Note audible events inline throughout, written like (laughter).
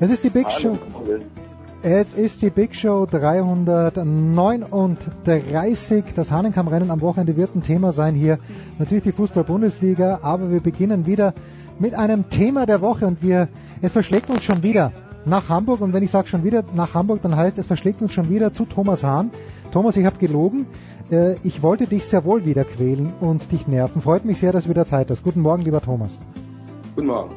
Es ist die Big Show. Es ist die Big Show 339. Das Hahnenkammrennen am Wochenende wird ein Thema sein hier. Natürlich die Fußball-Bundesliga, aber wir beginnen wieder mit einem Thema der Woche und wir, es verschlägt uns schon wieder nach Hamburg und wenn ich sage schon wieder nach Hamburg, dann heißt es verschlägt uns schon wieder zu Thomas Hahn. Thomas, ich habe gelogen. Äh, Ich wollte dich sehr wohl wieder quälen und dich nerven. Freut mich sehr, dass du wieder Zeit hast. Guten Morgen, lieber Thomas. Guten Morgen.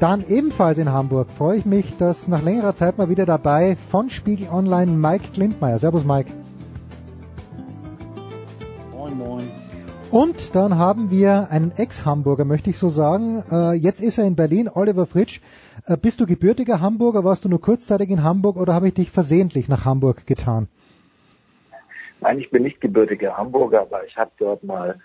Dann ebenfalls in Hamburg freue ich mich, dass nach längerer Zeit mal wieder dabei von Spiegel Online Mike Klintmeier. Servus Mike. Moin, moin. Und dann haben wir einen Ex-Hamburger, möchte ich so sagen. Äh, jetzt ist er in Berlin, Oliver Fritsch. Äh, bist du gebürtiger Hamburger? Warst du nur kurzzeitig in Hamburg oder habe ich dich versehentlich nach Hamburg getan? Nein, ich bin nicht gebürtiger Hamburger, aber ich habe dort mal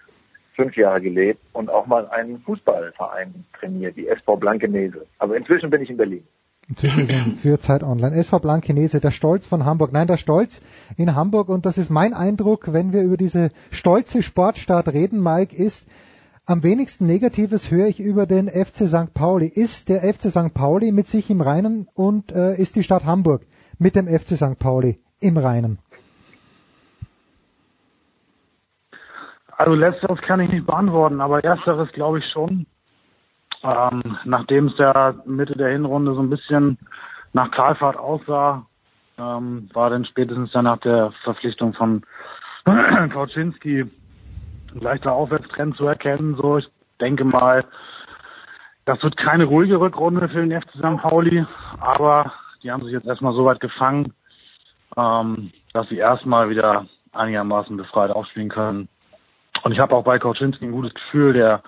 fünf Jahre gelebt und auch mal einen Fußballverein trainiert, die SV Blankenese. Aber inzwischen bin ich in Berlin. Inzwischen für Zeit Online. SV Blankenese, der Stolz von Hamburg. Nein, der Stolz in Hamburg. Und das ist mein Eindruck, wenn wir über diese stolze Sportstadt reden, Mike, ist, am wenigsten Negatives höre ich über den FC St. Pauli. Ist der FC St. Pauli mit sich im Reinen und äh, ist die Stadt Hamburg mit dem FC St. Pauli im Reinen? Also letzteres kann ich nicht beantworten, aber ersteres glaube ich schon. Ähm, Nachdem es ja Mitte der Hinrunde so ein bisschen nach Talfahrt aussah, ähm, war dann spätestens dann nach der Verpflichtung von (clears throat) Kauczynski ein leichter Aufwärtstrend zu erkennen. So, ich denke mal, das wird keine ruhige Rückrunde für den FC St. Pauli, aber die haben sich jetzt erstmal so weit gefangen, ähm, dass sie erstmal wieder einigermaßen befreit aufspielen können. Und ich habe auch bei Kauczynski ein gutes Gefühl, der,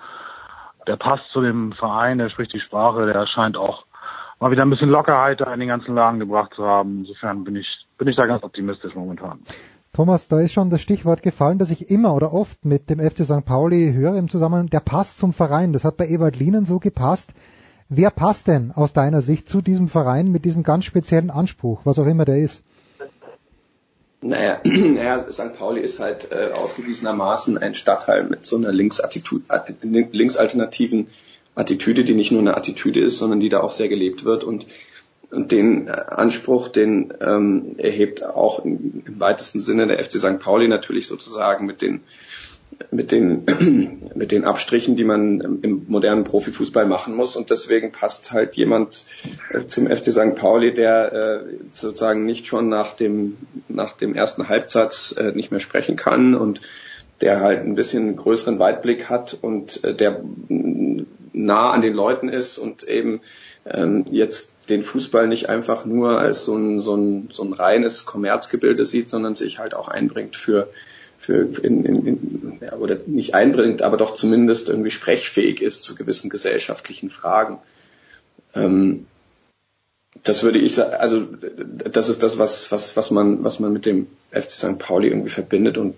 der passt zu dem Verein, der spricht die Sprache, der scheint auch mal wieder ein bisschen Lockerheit da in den ganzen Lagen gebracht zu haben. Insofern bin ich, bin ich da ganz optimistisch momentan. Thomas, da ist schon das Stichwort gefallen, dass ich immer oder oft mit dem FC St. Pauli höre im Zusammenhang, der passt zum Verein. Das hat bei Ewald Lienen so gepasst. Wer passt denn aus deiner Sicht zu diesem Verein mit diesem ganz speziellen Anspruch, was auch immer der ist? Naja, (clears throat) naja, St. Pauli ist halt äh, ausgewiesenermaßen ein Stadtteil mit so einer Linksattitu- äh, linksalternativen Attitüde, die nicht nur eine Attitüde ist, sondern die da auch sehr gelebt wird und und den äh, Anspruch, den ähm, erhebt auch im, im weitesten Sinne der FC St. Pauli natürlich sozusagen mit den mit den (clears throat) mit den Abstrichen, die man im modernen Profifußball machen muss und deswegen passt halt jemand äh, zum FC St. Pauli, der äh, sozusagen nicht schon nach dem nach dem ersten Halbsatz äh, nicht mehr sprechen kann und der halt ein bisschen größeren Weitblick hat und der nah an den Leuten ist und eben ähm, jetzt den Fußball nicht einfach nur als so ein, so ein, so ein reines Kommerzgebilde sieht, sondern sich halt auch einbringt für, für in, in, in, ja, oder nicht einbringt, aber doch zumindest irgendwie sprechfähig ist zu gewissen gesellschaftlichen Fragen. Ähm, das würde ich sagen, also das ist das, was, was, was man, was man mit dem FC St. Pauli irgendwie verbindet und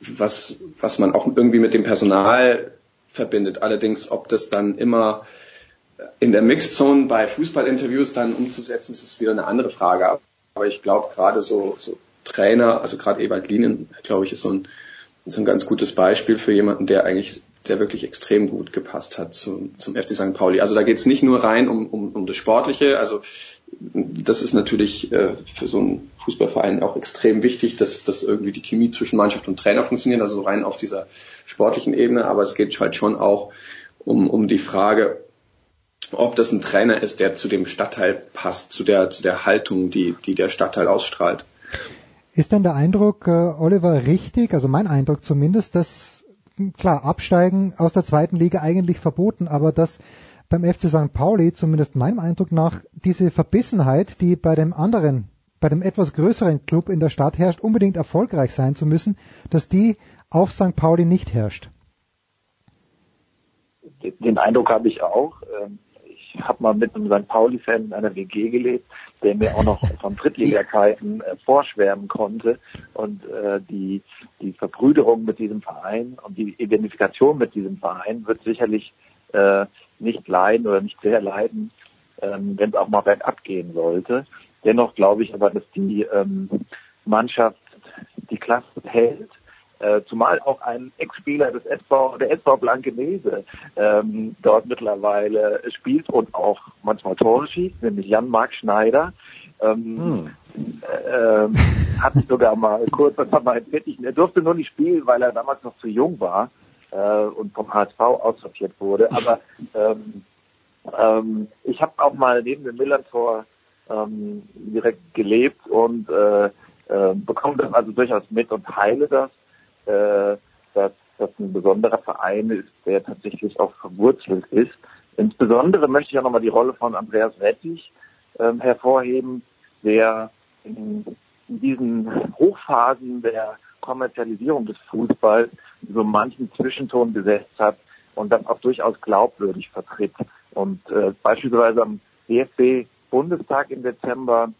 was, was man auch irgendwie mit dem Personal verbindet. Allerdings, ob das dann immer in der Mixzone bei Fußballinterviews dann umzusetzen, ist wieder eine andere Frage. Aber ich glaube gerade so, so Trainer, also gerade Ewald Lienen, glaube ich, ist so ein, so ein ganz gutes Beispiel für jemanden, der eigentlich, der wirklich extrem gut gepasst hat zum, zum FC St. Pauli. Also da geht es nicht nur rein um, um, um das Sportliche, also das ist natürlich äh, für so einen Fußballverein auch extrem wichtig, dass, dass irgendwie die Chemie zwischen Mannschaft und Trainer funktioniert, also rein auf dieser sportlichen Ebene. Aber es geht halt schon auch um, um die Frage, ob das ein Trainer ist, der zu dem Stadtteil passt, zu der, zu der Haltung, die, die der Stadtteil ausstrahlt. Ist denn der Eindruck, äh, Oliver, richtig, also mein Eindruck zumindest, dass klar, Absteigen aus der zweiten Liga eigentlich verboten, aber dass beim FC St. Pauli, zumindest meinem Eindruck nach, diese Verbissenheit, die bei dem anderen, bei dem etwas größeren Club in der Stadt herrscht, unbedingt erfolgreich sein zu müssen, dass die auf St. Pauli nicht herrscht. Den Eindruck habe ich auch. Habe mal mit einem St. Pauli-Fan in einer WG gelebt, der mir auch noch von Drittligakeiten äh, vorschwärmen konnte. Und äh, die, die Verbrüderung mit diesem Verein und die Identifikation mit diesem Verein wird sicherlich äh, nicht leiden oder nicht sehr leiden, ähm, wenn es auch mal bergab gehen sollte. Dennoch glaube ich aber, dass die ähm, Mannschaft die Klasse hält äh, zumal auch ein Ex-Spieler des SV, der SV Blankenese ähm, dort mittlerweile spielt und auch manchmal Tore schießt, nämlich Jan-Marc Schneider. Ähm, hm. äh, hat sogar mal kurz, was hat mal fertig, er durfte nur nicht spielen, weil er damals noch zu jung war äh, und vom HSV aussortiert wurde. Aber ähm, ähm, ich habe auch mal neben dem Millantor ähm, direkt gelebt und äh, äh, bekomme das also durchaus mit und heile das äh, dass das ein besonderer Verein ist, der tatsächlich auch verwurzelt ist. Insbesondere möchte ich auch nochmal die Rolle von Andreas Rettich ähm, hervorheben, der in, in diesen Hochphasen der Kommerzialisierung des Fußballs so manchen Zwischenton gesetzt hat und das auch durchaus glaubwürdig vertritt. Und äh, beispielsweise am DFB Bundestag im Dezember,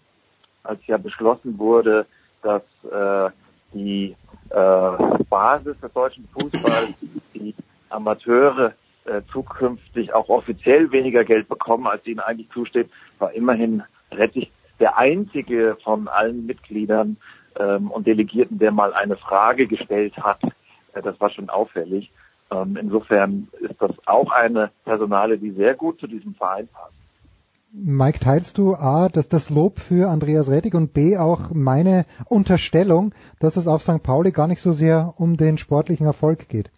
als ja beschlossen wurde, dass äh, die äh, Basis des deutschen Fußballs, die Amateure äh, zukünftig auch offiziell weniger Geld bekommen, als ihnen eigentlich zusteht, war immerhin Rettich der einzige von allen Mitgliedern ähm, und Delegierten, der mal eine Frage gestellt hat. Äh, das war schon auffällig. Ähm, insofern ist das auch eine Personale, die sehr gut zu diesem Verein passt. Mike, teilst du A, dass das Lob für Andreas Rettig und B auch meine Unterstellung, dass es auf St. Pauli gar nicht so sehr um den sportlichen Erfolg geht?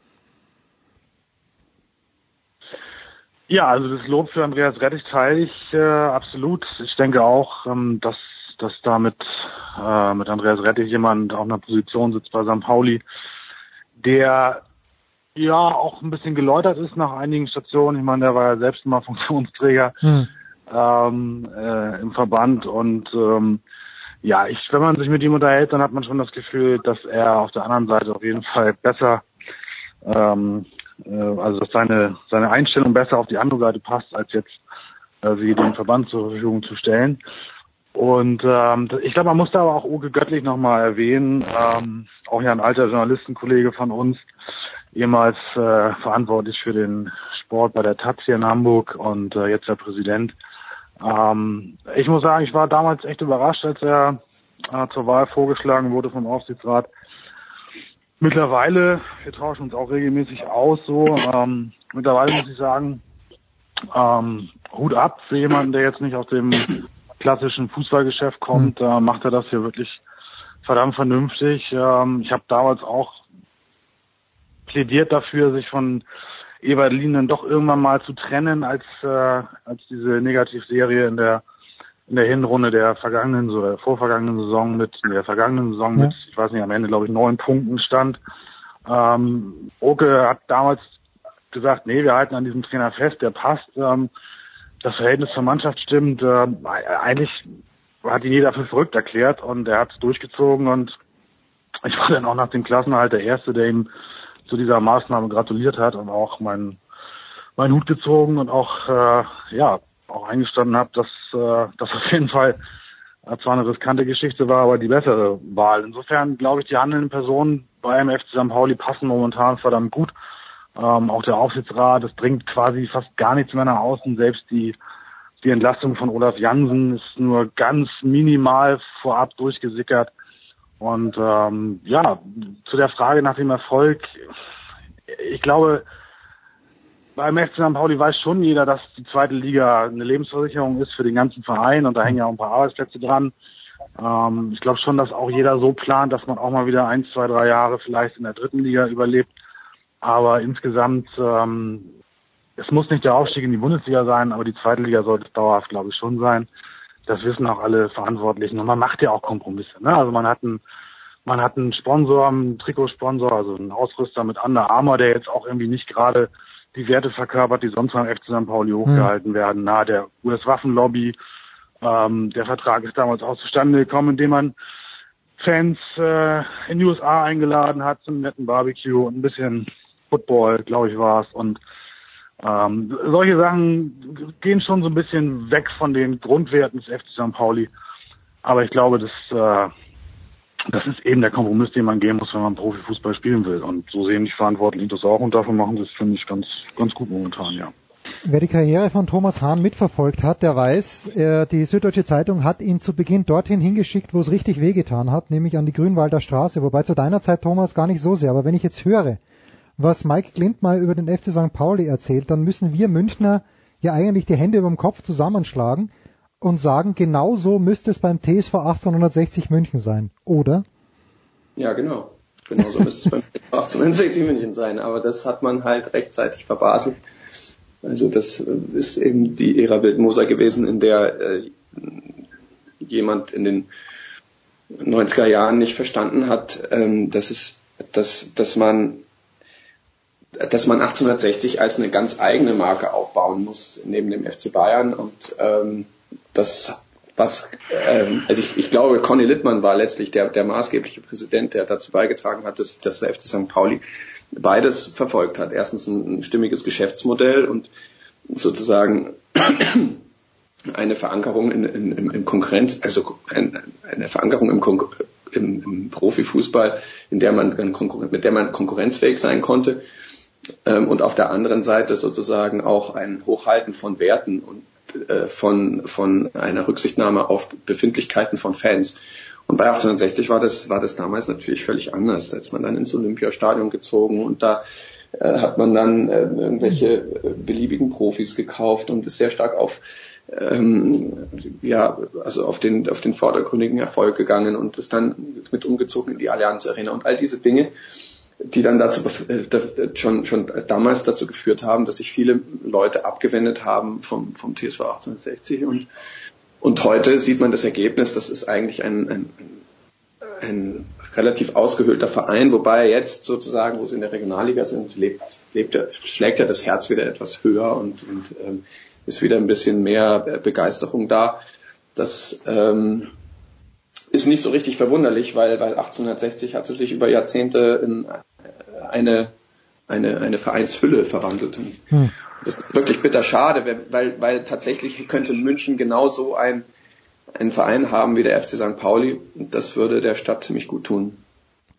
Ja, also das Lob für Andreas Rettig teile ich äh, absolut. Ich denke auch, ähm, dass, dass da mit, äh, mit Andreas Rettig jemand auf einer Position sitzt bei St. Pauli, der ja auch ein bisschen geläutert ist nach einigen Stationen. Ich meine, der war ja selbst mal (laughs) Funktionsträger. Hm ähm, äh, im Verband und ähm, ja, ich, wenn man sich mit ihm unterhält, dann hat man schon das Gefühl, dass er auf der anderen Seite auf jeden Fall besser, ähm, äh, also dass seine seine Einstellung besser auf die andere Seite passt, als jetzt äh, sie den Verband zur Verfügung zu stellen. Und ähm, ich glaube, man muss da aber auch Uwe Göttlich nochmal erwähnen, ähm, auch ja ein alter Journalistenkollege von uns, ehemals äh, verantwortlich für den Sport bei der Taz hier in Hamburg und äh, jetzt der Präsident. Ähm, ich muss sagen, ich war damals echt überrascht, als er äh, zur Wahl vorgeschlagen wurde vom Aufsichtsrat. Mittlerweile, wir tauschen uns auch regelmäßig aus, so, ähm, mittlerweile muss ich sagen, ähm, Hut ab für jemanden, der jetzt nicht aus dem klassischen Fußballgeschäft kommt, mhm. äh, macht er das hier wirklich verdammt vernünftig. Ähm, ich habe damals auch plädiert dafür, sich von Evalin dann doch irgendwann mal zu trennen, als, äh, als diese Negativserie in der in der Hinrunde der vergangenen, so der vorvergangenen Saison mit, in der vergangenen Saison ja. mit, ich weiß nicht, am Ende glaube ich neun Punkten stand. Ähm, Oke hat damals gesagt, nee, wir halten an diesem Trainer fest, der passt. Ähm, das Verhältnis zur Mannschaft stimmt. Äh, eigentlich hat ihn jeder für verrückt erklärt und er hat es durchgezogen und ich war dann auch nach dem Klassenhalt der Erste, der ihm zu dieser Maßnahme gratuliert hat und auch meinen meinen Hut gezogen und auch äh, ja auch eingestanden habe, dass äh, das auf jeden Fall äh, zwar eine riskante Geschichte war, aber die bessere Wahl. Insofern glaube ich, die handelnden Personen bei MF St. Pauli passen momentan verdammt gut. Ähm, auch der Aufsichtsrat, es bringt quasi fast gar nichts mehr nach außen. Selbst die die Entlastung von Olaf Jansen ist nur ganz minimal vorab durchgesickert. Und ähm, ja, zu der Frage nach dem Erfolg, ich glaube, beim FC St. Pauli weiß schon jeder, dass die zweite Liga eine Lebensversicherung ist für den ganzen Verein und da hängen ja auch ein paar Arbeitsplätze dran. Ähm, ich glaube schon, dass auch jeder so plant, dass man auch mal wieder ein, zwei, drei Jahre vielleicht in der dritten Liga überlebt. Aber insgesamt, ähm, es muss nicht der Aufstieg in die Bundesliga sein, aber die zweite Liga sollte es dauerhaft, glaube ich, schon sein. Das wissen auch alle Verantwortlichen. Und man macht ja auch Kompromisse. Ne? Also man hat einen, man hat einen Sponsor, einen Trikotsponsor, also einen Ausrüster mit Under Armour, der jetzt auch irgendwie nicht gerade die Werte verkörpert, die sonst beim FC St. Pauli hochgehalten werden. Na, der US-Waffenlobby, ähm, der Vertrag ist damals auch zustande gekommen, indem man Fans äh, in die USA eingeladen hat zum netten Barbecue und ein bisschen Football, glaube ich, war es. Und ähm, solche Sachen gehen schon so ein bisschen weg von den Grundwerten des FC St. Pauli. Aber ich glaube, das, äh, das ist eben der Kompromiss, den man gehen muss, wenn man Profifußball spielen will. Und so sehen die Verantwortlichen das auch und dafür machen sie es, finde ich, ganz, ganz gut momentan, ja. Wer die Karriere von Thomas Hahn mitverfolgt hat, der weiß, äh, die Süddeutsche Zeitung hat ihn zu Beginn dorthin hingeschickt, wo es richtig wehgetan hat, nämlich an die Grünwalder Straße. Wobei zu deiner Zeit, Thomas, gar nicht so sehr. Aber wenn ich jetzt höre, was Mike Klimt mal über den FC St. Pauli erzählt, dann müssen wir Münchner ja eigentlich die Hände über dem Kopf zusammenschlagen und sagen, genau so müsste es beim TSV 1860 München sein, oder? Ja, genau. Genau so müsste es beim TSV 1860 München sein. Aber das hat man halt rechtzeitig verbaselt. Also das ist eben die Ära Wildmoser gewesen, in der äh, jemand in den 90er Jahren nicht verstanden hat, ähm, dass es, dass, dass man dass man 1860 als eine ganz eigene Marke aufbauen muss neben dem FC Bayern und ähm, das was ähm, also ich, ich glaube Conny Littmann war letztlich der der maßgebliche Präsident der dazu beigetragen hat dass, dass der FC St. Pauli beides verfolgt hat erstens ein, ein stimmiges Geschäftsmodell und sozusagen (clears throat) eine Verankerung in, in, in, in Konkurrenz also ein, eine Verankerung im, Kon im, im Profifußball in der man mit der man konkurrenzfähig sein konnte und auf der anderen Seite sozusagen auch ein Hochhalten von Werten und äh, von, von einer Rücksichtnahme auf Befindlichkeiten von Fans. Und bei 1860 war das, war das damals natürlich völlig anders. Da ist man dann ins Olympiastadion gezogen und da äh, hat man dann äh, irgendwelche beliebigen Profis gekauft und ist sehr stark auf ähm, ja, also auf den, auf den vordergründigen Erfolg gegangen und ist dann mit umgezogen in die Allianz Arena und all diese Dinge die dann dazu äh, schon, schon damals dazu geführt haben, dass sich viele Leute abgewendet haben vom, vom TSV 1860 und, und heute sieht man das Ergebnis, das ist eigentlich ein, ein, ein relativ ausgehöhlter Verein, wobei jetzt sozusagen, wo sie in der Regionalliga sind, lebt, lebt, schlägt ja das Herz wieder etwas höher und, und ähm, ist wieder ein bisschen mehr Begeisterung da. Das ähm, ist nicht so richtig verwunderlich, weil, weil 1860 hatte sich über Jahrzehnte in eine, eine, eine Vereinshülle verwandelt. Hm. Das ist wirklich bitter schade, weil, weil tatsächlich könnte München genauso ein, einen Verein haben wie der FC St. Pauli. Das würde der Stadt ziemlich gut tun.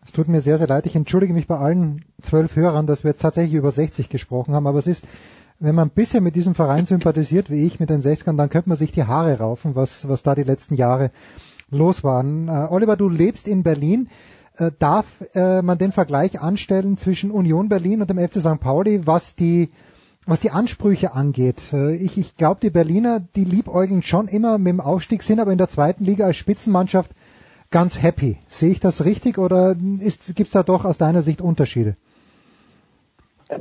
Es tut mir sehr, sehr leid. Ich entschuldige mich bei allen zwölf Hörern, dass wir jetzt tatsächlich über 60 gesprochen haben. Aber es ist, wenn man ein bisschen mit diesem Verein sympathisiert, wie ich mit den 60ern, dann könnte man sich die Haare raufen, was, was da die letzten Jahre los waren. Äh, Oliver, du lebst in Berlin. Äh, darf äh, man den Vergleich anstellen zwischen Union Berlin und dem FC St. Pauli, was die was die Ansprüche angeht. Äh, ich, ich glaube, die Berliner, die liebäugeln schon immer mit dem Aufstieg, sind aber in der zweiten Liga als Spitzenmannschaft ganz happy. Sehe ich das richtig oder gibt es da doch aus deiner Sicht Unterschiede?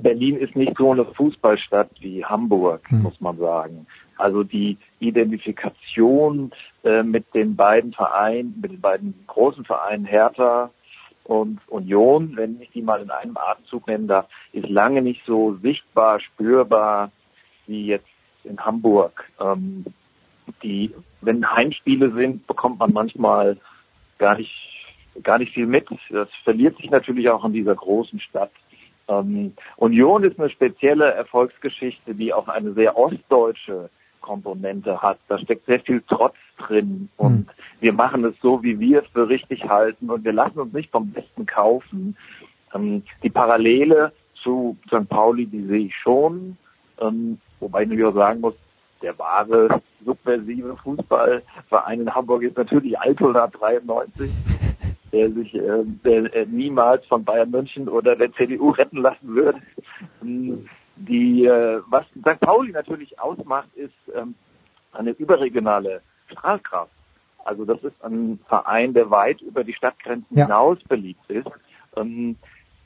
Berlin ist nicht so eine Fußballstadt wie Hamburg, hm. muss man sagen. Also die Identifikation äh, mit den beiden Vereinen, mit den beiden großen Vereinen Hertha und Union, wenn ich die mal in einem Atemzug nennen darf, ist lange nicht so sichtbar, spürbar wie jetzt in Hamburg. Ähm, die, wenn Heimspiele sind, bekommt man manchmal gar nicht, gar nicht viel mit. Das verliert sich natürlich auch in dieser großen Stadt. Ähm, Union ist eine spezielle Erfolgsgeschichte, die auch eine sehr ostdeutsche Komponente hat. Da steckt sehr viel Trotz drin und mhm. wir machen es so, wie wir es für richtig halten und wir lassen uns nicht vom Besten kaufen. Ähm, die Parallele zu St. Pauli, die sehe ich schon, ähm, wobei ich natürlich auch sagen muss, der wahre subversive Fußballverein in Hamburg ist natürlich Altona 93, der sich äh, der, äh, niemals von Bayern München oder der CDU retten lassen würde. Ähm, die, äh, was St. Pauli natürlich ausmacht, ist ähm, eine überregionale Strahlkraft. Also das ist ein Verein, der weit über die Stadtgrenzen Ja. hinaus beliebt ist. Ähm,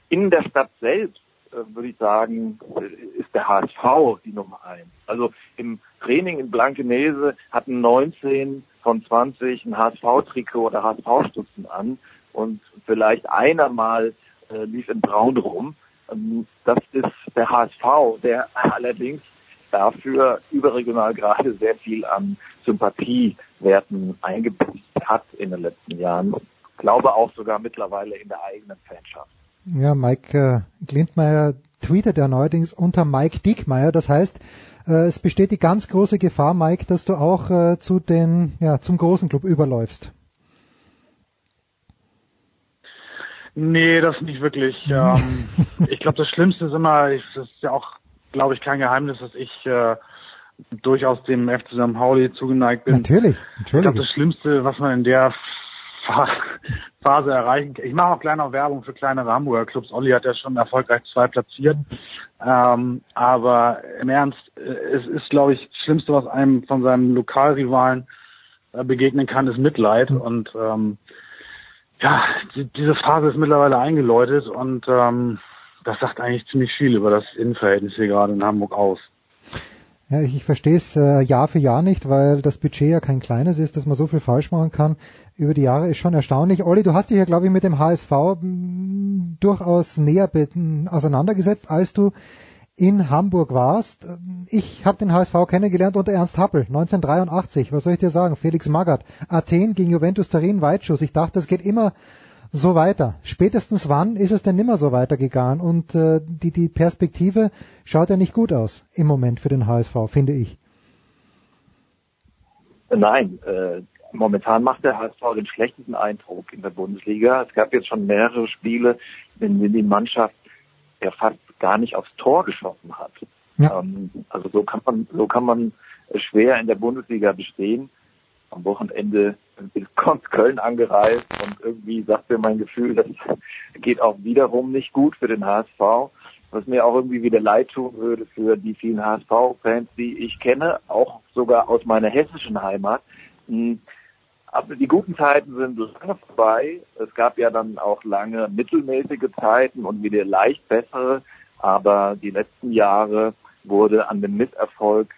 in der Stadt selbst äh, würde ich sagen, ist der HSV die Nummer eins. Also im Training in Blankenese hatten 19 von 20 ein HSV-Trikot oder HSV-Stutzen an und vielleicht einer mal äh, lief in Braun rum. Ähm, das ist der HSV, der (laughs) allerdings dafür überregional gerade sehr viel an Sympathiewerten eingebüßt hat in den letzten Jahren. Ich glaube auch sogar mittlerweile in der eigenen Fanschaft. Ja, Mike äh, Glindmeier tweetet ja neuerdings unter Mike Diekmeier. Das heißt, äh, es besteht die ganz große Gefahr, Mike, dass du auch äh, zu den, ja, zum großen Club überläufst. Nee, das nicht wirklich. (laughs) Ähm, ich glaube, das Schlimmste ist immer, ich, das ist ja auch, glaube ich, kein Geheimnis, dass ich äh, durchaus dem FC St. Pauli zugeneigt bin. Natürlich, Ich glaube, natürlich. das Schlimmste, was man in der (laughs) Phase erreichen kann. Ich mache auch noch Werbung für kleinere Hamburger Clubs. Olli hat ja schon erfolgreich zwei platziert. Ähm, aber im Ernst, äh, es ist, glaube ich, das Schlimmste, was einem von seinem Lokalrivalen äh, begegnen kann, ist Mitleid. Und ähm, ja, die, diese Phase ist mittlerweile eingeläutet und ähm, das sagt eigentlich ziemlich viel über das Innenverhältnis hier gerade in Hamburg aus. Ja, ich, ich verstehe es äh, Jahr für Jahr nicht, weil das Budget ja kein kleines ist, dass man so viel falsch machen kann. Über die Jahre ist schon erstaunlich. Olli, du hast dich ja, glaube ich, mit dem HSV durchaus näher auseinandergesetzt, als du in Hamburg warst. Ich habe den HSV kennengelernt unter Ernst Happel, 1983. Was soll ich dir sagen? Felix Magath, Athen gegen Juventus Turin, Weitschuss. Ich dachte, es geht immer so weiter. Spätestens wann ist es denn nimmer so weitergegangen? Und äh, die, die Perspektive schaut ja nicht gut aus im Moment für den HSV, finde ich. Nein, äh, momentan macht der HSV den schlechtesten Eindruck in der Bundesliga. Es gab jetzt schon mehrere Spiele, in denen die Mannschaft ja fast gar nicht aufs Tor geschossen hat. Ja. Ähm, also so kann man, so kann man schwer in der Bundesliga bestehen. Am Wochenende kommt Köln angereist und irgendwie sagt mir mein Gefühl, das geht auch wiederum nicht gut für den HSV. Was mir auch irgendwie wieder leid tun würde für die vielen HSV-Fans, die ich kenne, auch sogar aus meiner hessischen Heimat. Aber die guten Zeiten sind lange vorbei. Es gab ja dann auch lange mittelmäßige Zeiten und wieder leicht bessere. Aber die letzten Jahre wurde an dem Misserfolg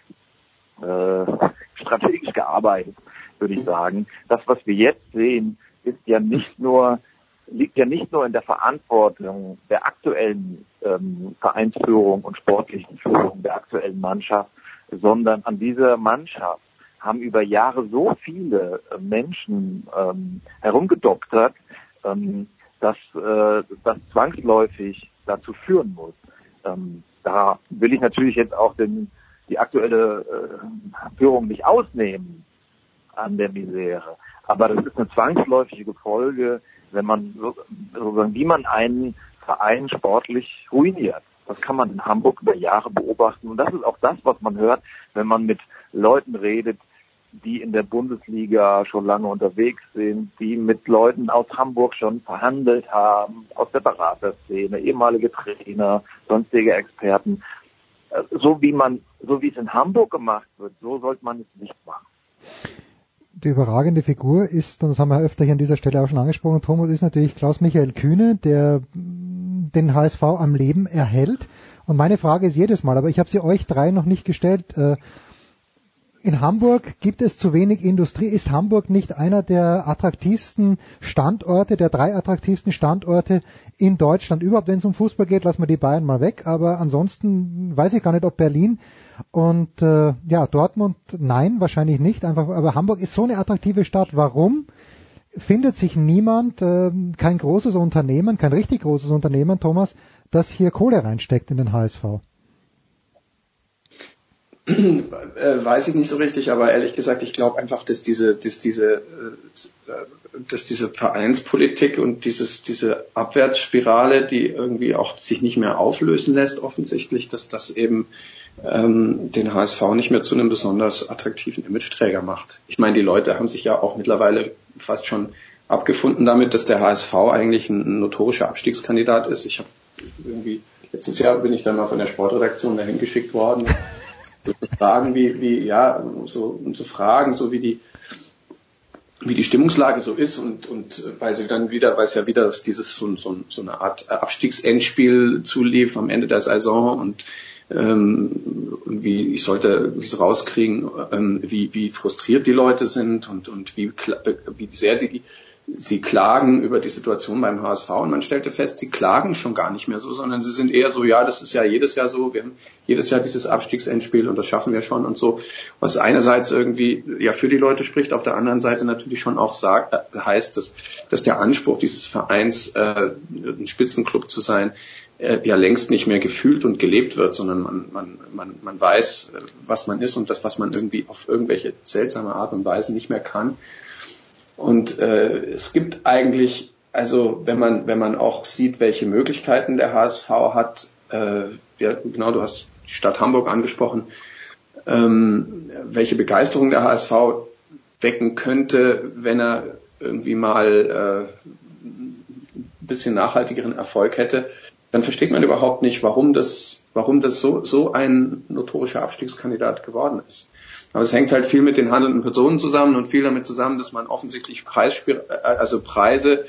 äh, strategisch gearbeitet, würde ich sagen. Das, was wir jetzt sehen, ist ja nicht nur liegt ja nicht nur in der Verantwortung der aktuellen ähm, Vereinsführung und sportlichen Führung der aktuellen Mannschaft, sondern an dieser Mannschaft haben über Jahre so viele äh, Menschen ähm, herumgedoktert, ähm, dass äh, das zwangsläufig dazu führen muss. Ähm, da will ich natürlich jetzt auch den, die aktuelle äh, Führung nicht ausnehmen an der Misere. Aber das ist eine zwangsläufige Folge, wenn man so, sozusagen, wie man einen Verein sportlich ruiniert. Das kann man in Hamburg über Jahre beobachten. Und das ist auch das, was man hört, wenn man mit Leuten redet, die in der Bundesliga schon lange unterwegs sind, die mit Leuten aus Hamburg schon verhandelt haben, aus der Beraterszene, ehemalige Trainer, sonstige Experten. Äh, So wie man, so wie es in Hamburg gemacht wird, so sollte man es nicht machen. Die überragende Figur ist, und das haben wir öfter hier an dieser Stelle auch schon angesprochen, Thomas, ist natürlich Klaus-Michael Kühne, der mm, den HSV am Leben erhält. Und meine Frage ist jedes Mal, aber ich habe sie euch drei noch nicht gestellt. Äh, in Hamburg gibt es zu wenig Industrie. Ist Hamburg nicht einer der attraktivsten Standorte, der drei attraktivsten Standorte in Deutschland? Überhaupt, wenn es um Fußball geht, lassen wir die Bayern mal weg. Aber ansonsten weiß ich gar nicht, ob Berlin und äh, ja Dortmund, nein, wahrscheinlich nicht. Einfach, aber Hamburg ist so eine attraktive Stadt. Warum findet sich niemand, äh, kein großes Unternehmen, kein richtig großes Unternehmen, Thomas, das hier Kohle reinsteckt in den HSV? Äh, weiß ich nicht so richtig, aber ehrlich gesagt, ich glaube einfach, dass diese, dass diese, äh, dass diese Vereinspolitik und dieses, diese Abwärtsspirale, die irgendwie auch sich nicht mehr auflösen lässt, offensichtlich, dass das eben ähm, den HSV nicht mehr zu einem besonders attraktiven Imageträger macht. Ich meine, die Leute haben sich ja auch mittlerweile fast schon abgefunden damit, dass der HSV eigentlich ein notorischer Abstiegskandidat ist. Ich habe irgendwie letztes Jahr bin ich dann mal von der Sportredaktion dahin geschickt worden, fragen, wie, wie ja, so um zu fragen, so wie die wie die Stimmungslage so ist und, und weil sie dann wieder, weil es ja wieder dieses so, so, so eine Art Abstiegsendspiel zulief am Ende der Saison und ähm, wie ich sollte so rauskriegen, ähm, wie, wie frustriert die Leute sind und, und wie, wie sehr die sie klagen über die Situation beim HSV und man stellte fest, sie klagen schon gar nicht mehr so, sondern sie sind eher so, ja, das ist ja jedes Jahr so, wir haben jedes Jahr dieses Abstiegsendspiel und das schaffen wir schon und so, was einerseits irgendwie ja für die Leute spricht, auf der anderen Seite natürlich schon auch sagt, äh, heißt, dass, dass der Anspruch dieses Vereins, äh, ein Spitzenclub zu sein, äh, ja längst nicht mehr gefühlt und gelebt wird, sondern man, man, man, man weiß, äh, was man ist und das, was man irgendwie auf irgendwelche seltsame Art und Weise nicht mehr kann. Und äh, es gibt eigentlich, also wenn man, wenn man auch sieht, welche Möglichkeiten der HSV hat, äh, ja, genau, du hast die Stadt Hamburg angesprochen, ähm, welche Begeisterung der HSV wecken könnte, wenn er irgendwie mal äh, ein bisschen nachhaltigeren Erfolg hätte, dann versteht man überhaupt nicht, warum das, warum das so, so ein notorischer Abstiegskandidat geworden ist. Aber es hängt halt viel mit den handelnden Personen zusammen und viel damit zusammen, dass man offensichtlich Preisspir äh, also Preise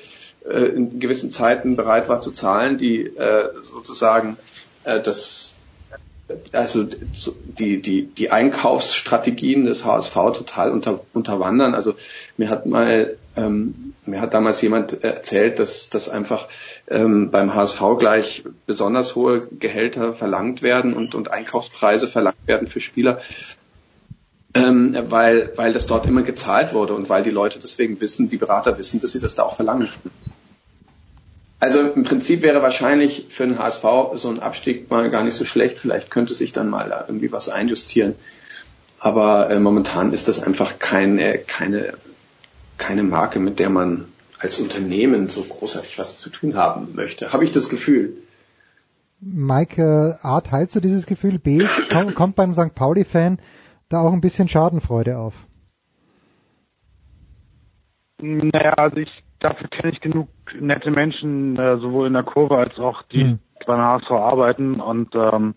äh, in gewissen Zeiten bereit war zu zahlen, die äh, sozusagen äh, das also die, die, die Einkaufsstrategien des HSV total unter, unterwandern. Also mir hat mal ähm, mir hat damals jemand erzählt, dass, dass einfach ähm, beim HSV gleich besonders hohe Gehälter verlangt werden und, und Einkaufspreise verlangt werden für Spieler, ähm, weil, weil das dort immer gezahlt wurde und weil die Leute deswegen wissen, die Berater wissen, dass sie das da auch verlangen. Also im Prinzip wäre wahrscheinlich für den HSV so ein Abstieg mal gar nicht so schlecht. Vielleicht könnte sich dann mal da irgendwie was einjustieren. Aber äh, momentan ist das einfach keine, keine, keine Marke, mit der man als Unternehmen so großartig was zu tun haben möchte. Habe ich das Gefühl. Mike, A, teilst du dieses Gefühl? B, kommt beim St. Pauli-Fan da auch ein bisschen Schadenfreude auf? Naja, also ich, dafür kenne ich genug nette Menschen, äh, sowohl in der Kurve als auch die mhm. beim HSV arbeiten und ähm,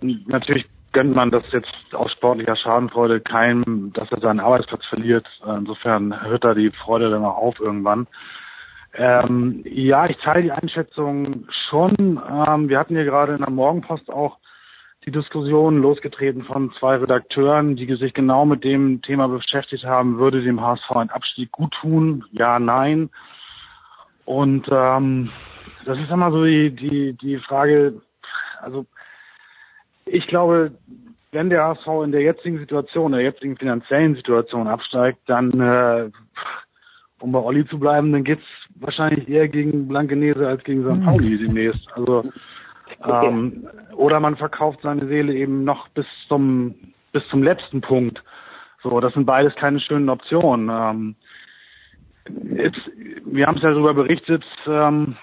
natürlich gönnt man das jetzt aus sportlicher Schadenfreude keinem, dass er seinen Arbeitsplatz verliert. Insofern hört da die Freude dann auch auf irgendwann. Ähm, ja, ich teile die Einschätzung schon. Ähm, wir hatten hier gerade in der Morgenpost auch die Diskussion losgetreten von zwei Redakteuren, die sich genau mit dem Thema beschäftigt haben, würde dem HSV ein Abstieg gut tun? Ja, nein. Und ähm, das ist immer so die, die, die Frage, also ich glaube, wenn der HSV in der jetzigen Situation, der jetzigen finanziellen Situation absteigt, dann, äh, um bei Olli zu bleiben, dann geht's wahrscheinlich eher gegen Blankenese als gegen St. Pauli demnächst. Also ähm, oder man verkauft seine Seele eben noch bis zum bis zum letzten Punkt. So, das sind beides keine schönen Optionen. Ähm, jetzt, wir haben es ja darüber berichtet. Ähm,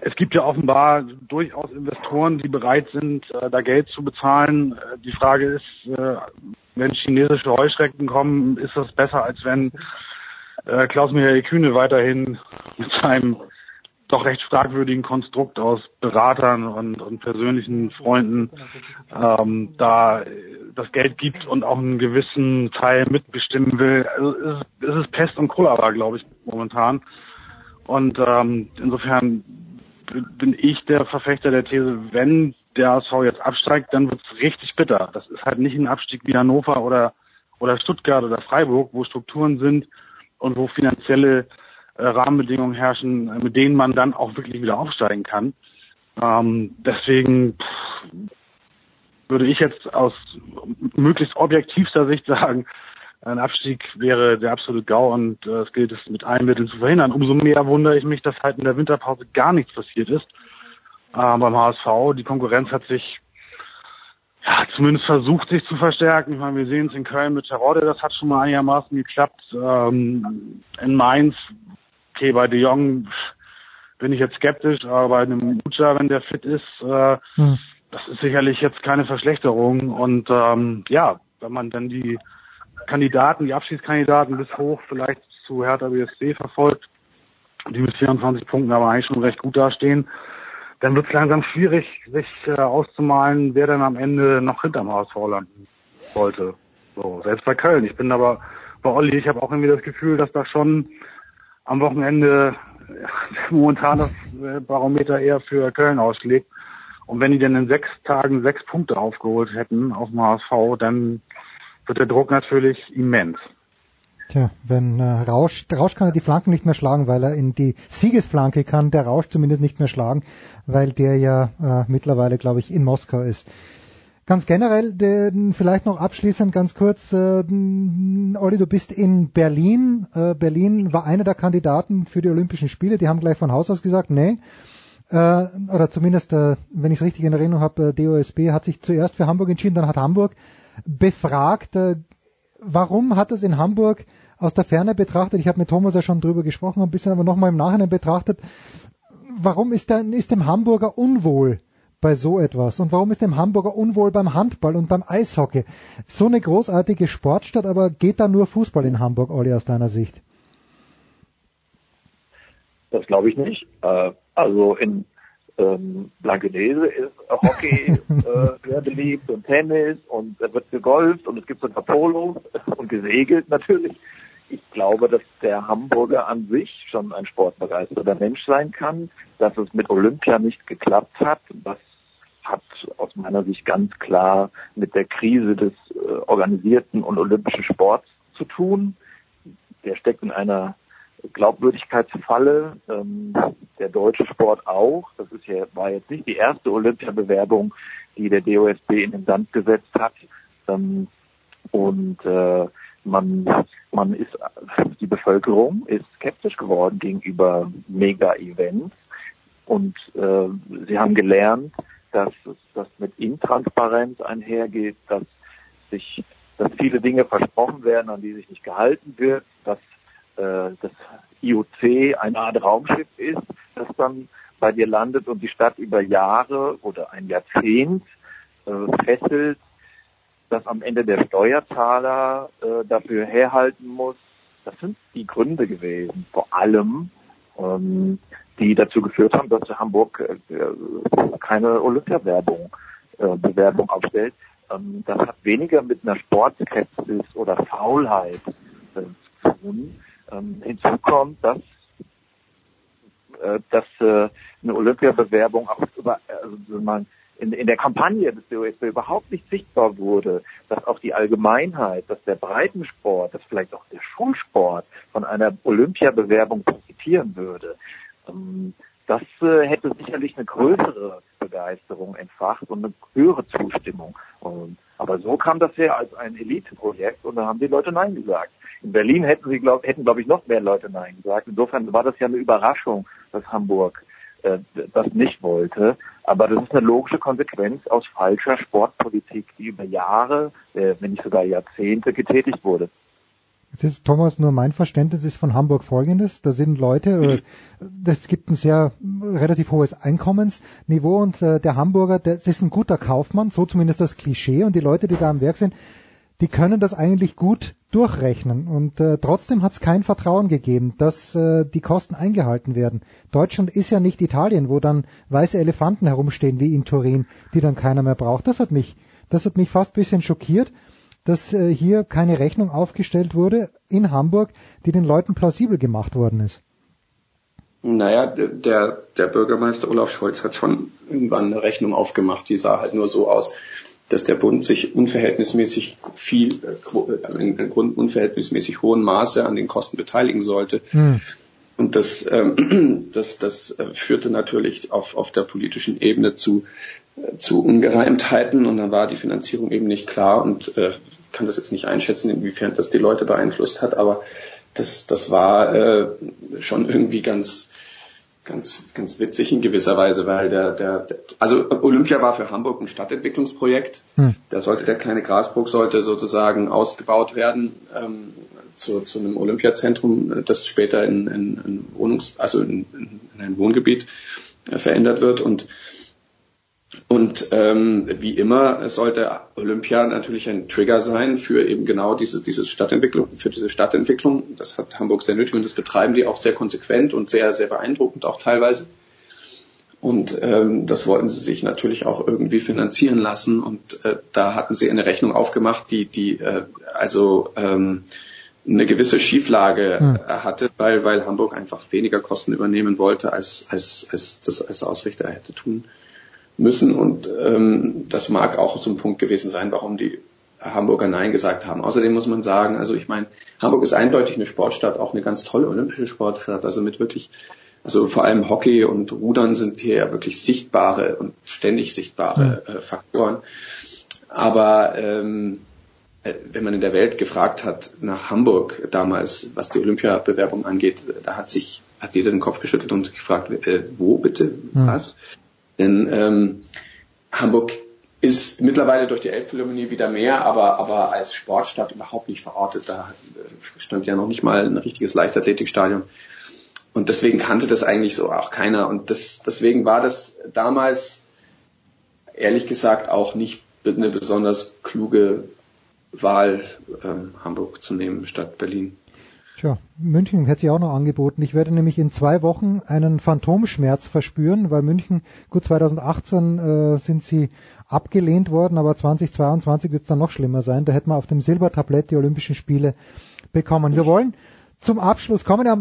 es gibt ja offenbar durchaus Investoren, die bereit sind, äh, da Geld zu bezahlen. Äh, die Frage ist, äh, wenn chinesische Heuschrecken kommen, ist das besser, als wenn äh, Klaus-Michael Kühne weiterhin mit seinem doch recht fragwürdigen Konstrukt aus Beratern und, und persönlichen Freunden ähm, da das Geld gibt und auch einen gewissen Teil mitbestimmen will. Also es, ist, es ist Pest und Cholera, glaube ich, momentan. Und ähm, insofern bin ich der Verfechter der These, wenn der ASV jetzt absteigt, dann wird es richtig bitter. Das ist halt nicht ein Abstieg wie Hannover oder, oder Stuttgart oder Freiburg, wo Strukturen sind und wo finanzielle Rahmenbedingungen herrschen, äh, mit denen man dann auch wirklich wieder aufsteigen kann. Ähm, deswegen pff, würde ich jetzt aus möglichst objektivster Sicht (laughs) sagen, ein Abstieg wäre der absolute GAU und äh, es gilt es mit allen Mitteln zu verhindern. Umso mehr wundere ich mich, dass halt in der Winterpause gar nichts passiert ist äh, beim HSV. Die Konkurrenz hat sich ja, zumindest versucht, sich zu verstärken. Ich meine, wir sehen es in Köln mit Terodde, das hat schon mal einigermaßen geklappt. Ähm, in Mainz okay, bei De Jong bin ich jetzt skeptisch, aber bei einem Ucha, wenn der fit ist, äh, hm. das ist sicherlich jetzt keine Verschlechterung. Und ähm, ja, wenn man dann die Kandidaten, die Abschiedskandidaten bis hoch vielleicht zu Hertha BSC verfolgt, die mit 24 Punkten aber eigentlich schon recht gut dastehen, dann wird es langsam schwierig, sich äh, auszumalen, wer dann am Ende noch hinterm HSV landen sollte. So, selbst bei Köln. Ich bin aber bei Olli, ich habe auch irgendwie das Gefühl, dass da schon am Wochenende (laughs) momentan das äh, Barometer eher für Köln ausschlägt. Und wenn die denn in sechs Tagen sechs Punkte aufgeholt hätten auf dem HSV, dann wird der Druck natürlich immens. Tja, wenn äh, Rausch, Rausch kann ja die Flanken nicht mehr schlagen, weil er in die Siegesflanke kann der Rausch zumindest nicht mehr schlagen, weil der ja äh, mittlerweile, glaube ich, in Moskau ist. Ganz generell, vielleicht noch abschließend ganz kurz, äh, Olli, du bist in Berlin. Äh, Berlin war einer der Kandidaten für die Olympischen Spiele. Die haben gleich von Haus aus gesagt, nee. Äh, oder zumindest, äh, wenn ich es richtig in Erinnerung habe, äh, DOSB hat sich zuerst für Hamburg entschieden, dann hat Hamburg befragt. Äh, warum hat es in Hamburg aus der Ferne betrachtet, ich habe mit Thomas ja schon drüber gesprochen, ein bisschen aber nochmal im Nachhinein betrachtet, warum ist, der, ist dem Hamburger unwohl bei so etwas? Und warum ist dem Hamburger unwohl beim Handball und beim Eishockey? So eine großartige Sportstadt, aber geht da nur Fußball in Hamburg, Olli, aus deiner Sicht? Das glaube ich nicht. Äh, also in ähm, Blankenese ist Hockey (laughs) äh, sehr beliebt und Tennis und da wird gegolft und es gibt sogar Polo und gesegelt natürlich. Ich glaube, dass der Hamburger an sich schon ein sportbegeisterter Mensch sein kann, dass es mit Olympia nicht geklappt hat. Das hat aus meiner Sicht ganz klar mit der Krise des äh, organisierten und olympischen Sports zu tun. Der steckt in einer Glaubwürdigkeitsfalle. Ähm, der deutsche Sport auch. Das ist ja, war jetzt nicht die erste Olympiabewerbung, die der DOSB in den Sand gesetzt hat. Ähm, und äh, man, man ist, die Bevölkerung ist skeptisch geworden gegenüber Mega-Events. Und äh, sie haben gelernt, dass das mit Intransparenz einhergeht, dass sich, dass viele Dinge versprochen werden, an die sich nicht gehalten wird, dass äh, das IOC eine Art Raumschiff ist, das dann bei dir landet und die Stadt über Jahre oder ein Jahrzehnt äh, fesselt, dass am Ende der Steuerzahler äh, dafür herhalten muss. Das sind die Gründe gewesen, vor allem, ähm, die dazu geführt haben, dass Hamburg äh, keine Olympiawerbung äh, Bewerbung aufstellt. Ähm, das hat weniger mit einer Sportskepsis oder Faulheit äh, zu tun, ähm, hinzu kommt, dass äh, dass äh, eine Olympiabewerbung auch über, also man in, in der Kampagne des DOSB überhaupt nicht sichtbar wurde, dass auch die Allgemeinheit, dass der Breitensport, dass vielleicht auch der Schulsport von einer Olympiabewerbung profitieren würde. Ähm, das äh, hätte sicherlich eine größere Begeisterung entfacht und eine höhere Zustimmung. Und, aber so kam das ja als ein Eliteprojekt und da haben die Leute Nein gesagt. In Berlin hätten sie, glaub, hätten glaube ich noch mehr Leute Nein gesagt. Insofern war das ja eine Überraschung, dass Hamburg äh, das nicht wollte. Aber das ist eine logische Konsequenz aus falscher Sportpolitik, die über Jahre, äh, wenn nicht sogar Jahrzehnte getätigt wurde. Jetzt ist, Thomas, nur mein Verständnis ist von Hamburg folgendes. Da sind Leute, es gibt ein sehr relativ hohes Einkommensniveau und äh, der Hamburger, das ist ein guter Kaufmann, so zumindest das Klischee und die Leute, die da am Werk sind, die können das eigentlich gut durchrechnen. Und äh, trotzdem hat es kein Vertrauen gegeben, dass äh, die Kosten eingehalten werden. Deutschland ist ja nicht Italien, wo dann weiße Elefanten herumstehen wie in Turin, die dann keiner mehr braucht. Das hat mich, das hat mich fast ein bisschen schockiert, dass äh, hier keine Rechnung aufgestellt wurde in Hamburg, die den Leuten plausibel gemacht worden ist. Naja, der, der Bürgermeister Olaf Scholz hat schon irgendwann eine Rechnung aufgemacht, die sah halt nur so aus dass der Bund sich unverhältnismäßig viel, äh, in einem unverhältnismäßig hohen Maße an den Kosten beteiligen sollte. Hm. Und das, ähm, (clears throat) das, das äh, führte natürlich auf, auf der politischen Ebene zu, äh, zu Ungereimtheiten und dann war die Finanzierung eben nicht klar und äh, kann das jetzt nicht einschätzen, inwiefern das die Leute beeinflusst hat, aber das, das war äh, schon irgendwie ganz, ganz, ganz witzig in gewisser Weise, weil der, der, der also Olympia war für Hamburg ein Stadtentwicklungsprojekt. Hm. Da sollte der kleine Grasburg sollte sozusagen ausgebaut werden ähm, zu, zu einem Olympiazentrum, das später in, in, in Wohnungs, also in, in ein Wohngebiet äh, verändert wird und Und ähm, wie immer sollte Olympia natürlich ein Trigger sein für eben genau diese, diese Stadtentwicklung, für diese Stadtentwicklung. Das hat Hamburg sehr nötig und das betreiben die auch sehr konsequent und sehr, sehr beeindruckend auch teilweise. Und ähm, das wollten sie sich natürlich auch irgendwie finanzieren lassen. Und äh, da hatten sie eine Rechnung aufgemacht, die, die äh, also ähm, eine gewisse Schieflage hm. hatte, weil, weil Hamburg einfach weniger Kosten übernehmen wollte, als, als, als das als Ausrichter hätte tun müssen. Und ähm, das mag auch so ein Punkt gewesen sein, warum die Hamburger Nein gesagt haben. Außerdem muss man sagen, also ich meine, Hamburg ist eindeutig eine Sportstadt, auch eine ganz tolle olympische Sportstadt, also mit wirklich also vor allem Hockey und Rudern sind hier ja wirklich sichtbare und ständig sichtbare äh, Faktoren. Aber ähm, äh, wenn man in der Welt gefragt hat nach Hamburg damals, was die Olympiabewerbung angeht, da hat sich hat jeder den Kopf geschüttelt und gefragt, äh, wo bitte, hm. was? Denn ähm, Hamburg ist mittlerweile durch die Elbphilharmonie wieder mehr, aber, aber als Sportstadt überhaupt nicht verortet. Da äh, stand ja noch nicht mal ein richtiges Leichtathletikstadion. Und deswegen kannte das eigentlich so auch keiner. Und das, deswegen war das damals, ehrlich gesagt, auch nicht eine besonders kluge Wahl, ähm, Hamburg zu nehmen statt Berlin. Tja, München hätte sich auch noch angeboten. Ich werde nämlich in zwei Wochen einen Phantomschmerz verspüren, weil München, gut 2018 äh, sind sie abgelehnt worden, aber 2022 wird es dann noch schlimmer sein. Da hätten wir auf dem Silbertablett die Olympischen Spiele bekommen. Wir wollen zum Abschluss kommen. Ja,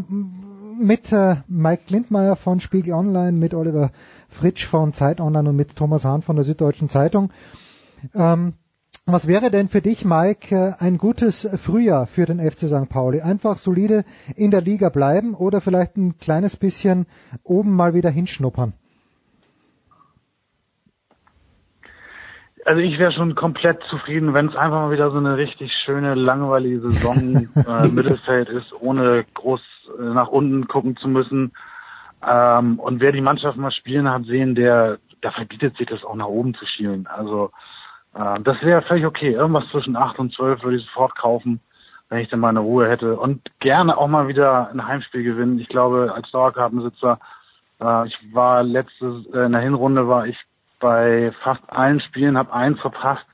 mit äh, Mike Lindmeier von Spiegel Online, mit Oliver Fritsch von Zeit Online und mit Thomas Hahn von der Süddeutschen Zeitung. Ähm, was wäre denn für dich, Mike, äh, ein gutes Frühjahr für den FC St. Pauli? Einfach solide in der Liga bleiben oder vielleicht ein kleines bisschen oben mal wieder hinschnuppern? Also ich wäre schon komplett zufrieden, wenn es einfach mal wieder so eine richtig schöne, langweilige Saison (laughs) äh, Mittelfeld ist, ohne groß äh, nach unten gucken zu müssen. Ähm, und wer die Mannschaft mal spielen hat, sehen, der, der verbietet sich das auch nach oben zu schielen. Also das wäre völlig okay. Irgendwas zwischen acht und zwölf würde ich sofort kaufen, wenn ich dann mal eine Ruhe hätte. Und gerne auch mal wieder ein Heimspiel gewinnen. Ich glaube, als Dauerkartensitzer, äh, ich war letztes, äh, in der Hinrunde war ich bei fast allen Spielen, habe eins verpasst.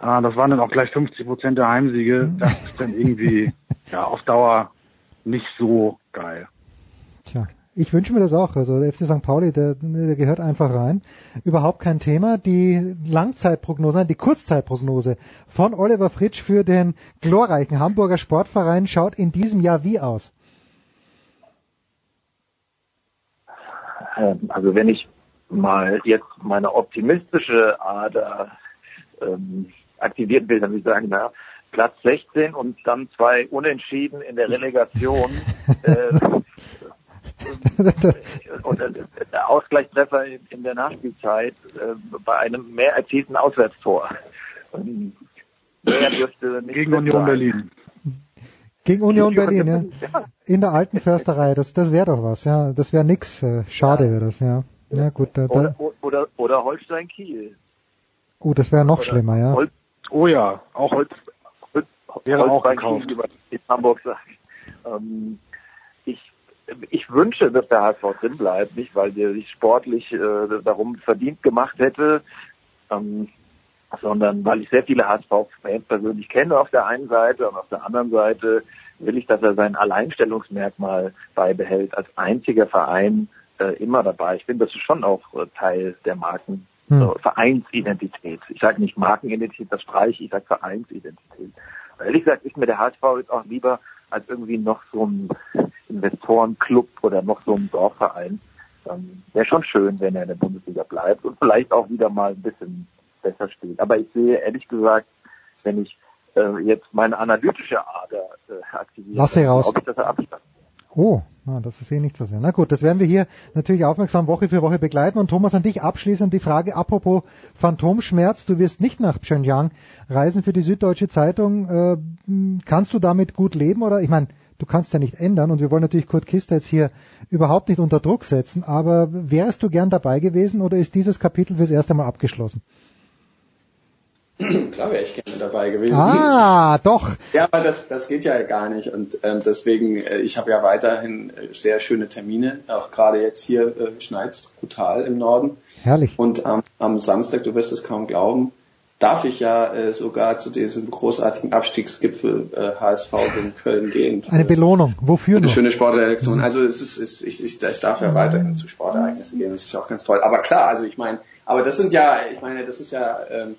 Äh, das waren dann auch gleich 50 Prozent der Heimsiege. Das ist dann irgendwie (laughs) ja auf Dauer nicht so geil. Tja, ich wünsche mir das auch. Also der FC St. Pauli, der, der gehört einfach rein. Überhaupt kein Thema. Die Langzeitprognose, die Kurzzeitprognose von Oliver Fritsch für den glorreichen Hamburger Sportverein schaut in diesem Jahr wie aus? Ähm, also wenn ich mal jetzt meine optimistische Ader ähm, aktivieren will, dann würde ich sagen, na, Platz 16 und dann zwei Unentschieden in der Relegation. (laughs) äh, (laughs) und der Ausgleichstreffer in der Nachspielzeit äh, bei einem mehr erzielten Auswärtstor. Gegen Union. Berlin. Gegen Union Berlin, ja. In der alten Försterei, das, das wäre doch was, ja. Das wäre nix. Äh, schade wäre das, ja. Ja, gut. Da, oder, oder, oder Holstein Kiel. Oh, das wäre noch oder schlimmer, ja. Hol oh ja, auch Holz, Holz, wäre Holstein auch gekauft. Kiel, wie man in Hamburg sagt. Ähm, ich, wünsche, dass der HSV drin bleibt, nicht weil der sich sportlich äh, darum verdient gemacht hätte, ähm, sondern weil ich sehr viele HSV-Fans persönlich kenne auf der einen Seite und auf der anderen Seite will ich, dass er sein Alleinstellungsmerkmal beibehält als einziger Verein äh, immer dabei. Ich finde, das ist schon auch äh, Teil der Marken. Hm. So, Vereinsidentität. Ich sage nicht Markenidentität, das streiche ich, sage Vereinsidentität. Ehrlich gesagt ist mir der HSV jetzt auch lieber als irgendwie noch so ein Investorenclub oder noch so ein Dorfverein. Ähm, Wäre schon schön, wenn er in der Bundesliga bleibt und vielleicht auch wieder mal ein bisschen besser spielt. Aber ich sehe ehrlich gesagt, wenn ich äh, jetzt meine analytische Ader äh, aktiviere, Lass sie raus. glaube ich, dass er abstand. Oh, das ist eh nicht so sehr. Na gut, das werden wir hier natürlich aufmerksam Woche für Woche begleiten. Und Thomas, an dich abschließend die Frage, apropos Phantomschmerz, du wirst nicht nach Pyongyang reisen für die Süddeutsche Zeitung. Äh, kannst du damit gut leben oder, ich meine, du kannst ja nicht ändern und wir wollen natürlich Kurt Kister jetzt hier überhaupt nicht unter Druck setzen, aber wärst du gern dabei gewesen oder ist dieses Kapitel fürs erste Mal abgeschlossen? (clears throat) Klar wäre ich gerne dabei gewesen. Ah, doch. Ja, aber das, das geht ja gar nicht. Und ähm, deswegen, äh, ich habe ja weiterhin äh, sehr schöne Termine. Auch gerade jetzt hier äh, schneit's brutal im Norden. Herrlich. Und ähm, am Samstag, du wirst es kaum glauben, darf ich ja äh, sogar zu diesem großartigen Abstiegsgipfel äh, HSV in Köln gehen. Eine Belohnung. Wofür Eine noch? schöne Sportredaktion. Also es ist, es, ich, ich, ich darf ja weiterhin zu Sportereignissen gehen. Das ist ja auch ganz toll. Aber klar, also ich meine, aber das sind ja, ich meine, das ist ja, ähm,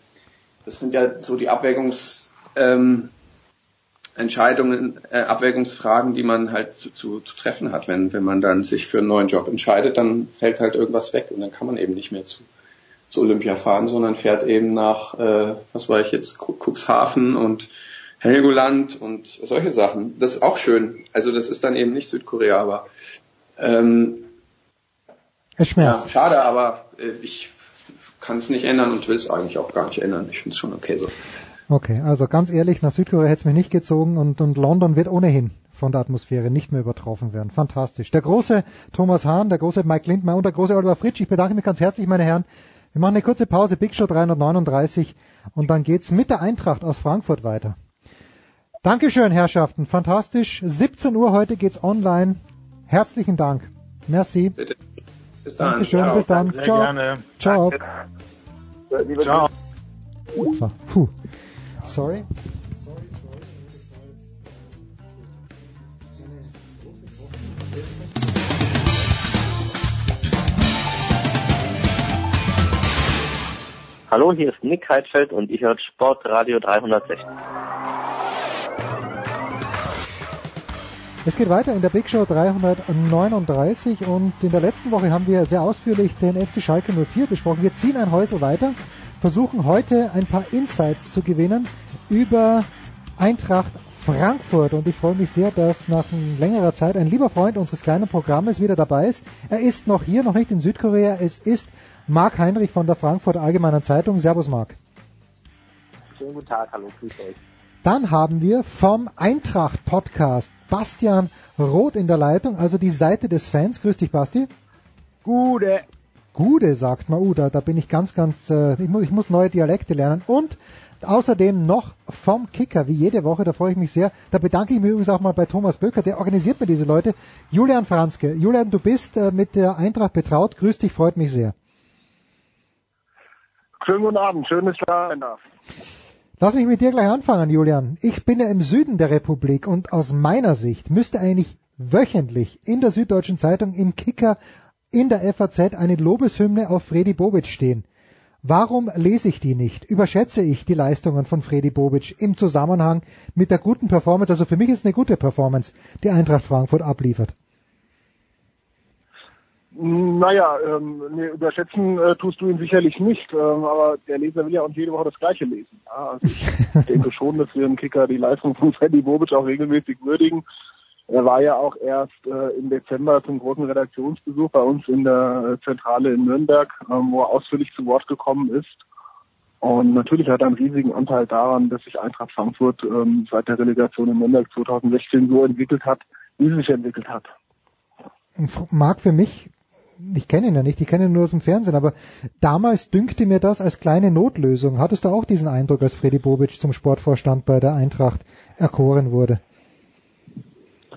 das sind ja so die Abwägungs ähm, Entscheidungen, äh, Abwägungsfragen, die man halt zu, zu, zu treffen hat. Wenn, wenn man dann sich für einen neuen Job entscheidet, dann fällt halt irgendwas weg und dann kann man eben nicht mehr zu, zu Olympia fahren, sondern fährt eben nach, äh, was war ich jetzt, Cuxhaven und Helgoland und solche Sachen. Das ist auch schön. Also das ist dann eben nicht Südkorea, aber ähm, Es ja, schmerzt. schade, aber äh, ich kann es nicht ändern und will es eigentlich auch gar nicht ändern. Ich finde es schon okay so. Okay, also ganz ehrlich, nach Südkorea hätte es mich nicht gezogen und, und London wird ohnehin von der Atmosphäre nicht mehr übertroffen werden. Fantastisch. Der große Thomas Hahn, der große Mike Lindmer und der große Oliver Fritsch, ich bedanke mich ganz herzlich, meine Herren. Wir machen eine kurze Pause, Big Show 339 und dann geht's mit der Eintracht aus Frankfurt weiter. Dankeschön, Herrschaften, fantastisch. 17 Uhr heute geht's online. Herzlichen Dank. Merci. Bitte. Bis dann. Dankeschön, Ciao. bis dann. Sehr Ciao. gerne. Ciao. Liebe Ciao. So, puh. Sorry. Hallo, hier ist Nick Heidfeld und ich höre Sportradio 360. Es geht weiter in der Big Show 339 und in der letzten Woche haben wir sehr ausführlich den FC Schalke 04 besprochen. Wir ziehen ein Häusel weiter, versuchen heute ein paar Insights zu gewinnen über Eintracht Frankfurt und ich freue mich sehr, dass nach längerer Zeit ein lieber Freund unseres kleinen Programmes wieder dabei ist. Er ist noch hier, noch nicht in Südkorea. Es ist Marc Heinrich von der Frankfurter Allgemeinen Zeitung. Servus Marc. Schönen guten Tag, hallo, grüß euch. Dann haben wir vom Eintracht Podcast Bastian Roth in der Leitung, also die Seite des Fans. Grüß dich, Basti. Gute. Gude, sagt man. Uh, da, da bin ich ganz, ganz, äh, ich, muss, ich muss neue Dialekte lernen. Und außerdem noch vom Kicker, wie jede Woche, da freue ich mich sehr. Da bedanke ich mich übrigens auch mal bei Thomas Böcker, der organisiert mir diese Leute. Julian Franzke. Julian, du bist äh, mit der Eintracht betraut. Grüß dich, freut mich sehr. Schönen guten Abend, schön, dass ich da sein darf. Lass mich mit dir gleich anfangen, Julian. Ich bin ja im Süden der Republik und aus meiner Sicht müsste eigentlich wöchentlich in der Süddeutschen Zeitung, im Kicker, in der FAZ eine Lobeshymne auf Fredi Bobic stehen. Warum lese ich die nicht? Überschätze ich die Leistungen von Fredi Bobic im Zusammenhang mit der guten Performance? Also für mich ist eine gute Performance, die Eintracht Frankfurt abliefert. Naja, ähm, nee, überschätzen äh, tust du ihn sicherlich nicht, ähm, aber der Leser will ja auch jede Woche das Gleiche lesen. Ja, also ich (laughs) denke schon, dass wir im Kicker die Leistung von Freddy Bobic auch regelmäßig würdigen. Er war ja auch erst äh, im Dezember zum großen Redaktionsbesuch bei uns in der Zentrale in Nürnberg, ähm, wo er ausführlich zu Wort gekommen ist. Und natürlich hat er einen riesigen Anteil daran, dass sich Eintracht Frankfurt ähm, seit der Relegation in Nürnberg 2016 so entwickelt hat, wie sie sich entwickelt hat. Mag für mich ich kenne ihn ja nicht, ich kenne ihn nur aus dem Fernsehen, aber damals dünkte mir das als kleine Notlösung. Hattest du auch diesen Eindruck, als Freddy Bobic zum Sportvorstand bei der Eintracht erkoren wurde?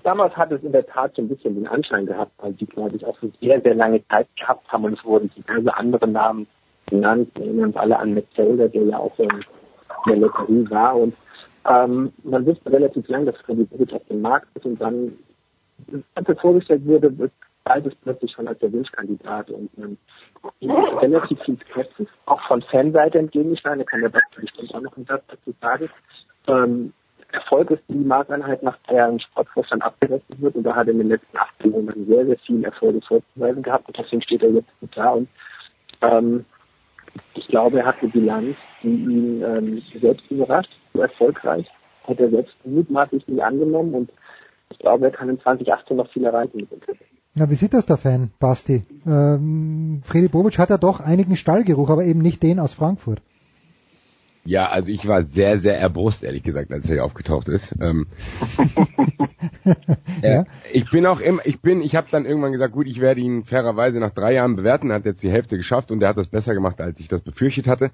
Damals hat es in der Tat so ein bisschen den Anschein gehabt, weil die, glaube ich, auch für sehr, sehr lange Zeit gehabt haben und es wurden diverse andere Namen genannt. Wir erinnern uns alle an Metzelder, der ja auch in der Lotterie war und ähm, man wusste relativ lang, dass Freddy Bobic auf dem Markt ist und dann, als es vorgestellt wurde, galt es plötzlich schon als der Wunschkandidat und ähm, relativ viel Skepsis, auch von Fanseite entgegengeschlagen, da kann der Basti bestimmt auch noch einen Satz dazu sagen. Ähm, Erfolg ist die Markteinheit, nach der ein Sportvorstand abgerechnet wird. Und da hat er in den letzten 18 Monaten sehr, sehr viel Erfolge vorzuweisen gehabt. Und deswegen steht er jetzt gut da. Und ähm, ich glaube, er hat eine Bilanz, die ihn ähm, selbst überrascht, so erfolgreich, hat er selbst mutmaßlich nie angenommen. Und ich glaube, er kann in 2018 noch viel erreichen mit dem Club. Na, wie sieht das der Fan, Basti? Ähm, Fredi Bobic hat ja doch einigen Stallgeruch, aber eben nicht den aus Frankfurt. Ja, also ich war sehr, sehr erbrust, ehrlich gesagt, als er hier aufgetaucht ist. Ähm, (laughs) Ja. äh, ich bin auch immer, ich bin, ich habe dann irgendwann gesagt, gut, ich werde ihn fairerweise nach drei Jahren bewerten. Er hat jetzt die Hälfte geschafft und er hat das besser gemacht, als ich das befürchtet hatte.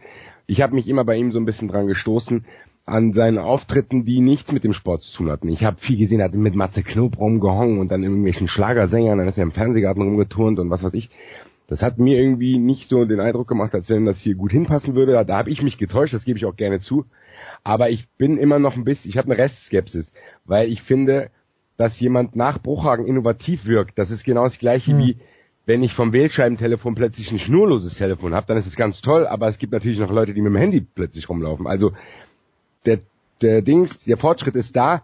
Ich habe mich immer bei ihm so ein bisschen dran gestoßen an seinen Auftritten, die nichts mit dem Sport zu tun hatten. Ich habe viel gesehen, er hat mit Matze Knob rumgehangen und dann irgendwelchen Schlagersängern, dann ist er im Fernsehgarten rumgeturnt und was weiß ich. Das hat mir irgendwie nicht so den Eindruck gemacht, als wenn das hier gut hinpassen würde. Da, da habe ich mich getäuscht, das gebe ich auch gerne zu. Aber ich bin immer noch ein bisschen, ich habe eine Restskepsis, weil ich finde, dass jemand nach Bruchhagen innovativ wirkt. Das ist genau das gleiche wie wenn ich vom Wählscheibentelefon plötzlich ein schnurloses Telefon habe, dann ist es ganz toll, aber es gibt natürlich noch Leute, die mit dem Handy plötzlich rumlaufen. Also der, der Dings, der Fortschritt ist da,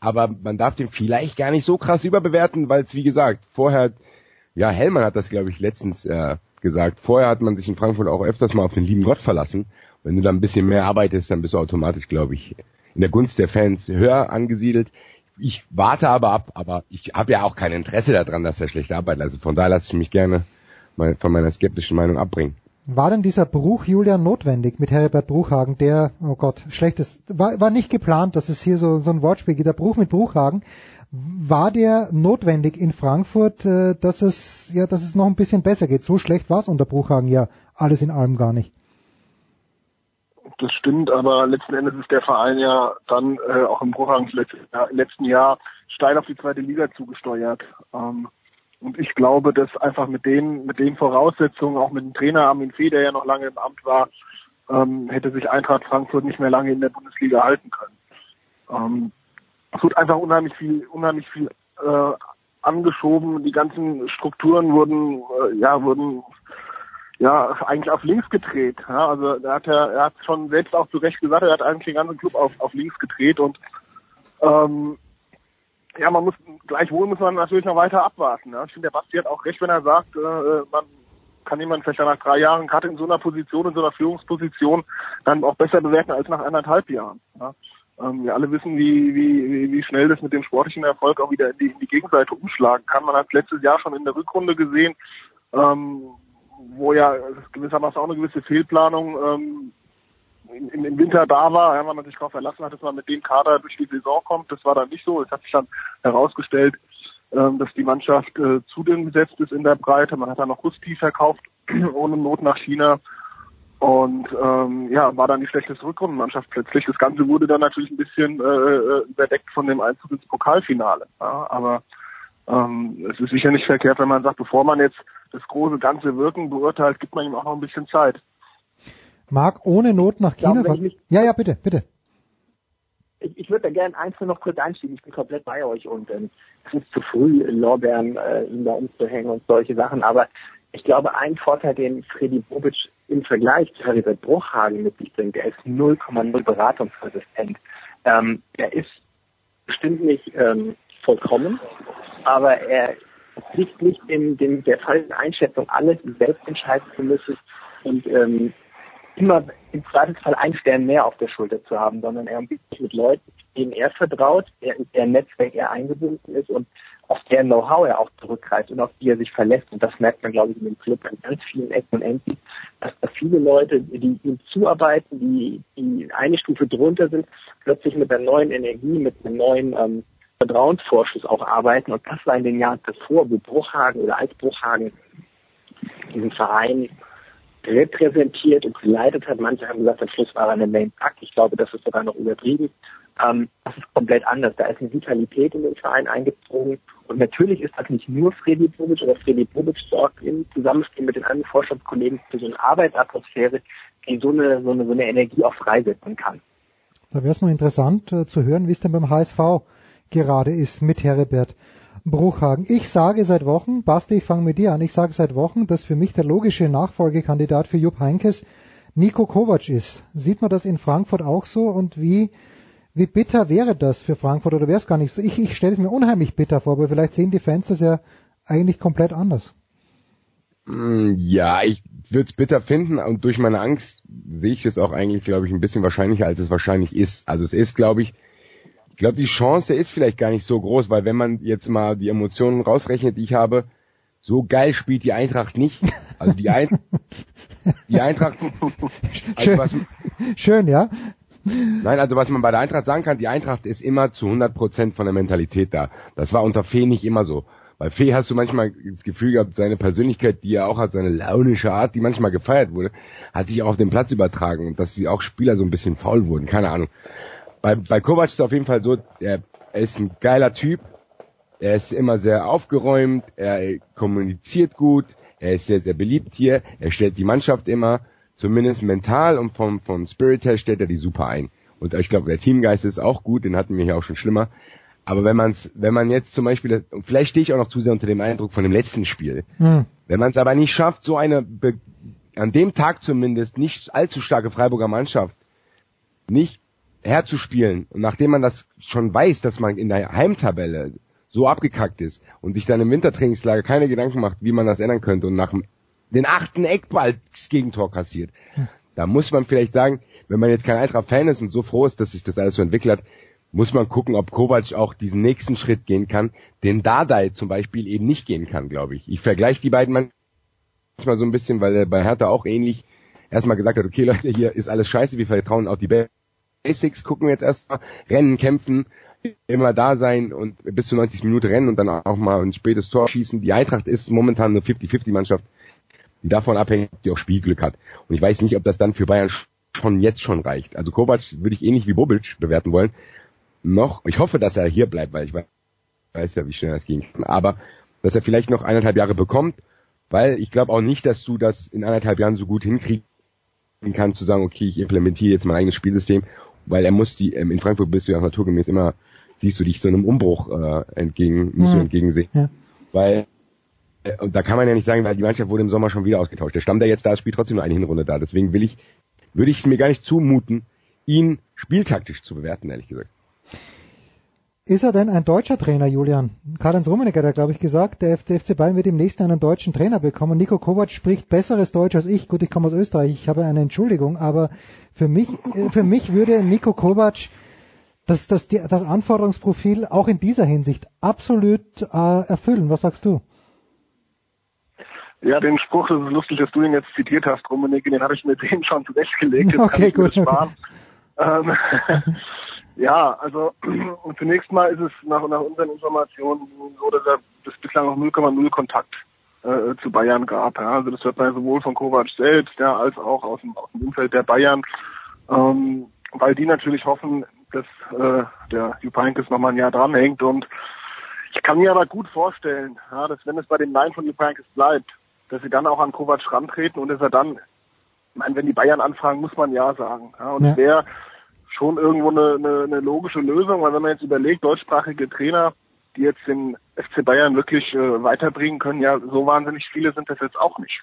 aber man darf den vielleicht gar nicht so krass überbewerten, weil es wie gesagt, vorher, ja, Hellmann hat das glaube ich letztens äh, gesagt, vorher hat man sich in Frankfurt auch öfters mal auf den lieben Gott verlassen. Wenn du da ein bisschen mehr arbeitest, dann bist du automatisch, glaube ich, in der Gunst der Fans höher angesiedelt. Ich warte aber ab, aber ich habe ja auch kein Interesse daran, dass er schlecht arbeitet. Also von daher lasse ich mich gerne von meiner skeptischen Meinung abbringen. War denn dieser Bruch Julian notwendig mit Heribert Bruchhagen, der, oh Gott, schlechtes, war, war nicht geplant, dass es hier so, so ein Wortspiel gibt, der Bruch mit Bruchhagen. War der notwendig in Frankfurt, äh, dass es, ja, dass es noch ein bisschen besser geht? So schlecht war es unter Bruchhagen ja alles in allem gar nicht. Das stimmt, aber letzten Endes ist der Verein ja dann äh, auch im Jahr, letzten Jahr steil auf die zweite Liga zugesteuert. Ähm, und ich glaube, dass einfach mit den, mit den Voraussetzungen, auch mit dem Trainer Armin Fee, der ja noch lange im Amt war, ähm, hätte sich Eintracht Frankfurt nicht mehr lange in der Bundesliga halten können. Ähm, es wird einfach unheimlich viel, unheimlich viel äh, angeschoben. Die ganzen Strukturen wurden, äh, ja, wurden ja eigentlich auf links gedreht. Ja, also er hat ja, er hat schon selbst auch zu Recht gesagt, er hat eigentlich den ganzen Club auf, auf links gedreht und ähm, ja, man muss gleichwohl muss man natürlich noch weiter abwarten. Ja. Ich finde, der Basti hat auch recht, wenn er sagt, äh, man kann jemand vielleicht nach drei Jahren gerade in so einer Position, in so einer Führungsposition dann auch besser bewerten als nach anderthalb Jahren. Ja. Ähm, wir alle wissen, wie, wie, wie schnell das mit dem sportlichen Erfolg auch wieder in die, in die Gegenseite umschlagen kann. Man hat letztes Jahr schon in der Rückrunde gesehen, ähm, wo ja gewissermaßen auch eine gewisse Fehlplanung ähm, im, im Winter da war, ja, man sich darauf verlassen hat, dass man mit dem Kader durch die Saison kommt. Das war dann nicht so. Es hat sich dann herausgestellt, ähm, dass die Mannschaft äh, zu dünn besetzt ist in der Breite. Man hat dann noch Rusti verkauft, (clears throat) ohne Not nach China. Und ähm, ja, war dann die schlechteste Rückrundenmannschaft plötzlich. Das Ganze wurde dann natürlich ein bisschen äh, überdeckt von dem Einzug ins Pokalfinale. Ja, aber ähm, es ist sicher nicht verkehrt, wenn man sagt, bevor man jetzt das große ganze Wirken beurteilt, gibt man ihm auch noch ein bisschen Zeit. Marc ohne Not nach China. Mich- ja, ja, bitte, bitte. ich, ich würde da gerne eins nur noch kurz einschieben. Ich bin komplett bei euch und ähm, es ist zu früh, Lorbeeren äh, da umzuhängen und solche Sachen. Aber ich glaube, ein Vorteil, den Freddy Bobic im Vergleich zu Herbert Bruchhagen mit sich bringt, der ist 0,0 beratungsresistent. Ähm, er ist bestimmt nicht ähm, vollkommen, aber er liegt nicht in dem, der falschen Einschätzung, alles selbst entscheiden zu müssen und ähm, immer im Zweifelsfall einen Stern mehr auf der Schulter zu haben, sondern er umgibt sich mit Leuten, denen er vertraut, der, Netzwerk er eingebunden ist und auf deren Know-how er auch zurückgreift und auf die er sich verlässt. Und das merkt man, glaube ich, in dem Club an ganz vielen Ecken und Enden, dass da viele Leute, die ihm zuarbeiten, die, die eine Stufe drunter sind, plötzlich mit einer neuen Energie, mit einem neuen ähm, Vertrauensvorschuss auch arbeiten. Und das war in den Jahren davor, wo Bruchhagen oder als Bruchhagen diesen Verein repräsentiert und geleitet hat. Manche haben gesagt, am Schluss war er eine Main Pack. Ich glaube, das ist sogar noch übertrieben. Ähm, das ist komplett anders. Da ist eine Vitalität in den Verein eingezogen. Und natürlich ist das nicht nur Freddy Bobic, aber Freddy Bobic sorgt im Zusammenspiel mit den anderen Vorstandskollegen für so eine Arbeitsatmosphäre, die so eine, so eine, so eine Energie auch freisetzen kann. Da wäre es mal interessant äh, zu hören, wie es denn beim HSV gerade ist mit Herbert Bruchhagen. Ich sage seit Wochen, Basti, ich fange mit dir an, ich sage seit Wochen, dass für mich der logische Nachfolgekandidat für Jupp Heinkes Nico Kovac ist. Sieht man das in Frankfurt auch so und wie, wie bitter wäre das für Frankfurt oder wäre es gar nicht so? Ich, ich stelle es mir unheimlich bitter vor, aber vielleicht sehen die Fans das ja eigentlich komplett anders. Mm, Ja, ich würde es bitter finden und durch meine Angst sehe ich es auch eigentlich, glaube ich, ein bisschen wahrscheinlicher, als es wahrscheinlich ist. Also es ist, glaube ich, ich glaube, die Chance ist vielleicht gar nicht so groß, weil wenn man jetzt mal die Emotionen rausrechnet, die ich habe, so geil spielt die Eintracht nicht. Also die, Ein die Eintracht, (laughs) also was, Schön, ja? Nein, also was man bei der Eintracht sagen kann, die Eintracht ist immer zu 100 Prozent von der Mentalität da. Das war unter Fee nicht immer so. Bei Fee hast du manchmal das Gefühl gehabt, seine Persönlichkeit, die er auch hat, seine launische Art, die manchmal gefeiert wurde, hat sich auch auf den Platz übertragen und dass sie auch Spieler so ein bisschen faul wurden, keine Ahnung. Bei, bei Kovac ist es auf jeden Fall so, er, er ist ein geiler Typ, er ist immer sehr aufgeräumt, er kommuniziert gut, er ist sehr, sehr beliebt hier, er stellt die Mannschaft immer, zumindest mental und vom, vom Spirit her stellt er die super ein. Und ich glaube, der Teamgeist ist auch gut, den hatten wir hier auch schon schlimmer. Aber wenn man's, wenn man jetzt zum Beispiel, vielleicht stehe ich auch noch zu sehr unter dem Eindruck von dem letzten Spiel, Hm. wenn man es aber nicht schafft, so eine an dem Tag zumindest nicht allzu starke Freiburger Mannschaft nicht herzuspielen und nachdem man das schon weiß, dass man in der Heimtabelle so abgekackt ist und sich dann im Wintertrainingslager keine Gedanken macht, wie man das ändern könnte und nach dem- den achten Eckball das Gegentor kassiert, da muss man vielleicht sagen, wenn man jetzt kein Eintracht-Fan ist und so froh ist, dass sich das alles so entwickelt hat, muss man gucken, ob Kovac auch diesen nächsten Schritt gehen kann, den Dardai zum Beispiel eben nicht gehen kann, glaube ich. Ich vergleiche die beiden manchmal so ein bisschen, weil er bei Hertha auch ähnlich erstmal gesagt hat, okay Leute, hier ist alles scheiße, wir vertrauen auf die Basics, gucken wir jetzt erstmal, rennen, kämpfen, immer da sein und bis zu 90 Minuten rennen und dann auch mal ein spätes Tor schießen. Die Eintracht ist momentan eine 50-50-Mannschaft, die davon abhängt, die auch Spielglück hat. Und ich weiß nicht, ob das dann für Bayern schon jetzt schon reicht. Also Kovac würde ich ähnlich wie Bobic bewerten wollen. Noch, ich hoffe, dass er hier bleibt, weil ich weiß ja, wie schnell das gehen kann. Aber dass er vielleicht noch eineinhalb Jahre bekommt, weil ich glaube auch nicht, dass du das in eineinhalb Jahren so gut hinkriegen kannst, zu sagen, okay, ich implementiere jetzt mein eigenes Spielsystem, weil er muss die, ähm, in Frankfurt bist du ja naturgemäß immer, siehst du dich so einem Umbruch äh, entgegen, musst du Mhm. entgegensehen. Ja. Weil äh, und da kann man ja nicht sagen, weil die Mannschaft wurde im Sommer schon wieder ausgetauscht. Der Stamm, der jetzt da ist, spielt trotzdem nur eine Hinrunde da. Deswegen will ich, würde ich es mir gar nicht zumuten, ihn spieltaktisch zu bewerten, ehrlich gesagt. Ist er denn ein deutscher Trainer, Julian? Karl-Heinz Rummenigge hat, glaube ich, gesagt, der FC Bayern wird im nächsten einen deutschen Trainer bekommen. Nico Kovac spricht besseres Deutsch als ich. Gut, ich komme aus Österreich, ich habe eine Entschuldigung, aber für mich, äh, für mich würde Nico Kovac das, das, das Anforderungsprofil auch in dieser Hinsicht absolut äh, erfüllen. Was sagst du? Ja, den Spruch, das ist lustig, dass du ihn jetzt zitiert hast, Rummenigge, den habe ich mir (laughs) den schon zurechtgelegt. Jetzt Okay, kann ich mir gut. (laughs) Ähm, ja, also (clears throat) zunächst mal ist es nach, nach unseren Informationen so, dass er das bislang noch 0,0 Kontakt äh, zu Bayern gab. Ja. Also das hört man sowohl von Kovac selbst, ja, als auch aus dem, aus dem Umfeld der Bayern, ähm, weil die natürlich hoffen, dass äh, der Jupp Heynckes noch mal ein Jahr dranhängt und ich kann mir aber gut vorstellen, ja, dass wenn es bei dem Nein von Jupp Heynckes bleibt, dass sie dann auch an Kovac rantreten und dass er dann, ich meine, wenn die Bayern anfragen, muss man ja sagen. Ja, und Ja. es wäre schon irgendwo eine, eine, eine logische Lösung, weil wenn man jetzt überlegt, deutschsprachige Trainer, die jetzt den FC Bayern wirklich äh, weiterbringen können, ja, so wahnsinnig viele sind das jetzt auch nicht.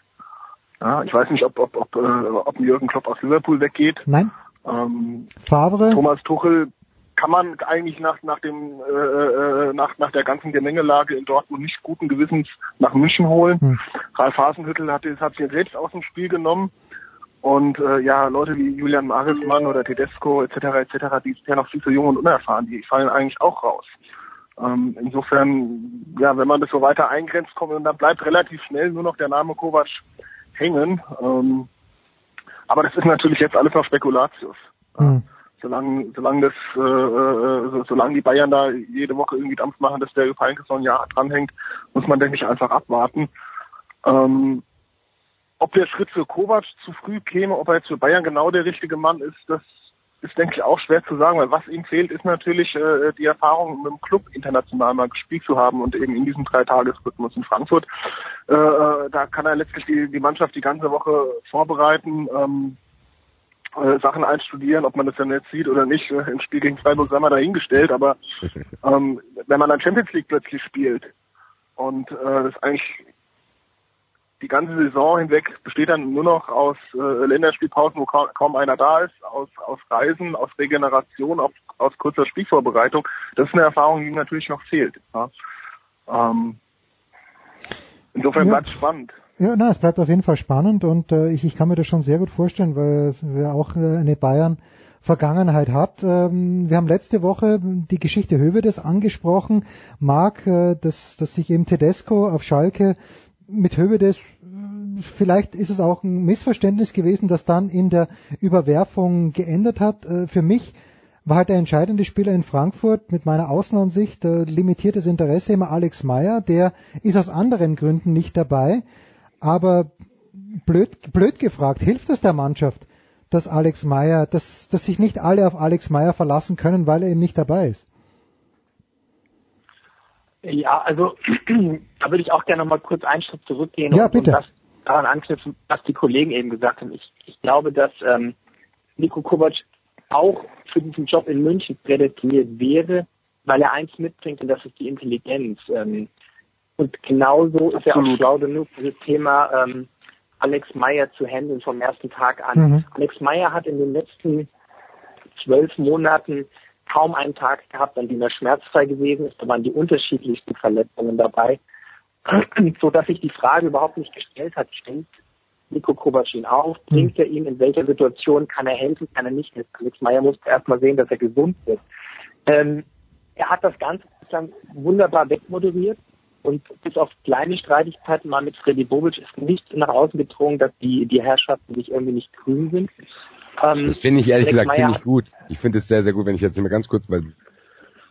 Ja, ich weiß nicht, ob, ob, ob, äh, ob Jürgen Klopp aus Liverpool weggeht. Nein? Ähm, Favre? Thomas Tuchel kann man eigentlich nach nach dem äh, äh, nach nach der ganzen Gemengelage in Dortmund nicht guten Gewissens nach München holen. Hm. Ralf Hasenhüttel hat es hat sich selbst aus dem Spiel genommen und äh, ja Leute wie Julian Marismann oder Tedesco etc. etc. die sind ja noch viel zu jung und unerfahren, die fallen eigentlich auch raus. Ähm, insofern ja, wenn man das so weiter eingrenzt, kommt und dann bleibt relativ schnell nur noch der Name Kovac hängen. Ähm, aber das ist natürlich jetzt alles noch Spekulatius Hm. solange solange das äh, äh, so- solange die Bayern da jede Woche irgendwie Dampf machen, dass der Heynckes noch ein Jahr dranhängt, muss man denke ich einfach abwarten. Ähm, ob der Schritt für Kovac zu früh käme, ob er jetzt für Bayern genau der richtige Mann ist, das ist denke ich auch schwer zu sagen, weil was ihm fehlt, ist natürlich äh, die Erfahrung mit dem Club international mal gespielt zu haben und eben in diesem Dreitagesrhythmus in Frankfurt. Äh, äh, da kann er letztlich die, die Mannschaft die ganze Woche vorbereiten. Ähm, äh, Sachen einstudieren, ob man das dann jetzt sieht oder nicht. Äh, Im Spiel gegen Freiburg sei mal dahingestellt, aber (laughs) ähm, wenn man dann Champions League plötzlich spielt und äh, das eigentlich die ganze Saison hinweg besteht dann nur noch aus äh, Länderspielpausen, wo kaum, kaum einer da ist, aus, aus Reisen, aus Regeneration, aus, aus kurzer Spielvorbereitung. Das ist eine Erfahrung, die natürlich noch fehlt. Ja. Ähm, insofern Ja. bleibt es spannend. Ja, na, es bleibt auf jeden Fall spannend und äh, ich, ich kann mir das schon sehr gut vorstellen, weil wir auch äh, eine Bayern Vergangenheit hat. Ähm, wir haben letzte Woche die Geschichte Hövedes angesprochen. Marc, äh, dass, dass sich eben Tedesco auf Schalke mit Hövedes vielleicht ist es auch ein Missverständnis gewesen, das dann in der Überwerfung geändert hat. Äh, für mich war halt der entscheidende Spieler in Frankfurt mit meiner Außenansicht äh, limitiertes Interesse immer Alex Meyer. Der ist aus anderen Gründen nicht dabei. Aber blöd, blöd gefragt, hilft es der Mannschaft, dass Alex Meyer, dass, dass sich nicht alle auf Alex Meyer verlassen können, weil er eben nicht dabei ist? Ja, also (clears throat) da würde ich auch gerne noch mal kurz einen Schritt zurückgehen ja, und, bitte. und das daran anknüpfen, was die Kollegen eben gesagt haben. Ich, ich glaube, dass ähm, Nico Kovac auch für diesen Job in München prädestiniert wäre, weil er eins mitbringt und das ist die Intelligenz. Ähm, und genauso ist er auch schlau genug, dieses Thema ähm, Alex Meyer zu handeln vom ersten Tag an. Mhm. Alex Meyer hat in den letzten zwölf Monaten kaum einen Tag gehabt, an dem er schmerzfrei gewesen ist. Da waren die unterschiedlichsten Verletzungen dabei, (clears throat) so dass sich die Frage überhaupt nicht gestellt hat, stellt Nico Kovac ihn auf, bringt er ihn, in welcher Situation kann er helfen, kann er nicht helfen. Alex Meyer musste erstmal sehen, dass er gesund wird. Ähm, er hat das Ganze bislang wunderbar wegmoderiert und bis auf kleine Streitigkeiten mal mit Freddy Bobic ist nicht nach außen gedrungen, dass die, die Herrschaften sich irgendwie nicht grün sind. Ähm, Das finde ich ehrlich Alex gesagt Meyer ziemlich gut. Ich finde es sehr, sehr gut, wenn ich jetzt mal ganz kurz, weil,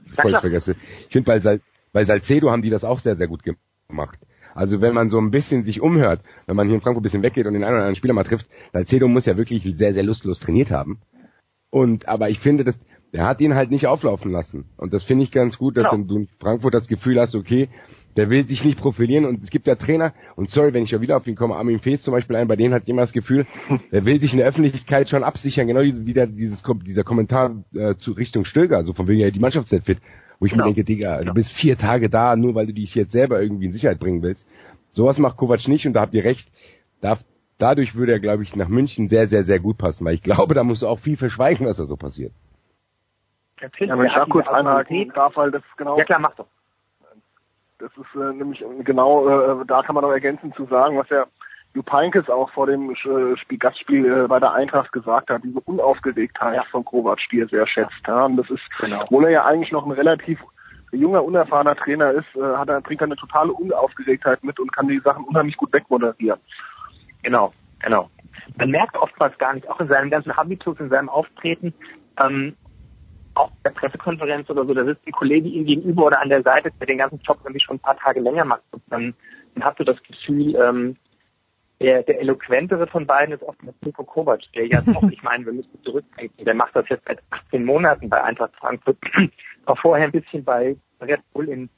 bevor ich vergesse. Ich finde, bei, Sal bei Salcedo haben die das auch sehr, sehr gut gemacht. Also wenn man so ein bisschen sich umhört, wenn man hier in Frankfurt ein bisschen weggeht und den einen oder anderen Spieler mal trifft, Salcedo muss ja wirklich sehr, sehr lustlos trainiert haben. Und, aber ich finde, dass, der hat ihn halt nicht auflaufen lassen. Und das finde ich ganz gut, dass Genau. du in Frankfurt das Gefühl hast, okay, der will sich nicht profilieren und es gibt ja Trainer, und sorry, wenn ich schon wieder auf ihn komme, Armin Fees zum Beispiel ein, bei denen hat jemand das Gefühl, (laughs) der will sich in der Öffentlichkeit schon absichern, genau wie der, dieses, dieser Kommentar äh, zu Richtung Stöger, so von wegen, ja, die Mannschaft ist fit, wo ich Genau. mir denke, Digga, du bist vier Tage da, nur weil du dich jetzt selber irgendwie in Sicherheit bringen willst. Sowas macht Kovac nicht und da habt ihr recht, darf, dadurch würde er, glaube ich, nach München sehr, sehr, sehr gut passen, weil ich glaube, da musst du auch viel verschweigen, was da so passiert. Natürlich, Ja, wenn er ich da kurz einhaken darf, weil das genau Ja klar, mach doch. Das ist äh, nämlich genau, äh, da kann man noch ergänzend zu sagen, was ja Jupp Heynckes auch vor dem äh, Spiel, Gastspiel äh, bei der Eintracht gesagt hat, diese Unaufgeregtheit von Kovac, die er sehr schätzt. Ja. Und das ist, Genau. obwohl er ja eigentlich noch ein relativ junger, unerfahrener Trainer ist, äh, hat er, bringt er eine totale Unaufgeregtheit mit und kann die Sachen unheimlich gut wegmoderieren. Genau, genau. Man merkt oftmals gar nicht, auch in seinem ganzen Habitus, in seinem Auftreten, ähm, auch bei der Pressekonferenz oder so, da sitzt ein Kollege ihm gegenüber oder an der Seite, der den ganzen Job irgendwie schon ein paar Tage länger macht. Und dann, dann hast du das Gefühl, ähm, der, der eloquentere von beiden ist oftmals Nico Kovac, der ja doch, (laughs) ich meine, wir müssen zurückdenken, der macht das jetzt seit 18 Monaten bei Eintracht Frankfurt, (clears throat) war vorher ein bisschen bei Red Bull in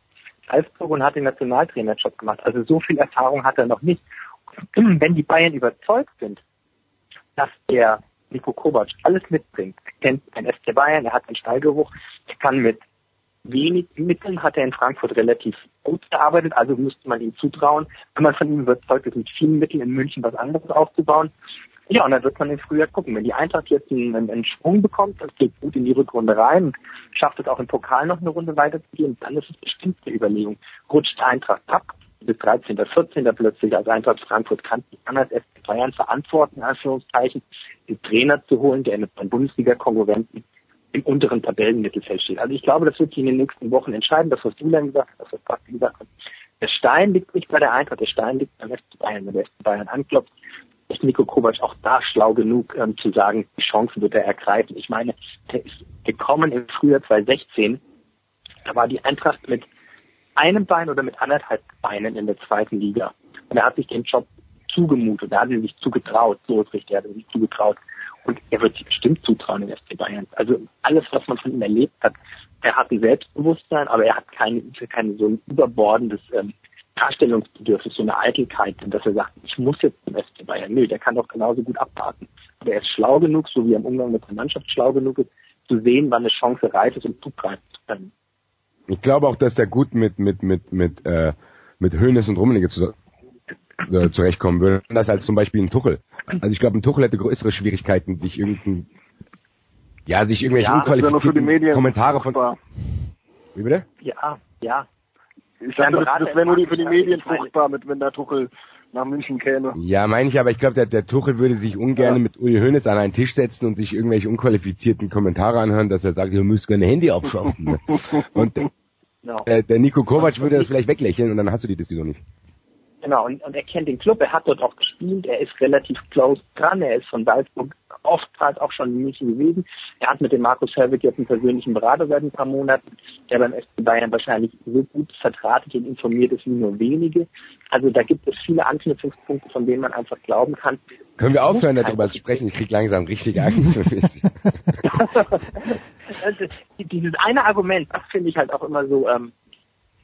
Salzburg und hat den Nationaltrainerjob gemacht. Also so viel Erfahrung hat er noch nicht. Wenn die Bayern überzeugt sind, dass der Nico Kovac alles mitbringt, er kennt den FC Bayern, er hat den Stallgeruch, er kann mit wenig Mitteln, hat er in Frankfurt relativ gut gearbeitet, also müsste man ihm zutrauen, wenn man von ihm überzeugt ist, mit vielen Mitteln in München was anderes aufzubauen. Ja, und dann wird man im Frühjahr gucken. Wenn die Eintracht jetzt einen, einen, Schwung bekommt, das geht gut in die Rückrunde rein und schafft es auch im Pokal noch eine Runde weiterzugehen, dann ist es bestimmt eine Überlegung. Rutscht Eintracht ab, bis 13., 14. plötzlich als Eintracht Frankfurt kann sich dann als FC Bayern verantworten, Anführungszeichen, den Trainer zu holen, der mit seinen Bundesliga-Konkurrenten im unteren Tabellenmittelfeld steht. Also ich glaube, das wird sich in den nächsten Wochen entscheiden. Das, was du dann gesagt hast, das, was Basti gesagt hat. Der Stein liegt nicht bei der Eintracht, der Stein liegt beim FC Bayern. Wenn der FC Bayern anklopft, ist Nico Kovac auch da schlau genug, ähm, zu sagen, die Chancen wird er ergreifen. Ich meine, der ist gekommen im Frühjahr 2016. Da war die Eintracht mit einem Bein oder mit anderthalb Beinen in der zweiten Liga. Und er hat sich den Job zugemutet, er hat ihn sich zugetraut, so ist richtig, er hat ihn sich zugetraut. Und er wird sich bestimmt zutrauen in FC Bayern. Also alles, was man von ihm erlebt hat, er hat ein Selbstbewusstsein, aber er hat kein, kein so ein überbordendes ähm, Darstellungsbedürfnis, so eine Eitelkeit, dass er sagt, ich muss jetzt zum FC Bayern. Nö, der kann doch genauso gut abwarten. Aber er ist schlau genug, so wie er im Umgang mit der Mannschaft schlau genug ist, zu sehen, wann eine Chance reif ist, um zugreifen zu können. Ich glaube auch, dass er gut mit mit mit mit äh, mit Hönes und Rummenigge zu, äh, zurechtkommen würde. Anders als zum Beispiel ein Tuchel. Also ich glaube, ein Tuchel hätte größere Schwierigkeiten, sich irgendein ja sich irgendwelche Ja, das wäre nur für die unqualifizierten Medien Kommentare von wie bitte? Ja, ja. Ich dachte, das, das wäre nur für die Medien fruchtbar, mit, wenn der Tuchel nach München käme. Ja, meine ich, aber ich glaube, der, der Tuchel würde sich ungern Ja. mit Uli Hoeneß an einen Tisch setzen und sich irgendwelche unqualifizierten Kommentare anhören, dass er sagt, ihr müsst gerne Handy abschaffen. ne? (laughs) und Genau. der, der Nico Kovac würde das vielleicht weglächeln und dann hast du die Diskussion nicht. Genau, und, und er kennt den Club, er hat dort auch gespielt, er ist relativ close dran, er ist von Salzburg oftmals auch schon in München gewesen. Er hat mit dem Markus Herwig jetzt einen persönlichen Berater seit ein paar Monaten, der beim FC Bayern wahrscheinlich so gut vertratet und informiert ist wie nur wenige. Also da gibt es viele Anknüpfungspunkte, von denen man einfach glauben kann. Können wir aufhören, darüber zu sprechen? Ich krieg langsam richtig Angst. (laughs) Also, Dieses eine Argument, das finde ich halt auch immer so, ähm,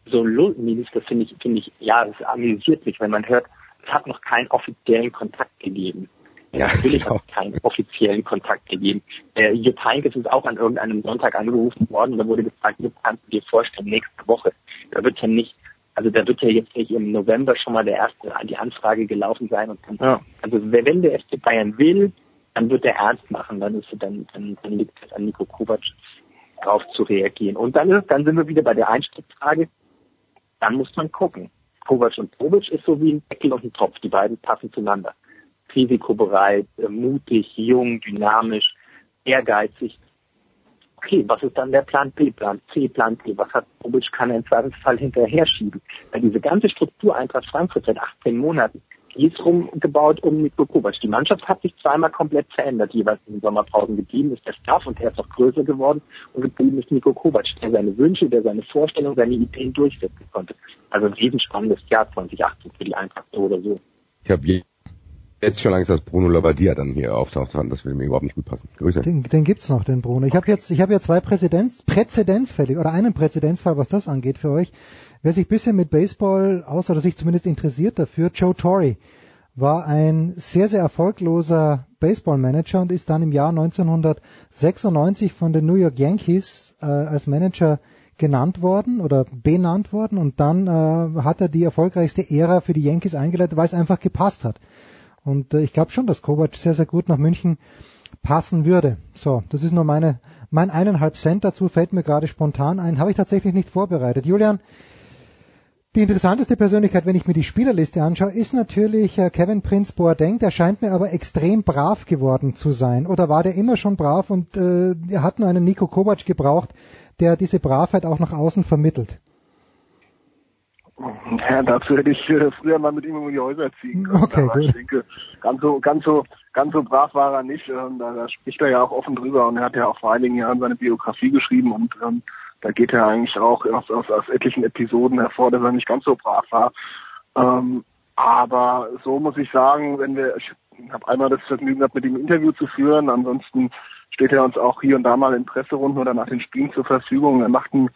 so lustig, das finde ich, finde ich, ja, das amüsiert mich, wenn man hört, es hat noch keinen offiziellen Kontakt gegeben. Ja, natürlich hat es keinen offiziellen Kontakt gegeben. Äh, Jupp Heynckes ist auch an irgendeinem Sonntag angerufen worden, da wurde gefragt, Jupp, kannst du dir vorstellen, nächste Woche? Da wird ja nicht, also da wird ja jetzt nicht im November schon mal der erste, die Anfrage gelaufen sein und dann, Ja. also wenn der FC Bayern will, dann wird er ernst machen, dann ist dann, dann, dann liegt es an Nico Kovac darauf zu reagieren. Und dann ist, dann sind wir wieder bei der Einstiegsfrage, dann muss man gucken. Kovac und Bobic ist so wie ein Deckel und ein Topf, die beiden passen zueinander. Risikobereit, äh, mutig, jung, dynamisch, ehrgeizig. Okay, was ist dann der Plan B, Plan C, Plan D? Was hat Bobic, kann er im Zweifelsfall hinterher schieben? Weil diese ganze Struktur Eintracht Frankfurt seit 18 Monaten, die ist rumgebaut um Nico Kovac. Die Mannschaft hat sich zweimal komplett verändert, jeweils in den Sommerpausen geblieben ist der Staff und der ist auch größer geworden und geblieben ist Nico Kovac, der seine Wünsche, der seine Vorstellungen, seine Ideen durchsetzen konnte. Also ein riesenspannendes Jahr 2018 für die Eintracht so oder so. Ich habe jetzt schon Angst, dass Bruno Labbadia dann hier auftaucht. Das würde mir überhaupt nicht gut passen. Grüße. Den, den gibt's noch, den Bruno. Ich habe jetzt, ich habe ja zwei Präzedenz, Präzedenzfälle oder einen Präzedenzfall, was das angeht für euch. Wer sich bisschen mit Baseball aus oder sich zumindest interessiert dafür, Joe Torre war ein sehr, sehr erfolgloser Baseballmanager und ist dann im Jahr 1996 von den New York Yankees äh, als Manager genannt worden oder benannt worden und dann äh, hat er die erfolgreichste Ära für die Yankees eingeleitet, weil es einfach gepasst hat. Und äh, ich glaube schon, dass Kovac sehr, sehr gut nach München passen würde. So, das ist nur meine, mein eineinhalb Cent dazu, fällt mir gerade spontan ein, habe ich tatsächlich nicht vorbereitet. Julian, die interessanteste Persönlichkeit, wenn ich mir die Spielerliste anschaue, ist natürlich äh, Kevin Prince Boateng. Der scheint mir aber extrem brav geworden zu sein. Oder war der immer schon brav und äh, er hat nur einen Nico Kovac gebraucht, der diese Bravheit auch nach außen vermittelt? Ja, dazu hätte ich äh, früher mal mit ihm um die Häuser ziehen können. Okay, Aber ich denke, ganz so, ganz so, ganz so brav war er nicht. Ähm, da, da spricht er ja auch offen drüber und er hat ja auch vor einigen Jahren seine Biografie geschrieben und ähm, da geht er eigentlich auch aus, aus, aus etlichen Episoden hervor, dass er nicht ganz so brav war. Ähm, aber so muss ich sagen, wenn wir, ich habe einmal das Vergnügen gehabt, mit ihm ein Interview zu führen, ansonsten steht er uns auch hier und da mal in Presserunden oder nach den Spielen zur Verfügung. Er macht einen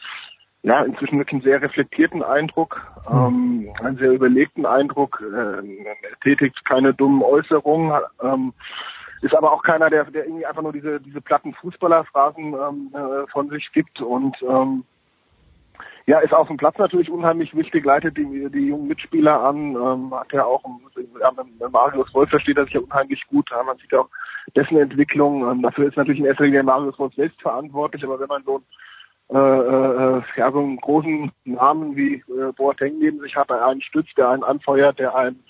ja, inzwischen wirklich einen sehr reflektierten Eindruck, ähm, einen sehr überlegten Eindruck, äh, er tätigt keine dummen Äußerungen, ähm, ist aber auch keiner, der, der irgendwie einfach nur diese, diese platten Fußballerphrasen ähm, äh, von sich gibt und ähm, ja, ist auf dem Platz natürlich unheimlich wichtig, leitet die, die jungen Mitspieler an, ähm, hat ja auch, ja, mit Marius Wolf versteht er sich ja unheimlich gut, ja, man sieht auch dessen Entwicklung, ähm, dafür ist natürlich in erster Linie Marius Wolf selbst verantwortlich, aber wenn man so äh, äh, ja, so einen großen Namen wie äh, Boateng neben sich hat, der einen stützt, der einen anfeuert, der einen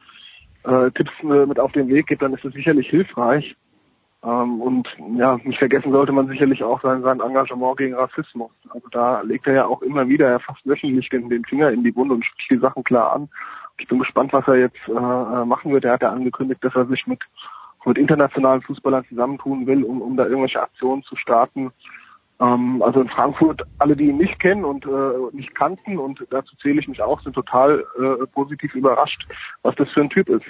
äh, Tipps äh, mit auf den Weg gibt, dann ist das sicherlich hilfreich. Ähm, und ja, nicht vergessen sollte man sicherlich auch sein, sein Engagement gegen Rassismus. Also da legt er ja auch immer wieder, ja fast wöchentlich den, den Finger in die Wunde und spricht die Sachen klar an. Ich bin gespannt, was er jetzt äh, äh, machen wird. Er hat ja angekündigt, dass er sich mit, mit internationalen Fußballern zusammentun will, um, um da irgendwelche Aktionen zu starten. Ähm, also in Frankfurt, alle, die ihn nicht kennen und äh, nicht kannten, und dazu zähle ich mich auch, sind total äh, positiv überrascht, was das für ein Typ ist.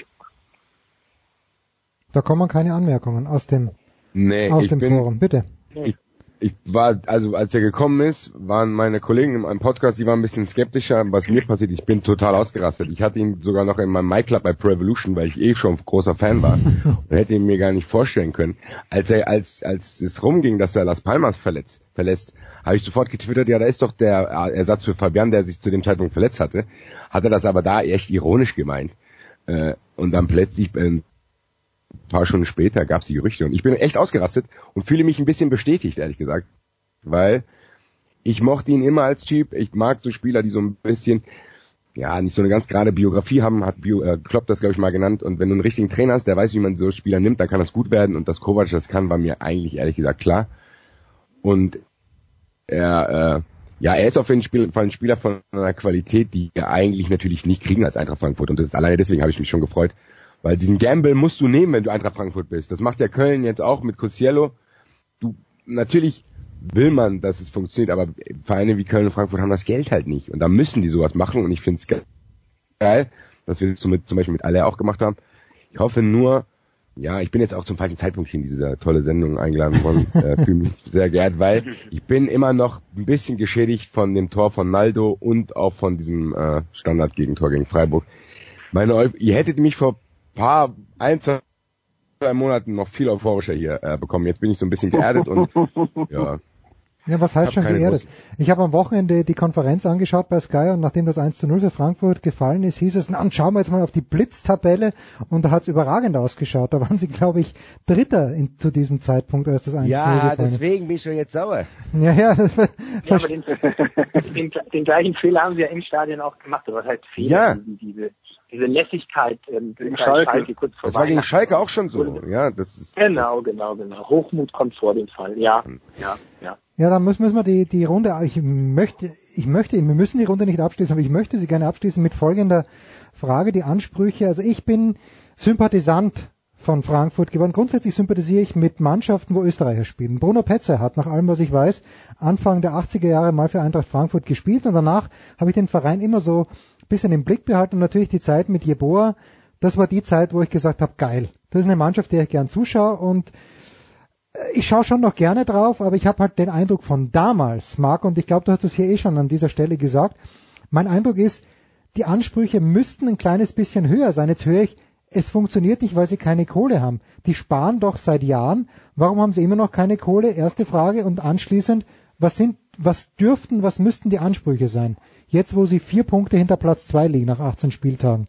Da kommen keine Anmerkungen aus dem, Nee, aus ich dem bin, Forum. Bitte. ich, ich war, also als er gekommen ist, waren meine Kollegen in einem Podcast, die waren ein bisschen skeptischer, was mir passiert. Ich bin total ausgerastet. Ich hatte ihn sogar noch in meinem MyClub bei Pro Evolution, weil ich eh schon großer Fan war (laughs) und hätte ihn mir gar nicht vorstellen können. Als er, als, als es rumging, dass er Las Palmas verletzt, verlässt, habe ich sofort getwittert, ja, da ist doch der Ersatz für Fabian, der sich zu dem Zeitpunkt verletzt hatte. Hat er das aber da echt ironisch gemeint. Äh, und dann plötzlich, äh, ein paar Stunden später gab es die Gerüchte und ich bin echt ausgerastet und fühle mich ein bisschen bestätigt, ehrlich gesagt, weil ich mochte ihn immer als Typ. Ich mag so Spieler, die so ein bisschen, ja, nicht so eine ganz gerade Biografie haben, hat Bio, äh, Klopp das, glaube ich, mal genannt. Und wenn du einen richtigen Trainer hast, der weiß, wie man so Spieler nimmt, dann kann das gut werden. Und dass Kovac das kann, war mir eigentlich ehrlich gesagt klar. Und er, äh, ja, er ist auf jeden Fall ein Spieler von einer Qualität, die wir eigentlich natürlich nicht kriegen als Eintracht Frankfurt. Und das ist alleine deswegen habe ich mich schon gefreut. Weil diesen Gamble musst du nehmen, wenn du Eintracht Frankfurt bist. Das macht ja Köln jetzt auch mit Cosiello. Du, natürlich will man, dass es funktioniert, aber Vereine wie Köln und Frankfurt haben das Geld halt nicht. Und da müssen die sowas machen und ich finde es geil, dass wir das zum Beispiel mit alle auch gemacht haben. Ich hoffe nur, ja, ich bin jetzt auch zum falschen Zeitpunkt hier in diese tolle Sendung eingeladen worden. äh, (laughs) fühle mich sehr geehrt, weil ich bin immer noch ein bisschen geschädigt von dem Tor von Naldo und auch von diesem äh, Standard-Gegentor gegen Freiburg. Meine, ihr hättet mich vor paar, ein, zwei Monaten noch viel euphorischer hier äh, bekommen. Jetzt bin ich so ein bisschen geerdet und (laughs) ja, ja, was heißt schon geerdet? Ich habe am Wochenende die Konferenz angeschaut bei Sky und nachdem das 1 zu 0 für Frankfurt gefallen ist, hieß es, na, und schauen wir jetzt mal auf die Blitztabelle und da hat es überragend ausgeschaut. Da waren sie, glaube ich, Dritter in, zu diesem Zeitpunkt, als das 1 zu 0 Ja, deswegen bin ich schon jetzt sauer. Ja, ja. Das, ja aber den, (laughs) den, den, gleichen Fehler haben wir im Stadion auch gemacht, aber halt Fehler, ja. diese, diese Lässigkeit ähm, gegen Schalke. Schalke kurz vor Das war gegen Schalke auch schon so. Ja, das ist Genau, genau, genau. Hochmut kommt vor dem Fall. Ja, ja, ja. Ja, dann müssen, müssen wir die, die Runde, ich möchte, ich möchte, wir müssen die Runde nicht abschließen, aber ich möchte sie gerne abschließen mit folgender Frage, die Ansprüche. Also ich bin Sympathisant von Frankfurt geworden. Grundsätzlich sympathisiere ich mit Mannschaften, wo Österreicher spielen. Bruno Petzer hat, nach allem, was ich weiß, Anfang der 80er Jahre mal für Eintracht Frankfurt gespielt und danach habe ich den Verein immer so bisschen im Blick behalten und natürlich die Zeit mit Jeboa, das war die Zeit, wo ich gesagt habe, geil. Das ist eine Mannschaft, der ich gern zuschaue und ich schaue schon noch gerne drauf, aber ich habe halt den Eindruck von damals, Marc, und ich glaube, du hast das hier eh schon an dieser Stelle gesagt. Mein Eindruck ist, die Ansprüche müssten ein kleines bisschen höher sein. Jetzt höre ich, es funktioniert nicht, weil sie keine Kohle haben. Die sparen doch seit Jahren. Warum haben sie immer noch keine Kohle? Erste Frage. Und anschließend, was sind, was dürften, was müssten die Ansprüche sein? Jetzt, wo sie vier Punkte hinter Platz zwei liegen nach 18 Spieltagen.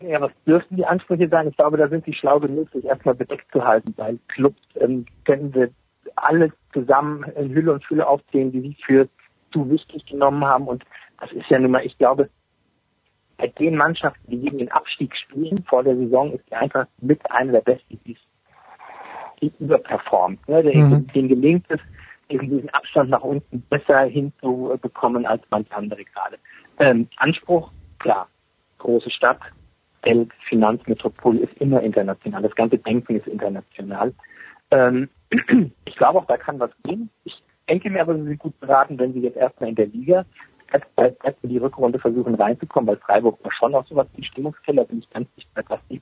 Ja, was dürften die Ansprüche sein? Ich glaube, da sind sie schlau genug, sich erstmal bedeckt zu halten, weil Clubs ähm, können wir alle zusammen in Hülle und Fülle aufzählen, die sie für zu wichtig genommen haben. Und das ist ja nun mal, ich glaube, bei den Mannschaften, die gegen den Abstieg spielen vor der Saison, ist die Eintracht mit einer der besten, die, überperformt. Ne? Der, mhm. Den gelingt es, eben diesen Abstand nach unten besser hinzubekommen als manche andere gerade. Ähm, Anspruch, klar, große Stadt, Geld, Finanzmetropole ist immer international. Das ganze Denken ist international. Ähm, (clears throat) ich glaube auch, da kann was gehen. Ich denke mir aber, sie sind gut beraten, wenn sie jetzt erstmal in der Liga erst in die Rückrunde versuchen reinzukommen, weil Freiburg war schon auch sowas wie Stimmungskeller, bin ich ganz sicher, dass die,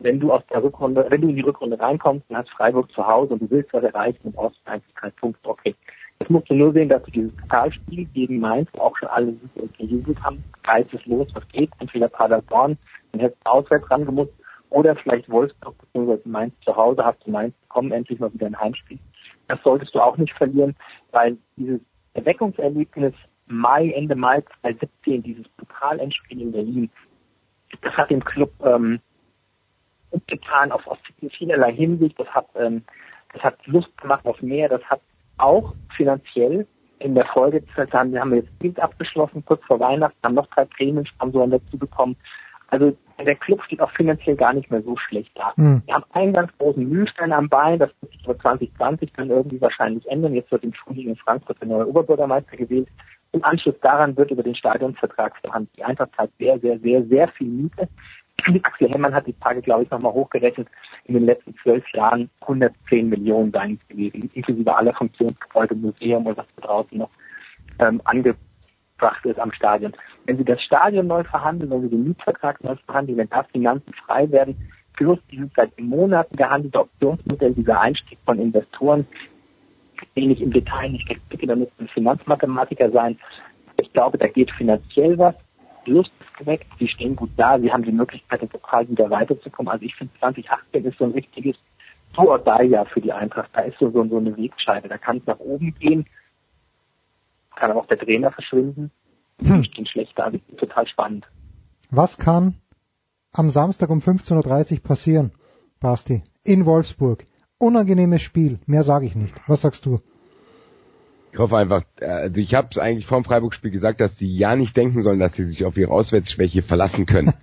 wenn du aus der Rückrunde, wenn du in die Rückrunde reinkommst, dann hast Freiburg zu Hause und du willst was erreichen und brauchst eigentlich keinen Punkt, okay. Jetzt musst du nur sehen, dass du dieses Pokalspiel gegen Mainz, auch schon alle gejubelt haben, geisteslos, was geht, entweder Paderborn, dann hättest du auswärts rangemusst, oder vielleicht Wolfsburg bzw. Mainz zu Hause, hast du Mainz bekommen, endlich mal wieder ein Heimspiel. Das solltest du auch nicht verlieren, weil dieses Erweckungserlebnis Mai, Ende Mai 2017, dieses Pokalendspiel in Berlin, das hat dem Club ähm, getan auf, auf vielerlei Hinsicht. Das hat, ähm, das hat Lust gemacht auf mehr. Das hat auch finanziell in der Folge, haben, wir haben jetzt Bild abgeschlossen, kurz vor Weihnachten, haben noch drei Prämiensponsoren dazu bekommen. Also der Club steht auch finanziell gar nicht mehr so schlecht da. Mhm. Wir haben einen ganz großen Mühlstein am Bein, das wird sich über 2020 dann irgendwie wahrscheinlich ändern. Jetzt wird im Frühling in Frankfurt der neue Oberbürgermeister gewählt. Im Anschluss daran wird über den Stadionvertrag verhandelt. Die Eintracht zahlt sehr, sehr, sehr, sehr viel Miete. Axel Hemmern hat die Tage, glaube ich, nochmal hochgerechnet. In den letzten zwölf Jahren 110 Millionen seien es gewesen, inklusive aller Funktionsgebäude, Museum und was da draußen noch ähm, angebracht ist am Stadion. Wenn Sie das Stadion neu verhandeln, wenn Sie den Mietvertrag neu verhandeln, wenn da Finanzen frei werden, plus dieses seit Monaten gehandelte Optionsmodell, dieser Einstieg von Investoren, den ich im Detail nicht bitte, da müssen ein Finanzmathematiker sein. Ich glaube, da geht finanziell was. Lust ist geweckt, sie stehen gut da, sie haben die Möglichkeit, im Pokal wieder weiterzukommen. Also ich finde 2018 ist so ein richtiges Do or Die Jahr für die Eintracht. Da ist so, so, eine Wegscheide. Da kann es nach oben gehen, kann aber auch der Trainer verschwinden. Hm. stehen schlechter. Also total spannend. Was kann am Samstag um 15.30 Uhr passieren, Basti, in Wolfsburg? unangenehmes Spiel. Mehr sage ich nicht. Was sagst du? Ich hoffe einfach, also ich habe es eigentlich vor dem Freiburg-Spiel gesagt, dass sie ja nicht denken sollen, dass sie sich auf ihre Auswärtsschwäche verlassen können.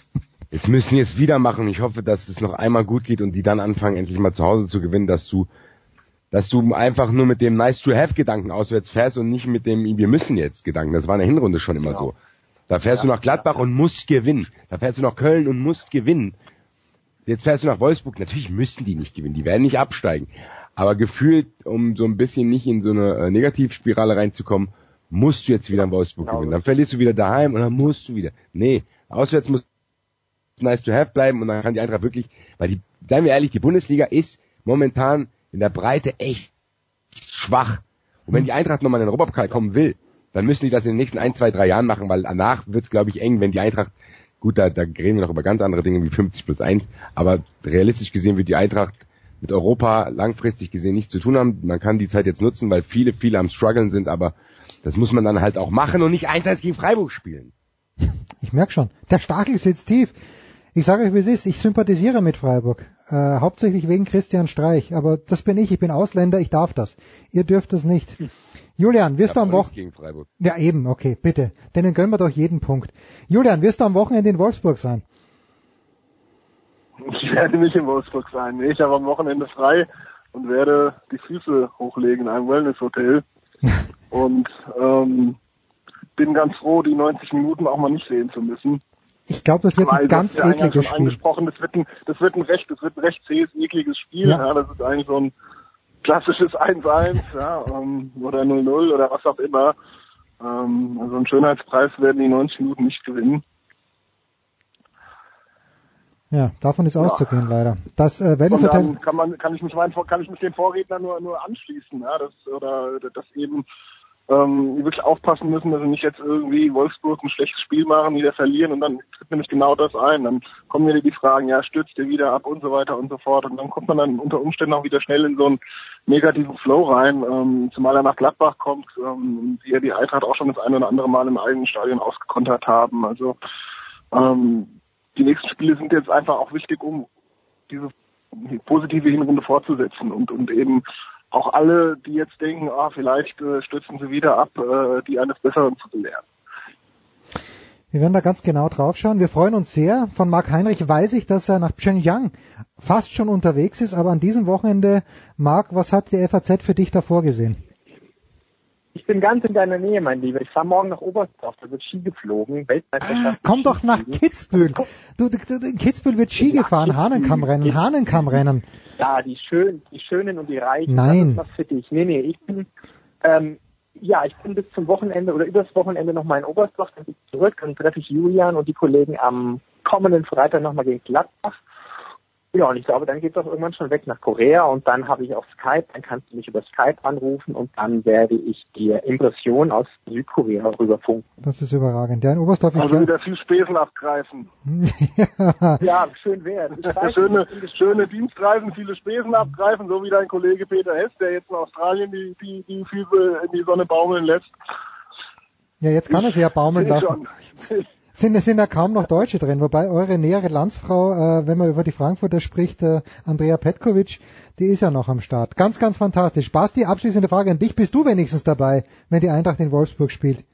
(laughs) jetzt müssen sie es wieder machen. Ich hoffe, dass es noch einmal gut geht und die dann anfangen, endlich mal zu Hause zu gewinnen, dass du dass du einfach nur mit dem Nice-to-Have-Gedanken auswärts fährst und nicht mit dem Wir müssen jetzt Gedanken. Das war in der Hinrunde schon immer Genau. so. Da fährst du nach Gladbach und musst gewinnen. Da fährst du nach Köln und musst gewinnen. Jetzt fährst du nach Wolfsburg. Natürlich müssen die nicht gewinnen. Die werden nicht absteigen. Aber gefühlt, um so ein bisschen nicht in so eine äh, Negativspirale reinzukommen, musst du jetzt wieder in Wolfsburg Genau. gewinnen. Dann verlierst du wieder daheim und dann musst du wieder. Nee, auswärts muss nice to have bleiben und dann kann die Eintracht wirklich, weil die, seien wir ehrlich, die Bundesliga ist momentan in der Breite echt schwach. Und wenn die Eintracht nochmal in den Europapokal kommen will, dann müssen die das in den nächsten ein, zwei, drei Jahren machen, weil danach wird es, glaube ich, eng, wenn die Eintracht, gut, da, da reden wir noch über ganz andere Dinge wie 50 plus 1, aber realistisch gesehen wird die Eintracht mit Europa langfristig gesehen nichts zu tun haben. Man kann die Zeit jetzt nutzen, weil viele, viele am struggeln sind, aber das muss man dann halt auch machen und nicht 1-1 gegen Freiburg spielen. Ich merk schon, der Stachel sitzt tief. Ich sage euch, wie es ist, ich sympathisiere mit Freiburg. Äh, hauptsächlich wegen Christian Streich. Aber das bin ich, ich bin Ausländer, ich darf das. Ihr dürft das nicht. Julian, wirst du am Wochenende... gegen Freiburg. Ja, eben, okay, bitte. Denen gönnen wir doch jeden Punkt. Julian, wirst du am Wochenende in Wolfsburg sein? Ich werde nicht in Wolfsburg sein. Ich habe am Wochenende frei und werde die Füße hochlegen in einem Wellnesshotel. (laughs) und ähm, bin ganz froh, die 90 Minuten auch mal nicht sehen zu müssen. Ich glaube, das wird Weil ein ganz das ekliges schon Spiel. angesprochen, das wird ein, das wird ein recht, das wird ein recht zähes, ekliges Spiel. Ja. Ja. das ist eigentlich so ein klassisches (laughs) 1-1, ja, ähm, oder 0-0 oder was auch immer. Ähm, also einen Schönheitspreis werden die 90 Minuten nicht gewinnen. Ja, davon ist auszugehen leider. Das äh, Und Wellnesshotel... dann kann man, kann ich mich meinen, kann ich mich den Vorredner nur, nur anschließen, ja, das, oder, dass eben, ähm, wirklich aufpassen müssen, dass sie nicht jetzt irgendwie Wolfsburg ein schlechtes Spiel machen, wieder verlieren und dann tritt nämlich genau das ein. Dann kommen wieder die Fragen, ja, stürzt ihr wieder ab und so weiter und so fort. Und dann kommt man dann unter Umständen auch wieder schnell in so einen negativen Flow rein, ähm, zumal er nach Gladbach kommt, ähm, die ja die Eintracht auch schon das eine oder andere Mal im eigenen Stadion ausgekontert haben. Also ähm, die nächsten Spiele sind jetzt einfach auch wichtig, um diese positive Hinrunde fortzusetzen und, und eben auch alle, die jetzt denken, ah, vielleicht äh, stürzen sie wieder ab, äh, die eines Besseren zu belehren. Wir werden da ganz genau drauf schauen. Wir freuen uns sehr. Von Marc Heinrich weiß ich, dass er nach Pyongyang fast schon unterwegs ist, aber an diesem Wochenende, Marc, was hat die FAZ für dich da vorgesehen? Ich bin ganz in deiner Nähe, mein Lieber. Ich fahre morgen nach Oberstdorf, da wird Ski geflogen, Weltmeisterschaft. Komm doch nach Kitzbühel. Du, du, du, in Kitzbühel wird Ski gefahren, Hahnenkammrennen, Hahnenkammrennen. Ja, die schönen, die Schönen und die Reichen. Nein. Das ist was für dich. Nee, nee, ich bin, ähm, ja, ich bin bis zum Wochenende oder übers Wochenende nochmal in Oberstdorf, dann bin ich zurück, dann treffe ich Julian und die Kollegen am kommenden Freitag nochmal gegen Gladbach. Ja, und ich glaube, dann geht es auch irgendwann schon weg nach Korea und dann habe ich auf Skype, dann kannst du mich über Skype anrufen und dann werde ich dir Impressionen aus Südkorea rüberfunken. Das ist überragend. Ja, in Oberstdorf ist Also wieder viel Spesen abgreifen. ja, (laughs) Ja, schön wär's. Schöne, schöne Dienstreisen, viele Spesen abgreifen, so wie dein Kollege Peter Hess, der jetzt in Australien die, die, die Füße in die Sonne baumeln lässt. ja, jetzt kann er sie ja baumeln lassen. schon. Sind, es sind ja kaum noch Deutsche drin, wobei eure nähere Landsfrau, äh, wenn man über die Frankfurter spricht, äh, Andrea Petkovic, die ist ja noch am Start. Ganz, ganz fantastisch. Basti, abschließende Frage an dich. Bist du wenigstens dabei, wenn die Eintracht in Wolfsburg spielt?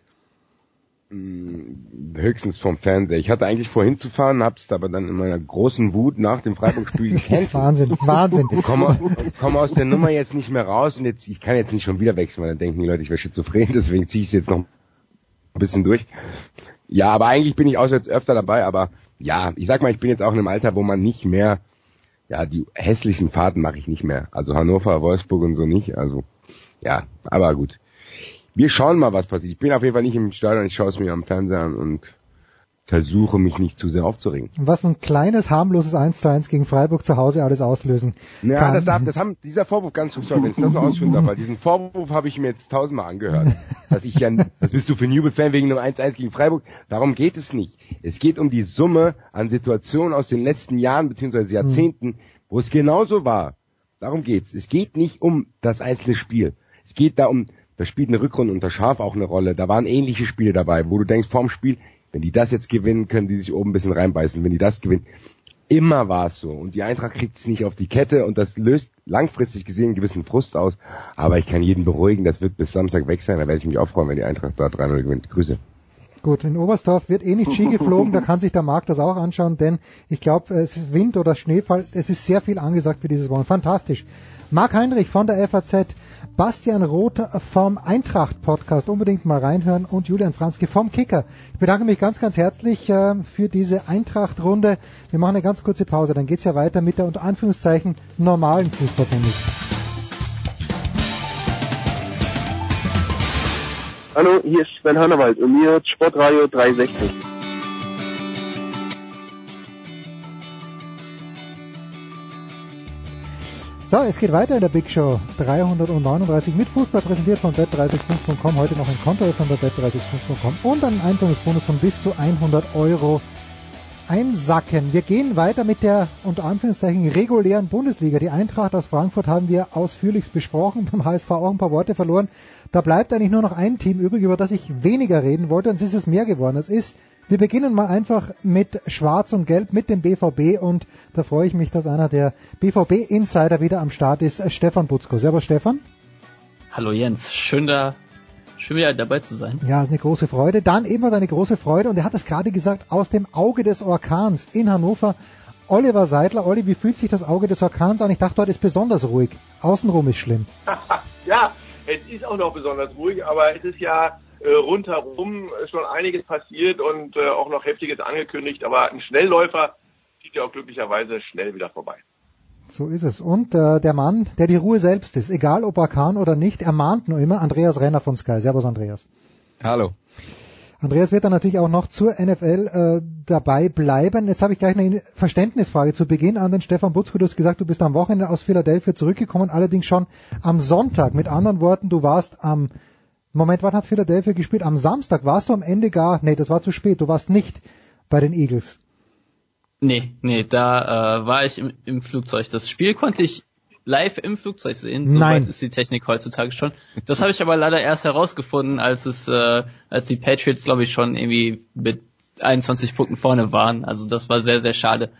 Mm, Höchstens vom Fernseher. Ich hatte eigentlich vor hinzufahren, hab's aber dann in meiner großen Wut nach dem Freiburg-Spiel (laughs) gecancelt. Wahnsinn, Wahnsinn. Ich (laughs) komme, komme aus der Nummer jetzt nicht mehr raus und jetzt, ich kann jetzt nicht schon wieder wechseln, weil dann denken die Leute, ich wäre schizophren, (laughs) deswegen ziehe ich es jetzt noch ein bisschen durch. Ja, aber eigentlich bin ich auswärts öfter dabei, aber ja, ich sag mal, ich bin jetzt auch in einem Alter, wo man nicht mehr, ja, die hässlichen Fahrten mache ich nicht mehr. Also Hannover, Wolfsburg und so nicht, also ja, aber gut. Wir schauen mal, was passiert. Ich bin auf jeden Fall nicht im Stadion, ich schaue es mir am Fernseher an und versuche mich nicht zu sehr aufzuregen. Was ein kleines, harmloses 1 zu 1 gegen Freiburg zu Hause alles auslösen Ja, kann. das, darf, das haben, dieser Vorwurf ganz sorry, wenn ich das noch ausführen darf, weil diesen Vorwurf habe ich mir jetzt tausendmal angehört. Dass ich ja, das bist du für Newbie-Fan wegen einem 1-1 gegen Freiburg. Darum geht es nicht. Es geht um die Summe an Situationen aus den letzten Jahren beziehungsweise Jahrzehnten, wo es genauso war. Darum geht's. Es geht nicht um das einzelne Spiel. Es geht da um, da spielt eine Rückrunde unter Schaf auch eine Rolle. Da waren ähnliche Spiele dabei, wo du denkst, vorm Spiel, wenn die das jetzt gewinnen, können die sich oben ein bisschen reinbeißen. Wenn die das gewinnen, immer war es so. Und die Eintracht kriegt es nicht auf die Kette und das löst langfristig gesehen einen gewissen Frust aus. Aber ich kann jeden beruhigen, das wird bis Samstag weg sein. Da werde ich mich auch freuen, wenn die Eintracht da 3-0 gewinnt. Grüße. Gut, in Oberstdorf wird eh nicht Ski (laughs) geflogen, da kann sich der Marc das auch anschauen, denn ich glaube, es ist Wind oder Schneefall, es ist sehr viel angesagt für dieses Wochenende. Fantastisch. Marc Heinrich von der FAZ, Bastian Roth vom Eintracht Podcast, unbedingt mal reinhören und Julian Franzke vom Kicker. Ich bedanke mich ganz, ganz herzlich äh, für diese Eintracht-Runde. Wir machen eine ganz kurze Pause, dann geht's ja weiter mit der unter Anführungszeichen normalen Fußballbundesliga. Hallo, hier ist Sven Hannawald und mir hört Sportradio 360. So, es geht weiter in der Big Show 339 mit Fußball präsentiert von bet365.com. Heute noch ein Konto von der bet365.com und ein Einzahlungsbonus von bis zu 100 Euro einsacken. Wir gehen weiter mit der unter Anführungszeichen regulären Bundesliga. Die Eintracht aus Frankfurt haben wir ausführlichst besprochen, (laughs) beim HSV auch ein paar Worte verloren. Da bleibt eigentlich nur noch ein Team übrig, über das ich weniger reden wollte, und es ist es mehr geworden. Es ist wir beginnen mal einfach mit Schwarz und Gelb, mit dem BVB und da freue ich mich, dass einer der BVB-Insider wieder am Start ist, Stefan Butzko. Servus Stefan. Hallo Jens, schön da, schön wieder dabei zu sein. Ja, ist eine große Freude. Dann ebenfalls eine große Freude und er hat es gerade gesagt, aus dem Auge des Orkans in Hannover. Oliver Seidler, Olli, wie fühlt sich das Auge des Orkans an? Ich dachte, heute ist besonders ruhig. Außenrum ist schlimm. (laughs) ja, es ist auch noch besonders ruhig, aber es ist ja äh, rundherum schon einiges passiert und äh, auch noch heftiges angekündigt, aber ein Schnellläufer zieht ja auch glücklicherweise schnell wieder vorbei. So ist es. Und äh, der Mann, der die Ruhe selbst ist, egal ob Orkan oder nicht, ermahnt nur immer Andreas Renner von Sky. Servus Andreas. Hallo. Andreas wird dann natürlich auch noch zur NFL äh, dabei bleiben. Jetzt habe ich gleich eine Verständnisfrage zu Beginn an den Stefan Butzko. Du hast gesagt, du bist am Wochenende aus Philadelphia zurückgekommen, allerdings schon am Sonntag. Mit anderen Worten, du warst am Moment, wann hat Philadelphia gespielt? Am Samstag warst du am Ende gar, nee, das war zu spät, du warst nicht bei den Eagles. Nee, nee, da äh, war ich im, im Flugzeug. Das Spiel konnte ich live im Flugzeug sehen. So Nein. weit ist die Technik heutzutage schon. Das habe ich aber leider erst herausgefunden, als es, äh, als die Patriots, glaube ich, schon irgendwie mit 21 Punkten vorne waren. Also das war sehr, sehr schade.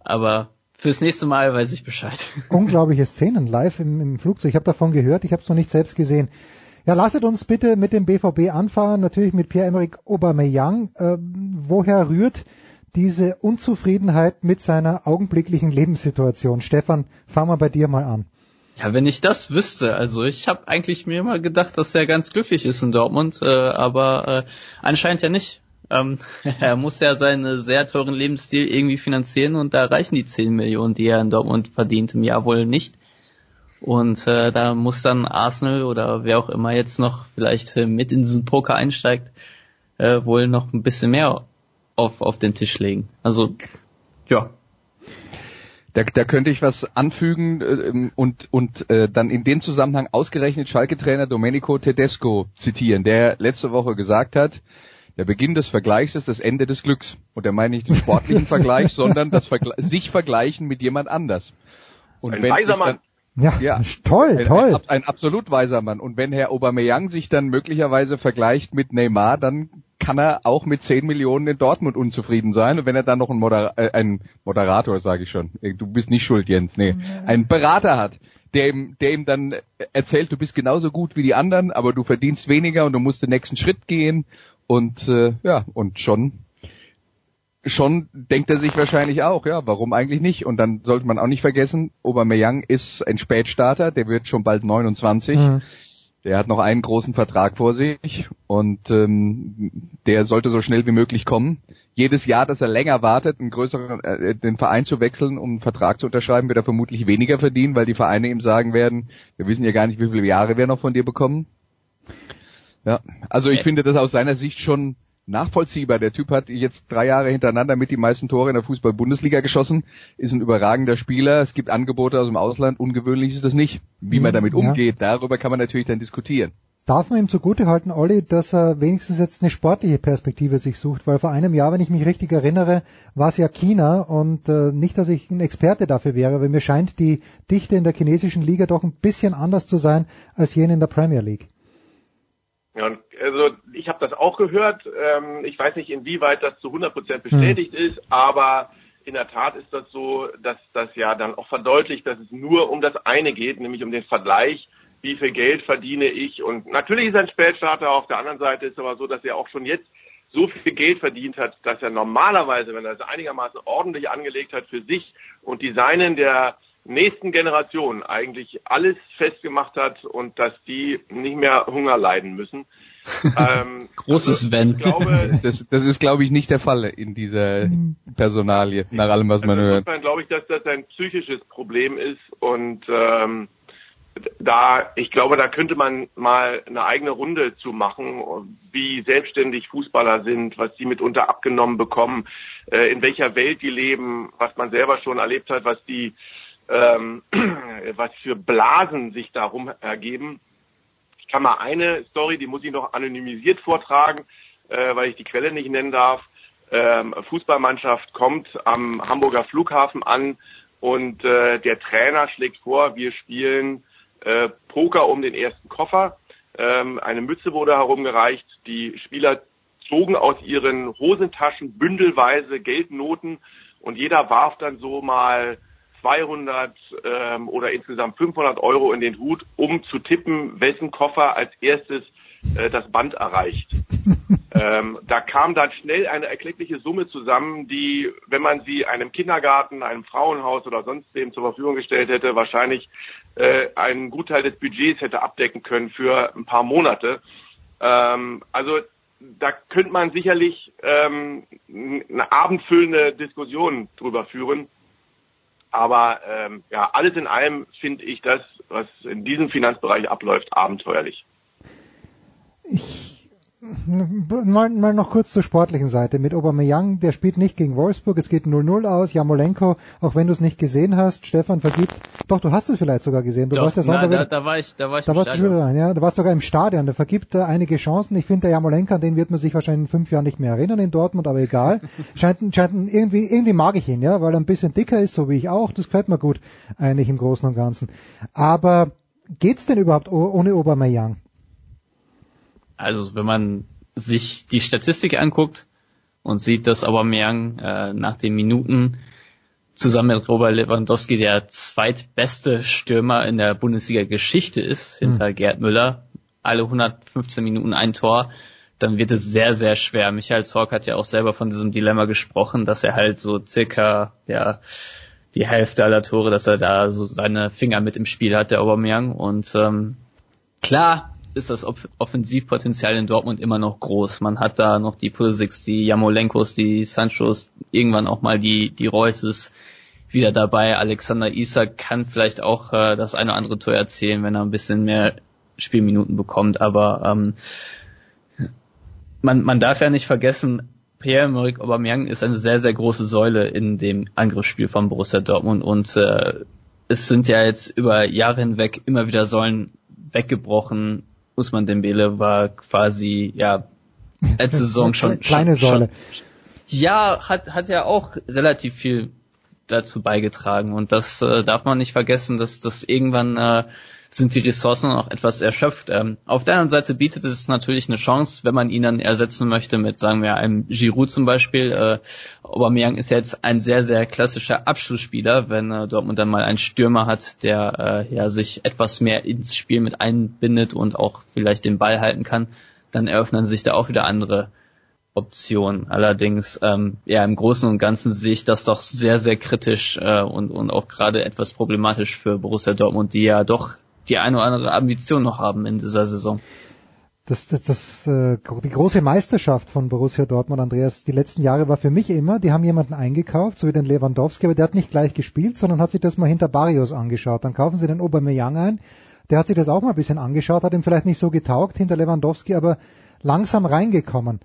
Aber fürs nächste Mal weiß ich Bescheid. Unglaubliche Szenen live im, im Flugzeug. Ich habe davon gehört, ich habe es noch nicht selbst gesehen. Ja, lasset uns bitte mit dem BVB anfahren, natürlich mit Pierre-Emerick Aubameyang. Äh, woher rührt diese Unzufriedenheit mit seiner augenblicklichen Lebenssituation? Stefan, fangen wir bei dir mal an. Ja, wenn ich das wüsste, also ich habe eigentlich mir immer gedacht, dass er ganz glücklich ist in Dortmund, äh, aber äh, anscheinend ja nicht. Ähm, (laughs) er muss ja seinen sehr teuren Lebensstil irgendwie finanzieren und da reichen die 10 Millionen, die er in Dortmund verdient, im Jahr wohl nicht. Und äh, da muss dann Arsenal oder wer auch immer jetzt noch vielleicht äh, mit in diesen Poker einsteigt, äh, wohl noch ein bisschen mehr auf, auf den Tisch legen. Also, ja. Da, da könnte ich was anfügen äh, und, und äh, dann in dem Zusammenhang ausgerechnet Schalke-Trainer Domenico Tedesco zitieren, der letzte Woche gesagt hat, der Beginn des Vergleichs ist das Ende des Glücks. Und er meine nicht den sportlichen (laughs) Vergleich, sondern das Vergle sich vergleichen mit jemand anders. Und Ein wenn weiser Mann. Ja, Ja. toll, ein, toll. Ein, ein absolut weiser Mann. Und wenn Herr Aubameyang sich dann möglicherweise vergleicht mit Neymar, dann kann er auch mit 10 Millionen in Dortmund unzufrieden sein. Und wenn er dann noch einen, Moder äh, einen Moderator, sage ich schon, äh, du bist nicht schuld, Jens, nee, einen Berater hat, der ihm, der ihm dann erzählt, du bist genauso gut wie die anderen, aber du verdienst weniger und du musst den nächsten Schritt gehen. Und äh, ja, und schon schon denkt er sich wahrscheinlich auch, ja, warum eigentlich nicht? Und dann sollte man auch nicht vergessen, Aubameyang ist ein Spätstarter, der wird schon bald 29. Mhm. Der hat noch einen großen Vertrag vor sich und ähm, der sollte so schnell wie möglich kommen. Jedes Jahr, dass er länger wartet, einen größeren, äh, den Verein zu wechseln, um einen Vertrag zu unterschreiben, wird er vermutlich weniger verdienen, weil die Vereine ihm sagen werden, wir wissen ja gar nicht, wie viele Jahre wir noch von dir bekommen. Ja, also ich finde das aus seiner Sicht schon nachvollziehbar. Der Typ hat jetzt drei Jahre hintereinander mit die meisten Tore in der Fußball-Bundesliga geschossen, ist ein überragender Spieler. Es gibt Angebote aus dem Ausland. Ungewöhnlich ist das nicht. Wie man damit Ja. umgeht, darüber kann man natürlich dann diskutieren. Darf man ihm zugutehalten, Olli, dass er wenigstens jetzt eine sportliche Perspektive sich sucht, weil vor einem Jahr, wenn ich mich richtig erinnere, war es ja China und äh, nicht, dass ich ein Experte dafür wäre, aber mir scheint die Dichte in der chinesischen Liga doch ein bisschen anders zu sein als jene in der Premier League. Ja, und also ich habe das auch gehört. Ähm, ich weiß nicht, inwieweit das zu 100 Prozent bestätigt ist, aber in der Tat ist das so, dass das ja dann auch verdeutlicht, dass es nur um das eine geht, nämlich um den Vergleich, wie viel Geld verdiene ich. Und natürlich ist ein Spätstarter. Auf der anderen Seite ist es aber so, dass er auch schon jetzt so viel Geld verdient hat, dass er normalerweise, wenn er es einigermaßen ordentlich angelegt hat für sich und die Seinen der nächsten Generation eigentlich alles festgemacht hat und dass die nicht mehr Hunger leiden müssen. (laughs) ähm, Großes also, Wenn. Glaube, (laughs) das, das ist, glaube ich, nicht der Fall in dieser Personalie, nach allem, was man also hört. Insofern glaube ich, dass das ein psychisches Problem ist und ähm, da, ich glaube, da könnte man mal eine eigene Runde zu machen, wie selbstständig Fußballer sind, was sie mitunter abgenommen bekommen, äh, in welcher Welt die leben, was man selber schon erlebt hat, was die, ähm, (clears throat) was für Blasen sich darum ergeben. Ich kann mal eine Story, die muss ich noch anonymisiert vortragen, äh, weil ich die Quelle nicht nennen darf. Ähm, Fußballmannschaft kommt am Hamburger Flughafen an und äh, der Trainer schlägt vor, wir spielen äh, Poker um den ersten Koffer. Ähm, eine Mütze wurde herumgereicht. Die Spieler zogen aus ihren Hosentaschen bündelweise Geldnoten und jeder warf dann so mal 200 ähm, oder insgesamt 500 Euro in den Hut, um zu tippen, wessen Koffer als erstes äh, das Band erreicht. (laughs) ähm, da kam dann schnell eine erkleckliche Summe zusammen, die, wenn man sie einem Kindergarten, einem Frauenhaus oder sonst wem zur Verfügung gestellt hätte, wahrscheinlich äh, einen Gutteil des Budgets hätte abdecken können für ein paar Monate. Ähm, also da könnte man sicherlich ähm, eine abendfüllende Diskussion drüber führen. Aber ähm, ja, alles in allem finde ich das, was in diesem Finanzbereich abläuft, abenteuerlich. Ich Mal, mal noch kurz zur sportlichen Seite. Mit Aubameyang, der spielt nicht gegen Wolfsburg, es geht 0-0 aus. Jamolenko, auch wenn du es nicht gesehen hast, Stefan vergibt. Doch, du hast es vielleicht sogar gesehen. Du Doch, warst ja na, da, da war ich, da war ich da im warst Stadion. Du, ja, da warst sogar im Stadion. Da vergibt er einige Chancen. Ich finde, der Jamolenko, an den wird man sich wahrscheinlich in fünf Jahren nicht mehr erinnern in Dortmund, aber egal. (laughs) scheint, scheint irgendwie, irgendwie mag ich ihn, ja, weil er ein bisschen dicker ist, so wie ich auch. Das gefällt mir gut, eigentlich im Großen und Ganzen. Aber geht's denn überhaupt ohne Aubameyang? Also wenn man sich die Statistik anguckt und sieht, dass Aubameyang äh, nach den Minuten zusammen mit Robert Lewandowski der zweitbeste Stürmer in der Bundesliga-Geschichte ist, hinter hm. Gerd Müller, alle 115 Minuten ein Tor, dann wird es sehr, sehr schwer. Michael Zorc hat ja auch selber von diesem Dilemma gesprochen, dass er halt so circa, ja, die Hälfte aller Tore, dass er da so seine Finger mit im Spiel hat, der Aubameyang. Und ähm, klar, ist das Offensivpotenzial in Dortmund immer noch groß. Man hat da noch die Pulisics, die Jamolenkos, die Sanchos, irgendwann auch mal die, die Reusses wieder dabei. Alexander Isak kann vielleicht auch äh, das eine oder andere Tor erzählen, wenn er ein bisschen mehr Spielminuten bekommt, aber ähm, man, man darf ja nicht vergessen, Pierre-Emerick Aubameyang ist eine sehr, sehr große Säule in dem Angriffsspiel von Borussia Dortmund und äh, es sind ja jetzt über Jahre hinweg immer wieder Säulen weggebrochen, Usman Dembele war quasi, ja, letzte (laughs) Saison schon, kleine schon, Säule. Schon, ja, hat, hat ja auch relativ viel dazu beigetragen und das äh, darf man nicht vergessen, dass das irgendwann äh, sind die Ressourcen noch etwas erschöpft. Ähm, auf der anderen Seite bietet es natürlich eine Chance, wenn man ihn dann ersetzen möchte mit, sagen wir, einem Giroud zum Beispiel. Äh, Aubameyang ist jetzt ein sehr, sehr klassischer Abschlussspieler, wenn äh, Dortmund dann mal einen Stürmer hat, der äh, ja sich etwas mehr ins Spiel mit einbindet und auch vielleicht den Ball halten kann, dann eröffnen sich da auch wieder andere Optionen. Allerdings, ähm, ja, im Großen und Ganzen sehe ich das doch sehr, sehr kritisch äh, und, und auch gerade etwas problematisch für Borussia Dortmund, die ja doch die eine oder andere Ambition noch haben in dieser Saison. Das, das, das, äh, die große Meisterschaft von Borussia Dortmund, Andreas, die letzten Jahre war für mich immer, die haben jemanden eingekauft, so wie den Lewandowski, aber der hat nicht gleich gespielt, sondern hat sich das mal hinter Barrios angeschaut. Dann kaufen sie den Aubameyang ein, der hat sich das auch mal ein bisschen angeschaut, hat ihm vielleicht nicht so getaugt hinter Lewandowski, aber langsam reingekommen.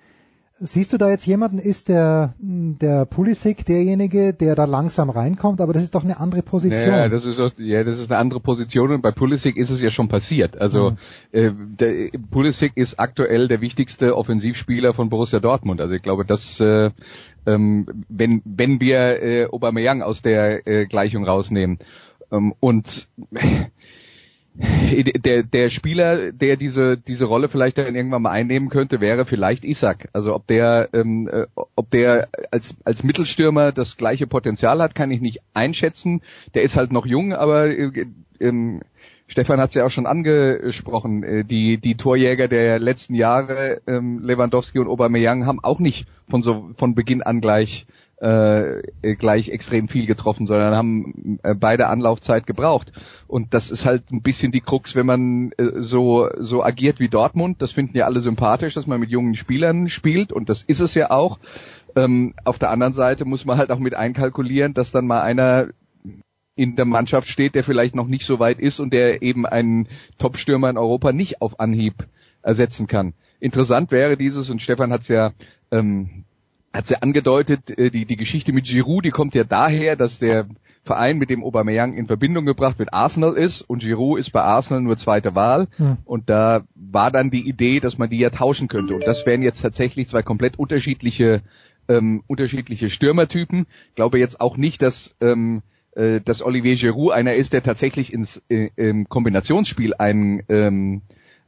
Siehst du da jetzt jemanden, ist der, der Pulisic derjenige, der da langsam reinkommt, aber das ist doch eine andere Position. Ja, das ist, ja, das ist eine andere Position und bei Pulisic ist es ja schon passiert. Also mhm. äh, der, Pulisic ist aktuell der wichtigste Offensivspieler von Borussia Dortmund. Also ich glaube, dass äh, ähm, wenn, wenn wir äh, Aubameyang aus der äh, Gleichung rausnehmen ähm, und der, der Spieler, der diese, diese Rolle vielleicht dann irgendwann mal einnehmen könnte, wäre vielleicht Isaac. Also ob der, ähm, äh, ob der als, als Mittelstürmer das gleiche Potenzial hat, kann ich nicht einschätzen. Der ist halt noch jung, aber äh, ähm, Stefan hat es ja auch schon angesprochen, äh, die, die Torjäger der letzten Jahre, ähm, Lewandowski und Aubameyang, haben auch nicht von so von Beginn an gleich äh, gleich extrem viel getroffen, sondern haben äh, beide Anlaufzeit gebraucht. Und das ist halt ein bisschen die Krux, wenn man äh, so so agiert wie Dortmund. Das finden ja alle sympathisch, dass man mit jungen Spielern spielt und das ist es ja auch. Ähm, auf der anderen Seite muss man halt auch mit einkalkulieren, dass dann mal einer in der Mannschaft steht, der vielleicht noch nicht so weit ist und der eben einen Top-Stürmer in Europa nicht auf Anhieb ersetzen kann. Interessant wäre dieses, und Stefan hat es ja, ähm, hat's ja angedeutet, äh, die, die Geschichte mit Giroud, die kommt ja daher, dass der Verein, mit dem Aubameyang in Verbindung gebracht wird, Arsenal ist und Giroud ist bei Arsenal nur zweite Wahl. Hm. Und da war dann die Idee, dass man die ja tauschen könnte. Und das wären jetzt tatsächlich zwei komplett unterschiedliche ähm, unterschiedliche Stürmertypen. Ich glaube jetzt auch nicht, dass ähm, äh, dass Olivier Giroud einer ist, der tatsächlich ins äh, im Kombinationsspiel ein, ähm,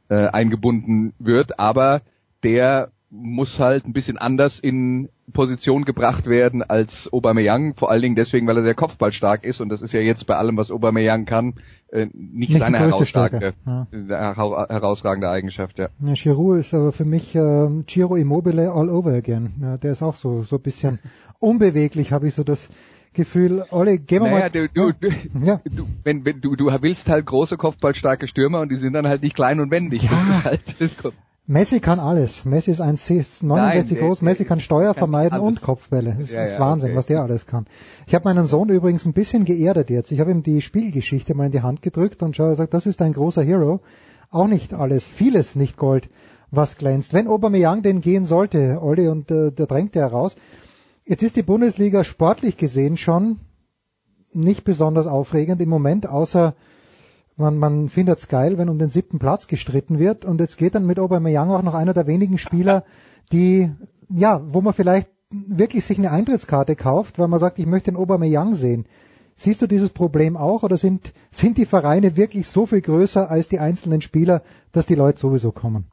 äh, eingebunden wird, aber der muss halt ein bisschen anders in Position gebracht werden als Aubameyang, vor allen Dingen deswegen, weil er sehr kopfballstark ist und das ist ja jetzt bei allem, was Aubameyang kann, äh, nicht, nicht seine herausragende, ja. herausragende Eigenschaft. Ja. ja. Giroud ist aber für mich äh, Giro Immobile all over again. Ja, der ist auch so so bisschen (laughs) unbeweglich, habe ich so das Gefühl, Olli, gehen wir naja, mal. Du, du, du, ja. du, wenn, wenn, du, du willst halt große, kopfballstarke Stürmer und die sind dann halt nicht klein und wendig. Ja. Halt Messi kann alles. Messi ist 1,69 groß. Messi kann Steuer kann vermeiden alles. und Kopfbälle. Das ja, ist ja, Wahnsinn, okay. was der alles kann. Ich habe meinen Sohn übrigens ein bisschen geerdet jetzt. Ich habe ihm die Spielgeschichte mal in die Hand gedrückt und schau, er sagt, das ist ein großer Hero. Auch nicht alles, vieles nicht Gold, was glänzt. Wenn Aubameyang denn gehen sollte, Olli, und äh, da drängt er raus, Jetzt ist die Bundesliga sportlich gesehen schon nicht besonders aufregend im Moment, außer man, man findet es geil, wenn um den siebten Platz gestritten wird. Und jetzt geht dann mit Aubameyang auch noch einer der wenigen Spieler, die, ja, wo man vielleicht wirklich sich eine Eintrittskarte kauft, weil man sagt, ich möchte den Aubameyang sehen. Siehst du dieses Problem auch oder sind, sind die Vereine wirklich so viel größer als die einzelnen Spieler, dass die Leute sowieso kommen?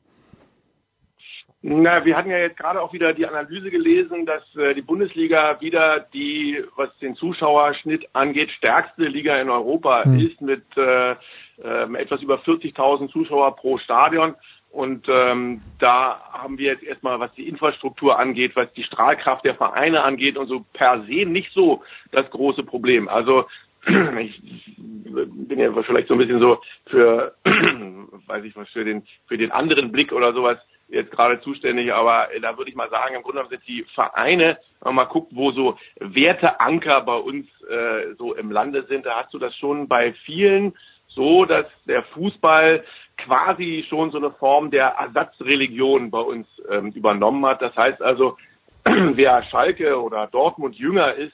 Na, wir hatten ja jetzt gerade auch wieder die Analyse gelesen, dass äh, die Bundesliga wieder die, was den Zuschauerschnitt angeht, stärkste Liga in Europa mhm. ist mit äh, äh, etwas über 40.000 Zuschauer pro Stadion. Und ähm, da haben wir jetzt erstmal, was die Infrastruktur angeht, was die Strahlkraft der Vereine angeht und so per se nicht so das große Problem. Also (clears throat) ich bin ja vielleicht so ein bisschen so für, (clears throat) weiß ich was, für den, für den anderen Blick oder sowas jetzt gerade zuständig, aber äh, da würde ich mal sagen, im Grunde sind die Vereine, wenn man mal guckt, wo so Werteanker bei uns äh, so im Lande sind, da hast du das schon bei vielen so, dass der Fußball quasi schon so eine Form der Ersatzreligion bei uns ähm, übernommen hat. Das heißt also, (clears throat) wer Schalke oder Dortmund jünger ist,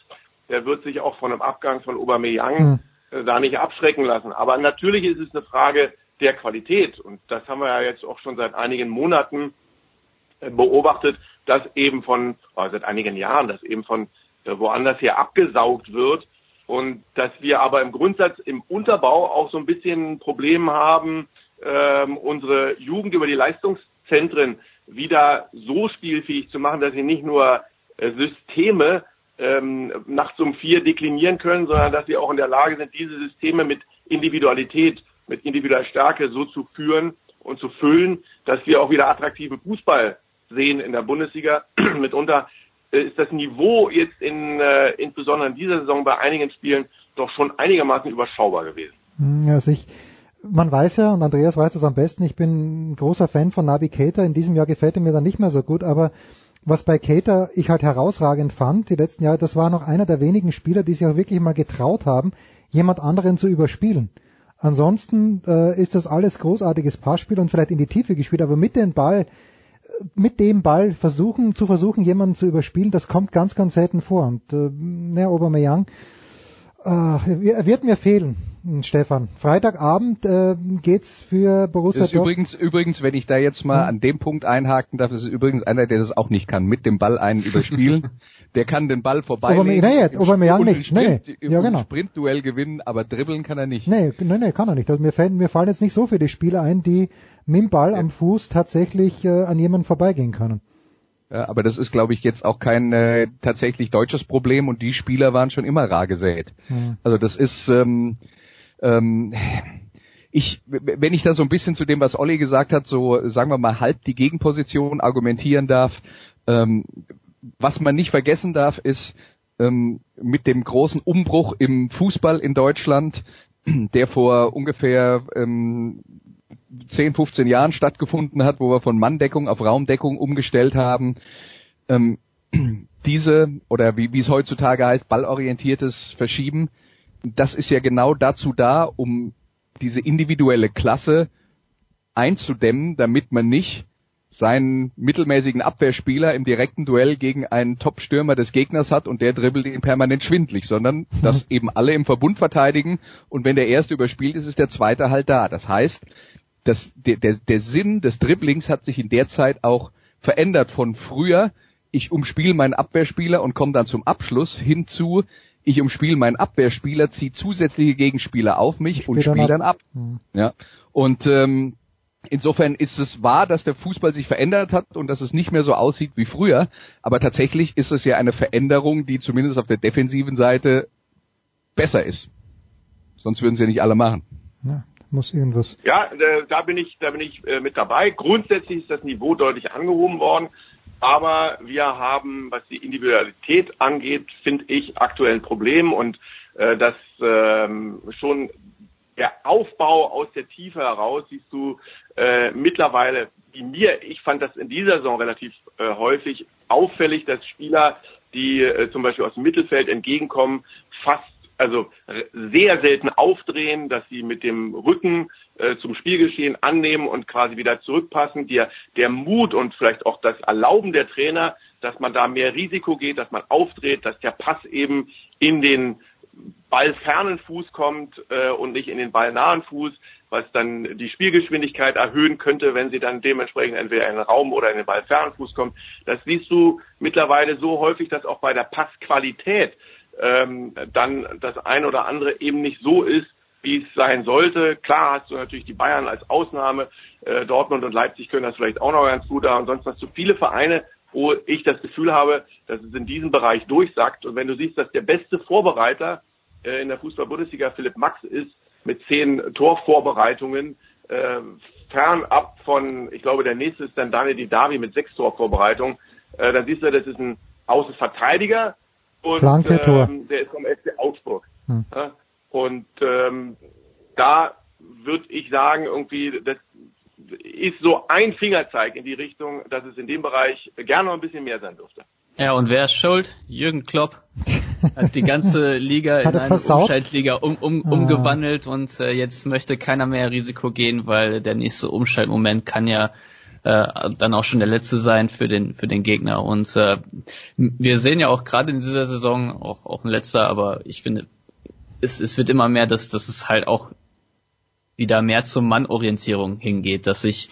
der wird sich auch von einem Abgang von Aubameyang mhm. da nicht abschrecken lassen. Aber natürlich ist es eine Frage der Qualität. Und das haben wir ja jetzt auch schon seit einigen Monaten äh, beobachtet, dass eben von, oh, seit einigen Jahren, dass eben von äh, woanders her abgesaugt wird. Und dass wir aber im Grundsatz im Unterbau auch so ein bisschen ein Problem haben, ähm, unsere Jugend über die Leistungszentren wieder so spielfähig zu machen, dass sie nicht nur äh, Systeme ähm, nachts um vier deklinieren können, sondern dass sie auch in der Lage sind, diese Systeme mit Individualität mit individueller Stärke so zu führen und zu füllen, dass wir auch wieder attraktiven Fußball sehen in der Bundesliga. (clears throat) Mitunter äh, ist das Niveau jetzt in, äh, insbesondere in dieser Saison bei einigen Spielen doch schon einigermaßen überschaubar gewesen. Hm, also ich, man weiß ja, und Andreas weiß das am besten, ich bin ein großer Fan von Navi Keita. In diesem Jahr gefällt er mir dann nicht mehr so gut, aber was bei Keita ich halt herausragend fand, die letzten Jahre, das war noch einer der wenigen Spieler, die sich auch wirklich mal getraut haben, jemand anderen zu überspielen. Ansonsten äh, ist das alles großartiges Passspiel und vielleicht in die Tiefe gespielt, aber mit dem Ball, mit dem Ball versuchen, zu versuchen, jemanden zu überspielen, das kommt ganz, ganz selten vor. Und äh, ne, Aubameyang, äh, er wird mir fehlen. Stefan. Freitagabend äh, geht's für Borussia Dortmund. Übrigens, übrigens, wenn ich da jetzt mal hm. an dem Punkt einhaken darf, ist es übrigens einer, der das auch nicht kann, mit dem Ball einen überspielen. (laughs) der kann den Ball vorbei nee, nee, Aubameyang nicht. Sprint, nee, nee. Ja, genau. Sprintduell gewinnen, aber dribbeln kann er nicht. Nee, nee, nee kann er nicht. Also mir, fallen, mir fallen jetzt nicht so viele Spieler ein, die mit dem Ball ja. am Fuß tatsächlich äh, an jemanden vorbeigehen können. Ja, aber das ist, glaube ich, jetzt auch kein äh, tatsächlich deutsches Problem und die Spieler waren schon immer rar gesät. Hm. Also das ist ähm, ähm, ich, wenn ich da so ein bisschen zu dem, was Olli gesagt hat, so sagen wir mal halb die Gegenposition argumentieren darf, ähm, was man nicht vergessen darf, ist ähm, mit dem großen Umbruch im Fußball in Deutschland, der vor ungefähr ähm, 10, 15 Jahren stattgefunden hat, wo wir von Manndeckung auf Raumdeckung umgestellt haben. Ähm, (clears throat) diese, oder wie, wie es heutzutage heißt, ballorientiertes Verschieben, das ist ja genau dazu da, um diese individuelle Klasse einzudämmen, damit man nicht seinen mittelmäßigen Abwehrspieler im direkten Duell gegen einen Top-Stürmer des Gegners hat und der dribbelt ihn permanent schwindlig, sondern (laughs) dass eben alle im Verbund verteidigen und wenn der erste überspielt ist, ist der zweite halt da. Das heißt, das, der, der, der Sinn des Dribblings hat sich in der Zeit auch verändert von früher, ich umspiele meinen Abwehrspieler und komme dann zum Abschluss hinzu, ich umspiele meinen Abwehrspieler, ziehe zusätzliche Gegenspieler auf mich und spiele dann ab. Mhm. Ja. Und ähm, insofern ist es wahr, dass der Fußball sich verändert hat und dass es nicht mehr so aussieht wie früher, aber tatsächlich ist es ja eine Veränderung, die zumindest auf der defensiven Seite besser ist. Sonst würden sie ja nicht alle machen. Ja, muss irgendwas. Ja, äh, da bin ich, da bin ich äh, mit dabei. Grundsätzlich ist das Niveau deutlich angehoben worden. Aber wir haben, was die Individualität angeht, finde ich aktuell ein Problem und äh, das ähm, schon der Aufbau aus der Tiefe heraus siehst du äh, mittlerweile, wie mir, ich fand das in dieser Saison relativ äh, häufig auffällig, dass Spieler, die äh, zum Beispiel aus dem Mittelfeld entgegenkommen, fast also sehr selten aufdrehen, dass sie mit dem Rücken äh, zum Spielgeschehen annehmen und quasi wieder zurückpassen. Der, der Mut und vielleicht auch das Erlauben der Trainer, dass man da mehr Risiko geht, dass man aufdreht, dass der Pass eben in den ballfernen Fuß kommt äh, und nicht in den ballnahen Fuß, was dann die Spielgeschwindigkeit erhöhen könnte, wenn sie dann dementsprechend entweder in den Raum oder in den ballfernen Fuß kommt. Das siehst du mittlerweile so häufig, dass auch bei der Passqualität ähm, dann das ein oder andere eben nicht so ist, wie es sein sollte. Klar hast du natürlich die Bayern als Ausnahme, äh, Dortmund und Leipzig können das vielleicht auch noch ganz gut, aber ansonsten hast du viele Vereine, wo ich das Gefühl habe, dass es in diesem Bereich durchsackt. Und wenn du siehst, dass der beste Vorbereiter äh, in der Fußball-Bundesliga Philipp Max ist, mit zehn Torvorbereitungen, äh, fernab von, ich glaube, der nächste ist dann Daniel Didavi mit sechs Torvorbereitungen, äh, dann siehst du, das ist ein Außenverteidiger, und ähm, der ist vom FC Augsburg. Hm. Ja? Und ähm, da würde ich sagen, irgendwie, das ist so ein Fingerzeig in die Richtung, dass es in dem Bereich gerne noch ein bisschen mehr sein dürfte. Ja, und wer ist schuld? Jürgen Klopp (laughs) hat die ganze Liga in eine Umschaltliga um, um, ah. umgewandelt und äh, jetzt möchte keiner mehr Risiko gehen, weil der nächste Umschaltmoment kann ja äh, dann auch schon der letzte sein für den für den Gegner. Und äh, wir sehen ja auch gerade in dieser Saison auch auch ein letzter, aber ich finde, es, es wird immer mehr, dass dass es halt auch wieder mehr zur Mannorientierung hingeht, dass sich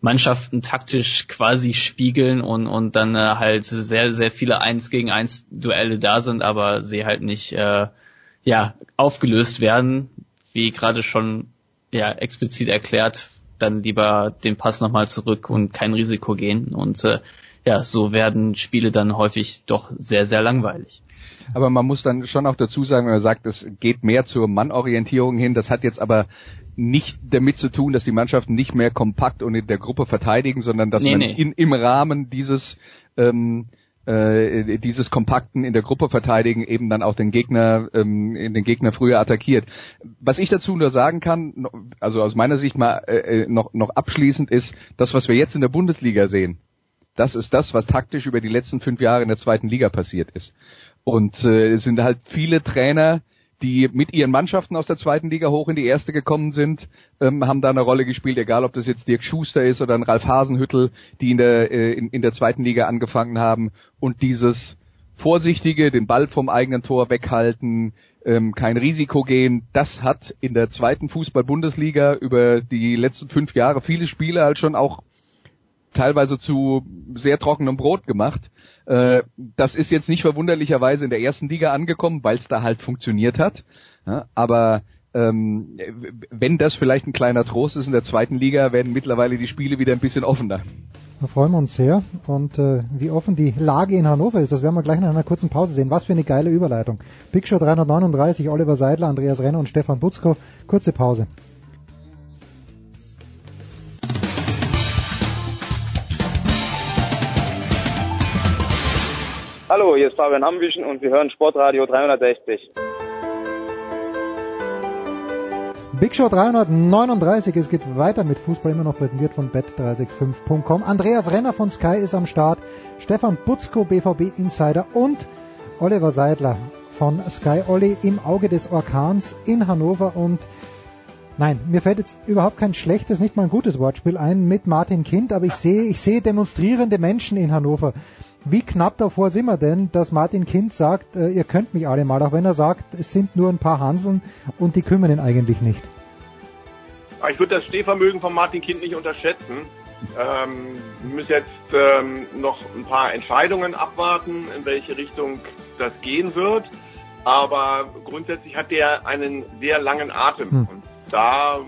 Mannschaften taktisch quasi spiegeln und, und dann äh, halt sehr, sehr viele Eins gegen eins Duelle da sind, aber sie halt nicht äh, ja, aufgelöst werden, wie gerade schon ja, explizit erklärt dann lieber den Pass nochmal zurück und kein Risiko gehen. Und äh, ja, so werden Spiele dann häufig doch sehr, sehr langweilig. Aber man muss dann schon auch dazu sagen, wenn man sagt, es geht mehr zur Mannorientierung hin, das hat jetzt aber nicht damit zu tun, dass die Mannschaften nicht mehr kompakt und in der Gruppe verteidigen, sondern dass nee, man nee. In, im Rahmen dieses ähm, äh, dieses Kompakten in der Gruppe verteidigen eben dann auch den Gegner, ähm, den Gegner früher attackiert. Was ich dazu nur sagen kann, also aus meiner Sicht mal äh, äh, noch, noch abschließend ist, das, was wir jetzt in der Bundesliga sehen, das ist das, was taktisch über die letzten fünf Jahre in der zweiten Liga passiert ist. Und äh, es sind halt viele Trainer, die mit ihren Mannschaften aus der zweiten Liga hoch in die erste gekommen sind, ähm, haben da eine Rolle gespielt, egal ob das jetzt Dirk Schuster ist oder ein Ralf Hasenhüttel, die in der, äh, in, in der zweiten Liga angefangen haben und dieses vorsichtige, den Ball vom eigenen Tor weghalten, ähm, kein Risiko gehen, das hat in der zweiten Fußball-Bundesliga über die letzten fünf Jahre viele Spiele halt schon auch teilweise zu sehr trockenem Brot gemacht. Äh, das ist jetzt nicht verwunderlicherweise in der ersten Liga angekommen, weil es da halt funktioniert hat. Aber ähm, wenn das vielleicht ein kleiner Trost ist in der zweiten Liga, werden mittlerweile die Spiele wieder ein bisschen offener. Da freuen wir uns sehr. Und äh, wie offen die Lage in Hannover ist, das werden wir gleich nach einer kurzen Pause sehen. Was für eine geile Überleitung. Big Show 339, Oliver Seidler, Andreas Renner und Stefan Butzko. Kurze Pause. Hallo, hier ist Fabian Ambüchen und wir hören Sportradio 360. Big Show 339, es geht weiter mit Fußball, immer noch präsentiert von bet365.com. Andreas Renner von Sky ist am Start, Stefan Butzko, BVB Insider und Oliver Seidler von Sky Olli im Auge des Orkans in Hannover und Nein, mir fällt jetzt überhaupt kein schlechtes, nicht mal ein gutes Wortspiel ein mit Martin Kind, aber ich sehe, ich sehe demonstrierende Menschen in Hannover. Wie knapp davor sind wir denn, dass Martin Kind sagt, äh, ihr könnt mich alle mal, auch wenn er sagt, es sind nur ein paar Hanseln und die kümmern ihn eigentlich nicht. Ich würde das Stehvermögen von Martin Kind nicht unterschätzen. Ähm, wir müssen jetzt ähm, noch ein paar Entscheidungen abwarten, in welche Richtung das gehen wird. Aber grundsätzlich hat der einen sehr langen Atem. Hm. Und da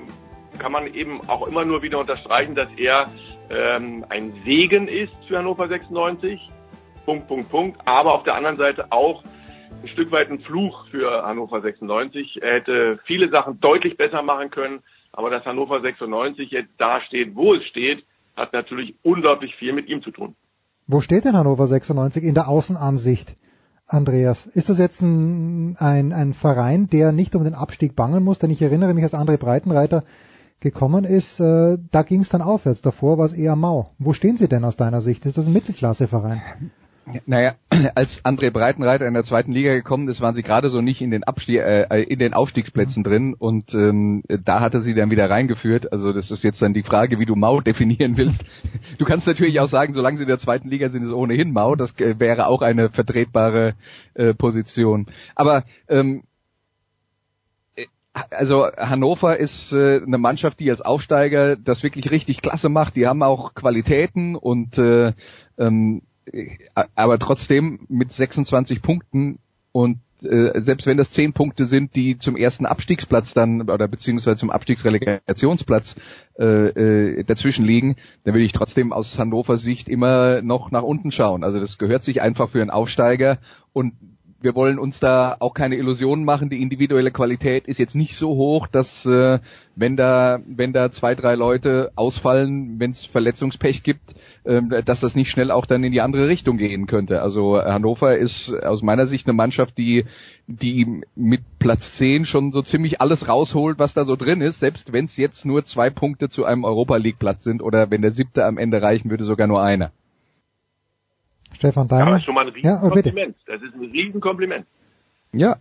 kann man eben auch immer nur wieder unterstreichen, dass er ähm, ein Segen ist für Hannover 96. Punkt, Punkt, Punkt. Aber auf der anderen Seite auch ein Stück weit ein Fluch für Hannover 96. Er hätte viele Sachen deutlich besser machen können. Aber dass Hannover 96 jetzt da steht, wo es steht, hat natürlich unglaublich viel mit ihm zu tun. Wo steht denn Hannover 96 in der Außenansicht? Andreas, ist das jetzt ein, ein, ein Verein, der nicht um den Abstieg bangen muss? Denn ich erinnere mich, als André Breitenreiter gekommen ist, äh, da ging es dann aufwärts. Davor war es eher mau. Wo stehen Sie denn aus deiner Sicht? Ist das ein Mittelklasseverein? Naja, (clears throat) als André Breitenreiter in der zweiten Liga gekommen ist, waren sie gerade so nicht in den, Abstieg, äh, in den Aufstiegsplätzen mhm. drin und ähm, da hatte sie dann wieder reingeführt. Also das ist jetzt dann die Frage, wie du Mau (laughs) definieren willst. Du kannst natürlich auch sagen, solange sie in der zweiten Liga sind, ist ohnehin Mau. Das äh, wäre auch eine vertretbare äh, Position. Aber ähm, äh, also Hannover ist äh, eine Mannschaft, die als Aufsteiger das wirklich richtig klasse macht. Die haben auch Qualitäten und äh, ähm, aber trotzdem mit 26 Punkten und äh, selbst wenn das zehn Punkte sind, die zum ersten Abstiegsplatz dann oder beziehungsweise zum Abstiegsrelegationsplatz äh, äh, dazwischen liegen, dann will ich trotzdem aus Hannover Sicht immer noch nach unten schauen. Also das gehört sich einfach für einen Aufsteiger und wir wollen uns da auch keine Illusionen machen. Die individuelle Qualität ist jetzt nicht so hoch, dass äh, wenn da wenn da zwei drei Leute ausfallen, wenn es Verletzungspech gibt, äh, dass das nicht schnell auch dann in die andere Richtung gehen könnte. Also Hannover ist aus meiner Sicht eine Mannschaft, die die mit Platz 10 schon so ziemlich alles rausholt, was da so drin ist, selbst wenn es jetzt nur zwei Punkte zu einem Europa League Platz sind oder wenn der siebte am Ende reichen würde, sogar nur einer. Stefan Deiner. Ja, das ist schon mal ein Riesenkompliment. Ja, oh, das ist ein Riesenkompliment. Ja.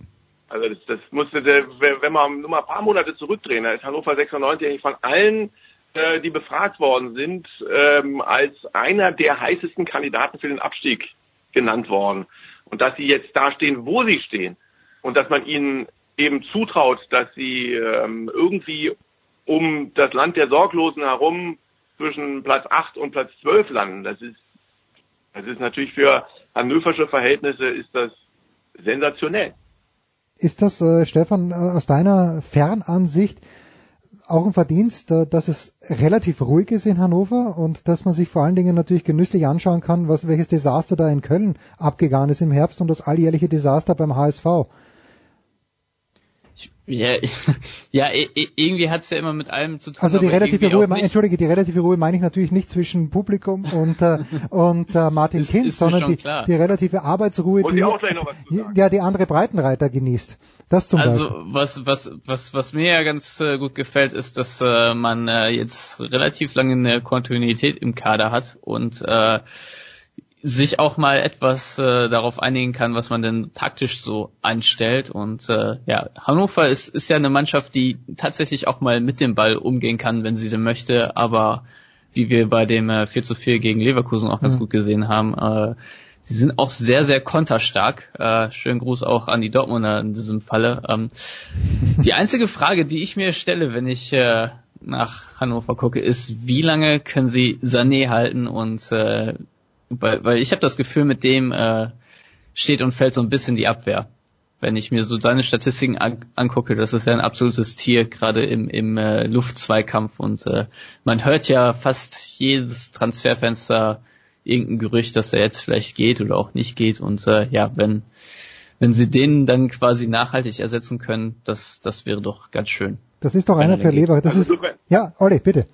Also das, das musste, wenn man nur mal ein paar Monate zurückdrehen, da ist Hannover 96 eigentlich von allen, äh, die befragt worden sind, ähm, als einer der heißesten Kandidaten für den Abstieg genannt worden. Und dass sie jetzt da stehen, wo sie stehen und dass man ihnen eben zutraut, dass sie ähm, irgendwie um das Land der Sorglosen herum zwischen Platz 8 und Platz 12 landen. Das ist das ist natürlich für hannoversche Verhältnisse ist das sensationell. Ist das, äh, Stefan, äh, aus deiner Fernansicht auch ein Verdienst, äh, dass es relativ ruhig ist in Hannover und dass man sich vor allen Dingen natürlich genüsslich anschauen kann, was welches Desaster da in Köln abgegangen ist im Herbst und das alljährliche Desaster beim HSV. Ja, (laughs) ja, irgendwie hat's ja immer mit allem zu tun. Also die relative Ruhe, entschuldige, die relative Ruhe meine ich natürlich nicht zwischen Publikum und äh, (laughs) und äh, Martin ist, Kind, ist sondern die, die relative Arbeitsruhe, die, die ja die andere Breitenreiter genießt. Das zum also Beispiel. was was was was mir ja ganz äh, gut gefällt, ist, dass äh, man äh, jetzt relativ lange eine Kontinuität im Kader hat und äh, sich auch mal etwas äh, darauf einigen kann, was man denn taktisch so anstellt. Und äh, ja, Hannover ist, ist ja eine Mannschaft, die tatsächlich auch mal mit dem Ball umgehen kann, wenn sie denn möchte. Aber wie wir bei dem äh, 4 zu 4 gegen Leverkusen auch ganz mhm. gut gesehen haben, äh, sie sind auch sehr, sehr konterstark. Äh, schönen Gruß auch an die Dortmunder in diesem Falle. Ähm, die einzige Frage, die ich mir stelle, wenn ich äh, nach Hannover gucke, ist, wie lange können sie Sané halten und äh, weil, weil ich habe das Gefühl, mit dem äh, steht und fällt so ein bisschen die Abwehr. Wenn ich mir so seine Statistiken an, angucke, das ist ja ein absolutes Tier, gerade im, im äh, Luftzweikampf. Und äh, man hört ja fast jedes Transferfenster irgendein Gerücht, dass er jetzt vielleicht geht oder auch nicht geht. Und äh, ja, wenn wenn sie den dann quasi nachhaltig ersetzen können, das das wäre doch ganz schön. Das ist doch einer für Leber. Das also, ist, ja, Olli, bitte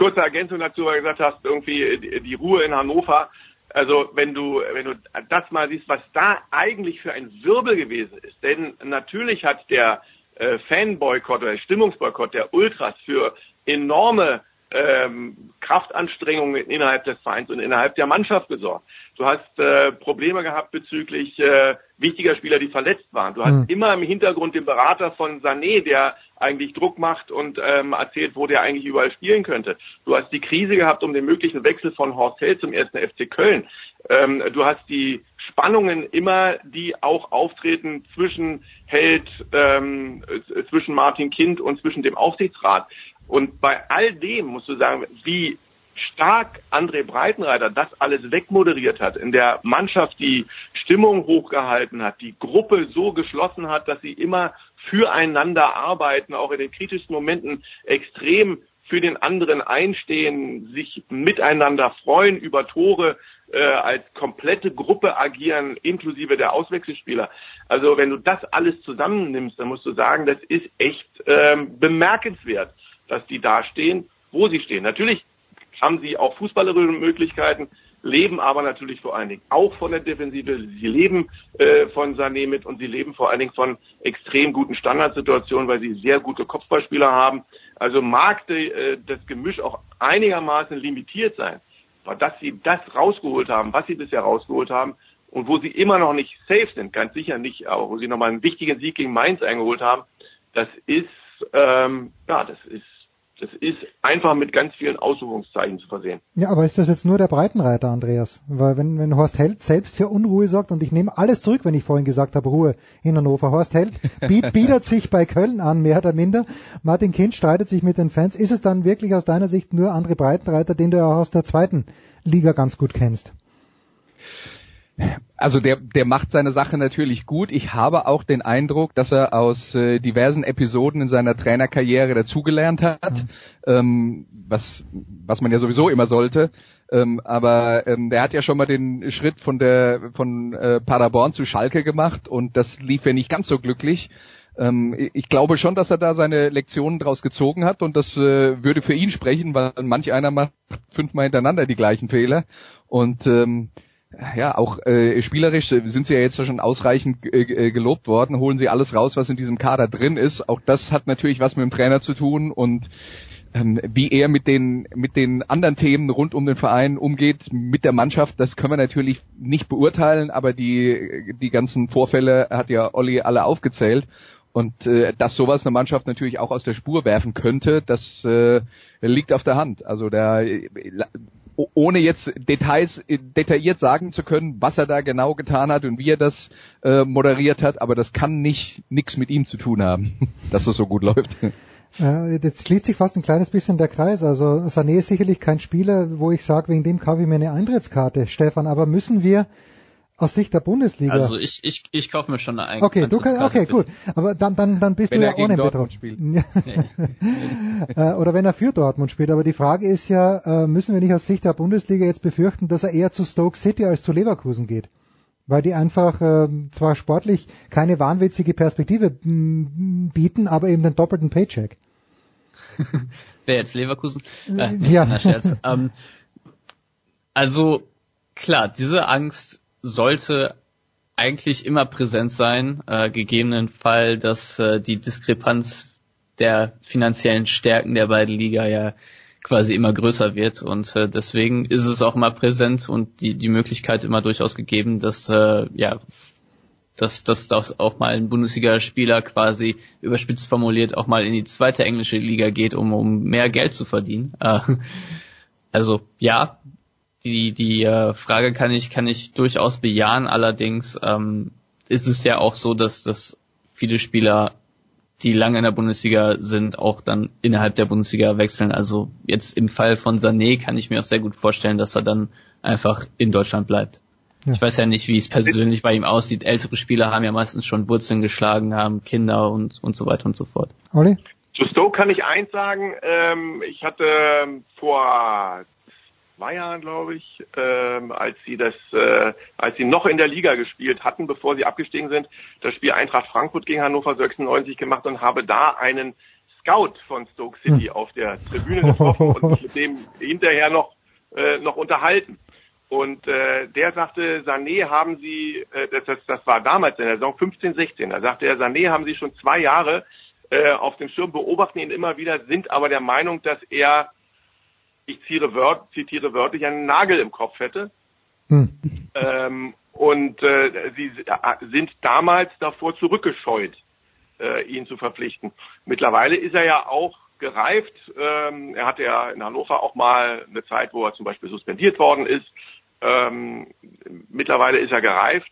kurze Ergänzung dazu, weil du gesagt hast, irgendwie die, Ruhe in Hannover. Also wenn du, wenn du das mal siehst, was da eigentlich für ein Wirbel gewesen ist. Denn natürlich hat der äh, Fanboykott oder der Stimmungsboykott der Ultras für enorme ähm, Kraftanstrengungen innerhalb des Vereins und innerhalb der Mannschaft gesorgt. Du hast äh, Probleme gehabt bezüglich äh, wichtiger Spieler, die verletzt waren. Du hast Mhm. immer im Hintergrund den Berater von Sané, der eigentlich Druck macht und ähm, erzählt, wo der eigentlich überall spielen könnte. Du hast die Krise gehabt um den möglichen Wechsel von Horst Held zum ersten FC Köln. Ähm, du hast die Spannungen immer, die auch auftreten zwischen Held, ähm, äh, zwischen Martin Kind und zwischen dem Aufsichtsrat. Und bei all dem musst du sagen, wie stark André Breitenreiter das alles wegmoderiert hat, in der Mannschaft die Stimmung hochgehalten hat, die Gruppe so geschlossen hat, dass sie immer füreinander arbeiten, auch in den kritischsten Momenten extrem für den anderen einstehen, sich miteinander freuen über Tore, äh, als komplette Gruppe agieren, inklusive der Auswechselspieler. Also wenn du das alles zusammennimmst, dann musst du sagen, das ist echt ähm, bemerkenswert, dass die da stehen, wo sie stehen. Natürlich haben sie auch fußballerische Möglichkeiten, leben aber natürlich vor allen Dingen auch von der Defensive. Sie leben äh, von Sané mit und sie leben vor allen Dingen von extrem guten Standardsituationen, weil sie sehr gute Kopfballspieler haben. Also mag die, äh, das Gemisch auch einigermaßen limitiert sein. Aber dass sie das rausgeholt haben, was sie bisher rausgeholt haben und wo sie immer noch nicht safe sind, ganz sicher nicht, aber wo sie nochmal einen wichtigen Sieg gegen Mainz eingeholt haben, das ist, ähm, ja, das ist das ist einfach mit ganz vielen Ausrufungszeichen zu versehen. Ja, aber ist das jetzt nur der Breitenreiter, Andreas? Weil wenn, wenn Horst Held selbst für Unruhe sorgt, und ich nehme alles zurück, wenn ich vorhin gesagt habe, Ruhe in Hannover. Horst Held biet, (laughs) bietet sich bei Köln an, mehr oder minder. Martin Kind streitet sich mit den Fans. Ist es dann wirklich aus deiner Sicht nur André Breitenreiter, den du ja auch aus der zweiten Liga ganz gut kennst? Also der, der macht seine Sache natürlich gut. Ich habe auch den Eindruck, dass er aus äh, diversen Episoden in seiner Trainerkarriere dazugelernt hat, ähm, was, was man ja sowieso immer sollte. Ähm, aber ähm, der hat ja schon mal den Schritt von der von äh, Paderborn zu Schalke gemacht und das lief ja nicht ganz so glücklich. Ähm, ich glaube schon, dass er da seine Lektionen draus gezogen hat und das äh, würde für ihn sprechen, weil manch einer macht fünfmal hintereinander die gleichen Fehler und ähm, ja, auch äh, spielerisch sind sie ja jetzt schon ausreichend äh, gelobt worden, holen sie alles raus, was in diesem Kader drin ist. Auch das hat natürlich was mit dem Trainer zu tun und ähm, wie er mit den mit den anderen Themen rund um den Verein umgeht, mit der Mannschaft, das können wir natürlich nicht beurteilen, aber die die ganzen Vorfälle hat ja Olli alle aufgezählt. Und äh, dass sowas eine Mannschaft natürlich auch aus der Spur werfen könnte, das äh, liegt auf der Hand. Also da ohne jetzt Details detailliert sagen zu können, was er da genau getan hat und wie er das äh, moderiert hat, aber das kann nicht nichts mit ihm zu tun haben, (laughs) dass es so gut läuft. Äh, jetzt schließt sich fast ein kleines bisschen der Kreis. Also Sané ist sicherlich kein Spieler, wo ich sage, wegen dem kaufe ich mir eine Eintrittskarte, Stefan. Aber müssen wir aus Sicht der Bundesliga. Also ich, ich, ich kaufe mir schon eine Okay, du kannst, okay, gut. Aber dann, dann, dann bist wenn du ja ohne Dortmund spielt. (laughs) Äh, Oder wenn er für Dortmund spielt. Aber die Frage ist ja, äh, müssen wir nicht aus Sicht der Bundesliga jetzt befürchten, dass er eher zu Stoke City als zu Leverkusen geht? Weil die einfach äh, zwar sportlich keine wahnwitzige Perspektive mm, bieten, aber eben den doppelten Paycheck. (laughs) Wer jetzt Leverkusen? Äh, Ja. na, Scherz. ähm, also klar, diese Angst sollte eigentlich immer präsent sein, äh, gegebenenfalls, dass äh, die Diskrepanz der finanziellen Stärken der beiden Liga ja quasi immer größer wird und äh, deswegen ist es auch immer präsent und die die Möglichkeit immer durchaus gegeben, dass äh, ja dass, dass das auch mal ein Bundesligaspieler quasi überspitzt formuliert auch mal in die zweite englische Liga geht, um, um mehr Geld zu verdienen. Äh, also ja, die, die äh, Frage kann ich, kann ich durchaus bejahen, allerdings ähm, ist es ja auch so, dass, dass viele Spieler, die lange in der Bundesliga sind, auch dann innerhalb der Bundesliga wechseln. Also jetzt im Fall von Sané kann ich mir auch sehr gut vorstellen, dass er dann einfach in Deutschland bleibt. Ja. Ich weiß ja nicht, wie es persönlich bei ihm aussieht. Ältere Spieler haben ja meistens schon Wurzeln geschlagen, haben Kinder und, und so weiter und so fort. Olli? Zu Stoke kann ich eins sagen. Ähm, ich hatte vor zwei Jahren, glaube ich, ähm, als sie das, äh, als sie noch in der Liga gespielt hatten, bevor sie abgestiegen sind, das Spiel Eintracht Frankfurt gegen Hannover 96 gemacht und habe da einen Scout von Stoke City auf der Tribüne getroffen und mich mit dem (laughs) hinterher noch äh, noch unterhalten. Und äh, der sagte, Sané haben Sie, äh, das, das, das war damals in der Saison 15, 16, da sagte er, Sané haben Sie schon zwei Jahre äh, auf dem Schirm, beobachten ihn immer wieder, sind aber der Meinung, dass er, ich zitiere, wört, zitiere wörtlich, einen Nagel im Kopf hätte. Hm. Ähm, und äh, sie sind damals davor zurückgescheut, äh, ihn zu verpflichten. Mittlerweile ist er ja auch gereift. Ähm, er hatte ja in Hannover auch mal eine Zeit, wo er zum Beispiel suspendiert worden ist. Ähm, mittlerweile ist er gereift.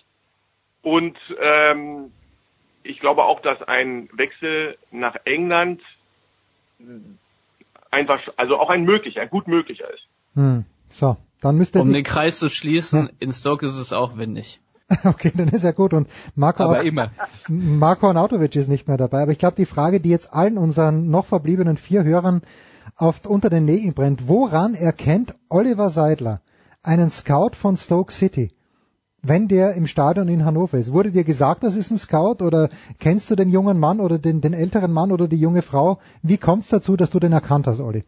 Und ähm, ich glaube auch, dass ein Wechsel nach England einfach, also auch ein möglicher, ein gut möglicher ist. Hm. So, dann müsste Um den Kreis zu schließen, ja. in Stoke ist es auch windig. (laughs) Okay, dann ist ja gut. Und Marco, aber immer. Marco Arnautovic ist nicht mehr dabei. Aber ich glaube, die Frage, die jetzt allen unseren noch verbliebenen vier Hörern auf, unter den Nägeln brennt, woran erkennt Oliver Seidler einen Scout von Stoke City, wenn der im Stadion in Hannover ist? Wurde dir gesagt, das ist ein Scout oder kennst du den jungen Mann oder den, den älteren Mann oder die junge Frau? Wie kommt es dazu, dass du den erkannt hast, Olli?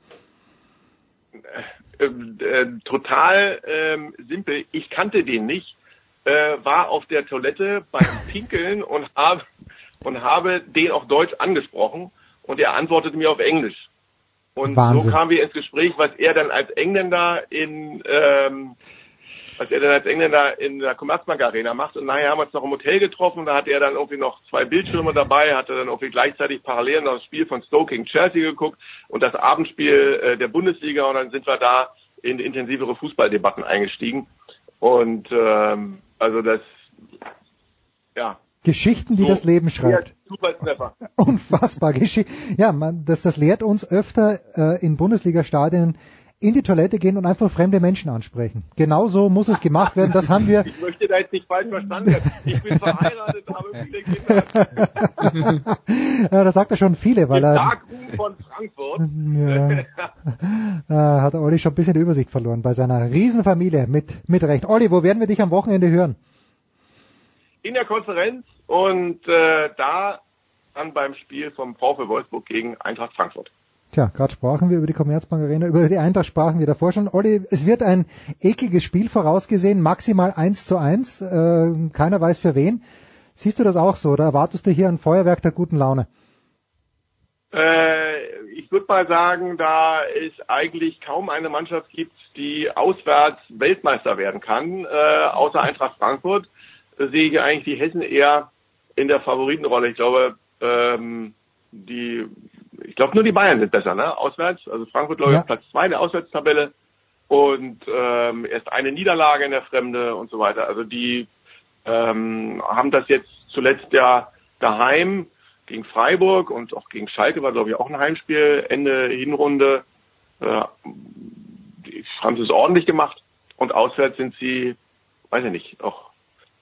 Äh, äh, total ähm, simpel. Ich kannte den nicht äh, war auf der Toilette beim (laughs) Pinkeln und habe und habe den auf Deutsch angesprochen und er antwortete mir auf Englisch. Und Wahnsinn. so kamen wir ins Gespräch, was er dann als Engländer in ähm, was er dann als Engländer in der Commerzbank Arena macht. Und nachher haben wir uns noch im Hotel getroffen. Da hat er dann irgendwie noch zwei Bildschirme dabei, hatte dann irgendwie gleichzeitig parallel noch das Spiel von Stoke gegen Chelsea geguckt und das Abendspiel äh, der Bundesliga. Und dann sind wir da in intensivere Fußballdebatten eingestiegen. Und ähm, also das, ja. Geschichten, die so, das Leben schreibt. Supertreffer. (laughs) Unfassbar Geschichte. Ja, man, das, das lehrt uns öfter äh, in Bundesliga-Stadien in die Toilette gehen und einfach fremde Menschen ansprechen. Genauso muss es gemacht werden. Das haben wir. (laughs) Ich möchte da jetzt nicht falsch verstanden werden. Ich bin verheiratet, habe viele Kinder. (laughs) ja, das sagt er schon viele, weil er. Darkroom von Frankfurt. Ja, (laughs) äh, hat Olli schon ein bisschen die Übersicht verloren bei seiner Riesenfamilie mit, mit Recht. Olli, wo werden wir dich am Wochenende hören? In der Konferenz und äh, da dann beim Spiel vom VfL Wolfsburg gegen Eintracht Frankfurt. Tja, gerade sprachen wir über die Commerzbank Arena, über die Eintracht sprachen wir davor schon. Olli, es wird ein ekliges Spiel vorausgesehen, maximal eins zu eins. Äh, keiner weiß für wen. Siehst du das auch so oder erwartest du hier ein Feuerwerk der guten Laune? Äh, ich würde mal sagen, da es eigentlich kaum eine Mannschaft gibt, die auswärts Weltmeister werden kann, äh, außer Eintracht Frankfurt, sehe ich eigentlich die Hessen eher in der Favoritenrolle. Ich glaube, ähm, die ich glaube nur die Bayern sind besser, ne? Auswärts. Also Frankfurt glaube ich ja. Platz zwei der Auswärtstabelle und ähm, erst eine Niederlage in der Fremde und so weiter. Also die ähm, haben das jetzt zuletzt ja daheim gegen Freiburg und auch gegen Schalke war glaube ich auch ein Heimspiel Ende Hinrunde. Äh, die haben sie es ordentlich gemacht und auswärts sind sie, weiß ich nicht, auch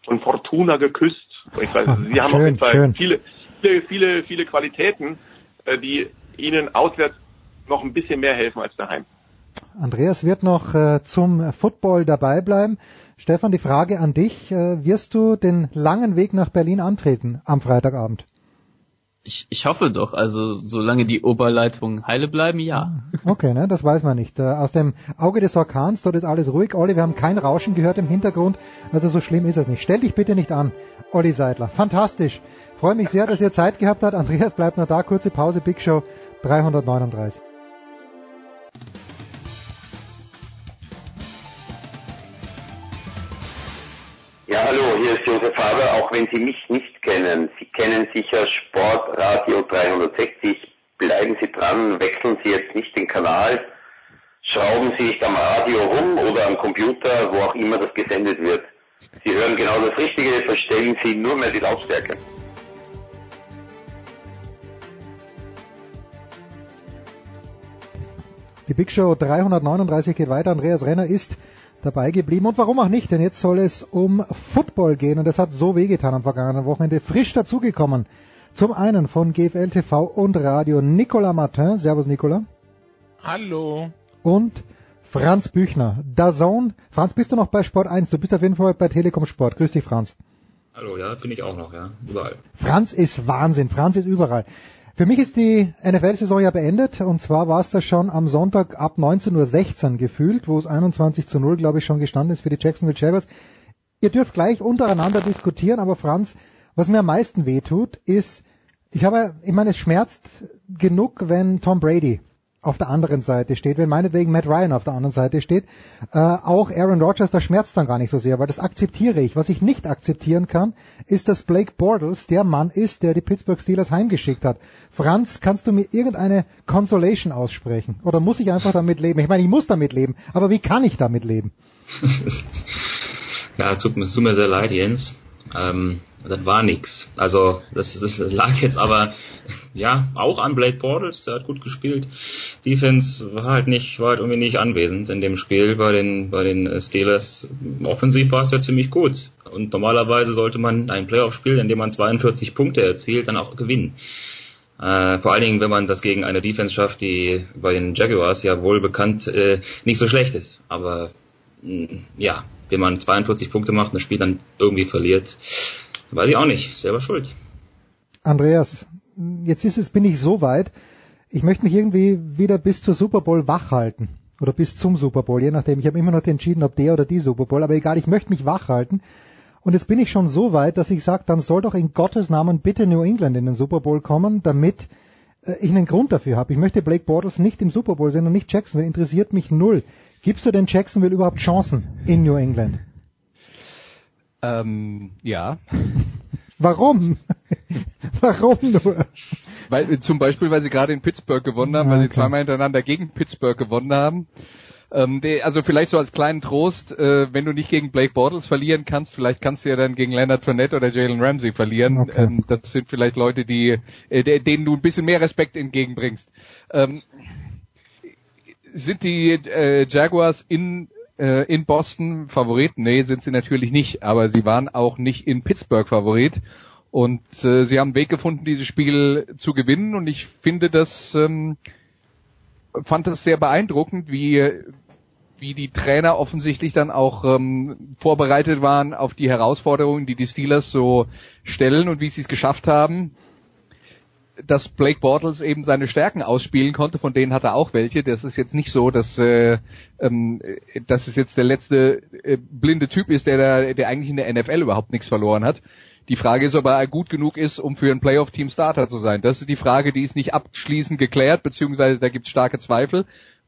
von Fortuna geküsst. Ich weiß, sie haben schön, auf jeden Fall schön. viele, viele, viele, viele Qualitäten die ihnen auswärts noch ein bisschen mehr helfen als daheim. Andreas wird noch äh, zum Football dabei bleiben. Stefan, die Frage an dich. Äh, wirst du den langen Weg nach Berlin antreten am Freitagabend? Ich, ich hoffe doch. Also solange die Oberleitungen heile bleiben, ja. Okay, ne, das weiß man nicht. Äh, aus dem Auge des Orkans, dort ist alles ruhig. Olli, wir haben kein Rauschen gehört im Hintergrund. Also so schlimm ist es nicht. Stell dich bitte nicht an, Olli Seidler. Fantastisch. Freue mich sehr, dass ihr Zeit gehabt habt. Andreas bleibt noch da. Kurze Pause. Big Show 339. Ja, hallo, hier ist Josef Haber, auch wenn Sie mich nicht kennen. Sie kennen sicher Sportradio 360. Bleiben Sie dran, wechseln Sie jetzt nicht den Kanal, schrauben Sie nicht am Radio rum oder am Computer, wo auch immer das gesendet wird. Sie hören genau das Richtige, verstellen Sie nur mehr die Lautstärke. Die Big Show 339 geht weiter. Andreas Renner ist dabei geblieben. Und warum auch nicht? Denn jetzt soll es um Football gehen. Und das hat so wehgetan am vergangenen Wochenende. Frisch dazugekommen. Zum einen von GFL TV und Radio Nicolas Martin. Servus Nicolas. Hallo. Und Franz Büchner. Dazone. Franz, bist du noch bei Sport 1? Du bist auf jeden Fall bei Telekom Sport. Grüß dich, Franz. Hallo, ja, bin ich auch noch, ja. Überall. Franz ist Wahnsinn. Franz ist überall. Für mich ist die NFL-Saison ja beendet und zwar war es das schon am Sonntag ab 19.16 Uhr gefühlt, wo es 21 zu 0, glaube ich, schon gestanden ist für die Jacksonville Jaguars. Ihr dürft gleich untereinander diskutieren, aber Franz, was mir am meisten wehtut, ist, ich habe, ich meine, es schmerzt genug, wenn Tom Brady auf der anderen Seite steht, wenn meinetwegen Matt Ryan auf der anderen Seite steht, äh, auch Aaron Rodgers, da schmerzt dann gar nicht so sehr, weil das akzeptiere ich. Was ich nicht akzeptieren kann, ist, dass Blake Bortles der Mann ist, der die Pittsburgh Steelers heimgeschickt hat. Franz, kannst du mir irgendeine Consolation aussprechen? Oder muss ich einfach damit leben? Ich meine, ich muss damit leben, aber wie kann ich damit leben? (laughs) ja, tut tut mir sehr leid, Jens. Ähm, das war nix. Also das, das lag jetzt aber ja auch an Blake Bortles, der hat gut gespielt. Defense war halt nicht, war halt irgendwie nicht anwesend in dem Spiel bei den bei den Steelers. Offensiv war es ja ziemlich gut. Und normalerweise sollte man ein Playoff-Spiel, in dem man 42 Punkte erzielt, dann auch gewinnen. Äh, vor allen Dingen, wenn man das gegen eine Defense schafft, die bei den Jaguars ja wohl bekannt äh, nicht so schlecht ist. Aber mh, ja, wenn man 42 Punkte macht und das Spiel dann irgendwie verliert, weiß ich auch nicht, selber schuld. Andreas, jetzt ist es, bin ich so weit, ich möchte mich irgendwie wieder bis zur Super Bowl wach halten. Oder bis zum Super Bowl, je nachdem. Ich habe immer noch entschieden, ob der oder die Super Bowl, aber egal, ich möchte mich wach halten. Und jetzt bin ich schon so weit, dass ich sage, dann soll doch in Gottes Namen bitte New England in den Super Bowl kommen, damit äh, ich einen Grund dafür habe. Ich möchte Blake Bortles nicht im Super Bowl sehen und nicht Jacksonville. Interessiert mich null. Gibst du denn Jacksonville überhaupt Chancen in New England? Ähm, ja. Warum? (laughs) Warum nur? Weil, zum Beispiel, weil sie gerade in Pittsburgh gewonnen haben, weil sie zweimal hintereinander gegen Pittsburgh gewonnen haben. Ähm, also vielleicht so als kleinen Trost, äh, wenn du nicht gegen Blake Bortles verlieren kannst, vielleicht kannst du ja dann gegen Leonard Fournette oder Jalen Ramsey verlieren. Okay. Ähm, das sind vielleicht Leute, die, äh, denen du ein bisschen mehr Respekt entgegenbringst. Ähm, sind die äh, Jaguars in äh, in Boston Favorit? Nee, sind sie natürlich nicht, aber sie waren auch nicht in Pittsburgh Favorit. Und äh, sie haben einen Weg gefunden, dieses Spiel zu gewinnen. Und ich finde das, ähm, fand das sehr beeindruckend, wie, wie die Trainer offensichtlich dann auch ähm, vorbereitet waren auf die Herausforderungen, die die Steelers so stellen und wie sie es geschafft haben, dass Blake Bortles eben seine Stärken ausspielen konnte, von denen hat er auch welche. Das ist jetzt nicht so, dass, äh, ähm, dass es jetzt der letzte äh, blinde Typ ist, der, da, der eigentlich in der NFL überhaupt nichts verloren hat. Die Frage ist, ob er gut genug ist, um für ein Playoff-Team Starter zu sein. Das ist die Frage, die ist nicht abschließend geklärt, beziehungsweise da gibt es starke Zweifel.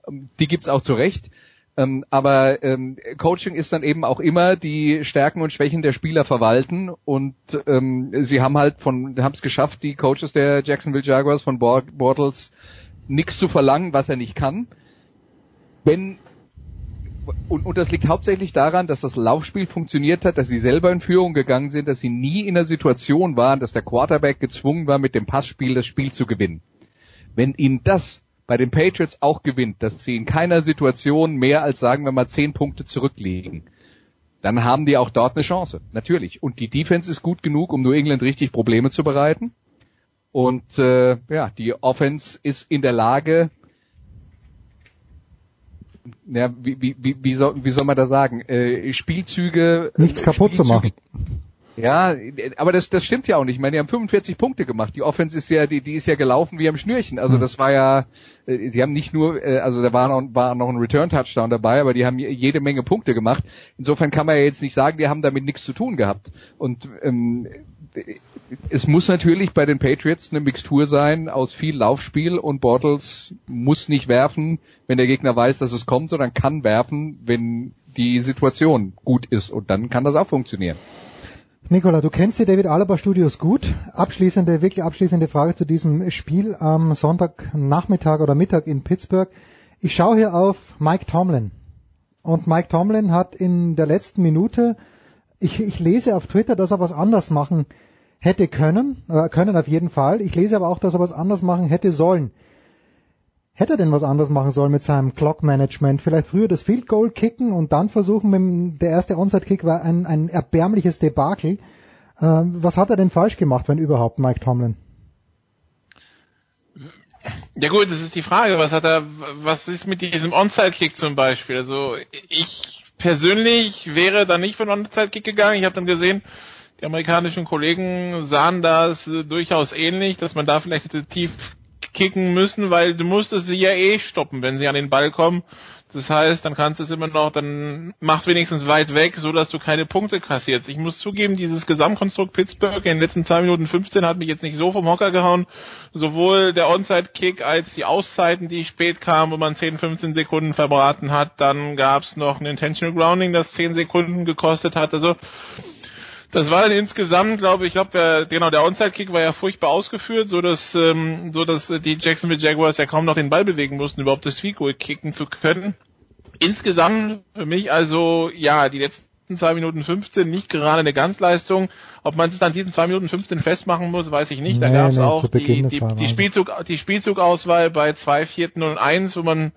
Ähm, Die gibt es auch zu Recht. Ähm, aber ähm, Coaching ist dann eben auch immer die Stärken und Schwächen der Spieler verwalten und ähm, sie haben halt von haben es geschafft, die Coaches der Jacksonville Jaguars von Bort- Bortles nichts zu verlangen, was er nicht kann. Wenn und, und das liegt hauptsächlich daran, dass das Laufspiel funktioniert hat, dass sie selber in Führung gegangen sind, dass sie nie in der Situation waren, dass der Quarterback gezwungen war, mit dem Passspiel das Spiel zu gewinnen. Wenn ihnen das bei den Patriots auch gewinnt, dass sie in keiner Situation mehr als, sagen wir mal, zehn Punkte zurückliegen, dann haben die auch dort eine Chance. Natürlich. Und die Defense ist gut genug, um New England richtig Probleme zu bereiten. Und äh, ja, die Offense ist in der Lage, ja, wie, wie, wie, wie, soll, wie soll man da sagen, äh, Spielzüge Nichts kaputt zu machen. Ja, aber das, das stimmt ja auch nicht. Ich meine, die haben 45 Punkte gemacht. Die Offense ist ja, die, die ist ja gelaufen wie am Schnürchen. Also Hm. das war ja, äh, sie haben nicht nur, äh, also da war noch, war noch ein Return-Touchdown dabei, aber die haben je- jede Menge Punkte gemacht. Insofern kann man ja jetzt nicht sagen, die haben damit nichts zu tun gehabt. Und ähm, es muss natürlich bei den Patriots eine Mixtur sein aus viel Laufspiel und Bortles muss nicht werfen, wenn der Gegner weiß, dass es kommt, sondern kann werfen, wenn die Situation gut ist und dann kann das auch funktionieren. Nicola, du kennst die David Alaba Studios gut. Abschließende, wirklich abschließende Frage zu diesem Spiel am Sonntagnachmittag oder Mittag in Pittsburgh. Ich schaue hier auf Mike Tomlin. Und Mike Tomlin hat in der letzten Minute, ich, ich lese auf Twitter, dass er was anders machen hätte können, äh, können auf jeden Fall. Ich lese aber auch, dass er was anders machen hätte sollen. Hätte er denn was anderes machen sollen mit seinem Clock Management? Vielleicht früher das Field Goal kicken und dann versuchen, dem, der erste Onside Kick war ein, ein erbärmliches Debakel. Ähm, was hat er denn falsch gemacht, wenn überhaupt, Mike Tomlin? Ja gut, das ist die Frage, was hat er, was ist mit diesem Onside-Kick zum Beispiel? Also ich persönlich wäre da nicht von Onside-Kick gegangen. Ich habe dann gesehen, Die amerikanischen Kollegen sahen das äh, durchaus ähnlich, dass man da vielleicht hätte tief kicken müssen, weil du musstest sie ja eh stoppen, wenn sie an den Ball kommen. Das heißt, dann kannst du es immer noch, dann macht wenigstens weit weg, so dass du keine Punkte kassierst. Ich muss zugeben, dieses Gesamtkonstrukt Pittsburgh in den letzten zwei Minuten 15 hat mich jetzt nicht so vom Hocker gehauen. Sowohl der Onside-Kick als die Auszeiten, die spät kamen, wo man 10, 15 Sekunden verbraten hat. Dann gab es noch ein Intentional Grounding, das 10 Sekunden gekostet hat. Also das war dann insgesamt, glaube ich, glaube der genau der Onside-Kick war ja furchtbar ausgeführt, so dass ähm, so dass die Jacksonville Jaguars ja kaum noch den Ball bewegen mussten, überhaupt das Goal kicken zu können. Insgesamt für mich also ja die letzten zwei Minuten 15 nicht gerade eine Ganzleistung. Ob man es dann diesen zwei Minuten 15 festmachen muss, weiß ich nicht. Da Nee, gab es nee, auch Beginn, die, die, die. Spielzug, die Spielzugauswahl bei zwei Vierten und eins, wo man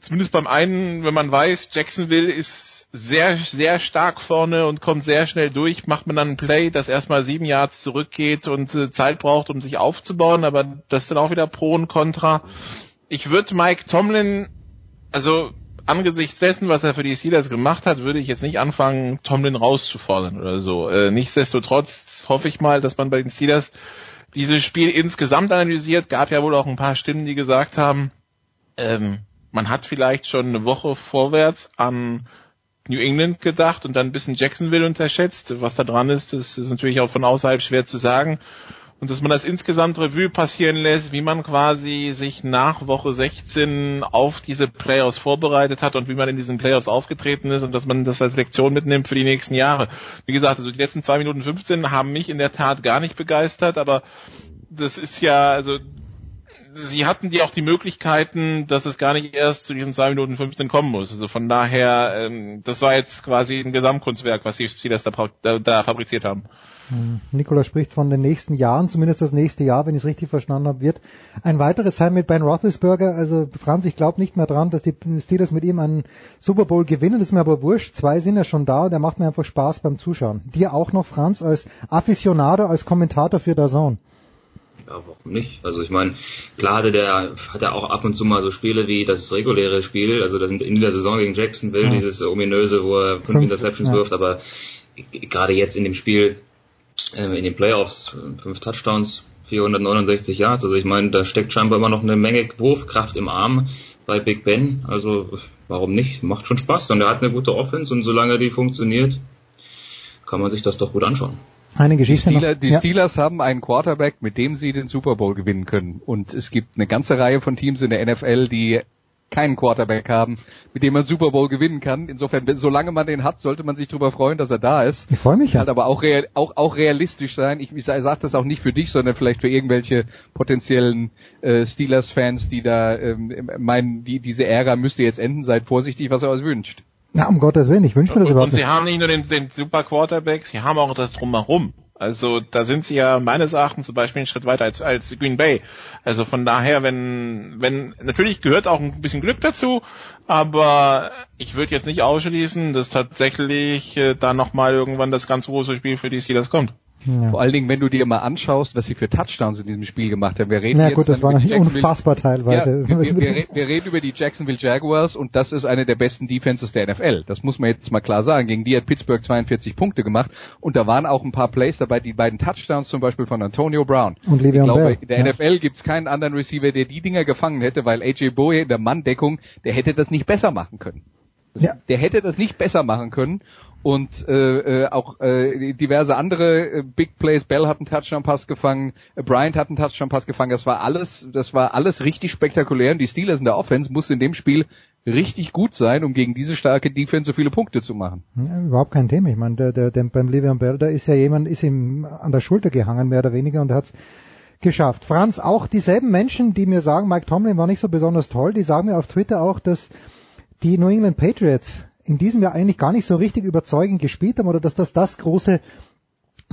zumindest beim einen, wenn man weiß, Jacksonville ist sehr, sehr stark vorne und kommt sehr schnell durch, macht man dann ein Play, das erstmal sieben Yards zurückgeht und äh, Zeit braucht, um sich aufzubauen, aber das dann auch wieder Pro und Contra. Ich würde Mike Tomlin, also angesichts dessen, was er für die Steelers gemacht hat, würde ich jetzt nicht anfangen, Tomlin rauszufordern oder so. Äh, nichtsdestotrotz hoffe ich mal, dass man bei den Steelers dieses Spiel insgesamt analysiert. Gab ja wohl auch ein paar Stimmen, die gesagt haben, ähm, man hat vielleicht schon eine Woche vorwärts an New England gedacht und dann ein bisschen Jacksonville unterschätzt. Was da dran ist, das ist natürlich auch von außerhalb schwer zu sagen. Und dass man das insgesamt Revue passieren lässt, wie man quasi sich nach Woche 16 auf diese Playoffs vorbereitet hat und wie man in diesen Playoffs aufgetreten ist und dass man das als Lektion mitnimmt für die nächsten Jahre. Wie gesagt, also die letzten zwei Minuten 15 haben mich in der Tat gar nicht begeistert, aber das ist ja, also sie hatten die auch die Möglichkeiten, dass es gar nicht erst zu diesen zwei Minuten 15 kommen muss. Also von daher, ähm, das war jetzt quasi ein Gesamtkunstwerk, was die Steelers da, da, da fabriziert haben. Hm, Nikola spricht von den nächsten Jahren, zumindest das nächste Jahr, wenn ich es richtig verstanden habe, wird ein weiteres sein mit Ben Roethlisberger. Also Franz, ich glaube nicht mehr dran, dass die Steelers mit ihm einen Super Bowl gewinnen. Das ist mir aber wurscht. Zwei sind ja schon da und der macht mir einfach Spaß beim Zuschauen. Dir auch noch, Franz, als Aficionado, als Kommentator für DAZN. Ja, warum nicht? Also ich meine, klar hatte der hat er auch ab und zu mal so Spiele wie das reguläre Spiel, also das sind in der Saison gegen Jacksonville, Ja. dieses ominöse, wo er fünf Interceptions ja. wirft, aber gerade jetzt in dem Spiel, äh, in den Playoffs, fünf Touchdowns, 469 Yards, also ich meine, da steckt scheinbar immer noch eine Menge Wurfkraft im Arm bei Big Ben, also warum nicht? Macht schon Spaß und er hat eine gute Offense und solange die funktioniert, kann man sich das doch gut anschauen. Eine Die, Geschichte Steeler, noch. die Ja. Steelers haben einen Quarterback, mit dem sie den Super Bowl gewinnen können. Und es gibt eine ganze Reihe von Teams in der NFL, die keinen Quarterback haben, mit dem man Super Bowl gewinnen kann. Insofern, solange man den hat, sollte man sich darüber freuen, dass er da ist. Ich freue mich ja. Halt aber auch, real, auch, auch realistisch sein. Ich, ich sage das auch nicht für dich, sondern vielleicht für irgendwelche potenziellen äh, Steelers-Fans, die da ähm, meinen, die, diese Ära müsste jetzt enden. Seid vorsichtig, was er euch wünscht. Na, um Gottes Willen, ich wünsche mir das Und, überhaupt und sie nicht. haben nicht nur den, den super Quarterback, sie haben auch das drumherum. Also da sind sie ja meines Erachtens zum Beispiel einen Schritt weiter als, als Green Bay. Also von daher, wenn, wenn, natürlich gehört auch ein bisschen Glück dazu, aber ich würde jetzt nicht ausschließen, dass tatsächlich äh, da nochmal irgendwann das ganz große Spiel für die Steelers kommt. Ja. Vor allen Dingen, wenn du dir mal anschaust, was sie für Touchdowns in diesem Spiel gemacht haben. Wir reden Na jetzt gut, das war über die natürlich Jacksonville- unfassbar teilweise. Ja, wir, wir, wir, re- (laughs) wir reden über die Jacksonville Jaguars und das ist eine der besten Defenses der NFL. Das muss man jetzt mal klar sagen. Gegen die hat Pittsburgh 42 Punkte gemacht und da waren auch ein paar Plays dabei, die beiden Touchdowns zum Beispiel von Antonio Brown. Und ich Le'Veon glaube, Bell, in der ja. NFL gibt's keinen anderen Receiver, der die Dinger gefangen hätte, weil AJ Boye in der Manndeckung, der hätte das nicht besser machen können. Das, Ja. Der hätte das nicht besser machen können. Und äh, äh, auch äh, diverse andere äh, Big Plays. Bell hat einen Touchdown-Pass gefangen, äh, Bryant hat einen Touchdown-Pass gefangen. Das war alles, das war alles richtig spektakulär. Und die Steelers in der Offense mussten in dem Spiel richtig gut sein, um gegen diese starke Defense so viele Punkte zu machen. Ja, überhaupt kein Thema. Ich meine, der, der, der, beim Le'Veon Bell, da ist ja jemand, ist ihm an der Schulter gehangen, mehr oder weniger, und hat's geschafft. Franz, auch dieselben Menschen, die mir sagen, Mike Tomlin war nicht so besonders toll, die sagen mir auf Twitter auch, dass die New England Patriots in diesem Jahr eigentlich gar nicht so richtig überzeugend gespielt haben oder dass das das große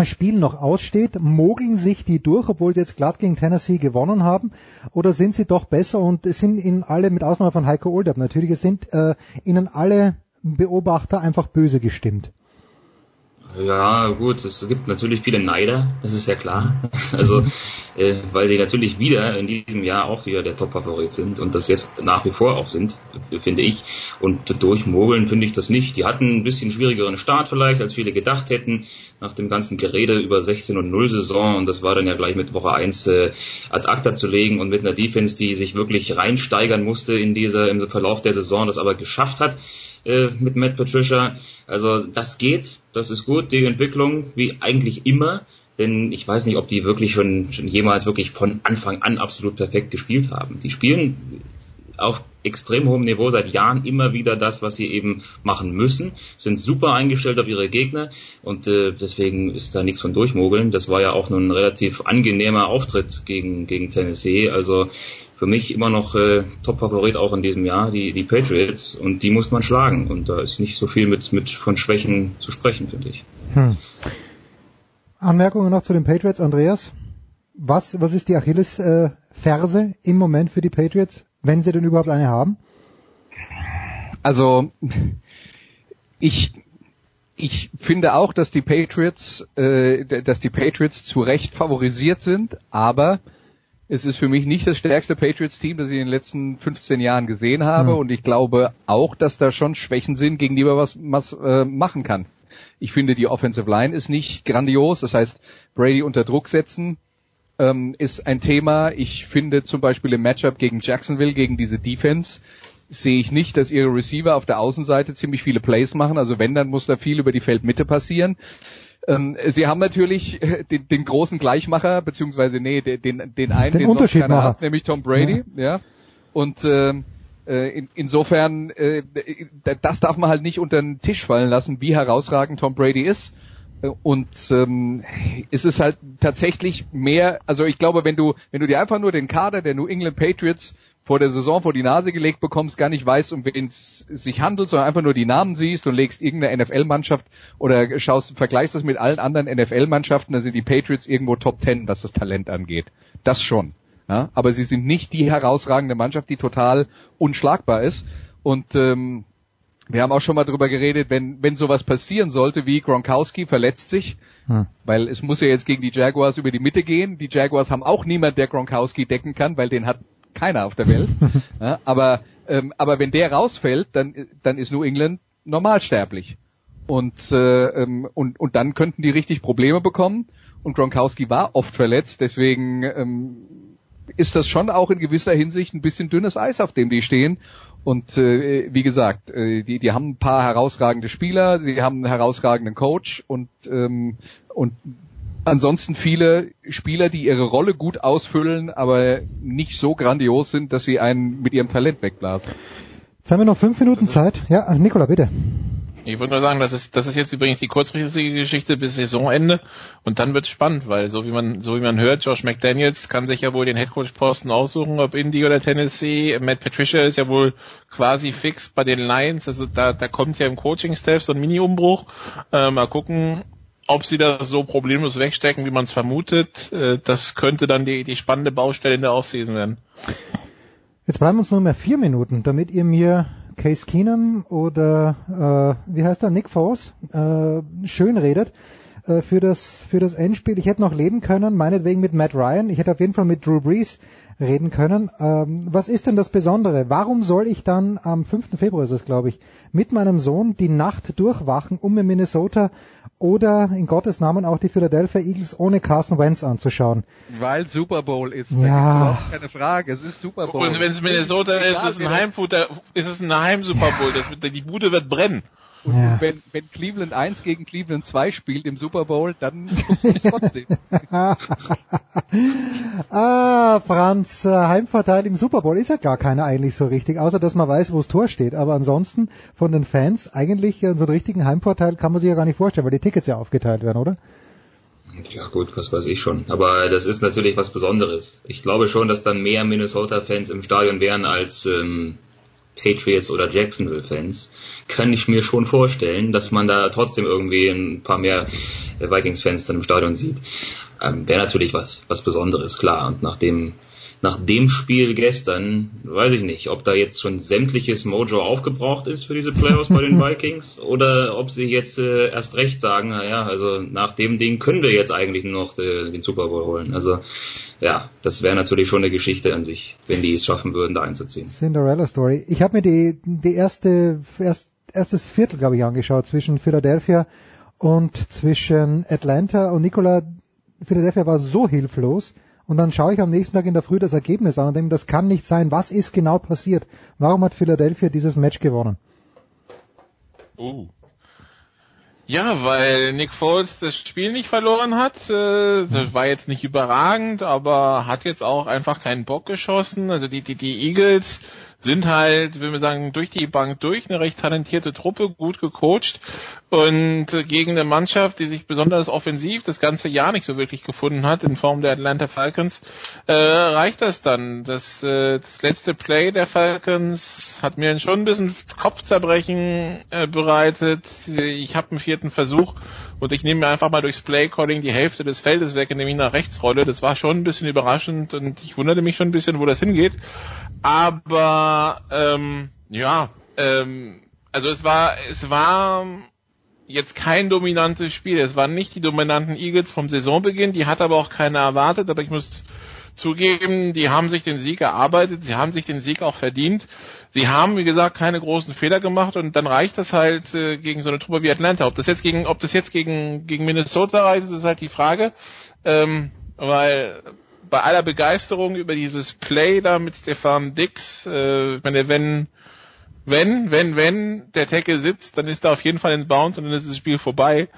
Spiel noch aussteht, mogeln sich die durch, obwohl sie jetzt glatt gegen Tennessee gewonnen haben, oder sind sie doch besser und sind ihnen alle, mit Ausnahme von Heiko Olderb natürlich, sind äh, ihnen alle Beobachter einfach böse gestimmt. Ja, gut, es gibt natürlich viele Neider, das ist ja klar. (laughs) Also, äh, weil sie natürlich wieder in diesem Jahr auch wieder der Top-Favorit sind und das jetzt nach wie vor auch sind, finde ich. Und durchmogeln finde ich das nicht. Die hatten ein bisschen schwierigeren Start vielleicht, als viele gedacht hätten, nach dem ganzen Gerede über 16 und 0 Saison und das war dann ja gleich mit Woche 1 äh, ad acta zu legen und mit einer Defense, die sich wirklich reinsteigern musste in dieser, im Verlauf der Saison, das aber geschafft hat äh, mit Matt Patricia. Also das geht, das ist gut, die Entwicklung, wie eigentlich immer. Denn ich weiß nicht, ob die wirklich schon, schon jemals wirklich von Anfang an absolut perfekt gespielt haben. Die spielen auf extrem hohem Niveau seit Jahren immer wieder das, was sie eben machen müssen, sind super eingestellt auf ihre Gegner und äh, deswegen ist da nichts von durchmogeln. Das war ja auch nur ein relativ angenehmer Auftritt gegen, gegen Tennessee. Also für mich immer noch äh, Top-Favorit auch in diesem Jahr, die, die Patriots, und die muss man schlagen. Und da ist nicht so viel mit, mit von Schwächen zu sprechen, finde ich. Hm. Anmerkungen noch zu den Patriots, Andreas? Was, was ist die Achilles-Ferse äh, im Moment für die Patriots, wenn sie denn überhaupt eine haben? Also, ich, ich finde auch, dass die Patriots, äh, dass die Patriots zu Recht favorisiert sind, aber es ist für mich nicht das stärkste Patriots-Team, das ich in den letzten 15 Jahren gesehen habe. Mhm. Und ich glaube auch, dass da schon Schwächen sind, gegen die man was, was äh, machen kann. Ich finde, die Offensive Line ist nicht grandios. Das heißt, Brady unter Druck setzen ähm, ist ein Thema. Ich finde zum Beispiel im Matchup gegen Jacksonville, gegen diese Defense, sehe ich nicht, dass ihre Receiver auf der Außenseite ziemlich viele Plays machen. Also wenn, dann muss da viel über die Feldmitte passieren. Ähm, sie haben natürlich äh, den, den, großen Gleichmacher, beziehungsweise nee, den, den einen, den, den Unterschied keiner hat, nämlich Tom Brady, ja. ja. Und äh, äh, in, insofern, äh, das darf man halt nicht unter den Tisch fallen lassen, wie herausragend Tom Brady ist. Äh, und ähm, es ist halt tatsächlich mehr, also ich glaube, wenn du, wenn du dir einfach nur den Kader der New England Patriots vor der Saison vor die Nase gelegt bekommst, gar nicht weißt, um wen es sich handelt, sondern einfach nur die Namen siehst und legst irgendeine NFL-Mannschaft oder schaust, vergleichst das mit allen anderen NFL-Mannschaften, dann sind die Patriots irgendwo Top Ten, was das Talent angeht. Das schon. Ja? Aber sie sind nicht die herausragende Mannschaft, die total unschlagbar ist. Und ähm, wir haben auch schon mal drüber geredet, wenn, wenn sowas passieren sollte, wie Gronkowski verletzt sich, hm. weil es muss ja jetzt gegen die Jaguars über die Mitte gehen. Die Jaguars haben auch niemand, der Gronkowski decken kann, weil den hat keiner auf der Welt. (laughs) ja, aber, ähm, aber wenn der rausfällt, dann, dann ist New England normalsterblich. Und, äh, ähm, und, und dann könnten die richtig Probleme bekommen. Und Gronkowski war oft verletzt, deswegen ähm, ist das schon auch in gewisser Hinsicht ein bisschen dünnes Eis, auf dem die stehen. Und äh, wie gesagt, äh, die, die haben ein paar herausragende Spieler, sie haben einen herausragenden Coach und, ähm, und ansonsten viele Spieler, die ihre Rolle gut ausfüllen, aber nicht so grandios sind, dass sie einen mit ihrem Talent wegblasen. Jetzt haben wir noch fünf Minuten Zeit. Ja, Nikola, bitte. Ich würde nur sagen, das ist, das ist jetzt übrigens die kurzfristige Geschichte bis Saisonende und dann wird es spannend, weil so wie man, so wie man hört, Josh McDaniels kann sich ja wohl den Headcoach-Posten aussuchen, ob Indy oder Tennessee. Matt Patricia ist ja wohl quasi fix bei den Lions, also da, da kommt ja im Coaching-Staff so ein Mini-Umbruch. Äh, mal gucken, ob sie das so problemlos wegstecken, wie man es vermutet, äh, das könnte dann die, die spannende Baustelle in der Offseason werden. Jetzt bleiben uns nur mehr vier Minuten, damit ihr mir Case Keenum oder äh, wie heißt er, Nick Foles äh, schön redet äh, für das für das Endspiel. Ich hätte noch leben können, meinetwegen mit Matt Ryan. Ich hätte auf jeden Fall mit Drew Brees reden können. Ähm, was ist denn das Besondere? Warum soll ich dann am 5. Februar ist es, glaube ich, mit meinem Sohn die Nacht durchwachen, um in Minnesota oder in Gottes Namen auch die Philadelphia Eagles ohne Carson Wentz anzuschauen? Weil Super Bowl ist. Ja. Keine Frage. Es ist Super Bowl. Und wenn es Minnesota ist, ist es ein Heimfutter, ist es ein Heim Super Bowl. Das, die Bude wird brennen. Und, ja. wenn, wenn Cleveland 1 gegen Cleveland 2 spielt im Super Bowl, dann (laughs) es trotzdem. (laughs) ah, Franz, äh, Heimvorteil im Super Bowl ist ja gar keiner eigentlich so richtig, außer dass man weiß, wo das Tor steht. Aber ansonsten von den Fans eigentlich äh, so einen richtigen Heimvorteil kann man sich ja gar nicht vorstellen, weil die Tickets ja aufgeteilt werden, oder? Ja gut, was weiß ich schon. Aber das ist natürlich was Besonderes. Ich glaube schon, dass dann mehr Minnesota-Fans im Stadion wären als ähm, Patriots oder Jacksonville-Fans, kann ich mir schon vorstellen, dass man da trotzdem irgendwie ein paar mehr Vikings-Fans dann im Stadion sieht. Ähm, Wäre natürlich was, was Besonderes, klar. Und nachdem nach dem Spiel gestern, weiß ich nicht, ob da jetzt schon sämtliches Mojo aufgebraucht ist für diese Playoffs bei den (laughs) Vikings oder ob sie jetzt äh, erst recht sagen, naja, also nach dem Ding können wir jetzt eigentlich nur noch de, den Super Bowl holen. Also ja, das wäre natürlich schon eine Geschichte an sich, wenn die es schaffen würden, da einzuziehen. Cinderella Story. Ich habe mir die, die erste, erst, erstes Viertel, glaube ich, angeschaut zwischen Philadelphia und zwischen Atlanta und Nicola. Philadelphia war so hilflos und dann schaue ich am nächsten Tag in der Früh das Ergebnis an und denke, das kann nicht sein. Was ist genau passiert? Warum hat Philadelphia dieses Match gewonnen? Uh. Ja, weil Nick Foles das Spiel nicht verloren hat. Äh, das war jetzt nicht überragend, aber hat jetzt auch einfach keinen Bock geschossen. Also die, die, die Eagles sind halt, wenn wir sagen, durch die Bank durch, eine recht talentierte Truppe, gut gecoacht und gegen eine Mannschaft, die sich besonders offensiv das ganze Jahr nicht so wirklich gefunden hat, in Form der Atlanta Falcons, äh, reicht das dann. Das, äh, das letzte Play der Falcons hat mir schon ein bisschen Kopfzerbrechen äh, bereitet. Ich habe einen vierten Versuch und ich nehme mir einfach mal durchs Playcalling die Hälfte des Feldes weg, indem ich nach rechts rolle. Das war schon ein bisschen überraschend und ich wunderte mich schon ein bisschen, wo das hingeht. Aber ähm, ja, ähm, also es war, es war jetzt kein dominantes Spiel. Es waren nicht die dominanten Eagles vom Saisonbeginn, die hat aber auch keiner erwartet, aber ich muss zugeben, die haben sich den Sieg erarbeitet, sie haben sich den Sieg auch verdient. Sie haben, wie gesagt, keine großen Fehler gemacht und dann reicht das halt äh, gegen so eine Truppe wie Atlanta. Ob das jetzt gegen, ob das jetzt gegen, gegen Minnesota reicht, ist halt die Frage. Ähm, weil bei aller Begeisterung über dieses Play da mit Stefan Dix, äh, wenn, wenn, wenn, wenn, wenn der Tackle sitzt, dann ist er auf jeden Fall ins Bounce und dann ist das Spiel vorbei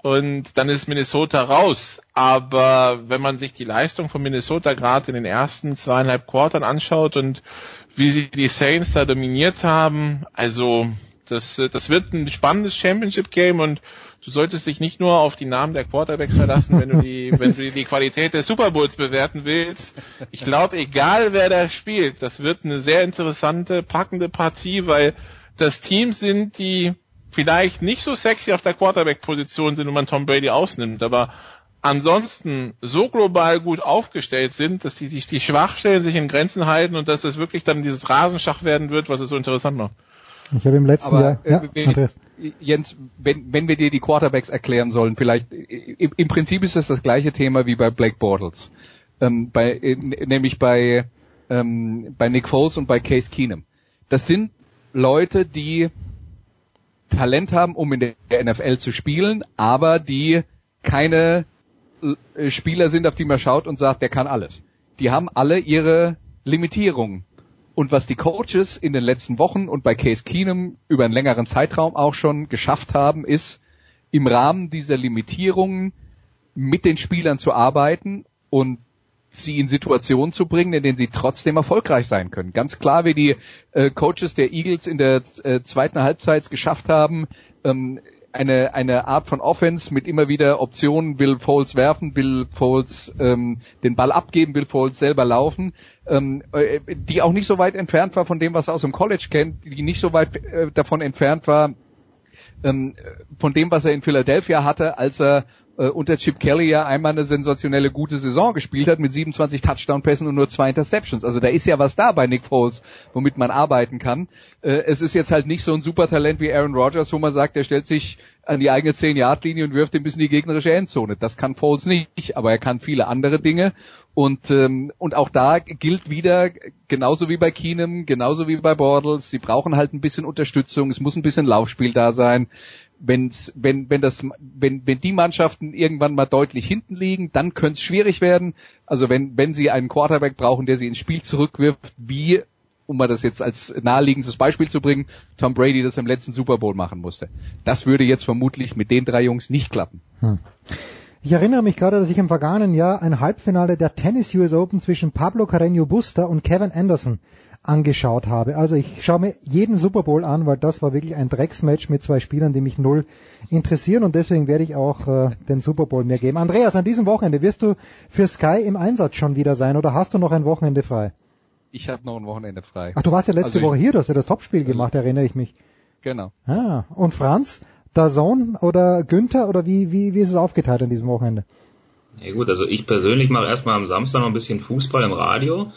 und dann ist Minnesota raus. Aber wenn man sich die Leistung von Minnesota gerade in den ersten zweieinhalb Quartern anschaut und wie sie die Saints da dominiert haben, also das, das wird ein spannendes Championship Game und du solltest dich nicht nur auf die Namen der Quarterbacks verlassen, wenn du die, (laughs) wenn du die Qualität des Super Bowls bewerten willst. Ich glaube, egal wer da spielt, das wird eine sehr interessante, packende Partie, weil das Teams sind, die vielleicht nicht so sexy auf der Quarterback-Position sind, wenn man Tom Brady ausnimmt, aber ansonsten so global gut aufgestellt sind, dass die, die, die Schwachstellen sich in Grenzen halten und dass das wirklich dann dieses Rasenschach werden wird, was es so interessant macht. Ich habe im letzten Aber, Jahr. Ja, äh. Jens, wenn, wenn wir dir die Quarterbacks erklären sollen, vielleicht im, im Prinzip ist das das gleiche Thema wie bei Blake Bortles, ähm, bei, äh, nämlich bei ähm, bei Nick Foles und bei Case Keenum. Das sind Leute, die Talent haben, um in der NFL zu spielen, aber die keine äh, Spieler sind, auf die man schaut und sagt, der kann alles. Die haben alle ihre Limitierungen. Und was die Coaches in den letzten Wochen und bei Case Keenum über einen längeren Zeitraum auch schon geschafft haben, ist im Rahmen dieser Limitierungen mit den Spielern zu arbeiten und sie in Situationen zu bringen, in denen sie trotzdem erfolgreich sein können. Ganz klar, wie die äh, Coaches der Eagles in der äh, zweiten Halbzeit geschafft haben, ähm, eine, eine Art von Offense mit immer wieder Optionen, will Foles werfen, will Foles ähm, den Ball abgeben, will Foles selber laufen, ähm, äh, die auch nicht so weit entfernt war von dem, was er aus dem College kennt, die nicht so weit äh, davon entfernt war, ähm, von dem, was er in Philadelphia hatte, als er äh, unter Chip Kelly ja einmal eine sensationelle gute Saison gespielt hat mit 27 Touchdown-Pässen und nur zwei Interceptions. Also da ist ja was da bei Nick Foles, womit man arbeiten kann. Äh, es ist jetzt halt nicht so ein Supertalent wie Aaron Rodgers, wo man sagt, er stellt sich an die eigene 10-Yard-Linie und wirft ein bisschen die gegnerische Endzone. Das kann Foles nicht, aber er kann viele andere Dinge. Und, ähm, und auch da gilt wieder, genauso wie bei Keenum, genauso wie bei Bortles, sie brauchen halt ein bisschen Unterstützung, es muss ein bisschen Laufspiel da sein wenn's, wenn, wenn, das, wenn, wenn die Mannschaften irgendwann mal deutlich hinten liegen, dann könnte es schwierig werden. Also wenn, wenn sie einen Quarterback brauchen, der sie ins Spiel zurückwirft, wie, um mal das jetzt als naheliegendes Beispiel zu bringen, Tom Brady das im letzten Super Bowl machen musste. Das würde jetzt vermutlich mit den drei Jungs nicht klappen. Hm. Ich erinnere mich gerade, dass ich im vergangenen Jahr ein Halbfinale der Tennis US Open zwischen Pablo Carreño Busta und Kevin Anderson angeschaut habe. Also ich schaue mir jeden Super Bowl an, weil das war wirklich ein Drecksmatch mit zwei Spielern, die mich null interessieren und deswegen werde ich auch äh, den Super Bowl mir geben. Andreas, an diesem Wochenende wirst du für Sky im Einsatz schon wieder sein oder hast du noch ein Wochenende frei? Ich habe noch ein Wochenende frei. Ach, du warst ja letzte Also Woche hier, du hast ja das Topspiel gemacht, erinnere ich mich. Genau. Ah, und Franz, Dazon oder Günther oder wie, wie, wie ist es aufgeteilt an diesem Wochenende? Ja gut, also ich persönlich mache erstmal am Samstag noch ein bisschen Fußball im Radio.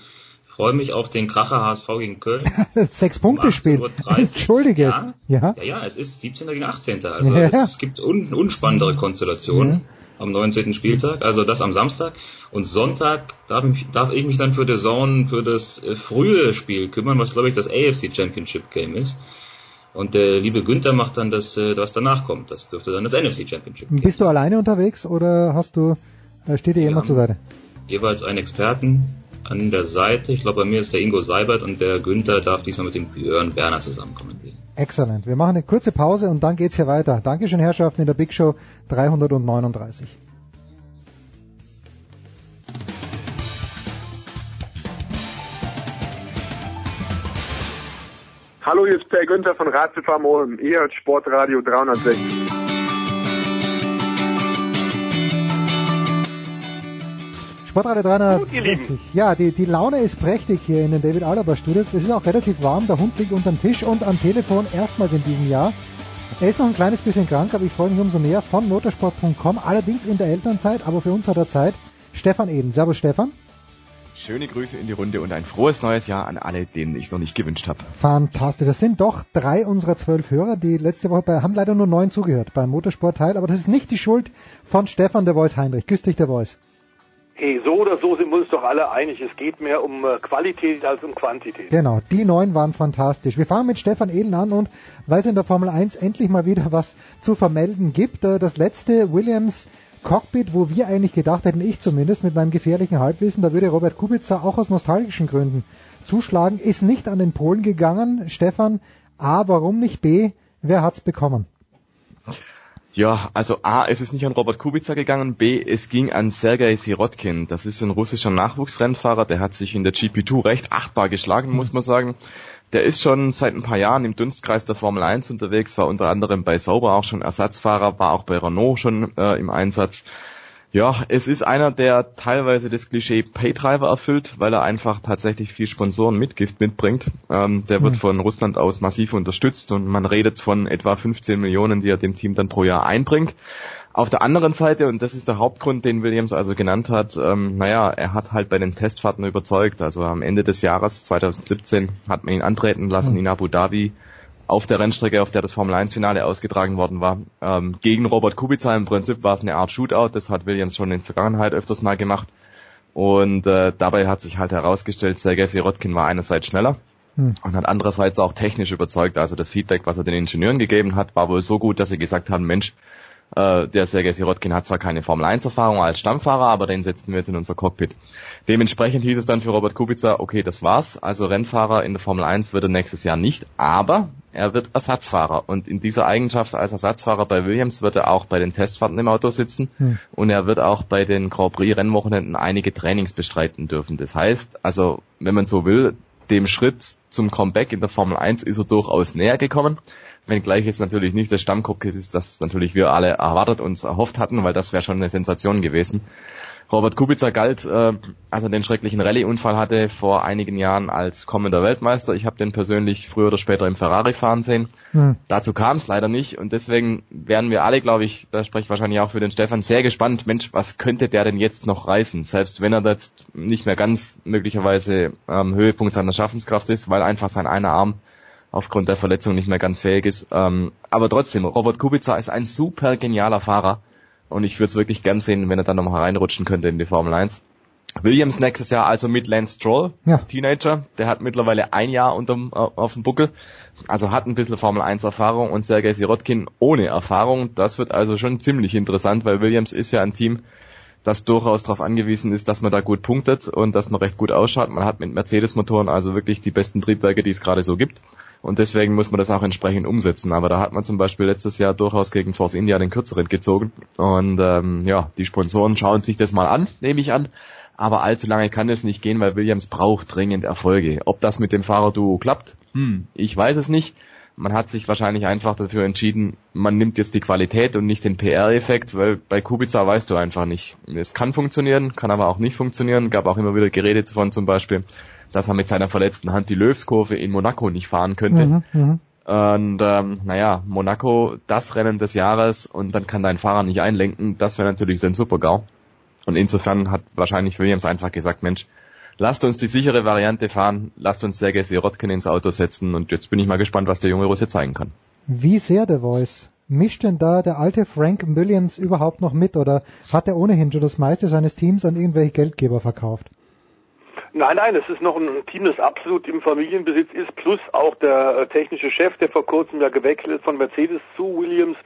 Freue mich auf den Kracher HSV gegen Köln. (laughs) Sechs Punkte Spiel. Entschuldige. Ja, ja. ja, ja, es ist 17. gegen 18. Also Ja. es, gibt un, unspannendere Konstellationen am 19. Spieltag, also das am Samstag. Und Sonntag darf ich, darf ich mich dann für die Zone für das äh, frühe Spiel kümmern, was glaube ich das AFC Championship Game ist. Und der liebe Günther macht dann das, äh, was danach kommt. Das dürfte dann das NFC Championship. Bist du alleine unterwegs oder hast du, äh, steht dir jemand zur Seite? Jeweils einen Experten an der Seite. Ich glaube, bei mir ist der Ingo Seibert und der Günther darf diesmal mit dem Björn Werner zusammen kommentieren. Exzellent. Wir machen eine kurze Pause und dann geht's hier weiter. Dankeschön, Herrschaften, in der Big Show 339. Hallo, hier ist Per Günther von Ratzefarm Ulm. Ihr hört Sportradio 360. Sportradio 360. Ja, die, die Laune ist prächtig hier in den David Alaba Studios. Es ist auch relativ warm. Der Hund liegt unterm Tisch und am Telefon erstmals in diesem Jahr. Er ist noch ein kleines bisschen krank, aber ich freue mich umso mehr von motorsport.com. Allerdings in der Elternzeit, aber für uns hat er Zeit. Stefan Eden. Servus Stefan. Schöne Grüße in die Runde und ein frohes neues Jahr an alle, denen ich es noch nicht gewünscht habe. Fantastisch. Das sind doch drei unserer zwölf Hörer, die letzte Woche bei, haben leider nur neun zugehört beim Motorsport-Teil, aber das ist nicht die Schuld von Stefan der Voice Heinrich. Grüß dich, der Voice. Hey, so oder so sind wir uns doch alle einig. Es geht mehr um äh, Qualität als um Quantität. Genau, die neun waren fantastisch. Wir fangen mit Stefan Ehlen an und weil es in der Formel 1 endlich mal wieder was zu vermelden gibt. äh, Das letzte Williams Cockpit, wo wir eigentlich gedacht hätten, ich zumindest mit meinem gefährlichen Halbwissen, da würde Robert Kubica auch aus nostalgischen Gründen zuschlagen, ist nicht an den Polen gegangen. Stefan, A, warum nicht? B, wer hat's bekommen? Ja, also A, es ist nicht an Robert Kubica gegangen, B, es ging an Sergei Sirotkin. Das ist ein russischer Nachwuchsrennfahrer, der hat sich in der GP2 recht achtbar geschlagen, muss man sagen. Der ist schon seit ein paar Jahren im Dunstkreis der Formel 1 unterwegs, war unter anderem bei Sauber auch schon Ersatzfahrer, war auch bei Renault schon äh, im Einsatz. Ja, es ist einer, der teilweise das Klischee Paydriver erfüllt, weil er einfach tatsächlich viel Sponsoren Mitgift mitbringt. Ähm, der wird Hm. von Russland aus massiv unterstützt und man redet von etwa 15 Millionen, die er dem Team dann pro Jahr einbringt. Auf der anderen Seite, und das ist der Hauptgrund, den Williams also genannt hat, ähm, naja, er hat halt bei den Testfahrten überzeugt. Also am Ende des Jahres 2017 hat man ihn antreten lassen Hm. in Abu Dhabi auf der Rennstrecke, auf der das Formel 1 Finale ausgetragen worden war. Ähm, gegen Robert Kubica im Prinzip war es eine Art Shootout, das hat Williams schon in der Vergangenheit öfters mal gemacht. Und äh, dabei hat sich halt herausgestellt, Sergei Sirotkin war einerseits schneller Hm. und hat andererseits auch technisch überzeugt. Also das Feedback, was er den Ingenieuren gegeben hat, war wohl so gut, dass sie gesagt haben, Mensch, äh, der Sergei Sirotkin hat zwar keine Formel 1 Erfahrung als Stammfahrer, aber den setzen wir jetzt in unser Cockpit. Dementsprechend hieß es dann für Robert Kubica, okay, das war's. Also Rennfahrer in der Formel 1 wird er nächstes Jahr nicht, aber er wird Ersatzfahrer. Und in dieser Eigenschaft als Ersatzfahrer bei Williams wird er auch bei den Testfahrten im Auto sitzen Hm. und er wird auch bei den Grand Prix Rennwochenenden einige Trainings bestreiten dürfen. Das heißt, also wenn man so will, dem Schritt zum Comeback in der Formel 1 ist er durchaus näher gekommen. Wenngleich jetzt natürlich nicht das Stammcockpit ist, das natürlich wir alle erwartet und erhofft hatten, weil das wäre schon eine Sensation gewesen. Robert Kubica galt, äh, als er den schrecklichen Rallye-Unfall hatte, vor einigen Jahren als kommender Weltmeister. Ich habe den persönlich früher oder später im Ferrari fahren sehen. Hm. Dazu kam es leider nicht und deswegen wären wir alle, glaube ich, da spreche ich wahrscheinlich auch für den Stefan, sehr gespannt, Mensch, was könnte der denn jetzt noch reißen? Selbst wenn er jetzt nicht mehr ganz möglicherweise am Höhepunkt seiner Schaffenskraft ist, weil einfach sein einer Arm aufgrund der Verletzung nicht mehr ganz fähig ist. Ähm, aber trotzdem, Robert Kubica ist ein super genialer Fahrer und ich würde es wirklich gern sehen, wenn er dann nochmal reinrutschen könnte in die Formel 1. Williams nächstes Jahr also mit Lance Stroll, Ja. Teenager, der hat mittlerweile ein Jahr unterm, äh, auf dem Buckel, also hat ein bisschen Formel 1 Erfahrung und Sergei Sirotkin ohne Erfahrung. Das wird also schon ziemlich interessant, weil Williams ist ja ein Team, das durchaus darauf angewiesen ist, dass man da gut punktet und dass man recht gut ausschaut. Man hat mit Mercedes-Motoren also wirklich die besten Triebwerke, die es gerade so gibt. Und deswegen muss man das auch entsprechend umsetzen. Aber da hat man zum Beispiel letztes Jahr durchaus gegen Force India den kürzeren gezogen. Und ähm, ja, die Sponsoren schauen sich das mal an, nehme ich an. Aber allzu lange kann es nicht gehen, weil Williams braucht dringend Erfolge. Ob das mit dem Fahrerduo klappt, hm, ich weiß es nicht. Man hat sich wahrscheinlich einfach dafür entschieden, man nimmt jetzt die Qualität und nicht den PR-Effekt, weil bei Kubica weißt du einfach nicht. Es kann funktionieren, kann aber auch nicht funktionieren. Gab auch immer wieder Gerede davon zum Beispiel, dass er mit seiner verletzten Hand die Löwskurve in Monaco nicht fahren könnte. Mhm, mhm. Und ähm, naja, Monaco, das Rennen des Jahres und dann kann dein Fahrer nicht einlenken, das wäre natürlich sein Super-GAU. Und insofern hat wahrscheinlich Williams einfach gesagt, Mensch, lasst uns die sichere Variante fahren, lasst uns Sergei Sirotkin ins Auto setzen und jetzt bin ich mal gespannt, was der junge Russe zeigen kann. Wie sehr der Voice? Mischt denn da der alte Frank Williams überhaupt noch mit oder hat er ohnehin schon das meiste seines Teams an irgendwelche Geldgeber verkauft? Nein, nein, es ist noch ein Team, das absolut im Familienbesitz ist, plus auch der äh, technische Chef, der vor kurzem ja gewechselt ist von Mercedes zu Williams.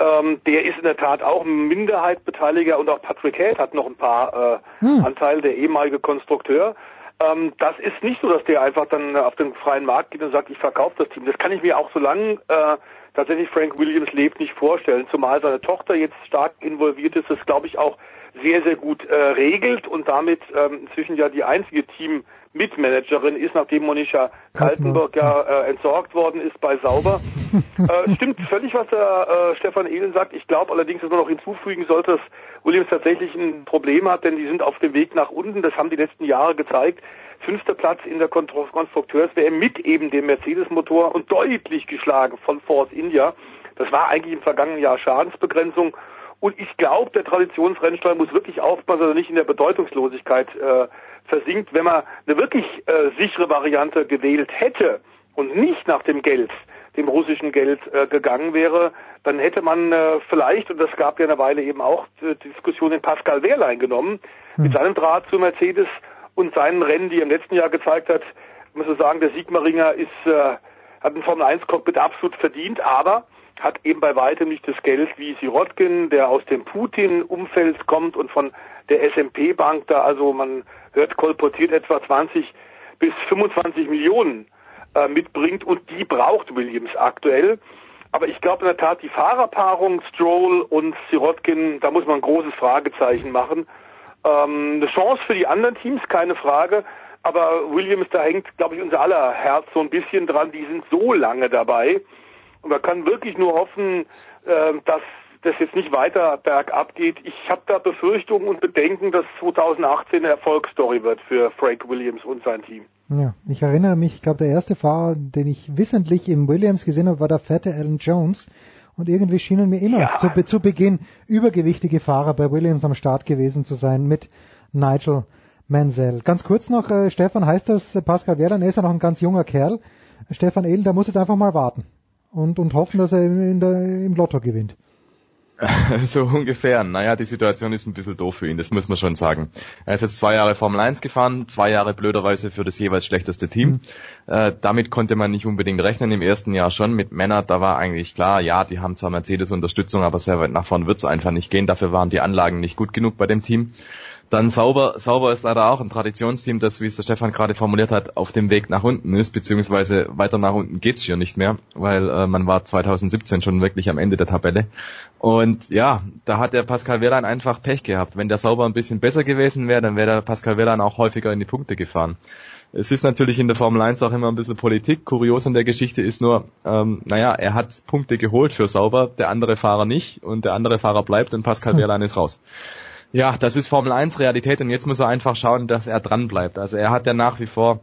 Ähm, der ist in der Tat auch Minderheitbeteiliger und auch Patrick Head hat noch ein paar äh, hm. Anteile, der ehemalige Konstrukteur. Ähm, das ist nicht so, dass der einfach dann auf den freien Markt geht und sagt, ich verkaufe das Team. Das kann ich mir auch so lange äh, tatsächlich Frank Williams lebt nicht vorstellen, zumal seine Tochter jetzt stark involviert ist, das glaube ich auch sehr, sehr gut äh, regelt und damit ähm, inzwischen ja die einzige Team-Mitmanagerin ist, nachdem Monisha Kaltenberg ja äh, entsorgt worden ist bei Sauber. (laughs) äh, stimmt völlig, was der äh, Stefan Ehlen sagt. Ich glaube allerdings, dass man noch hinzufügen sollte, dass Williams tatsächlich ein Problem hat, denn die sind auf dem Weg nach unten. Das haben die letzten Jahre gezeigt. Fünfter Platz in der Konstrukteurs-WM mit eben dem Mercedes-Motor und deutlich geschlagen von Force India. Das war eigentlich im vergangenen Jahr Schadensbegrenzung und ich glaube, der Traditionsrennstall muss wirklich aufpassen, dass er nicht in der Bedeutungslosigkeit äh, versinkt. Wenn man eine wirklich äh, sichere Variante gewählt hätte und nicht nach dem Geld, dem russischen Geld äh, gegangen wäre, dann hätte man äh, vielleicht, und das gab ja eine Weile eben auch äh, die Diskussion in Pascal Wehrlein genommen, hm. mit seinem Draht zu Mercedes und seinen Rennen, die er im letzten Jahr gezeigt hat, muss man sagen, der Sigmaringer ist, äh, hat ein Formel 1 Cockpit absolut verdient, aber hat eben bei weitem nicht das Geld wie Sirotkin, der aus dem Putin-Umfeld kommt und von der SMP-Bank da, also man hört, kolportiert etwa 20 bis 25 Millionen äh, mitbringt und die braucht Williams aktuell. Aber ich glaube in der Tat, die Fahrerpaarung Stroll und Sirotkin, da muss man ein großes Fragezeichen machen. Ähm, eine Chance für die anderen Teams, keine Frage. Aber Williams, da hängt, glaube ich, unser aller Herz so ein bisschen dran. Die sind so lange dabei. Und man kann wirklich nur hoffen, äh, dass das jetzt nicht weiter bergab geht. Ich habe da Befürchtungen und Bedenken, dass 2018 eine Erfolgsstory wird für Frank Williams und sein Team. Ja, ich erinnere mich, ich glaube, der erste Fahrer, den ich wissentlich im Williams gesehen habe, war der fette Alan Jones. Und irgendwie schienen mir immer ja. zu, zu, Beginn übergewichtige Fahrer bei Williams am Start gewesen zu sein mit Nigel Mansell. Ganz kurz noch, äh, Stefan, heißt das, Pascal er ist ja noch ein ganz junger Kerl. Stefan Ehlen, der muss jetzt einfach mal warten und, und hoffen, dass er in der, im Lotto gewinnt. (laughs) so ungefähr. Naja, die Situation ist ein bisschen doof für ihn, das muss man schon sagen. Er ist jetzt zwei Jahre Formel 1 gefahren, zwei Jahre blöderweise für das jeweils schlechteste Team. Mhm. Äh, damit konnte man nicht unbedingt rechnen, im ersten Jahr schon. Mit Männer, da war eigentlich klar, ja, die haben zwar Mercedes Unterstützung, aber sehr weit nach vorn wird's einfach nicht gehen. Dafür waren die Anlagen nicht gut genug bei dem Team. Dann Sauber, Sauber ist leider auch ein Traditionsteam, das, wie es der Stefan gerade formuliert hat, auf dem Weg nach unten ist, beziehungsweise weiter nach unten geht's hier nicht mehr, weil äh, man war 2017 schon wirklich am Ende der Tabelle. Und ja, da hat der Pascal Wehrlein einfach Pech gehabt. Wenn der Sauber ein bisschen besser gewesen wäre, dann wäre der Pascal Wehrlein auch häufiger in die Punkte gefahren. Es ist natürlich in der Formel 1 auch immer ein bisschen Politik. Kurios an der Geschichte ist nur, ähm, naja, er hat Punkte geholt für Sauber, der andere Fahrer nicht und der andere Fahrer bleibt und Pascal hm. Wehrlein ist raus. Ja, das ist Formel 1 Realität und jetzt muss er einfach schauen, dass er dran bleibt. Also er hat ja nach wie vor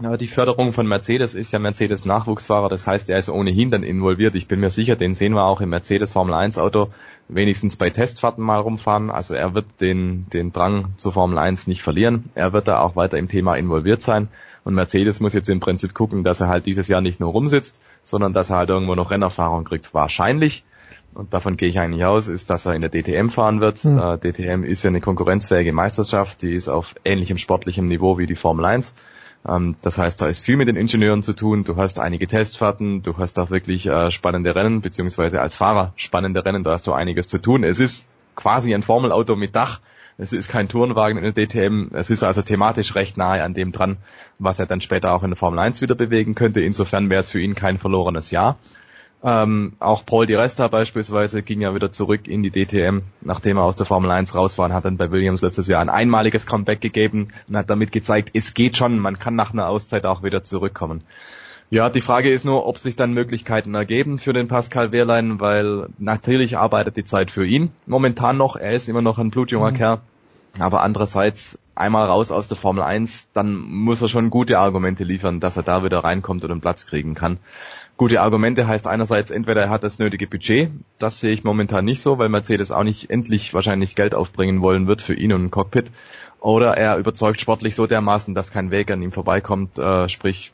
die Förderung von Mercedes ist ja Mercedes Nachwuchsfahrer, das heißt, er ist ohnehin dann involviert. Ich bin mir sicher, den sehen wir auch im Mercedes Formel 1 Auto wenigstens bei Testfahrten mal rumfahren. Also er wird den, den Drang zur Formel 1 nicht verlieren. Er wird da auch weiter im Thema involviert sein. Und Mercedes muss jetzt im Prinzip gucken, dass er halt dieses Jahr nicht nur rumsitzt, sondern dass er halt irgendwo noch Rennerfahrung kriegt. Wahrscheinlich und davon gehe ich eigentlich aus, ist, dass er in der DTM fahren wird. Mhm. Äh, DTM ist ja eine konkurrenzfähige Meisterschaft, die ist auf ähnlichem sportlichem Niveau wie die Formel 1. Ähm, das heißt, da ist viel mit den Ingenieuren zu tun. Du hast einige Testfahrten, du hast auch wirklich äh, spannende Rennen, beziehungsweise als Fahrer spannende Rennen, da hast du einiges zu tun. Es ist quasi ein Formelauto mit Dach. Es ist kein Tourenwagen in der DTM. Es ist also thematisch recht nahe an dem dran, was er dann später auch in der Formel 1 wieder bewegen könnte. Insofern wäre es für ihn kein verlorenes Jahr. Ähm, auch Paul Di Resta beispielsweise ging ja wieder zurück in die DTM, nachdem er aus der Formel 1 raus war und hat dann bei Williams letztes Jahr ein einmaliges Comeback gegeben und hat damit gezeigt, es geht schon, man kann nach einer Auszeit auch wieder zurückkommen. Ja, die Frage ist nur, ob sich dann Möglichkeiten ergeben für den Pascal Wehrlein, weil natürlich arbeitet die Zeit für ihn momentan noch, er ist immer noch ein blutjunger mhm. Kerl. Aber andererseits einmal raus aus der Formel 1, dann muss er schon gute Argumente liefern, dass er da wieder reinkommt und einen Platz kriegen kann. Gute Argumente heißt einerseits, entweder er hat das nötige Budget, das sehe ich momentan nicht so, weil Mercedes auch nicht endlich wahrscheinlich Geld aufbringen wollen wird für ihn und ein Cockpit, oder er überzeugt sportlich so dermaßen, dass kein Weg an ihm vorbeikommt, äh, sprich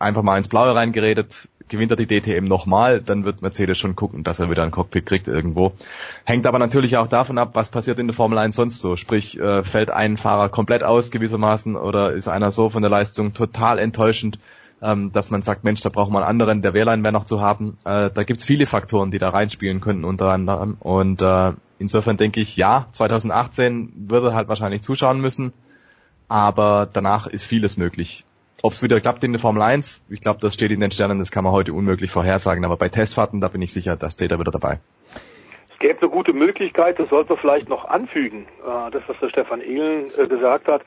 einfach mal ins Blaue reingeredet, gewinnt er die DTM nochmal, dann wird Mercedes schon gucken, dass er wieder ein Cockpit kriegt irgendwo. Hängt aber natürlich auch davon ab, was passiert in der Formel 1 sonst so. Sprich, äh, fällt ein Fahrer komplett aus gewissermaßen oder ist einer so von der Leistung total enttäuschend, ähm, dass man sagt, Mensch, da braucht man einen anderen, der Wehrlein wäre noch zu haben. Äh, da gibt's viele Faktoren, die da reinspielen könnten unter anderem. Und äh, insofern denke ich, ja, 2018 würde halt wahrscheinlich zuschauen müssen, aber danach ist vieles möglich. Ob es wieder klappt in der Formel 1, ich glaube, das steht in den Sternen, das kann man heute unmöglich vorhersagen, aber bei Testfahrten, da bin ich sicher, da steht er wieder dabei. Es gäbe eine gute Möglichkeit, das sollte man vielleicht noch anfügen, äh, das, was der Stefan Ehlen äh, gesagt hat.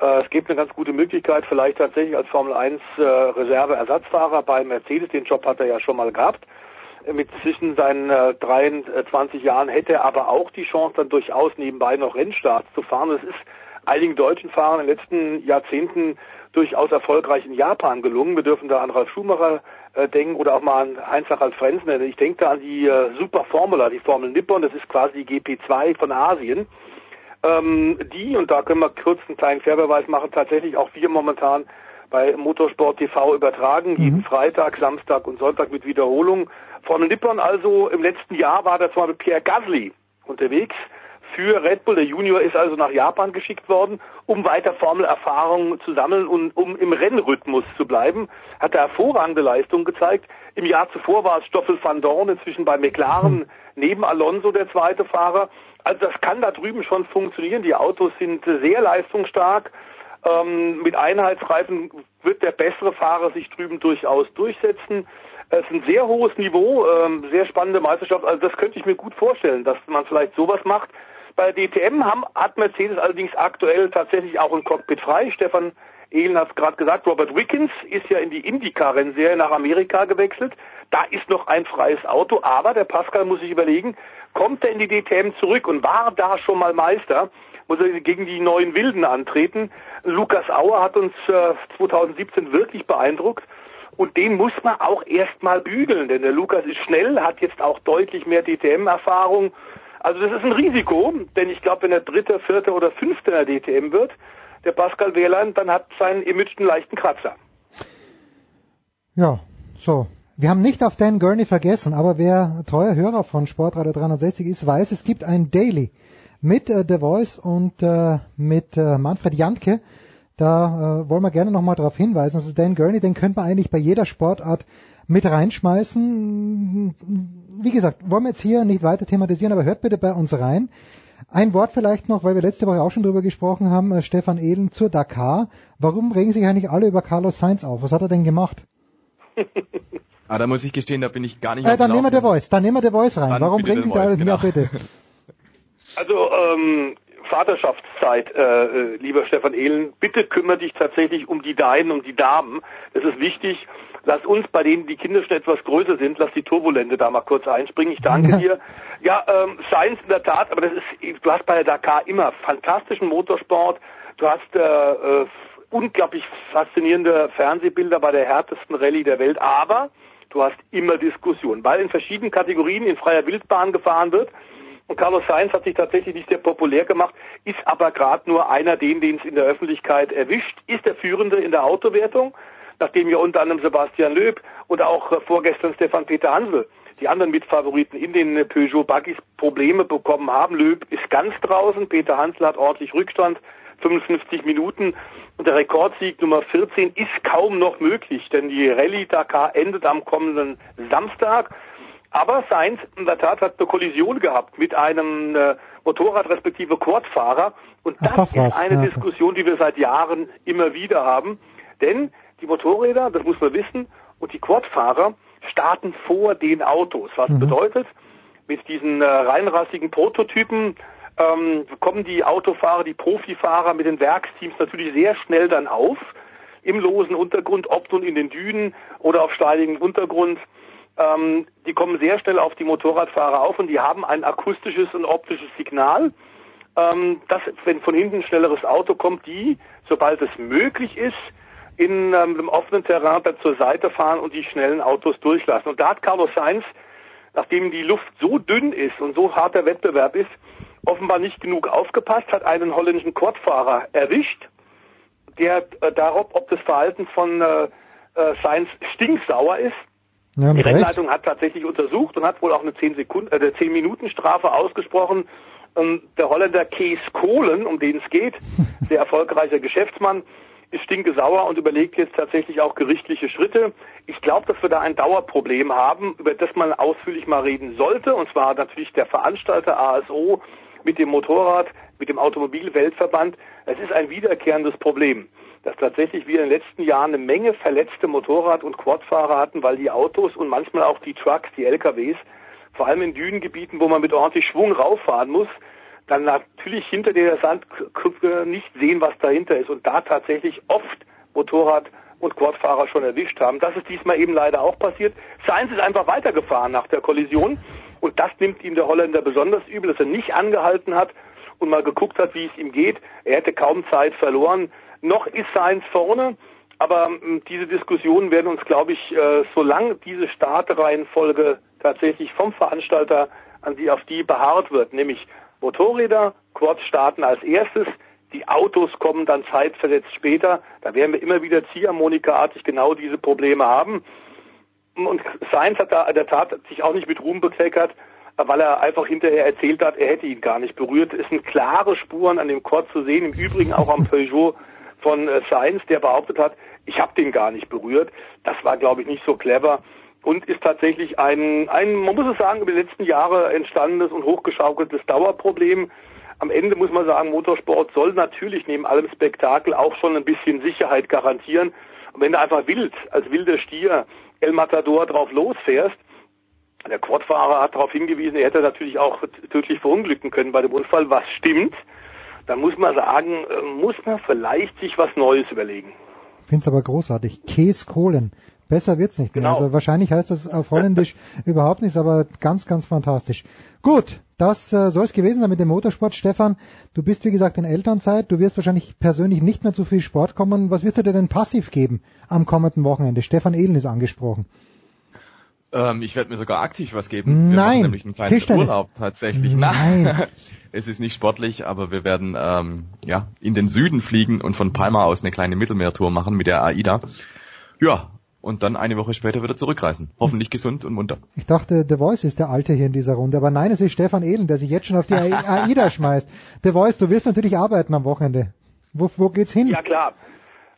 Äh, es gibt eine ganz gute Möglichkeit, vielleicht tatsächlich als Formel 1 äh, Reserve-Ersatzfahrer bei Mercedes, den Job hat er ja schon mal gehabt. Mit zwischen seinen äh, 23 Jahren hätte er aber auch die Chance, dann durchaus nebenbei noch Rennstarts zu fahren. Das ist einigen deutschen Fahrern in den letzten Jahrzehnten durchaus erfolgreich in Japan gelungen. Wir dürfen da an Ralf Schumacher äh, denken oder auch mal an Heinz-Harald Frenzen. Ich denke da an die äh, Super Formula, die Formel Nippon, das ist quasi die GP2 von Asien ähm, die, und da können wir kurz einen kleinen Querbeweis machen, tatsächlich auch wir momentan bei Motorsport TV übertragen, mhm. jeden Freitag, Samstag und Sonntag mit Wiederholung. Formel Nippon also im letzten Jahr war da zum Beispiel Pierre Gasly unterwegs für Red Bull. Der Junior ist also nach Japan geschickt worden, um weiter Formelerfahrung zu sammeln und um im Rennrhythmus zu bleiben. Hat er hervorragende Leistung gezeigt. Im Jahr zuvor war es Stoffel van Dorn, inzwischen bei McLaren neben Alonso der zweite Fahrer. Also das kann da drüben schon funktionieren. Die Autos sind sehr leistungsstark. Ähm, mit Einheitsreifen wird der bessere Fahrer sich drüben durchaus durchsetzen. Es ist ein sehr hohes Niveau, ähm, sehr spannende Meisterschaft. Also das könnte ich mir gut vorstellen, dass man vielleicht sowas macht. Bei der DTM haben, hat Mercedes allerdings aktuell tatsächlich auch ein Cockpit frei. Stefan Ehlen hat es gerade gesagt, Robert Wickens ist ja in die IndyCar-Rennserie nach Amerika gewechselt. Da ist noch ein freies Auto, aber der Pascal muss sich überlegen, kommt er in die DTM zurück und war da schon mal Meister, muss er gegen die neuen Wilden antreten. Lukas Auer hat uns äh, 2017 wirklich beeindruckt. Und den muss man auch erstmal bügeln, denn der Lukas ist schnell, hat jetzt auch deutlich mehr DTM-Erfahrung. Also das ist ein Risiko, denn ich glaube, wenn er Dritter, Vierter oder Fünfter der DTM wird, der Pascal Wehrlein, dann hat sein Image einen leichten Kratzer. Ja, so. Wir haben nicht auf Dan Gurney vergessen, aber wer treuer Hörer von Sportradio 360 ist, weiß, es gibt ein Daily mit äh, The Voice und äh, mit äh, Manfred Jantke. Da äh, wollen wir gerne nochmal darauf hinweisen. Also Dan Gurney, den könnte man eigentlich bei jeder Sportart mit reinschmeißen. Wie gesagt, wollen wir jetzt hier nicht weiter thematisieren, aber hört bitte bei uns rein. Ein Wort vielleicht noch, weil wir letzte Woche auch schon drüber gesprochen haben, äh, Stefan Ehlen zur Dakar. Warum regen sich eigentlich alle über Carlos Sainz auf? Was hat er denn gemacht? (laughs) Ah, da muss ich gestehen, da bin ich gar nicht äh, Dann nehmen wir The Voice, dann nehmen wir The Voice rein. Dann Warum bringen Sie da genau. Ja, bitte. (laughs) Also, ähm, Vaterschaftszeit, äh, äh, lieber Stefan Ehlen, bitte kümmere dich tatsächlich um die Deinen, um die Damen. Das ist wichtig. Lass uns bei denen die Kinder schon etwas größer sind, lass die Turbulente da mal kurz einspringen. Ich danke ja. dir. Ja, ähm, Science in der Tat, aber das ist, du hast bei der Dakar immer fantastischen Motorsport. Du hast äh, äh, unglaublich faszinierende Fernsehbilder bei der härtesten Rallye der Welt, aber du hast immer Diskussionen, weil in verschiedenen Kategorien in freier Wildbahn gefahren wird. Und Carlos Sainz hat sich tatsächlich nicht sehr populär gemacht, ist aber gerade nur einer den, den es in der Öffentlichkeit erwischt, ist der Führende in der Autowertung, nachdem ja unter anderem Sebastian Löb und auch äh, vorgestern Stefan Peter Hansel, die anderen Mitfavoriten in den Peugeot Buggies Probleme bekommen haben. Löb ist ganz draußen, Peter Hansel hat ordentlich Rückstand, 55 Minuten und der Rekordsieg Nummer 14 ist kaum noch möglich, denn die Rallye Dakar endet am kommenden Samstag. Aber Sainz in der Tat hat eine Kollision gehabt mit einem äh, Motorrad respektive Quadfahrer und das, das ist eine ja, Diskussion, die wir seit Jahren immer wieder haben, denn die Motorräder, das muss man wissen, und die Quadfahrer starten vor den Autos. Was mhm. bedeutet, mit diesen äh, reinrassigen Prototypen ähm, kommen die Autofahrer, die Profifahrer mit den Werksteams natürlich sehr schnell dann auf, im losen Untergrund, ob nun in den Dünen oder auf steiligem Untergrund. Ähm, die kommen sehr schnell auf die Motorradfahrer auf und die haben ein akustisches und optisches Signal. ähm, dass wenn von hinten ein schnelleres Auto kommt, die, sobald es möglich ist, in ähm, einem offenen Terrain dann zur Seite fahren und die schnellen Autos durchlassen. Und da hat Carlos Sainz, nachdem die Luft so dünn ist und so harter Wettbewerb ist, offenbar nicht genug aufgepasst, hat einen holländischen Quadfahrer erwischt, der äh, darauf, ob das Verhalten von äh, äh, Sainz stinksauer ist. Ja, Die mit Recht. Rennleitung hat tatsächlich untersucht und hat wohl auch eine 10 Sekunden, äh, 10 Minuten Strafe ausgesprochen. Ähm, der Holländer Kees Kohlen, um den es geht, (laughs) sehr erfolgreicher Geschäftsmann, ist stinkesauer und überlegt jetzt tatsächlich auch gerichtliche Schritte. Ich glaube, dass wir da ein Dauerproblem haben, über das man ausführlich mal reden sollte. Und zwar natürlich der Veranstalter ASO mit dem Motorrad, mit dem Automobilweltverband. Es ist ein wiederkehrendes Problem, dass tatsächlich wir in den letzten Jahren eine Menge verletzte Motorrad- und Quadfahrer hatten, weil die Autos und manchmal auch die Trucks, die LKWs, vor allem in Dünengebieten, wo man mit ordentlich Schwung rauffahren muss, dann natürlich hinter der Sandkrücke nicht sehen, was dahinter ist und da tatsächlich oft Motorrad- und Quadfahrer schon erwischt haben. Das ist diesmal eben leider auch passiert. Sainz ist einfach weitergefahren nach der Kollision und das nimmt ihm der Holländer besonders übel, dass er nicht angehalten hat und mal geguckt hat, wie es ihm geht. Er hätte kaum Zeit verloren. Noch ist Sainz vorne, aber ähm, diese Diskussionen werden uns, glaube ich, äh, solange diese Startreihenfolge tatsächlich vom Veranstalter an die auf die beharrt wird, nämlich Motorräder, Quads starten als erstes, die Autos kommen dann zeitversetzt später. Da werden wir immer wieder Ziehharmonikaartig genau diese Probleme haben. Und Sainz hat da in der Tat sich auch nicht mit Ruhm bekleckert, weil er einfach hinterher erzählt hat, er hätte ihn gar nicht berührt. Es sind klare Spuren an dem Quad zu sehen, im Übrigen auch am Peugeot von äh, Sainz, der behauptet hat, ich habe den gar nicht berührt. Das war, glaube ich, nicht so clever und ist tatsächlich ein, ein, man muss es sagen, über die letzten Jahre entstandenes und hochgeschaukeltes Dauerproblem. Am Ende muss man sagen, Motorsport soll natürlich neben allem Spektakel auch schon ein bisschen Sicherheit garantieren. Und wenn du einfach wild, als wilder Stier El Matador drauf losfährst, der Quadfahrer hat darauf hingewiesen, er hätte natürlich auch tödlich verunglücken können bei dem Unfall, was stimmt, dann muss man sagen, äh, muss man vielleicht sich was Neues überlegen. Ich finde es aber großartig. Käskohlen. Besser wird's nicht mehr. Genau. Also wahrscheinlich heißt das auf Holländisch (laughs) überhaupt nichts, aber ganz, ganz fantastisch. Gut, das äh, soll es gewesen sein mit dem Motorsport. Stefan, du bist wie gesagt in Elternzeit. Du wirst wahrscheinlich persönlich nicht mehr zu viel Sport kommen. Was wirst du dir denn passiv geben am kommenden Wochenende? Stefan Ehlen ist angesprochen. Ähm, ich werde mir sogar aktiv was geben. Wir Nein, nämlich einen kleinen Tischtennis. Urlaub tatsächlich. Nein. (laughs) es ist nicht sportlich, aber wir werden ähm, ja in den Süden fliegen und von Palma aus eine kleine Mittelmeertour machen mit der AIDA. Ja, und dann eine Woche später wieder zurückreisen. Hoffentlich gesund und munter. Ich dachte, The Voice ist der Alte hier in dieser Runde, aber nein, es ist Stefan Ehlen, der sich jetzt schon auf die AIDA (laughs) schmeißt. The Voice, du wirst natürlich arbeiten am Wochenende. Wo, wo geht's hin? Ja klar.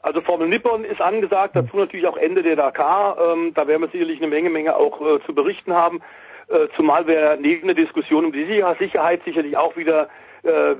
Also Formel Nippon ist angesagt, dazu natürlich auch Ende der Dakar. Ähm, da werden wir sicherlich eine Menge, Menge auch äh, zu berichten haben. Äh, zumal wir neben der Diskussion um die Sicher- Sicherheit sicherlich auch wieder äh, äh,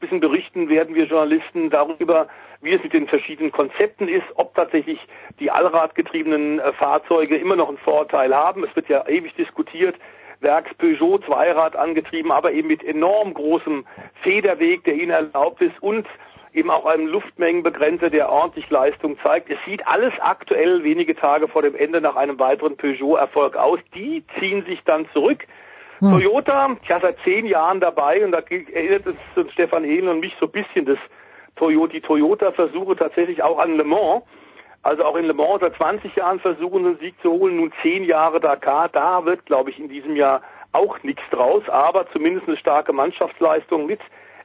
bisschen berichten werden wir Journalisten darüber, wie es mit den verschiedenen Konzepten ist, ob tatsächlich die allradgetriebenen äh, Fahrzeuge immer noch einen Vorteil haben. Es wird ja ewig diskutiert. Werks Peugeot Zweirad angetrieben, aber eben mit enorm großem Federweg, der ihnen erlaubt ist und eben auch einem Luftmengenbegrenzer, der ordentlich Leistung zeigt. Es sieht alles aktuell wenige Tage vor dem Ende nach einem weiteren Peugeot-Erfolg aus. Die ziehen sich dann zurück. Hm. Toyota, ich war seit zehn Jahren dabei und da erinnert es Stefan Ehlen und mich so ein bisschen das Toyota, die Toyota-Versuche tatsächlich auch an Le Mans. Also auch in Le Mans seit 20 Jahren versuchen, einen Sieg zu holen, nun zehn Jahre Dakar. Da wird, glaube ich, in diesem Jahr auch nichts draus, aber zumindest eine starke Mannschaftsleistung mit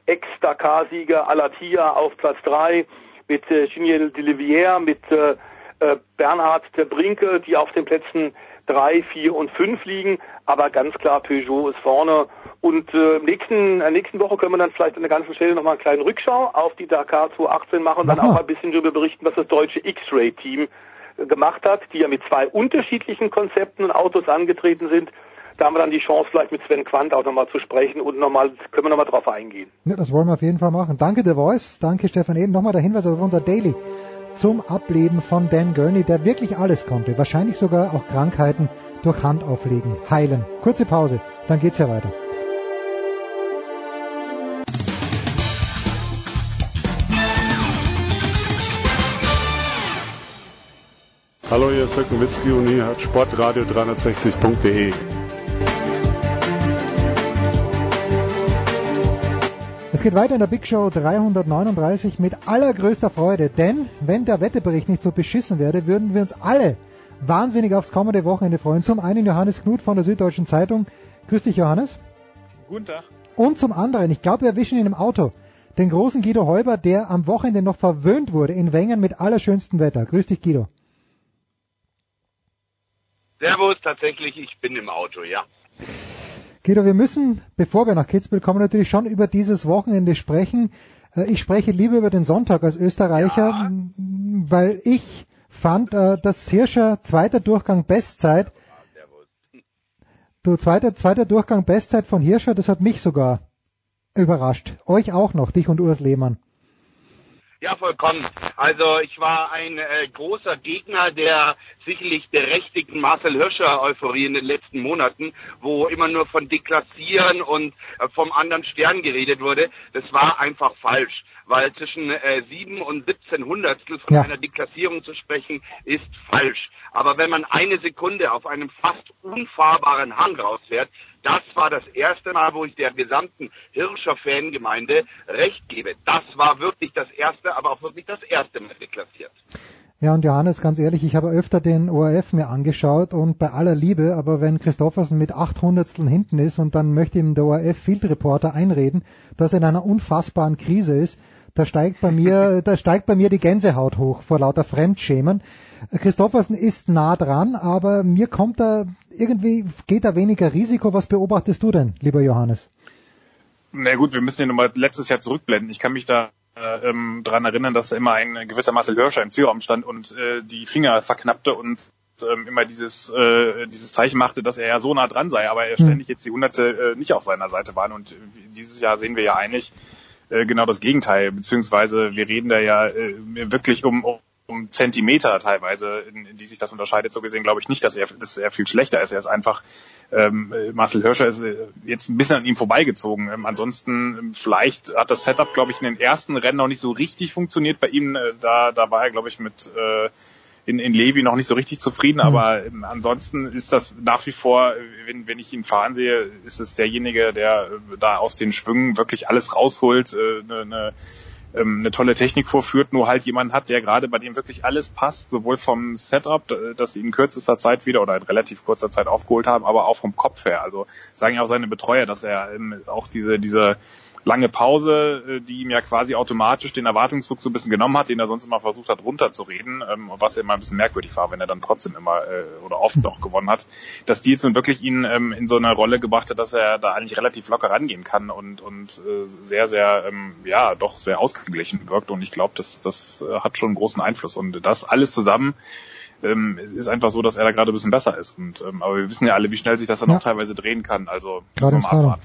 Ex-Dakar-Sieger Alatia auf Platz drei, mit äh, Giniel Delivière, mit äh, äh, Bernhard der Brinke, die auf den Plätzen drei, vier und fünf liegen, aber ganz klar Peugeot ist vorne. Und äh, nächsten, äh, nächsten Woche können wir dann vielleicht an der ganzen Stelle nochmal einen kleinen Rückschau auf die Dakar 2018 machen und dann auch ein bisschen darüber berichten, was das deutsche X-Ray-Team äh, gemacht hat, die ja mit zwei unterschiedlichen Konzepten und Autos angetreten sind. Da haben wir dann die Chance, vielleicht mit Sven Quandt auch nochmal zu sprechen und nochmal, können wir nochmal drauf eingehen. Ja, das wollen wir auf jeden Fall machen. Danke The Voice, danke Stefan Ehlen. Nochmal der Hinweis auf unser Daily zum Ableben von Dan Gurney, der wirklich alles konnte, wahrscheinlich sogar auch Krankheiten durch Handauflegen heilen. Kurze Pause, dann geht's ja weiter. Hallo, hier ist Dirk Nowitzki und hier hat sportradio360.de. Es geht weiter in der Big Show 339 mit allergrößter Freude, denn wenn der Wettebericht nicht so beschissen wäre, würden wir uns alle wahnsinnig aufs kommende Wochenende freuen. Zum einen Johannes Knut von der Süddeutschen Zeitung. Grüß dich, Johannes. Guten Tag. Und zum anderen, ich glaube, wir erwischen ihn im Auto, den großen Guido Heuber, der am Wochenende noch verwöhnt wurde in Wengen mit allerschönstem Wetter. Grüß dich, Guido. Servus, tatsächlich, ich bin im Auto, ja. Guido, wir müssen, bevor wir nach Kitzbühel kommen, natürlich schon über dieses Wochenende sprechen. Äh, ich spreche lieber über den Sonntag als Österreicher, ja. weil ich fand, äh, dass Hirscher zweiter Durchgang Bestzeit, du zweiter, zweiter Durchgang Bestzeit von Hirscher, das hat mich sogar überrascht. Euch auch noch, dich und Urs Lehmann. Ja, vollkommen. Also ich war ein äh, großer Gegner der sicherlich berechtigten Marcel Hirscher-Euphorie in den letzten Monaten, wo immer nur von Deklassieren und äh, vom anderen Stern geredet wurde. Das war einfach falsch, weil zwischen äh, 7 und 17 Hundertstel von ja. einer Deklassierung zu sprechen, ist falsch. Aber wenn man eine Sekunde auf einem fast unfahrbaren Hang rausfährt, das war das erste Mal, wo ich der gesamten Hirscher Fangemeinde recht gebe. Das war wirklich das erste, aber auch wirklich das erste Mal deklassiert. Ja, und Johannes, ganz ehrlich, ich habe öfter den ORF mir angeschaut und bei aller Liebe, aber wenn Christoffersen mit 800 hinten ist und dann möchte ihm der ORF Field Reporter einreden, dass er in einer unfassbaren Krise ist, da steigt bei mir, (laughs) da steigt bei mir die Gänsehaut hoch vor lauter Fremdschämen. Christoffersen ist nah dran, aber mir kommt da irgendwie, geht da weniger Risiko. Was beobachtest du denn, lieber Johannes? Na gut, wir müssen ja nochmal letztes Jahr zurückblenden. Ich kann mich da äh, ähm, daran erinnern, dass da immer ein gewisser Marcel Hirscher im Zielraum stand und äh, die Finger verknappte und ähm, immer dieses äh, dieses Zeichen machte, dass er ja so nah dran sei, aber er hm. ständig jetzt die Hunderte äh, nicht auf seiner Seite waren und äh, dieses Jahr sehen wir ja eigentlich äh, genau das Gegenteil, beziehungsweise wir reden da ja äh, wirklich um, um Zentimeter teilweise, in, in die sich das unterscheidet. So gesehen glaube ich nicht, dass er, dass er viel schlechter ist. Er ist einfach, ähm, Marcel Hirscher ist äh, jetzt ein bisschen an ihm vorbeigezogen. Ähm, ansonsten ähm, vielleicht hat das Setup, glaube ich, in den ersten Rennen noch nicht so richtig funktioniert bei ihm. Äh, da, da war er, glaube ich, mit äh, in, in Levi noch nicht so richtig zufrieden, mhm. aber ähm, ansonsten ist das nach wie vor, wenn, wenn ich ihn fahren sehe, ist es derjenige, der äh, da aus den Schwüngen wirklich alles rausholt, äh, ne, ne, ähm, eine tolle Technik vorführt, nur halt jemand hat, der gerade bei dem wirklich alles passt, sowohl vom Setup, das sie in kürzester Zeit wieder oder in relativ kurzer Zeit aufgeholt haben, aber auch vom Kopf her. Also sagen ja auch seine Betreuer, dass er ähm, auch diese, diese lange Pause, äh, die ihm ja quasi automatisch den Erwartungsdruck so ein bisschen genommen hat, den er sonst immer versucht hat runterzureden, ähm, was immer ein bisschen merkwürdig war, wenn er dann trotzdem immer äh, oder oft noch gewonnen hat, dass die jetzt nun wirklich ihn ähm, in so eine Rolle gebracht hat, dass er da eigentlich relativ locker rangehen kann und und äh, sehr sehr ähm, ja doch sehr ausgeglichen wirkt und ich glaube, das das äh, hat schon einen großen Einfluss und das alles zusammen ähm, es ist einfach so, dass er da gerade ein bisschen besser ist. Und ähm, aber wir wissen ja alle, wie schnell sich das dann ja. auch teilweise drehen kann. Also gerade mal abwarten.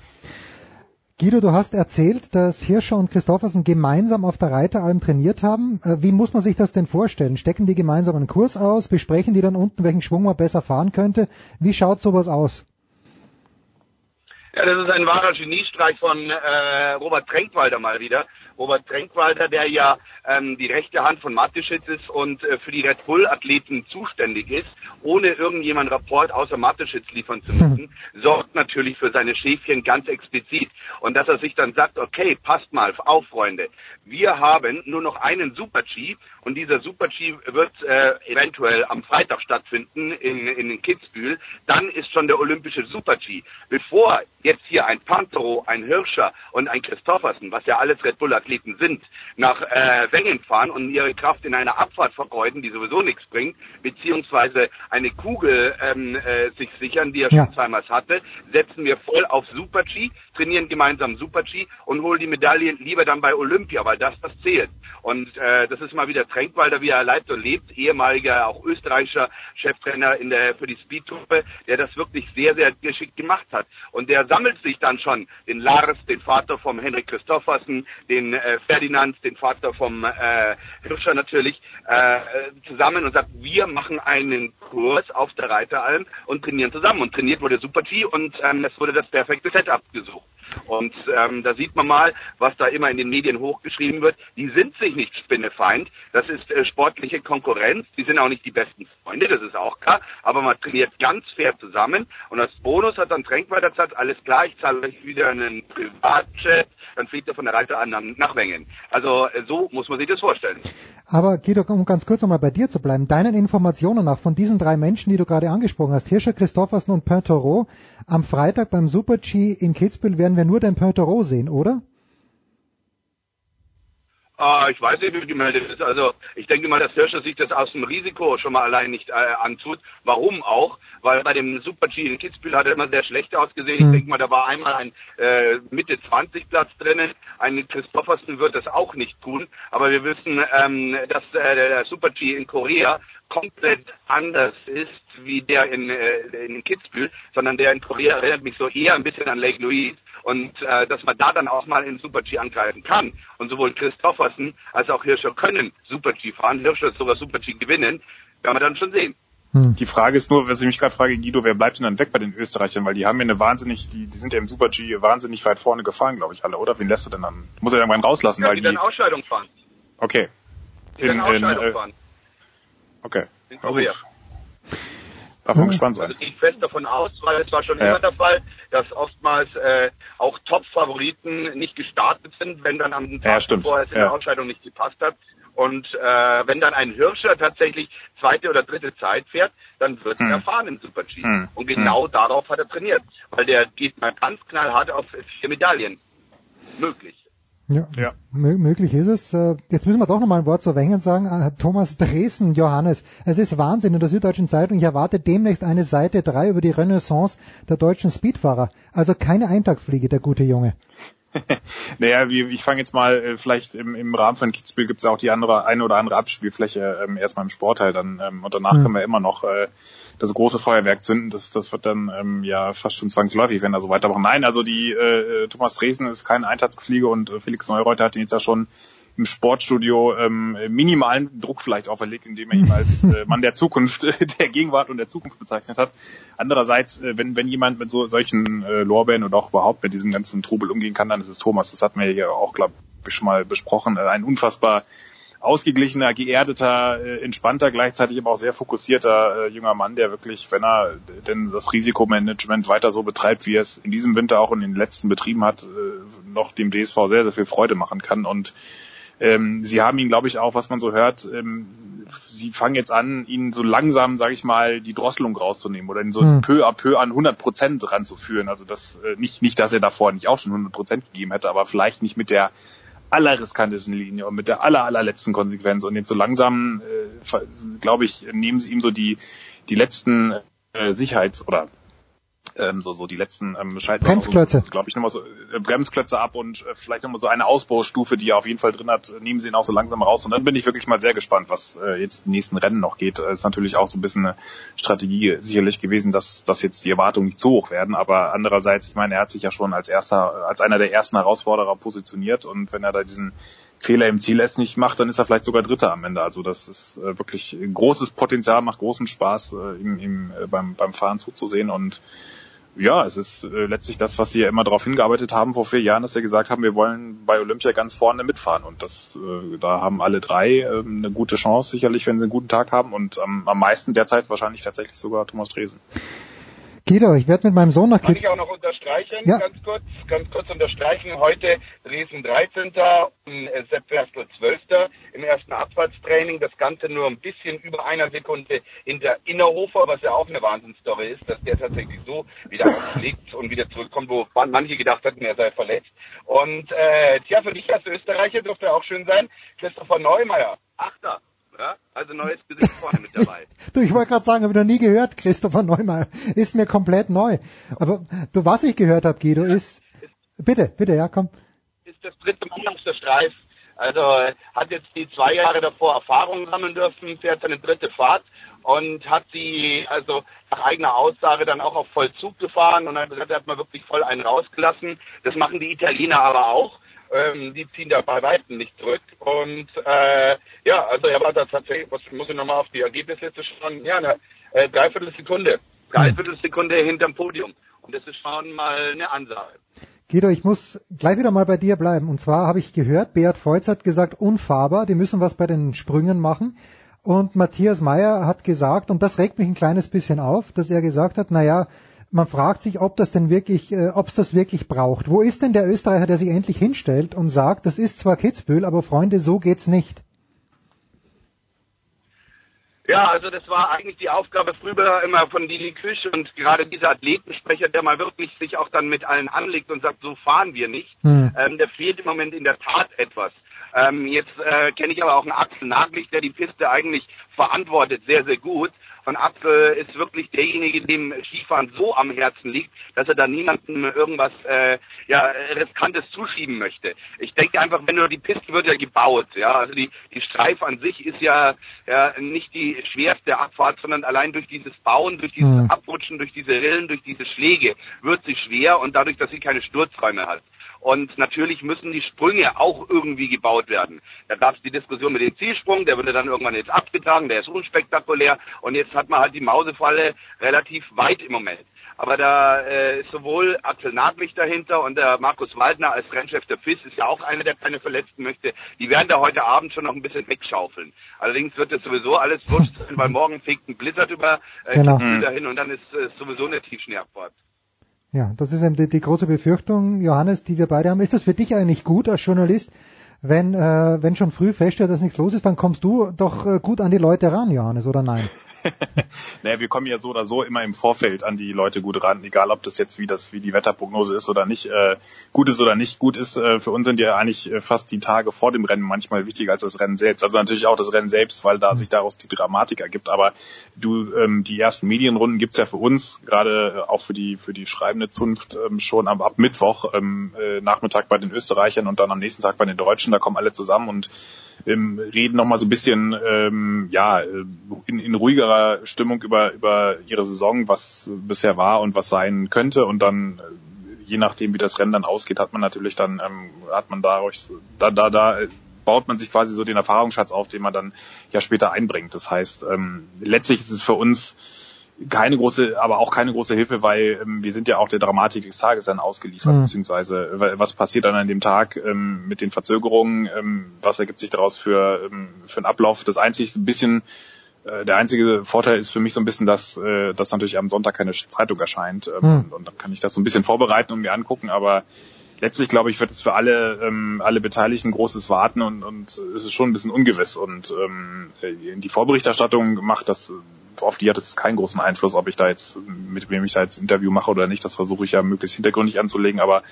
Guido, du hast erzählt, dass Hirscher und Christoffersen gemeinsam auf der Reiteralm trainiert haben. Äh, wie muss man sich das denn vorstellen? Stecken die gemeinsam einen Kurs aus? Besprechen die dann unten, welchen Schwung man besser fahren könnte? Wie schaut sowas aus? Ja, das ist ein wahrer Geniestreich von äh, Robert Tränkwalder mal wieder. Robert Tränkwalder, der ja ähm, die rechte Hand von Mateschitz ist und äh, für die Red Bull-Athleten zuständig ist, ohne irgendjemand Rapport außer Mateschitz liefern zu müssen, (laughs) sorgt natürlich für seine Schäfchen ganz explizit. Und dass er sich dann sagt, okay, passt mal auf, Freunde, wir haben nur noch einen Super-G und dieser Super-G wird äh, eventuell am Freitag stattfinden in, in Kitzbühel, dann ist schon der olympische Super-G. Bevor jetzt hier ein Pantero, ein Hirscher und ein Christoffersen, was ja alles Red Bull-Athleten sind, nach äh, Wengen fahren und ihre Kraft in einer Abfahrt vergeuden, die sowieso nichts bringt, beziehungsweise eine Kugel ähm, äh, sich sichern, die er ja. schon zweimal hatte, setzen wir voll auf Super-G, trainieren gemeinsam Super-G und holen die Medaillen lieber dann bei Olympia, weil das das zählt. Und äh, das ist mal wieder Tränkwalder, wie er leibt und lebt, ehemaliger auch österreichischer Cheftrainer in der für die Speedtruppe, der das wirklich sehr, sehr geschickt gemacht hat. Und der sammelt sich dann schon den Lars, den Vater vom Henrik Christoffersen, den äh, Ferdinand, den Vater vom äh, Hirscher natürlich, äh, zusammen und sagt, wir machen einen Kurs auf der Reiteralm und trainieren zusammen. Und trainiert wurde Super G und ähm, es wurde das perfekte Setup gesucht. Und ähm, da sieht man mal, was da immer in den Medien hochgeschrieben wird. Die sind sich nicht Spinnefeind. Das ist äh, sportliche Konkurrenz. Die sind auch nicht die besten Freunde, das ist auch klar. Aber man trainiert ganz fair zusammen. Und als Bonus hat dann Tränkweiter gesagt, alles klar, ich zahle euch wieder einen Privatjet. Dann fliegt er von der Reiter an nach Wengen. Also äh, so muss man sich das vorstellen. Aber Guido, um ganz kurz nochmal bei dir zu bleiben, deinen Informationen nach von diesen drei Menschen, die du gerade angesprochen hast, Hirscher, Christoffersen und Pointerot, am Freitag beim Super G in Kitzbühel werden wir nur den Pointerot sehen, oder? Ah, ich weiß nicht, wie gemeldet ist. Also ich denke mal, dass Hirscher sich das aus dem Risiko schon mal allein nicht äh, antut. Warum auch? Weil bei dem Super G in Kitzbühel hat er immer sehr schlecht ausgesehen. Ich Hm. denke mal, da war einmal ein äh, Mitte 20 Platz drinnen. Ein Christoffersen wird das auch nicht tun. Aber wir wissen, ähm, dass äh, der Super G in Korea komplett anders ist wie der in, äh, in Kitzbühel, sondern der in Korea erinnert mich so eher ein bisschen an Lake Louise und äh, dass man da dann auch mal in Super G angreifen kann. Und sowohl Christoffersen als auch Hirscher können Super G fahren, Hirscher sogar Super G gewinnen, werden wir dann schon sehen. Die Frage ist nur, was ich mich gerade frage, Guido, wer bleibt denn dann weg bei den Österreichern? Weil die haben ja eine wahnsinnig, die, die sind ja im Super G wahnsinnig weit vorne gefahren, glaube ich, alle, oder? Wen lässt du denn dann? Muss er irgendwann rauslassen, Ja, weil die die. dann Ausscheidung fahren. Okay. Die dann In, in, Ausscheidung äh, fahren. Okay. Korea. gut. Darf man gespannt sein. Also gehe ich fest davon aus, weil es war schon Ja. immer der Fall, dass oftmals äh, auch Top-Favoriten nicht gestartet sind, wenn dann am Tag Ja, zuvor es in Ja. der Ausscheidung nicht gepasst hat. Und äh, wenn dann ein Hirscher tatsächlich zweite oder dritte Zeit fährt, dann wird Hm. er fahren im Super-G. Hm. Und genau Hm. darauf hat er trainiert. Weil der geht mal ganz knallhart auf vier Medaillen. Möglich. Ja, Ja. mö- möglich ist es. Äh, Jetzt müssen wir doch nochmal ein Wort zu Wengen sagen. Äh, Thomas Dresden, Johannes, es ist Wahnsinn in der Süddeutschen Zeitung. Ich erwarte demnächst eine Seite 3 über die Renaissance der deutschen Speedfahrer. Also keine Eintagsfliege, der gute Junge. (laughs) Naja, wie, ich fange jetzt mal, äh, vielleicht im, im Rahmen von Kitzbühel gibt es auch die andere, eine oder andere Abspielfläche ähm, erstmal im Sportteil dann ähm, und danach Hm. können wir immer noch äh, das große Feuerwerk zünden. Das, das wird dann ähm, ja fast schon zwangsläufig, wenn er so weitermachen. Nein, also die äh, Thomas Dresden ist kein Eintagsfliege und äh, Felix Neureuter hat ihn jetzt ja schon im Sportstudio ähm, minimalen Druck vielleicht auferlegt, indem er ihn als (laughs) äh, Mann der Zukunft, äh, (laughs) der Gegenwart und der Zukunft bezeichnet hat. Andererseits, äh, wenn, wenn jemand mit so solchen äh, Lorbeeren oder auch überhaupt mit diesem ganzen Trubel umgehen kann, dann ist es Thomas. Das hatten wir ja auch, glaube ich, schon mal besprochen. Äh, ein unfassbar ausgeglichener, geerdeter, äh, entspannter, gleichzeitig aber auch sehr fokussierter äh, junger Mann, der wirklich, wenn er denn das Risikomanagement weiter so betreibt, wie er es in diesem Winter auch in den letzten betrieben hat, äh, noch dem DSV sehr, sehr viel Freude machen kann. Und ähm, sie haben ihn, glaube ich, auch, was man so hört, ähm, sie fangen jetzt an, ihn so langsam, sage ich mal, die Drosselung rauszunehmen oder ihn so Hm. peu à peu an 100 Prozent ranzuführen. Also das äh, nicht, nicht, dass er davor nicht auch schon 100 Prozent gegeben hätte, aber vielleicht nicht mit der allerriskantesten Linie und mit der aller, allerletzten Konsequenz. Und jetzt so langsam, äh, glaube ich, nehmen sie ihm so die, die letzten äh, Sicherheits- oder ähm, so, so die letzten ähm, Schalten Bremsklötze. so, glaube ich, nochmal so äh, Bremsklötze ab und äh, vielleicht nochmal so eine Ausbaustufe, die er auf jeden Fall drin hat, nehmen sie ihn auch so langsam raus. Und dann bin ich wirklich mal sehr gespannt, was äh, jetzt die nächsten Rennen noch geht. Äh, ist natürlich auch so ein bisschen eine Strategie sicherlich gewesen, dass, dass jetzt die Erwartungen nicht zu hoch werden. Aber andererseits, ich meine, er hat sich ja schon als erster, als einer der ersten Herausforderer positioniert und wenn er da diesen Fehler im Ziel es nicht macht, dann ist er vielleicht sogar Dritter am Ende. Also das ist äh, wirklich großes Potenzial, macht großen Spaß, äh, ihm, ihm äh, beim, beim Fahren zuzusehen und ja, es ist äh, letztlich das, was sie ja immer darauf hingearbeitet haben vor vier Jahren, dass sie gesagt haben, wir wollen bei Olympia ganz vorne mitfahren. Und das, äh, da haben alle drei äh, eine gute Chance, sicherlich, wenn sie einen guten Tag haben. Und ähm, am meisten derzeit wahrscheinlich tatsächlich sogar Thomas Dresen. Guido, ich werde mit meinem Sohn nach Kann ich Kitzbühel. auch noch unterstreichen, Ja. ganz kurz, ganz kurz unterstreichen. Heute Dresden 13. und äh, Sepp Ferstl 12. im ersten Abfahrtstraining. Das Ganze nur ein bisschen über einer Sekunde hinter Innerhofer, was ja auch eine Wahnsinnsstory ist, dass der tatsächlich so wieder aufschlägt und wieder zurückkommt, wo manche gedacht hatten, er sei verletzt. Und äh, tja, für dich als Österreicher dürfte auch schön sein, Christopher Neumeier, Achter. Ja, also neues Gesicht vorne mit dabei. (laughs) Du, ich wollte gerade sagen, habe ich noch nie gehört, Christopher Neumeier. Ist mir komplett neu. Aber du, was ich gehört habe, Guido, ist... Bitte, bitte, ja, komm. ist das dritte Mal auf der Streif. Also hat jetzt die zwei Jahre davor Erfahrung sammeln dürfen, fährt seine dritte Fahrt und hat sie also nach eigener Aussage dann auch auf Vollzug gefahren und hat gesagt, er hat mal wirklich voll einen rausgelassen. Das machen die Italiener aber auch. Ähm, die ziehen da bei Weitem nicht zurück. Und äh, ja, also er war da tatsächlich, was muss ich nochmal auf die Ergebnisliste schauen, ja, eine äh, Dreiviertelsekunde. Dreiviertelsekunde hinterm Podium. Und das ist schon mal eine Ansage. Guido, ich muss gleich wieder mal bei dir bleiben. Und zwar habe ich gehört, Beat Feutz hat gesagt, unfahrbar, die müssen was bei den Sprüngen machen. Und Matthias Meyer hat gesagt, und das regt mich ein kleines bisschen auf, dass er gesagt hat, naja, man fragt sich, ob das denn wirklich, äh, ob es das wirklich braucht. Wo ist denn der Österreicher, der sich endlich hinstellt und sagt, das ist zwar Kitzbühel, aber Freunde, so geht's nicht? Ja, also das war eigentlich die Aufgabe früher immer von Didi Küsch und gerade dieser Athletensprecher, der mal wirklich sich auch dann mit allen anlegt und sagt, so fahren wir nicht, Hm. ähm, der fehlt im Moment in der Tat etwas. Ähm, jetzt äh, kenne ich aber auch einen Axel Naglich, der die Piste eigentlich verantwortet, sehr, sehr gut. Und Axel ist wirklich derjenige, dem Skifahren so am Herzen liegt, dass er da niemandem irgendwas äh, ja, Riskantes zuschieben möchte. Ich denke einfach, wenn nur die Piste wird ja gebaut, ja, also die, die Streife an sich ist ja, ja nicht die schwerste Abfahrt, sondern allein durch dieses Bauen, durch dieses Hm. Abrutschen, durch diese Rillen, durch diese Schläge wird sie schwer und dadurch, dass sie keine Sturzräume hat. Und natürlich müssen die Sprünge auch irgendwie gebaut werden. Da gab es die Diskussion mit dem Zielsprung, der wurde dann irgendwann jetzt abgetragen, der ist unspektakulär und jetzt hat man halt die Mausefalle relativ weit im Moment. Aber da äh, ist sowohl Axel Naglich dahinter und der Markus Waldner als Rennchef der FIS ist ja auch einer, der keine Verletzten möchte. Die werden da heute Abend schon noch ein bisschen wegschaufeln. Allerdings wird das sowieso alles wurscht sein, weil morgen fegt ein Blizzard über äh, Genau. Dahin und dann ist äh, sowieso eine Tiefschneeabfahrt. Ja, das ist eben die, die große Befürchtung, Johannes, die wir beide haben. Ist das für dich eigentlich gut als Journalist, wenn, äh, wenn schon früh feststeht, dass nichts los ist, dann kommst du doch äh, gut an die Leute ran, Johannes, oder nein? (laughs) Naja, wir kommen ja so oder so immer im Vorfeld an die Leute gut ran, egal ob das jetzt wie das wie die Wetterprognose ist oder nicht, äh, gut ist oder nicht gut ist. Äh, für uns sind ja eigentlich äh, fast die Tage vor dem Rennen manchmal wichtiger als das Rennen selbst. Also natürlich auch das Rennen selbst, weil da sich daraus die Dramatik ergibt. Aber du, ähm, die ersten Medienrunden gibt's ja für uns, gerade äh, auch für die für die schreibende Zunft ähm, schon ab, ab Mittwoch ähm, äh, Nachmittag bei den Österreichern und dann am nächsten Tag bei den Deutschen. Da kommen alle zusammen und ähm, reden nochmal so ein bisschen ähm, ja äh, in, in ruhigerer Stimmung über über ihre Saison, was bisher war und was sein könnte und dann äh, je nachdem wie das Rennen dann ausgeht, hat man natürlich dann ähm, hat man dadurch da da da äh, baut man sich quasi so den Erfahrungsschatz auf, den man dann ja später einbringt. Das heißt, ähm, letztlich ist es für uns keine große, aber auch keine große Hilfe, weil ähm, wir sind ja auch der Dramatik des Tages dann ausgeliefert, Mhm. beziehungsweise wa- was passiert dann an dem Tag ähm, mit den Verzögerungen, ähm, was ergibt sich daraus für, ähm, für einen Ablauf. Das einzige ein bisschen, äh, der einzige Vorteil ist für mich so ein bisschen, dass, äh, dass natürlich am Sonntag keine Zeitung erscheint ähm, Mhm. und, und dann kann ich das so ein bisschen vorbereiten und mir angucken, aber letztlich glaube ich, wird es für alle, ähm, alle Beteiligten großes Warten und, und es ist schon ein bisschen ungewiss. Und ähm, die Vorberichterstattung macht das, auf die hat es keinen großen Einfluss, ob ich da jetzt, mit wem ich da jetzt Interview mache oder nicht. Das versuche ich ja möglichst hintergründig anzulegen, aber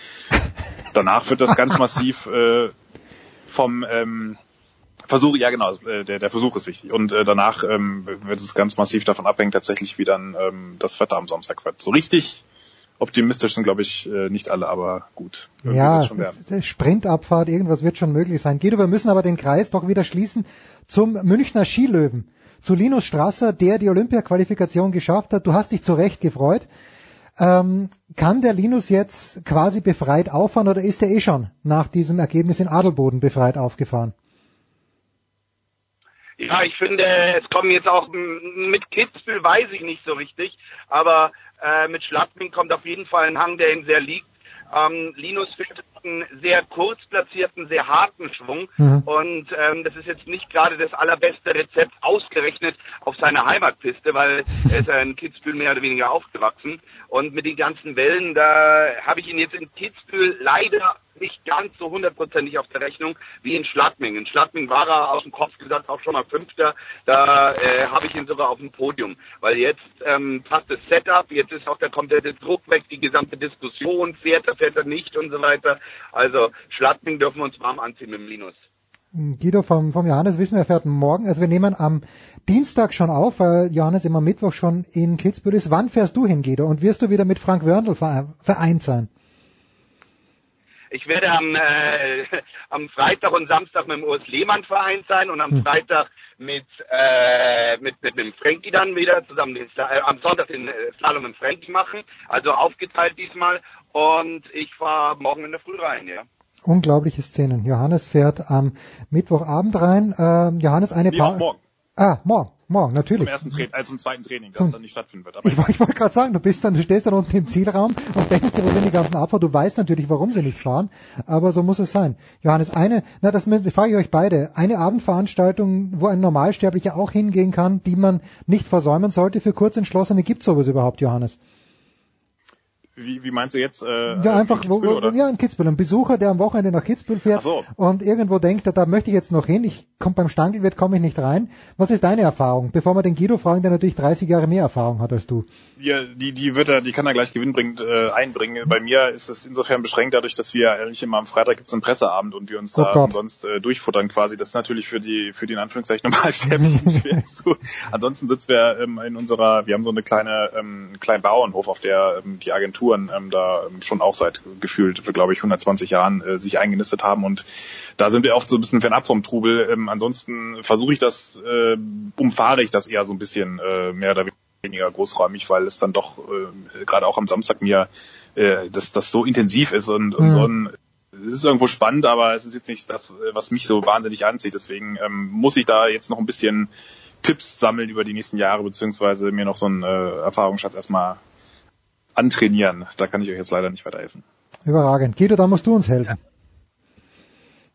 danach wird das ganz (laughs) massiv äh, vom ähm, Versuch, ja genau, äh, der, der Versuch ist wichtig. Und äh, danach ähm, wird es ganz massiv davon abhängen, tatsächlich wie dann ähm, das Wetter am Samstag wird. So richtig optimistisch sind, glaube ich, äh, nicht alle, aber gut. Irgendwie Ja, schon werden. das- das Sprintabfahrt, irgendwas wird schon möglich sein. Guido, wir müssen aber den Kreis doch wieder schließen zum Münchner Skilöwen. Zu Linus Strasser, der die Olympia-Qualifikation geschafft hat. Du hast dich zu Recht gefreut. Ähm, kann der Linus jetzt quasi befreit auffahren oder ist er eh schon nach diesem Ergebnis in Adelboden befreit aufgefahren? Ja, ich finde, es kommen jetzt auch mit Kitzbühel, weiß ich nicht so richtig, aber äh, mit Schlapping kommt auf jeden Fall ein Hang, der ihm sehr liegt. Ähm, Linus fährt einen sehr kurz platzierten, sehr harten Schwung Mhm. und ähm, das ist jetzt nicht gerade das allerbeste Rezept ausgerechnet auf seiner Heimatpiste, weil er ist ja in Kitzbühel mehr oder weniger aufgewachsen und mit den ganzen Wellen, da habe ich ihn jetzt in Kitzbühel leider nicht ganz so hundertprozentig auf der Rechnung wie in Schladming. In Schladming war er aus dem Kopf gesagt auch schon mal Fünfter. Da äh, habe ich ihn sogar auf dem Podium. Weil jetzt ähm, passt das Setup, jetzt ist auch der komplette Druck weg, die gesamte Diskussion, fährt er, fährt er nicht und so weiter. Also Schladming dürfen wir uns warm anziehen mit dem Linus. Guido vom, vom Johannes wissen wir, er fährt morgen. Also wir nehmen am Dienstag schon auf, weil Johannes immer Mittwoch schon in Kitzbühel ist. Wann fährst du hin, Guido? Und wirst du wieder mit Frank Wörndl vere- vereint sein? Ich werde am, äh, (laughs) am Freitag und Samstag mit dem Urs Lehmann vereint sein und am Hm. Freitag mit, äh, mit, mit, mit dem Frankie dann wieder zusammen den, äh, am Sonntag den äh, Slalom mit Frankie machen. Also aufgeteilt diesmal. Und ich fahre morgen in der Früh rein, ja. Unglaubliche Szenen. Johannes fährt am Mittwochabend rein. Ähm, Johannes, eine Nee, auch Pa- morgen. Ah, morgen, morgen, natürlich. Zum ersten Training, also zum zweiten Training, das dann nicht stattfinden wird. Aber (laughs) Ich, ich wollte gerade sagen, du bist dann, du stehst dann unten im Zielraum und denkst dir, wo sind die ganzen Abfahrer? Du weißt natürlich, warum sie nicht fahren, aber so muss es sein. Johannes, eine, na, das frage ich euch beide, eine Abendveranstaltung, wo ein Normalsterblicher auch hingehen kann, die man nicht versäumen sollte für Kurzentschlossene, gibt sowas überhaupt, Johannes? Wie, wie meinst du jetzt? Äh, Ja, einfach, in wo, Kitzbühel, wo, oder? ja, in Kitzbühel. Ein Besucher, der am Wochenende nach Kitzbühel fährt so. und irgendwo denkt, da, möchte ich jetzt noch hin, ich komme beim Stangelwirt, komme ich nicht rein. Was ist deine Erfahrung? Bevor wir den Guido fragen, der natürlich 30 Jahre mehr Erfahrung hat als du. Ja, die, die wird er, die kann er gleich gewinnbringend äh, einbringen. Bei mir ist es insofern beschränkt dadurch, dass wir eigentlich immer am Freitag gibt's einen Presseabend und wir uns Oh da Gott. umsonst äh, durchfuttern quasi. Das ist natürlich für die für den Anführungszeichen Normalsterblichen (laughs) schwer zu. Ansonsten sitzen wir ähm, in unserer, wir haben so eine kleine ähm, einen kleinen Bauernhof, auf der ähm, die Agenturen ähm, da ähm, schon auch seit gefühlt, glaube ich, 120 Jahren äh, sich eingenistet haben und da sind wir oft so ein bisschen fernab vom Trubel. Ähm, ansonsten versuche ich das, äh, umfahre ich das eher so ein bisschen äh, mehr oder weniger großräumig, weil es dann doch äh, gerade auch am Samstag mir äh, dass das so intensiv ist und, und Mhm. so ein es ist irgendwo spannend, aber es ist jetzt nicht das, was mich so wahnsinnig anzieht. Deswegen ähm, muss ich da jetzt noch ein bisschen Tipps sammeln über die nächsten Jahre, beziehungsweise mir noch so einen äh, Erfahrungsschatz erstmal antrainieren. Da kann ich euch jetzt leider nicht weiterhelfen. Überragend. Guido, da musst du uns helfen.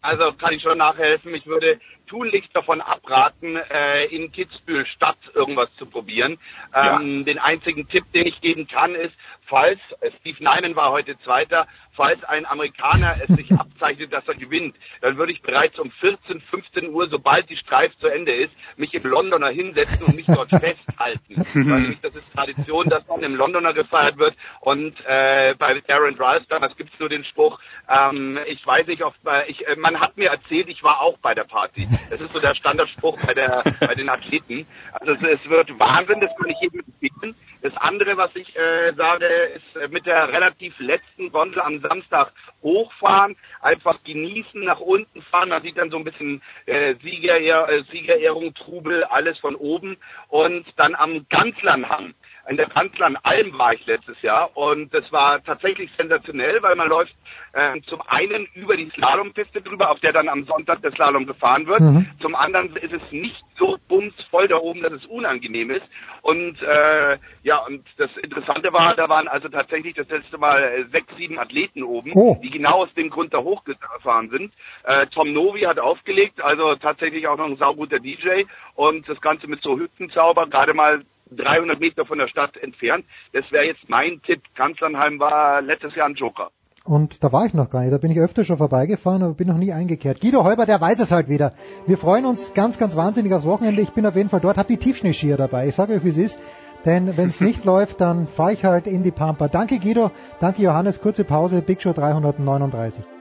Also kann ich schon nachhelfen. Ich würde tunlichst davon abraten, äh, in Kitzbühel Stadt irgendwas zu probieren. Ähm, Den einzigen Tipp, den ich geben kann, ist, falls Steve Nyman war heute Zweiter, falls ein Amerikaner es sich (laughs) abzeichnet, dass er gewinnt, dann würde ich bereits um 14, 15 Uhr, sobald die Streif zu Ende ist, mich im Londoner hinsetzen und mich dort (laughs) festhalten. Weil nämlich das ist Tradition, dass man im Londoner gefeiert wird und äh, bei Aaron Rice damals gibt es nur den Spruch, ähm, ich weiß nicht, ob äh, ich, äh, man hat mir erzählt, ich war auch bei der Party. Das ist so der Standardspruch bei der bei den Athleten. Also es, es wird Wahnsinn, das kann ich jedem empfehlen. Das andere, was ich äh, sage, ist äh, mit der relativ letzten Gondel am Samstag hochfahren, einfach genießen, nach unten fahren, man sieht dann so ein bisschen äh, Siegerehr, äh, Siegerehrung, Trubel, alles von oben und dann am Ganzlernhang. In der Kanzlernalm war ich letztes Jahr und das war tatsächlich sensationell, weil man läuft äh, zum einen über die Slalompiste drüber, auf der dann am Sonntag der Slalom gefahren wird. Mhm. Zum anderen ist es nicht so bumsvoll da oben, dass es unangenehm ist. Und äh, ja, und das Interessante war, da waren also tatsächlich das letzte Mal äh, sechs, sieben Athleten oben, Oh. die genau aus dem Grund da hochgefahren sind. Äh, Tom Novi hat aufgelegt, also tatsächlich auch noch ein sauguter DJ und das Ganze mit so Hüttenzauber, gerade mal 300 Meter von der Stadt entfernt. Das wäre jetzt mein Tipp. Kanzlernheim war letztes Jahr ein Joker. Und da war ich noch gar nicht. Da bin ich öfter schon vorbeigefahren, aber bin noch nie eingekehrt. Guido Heuber, der weiß es halt wieder. Wir freuen uns ganz, ganz wahnsinnig aufs Wochenende. Ich bin auf jeden Fall dort, habe die Tiefschneeskier dabei. Ich sage euch, wie es ist. Denn wenn es (laughs) nicht läuft, dann fahre ich halt in die Pampa. Danke Guido, danke Johannes. Kurze Pause, Big Show 339.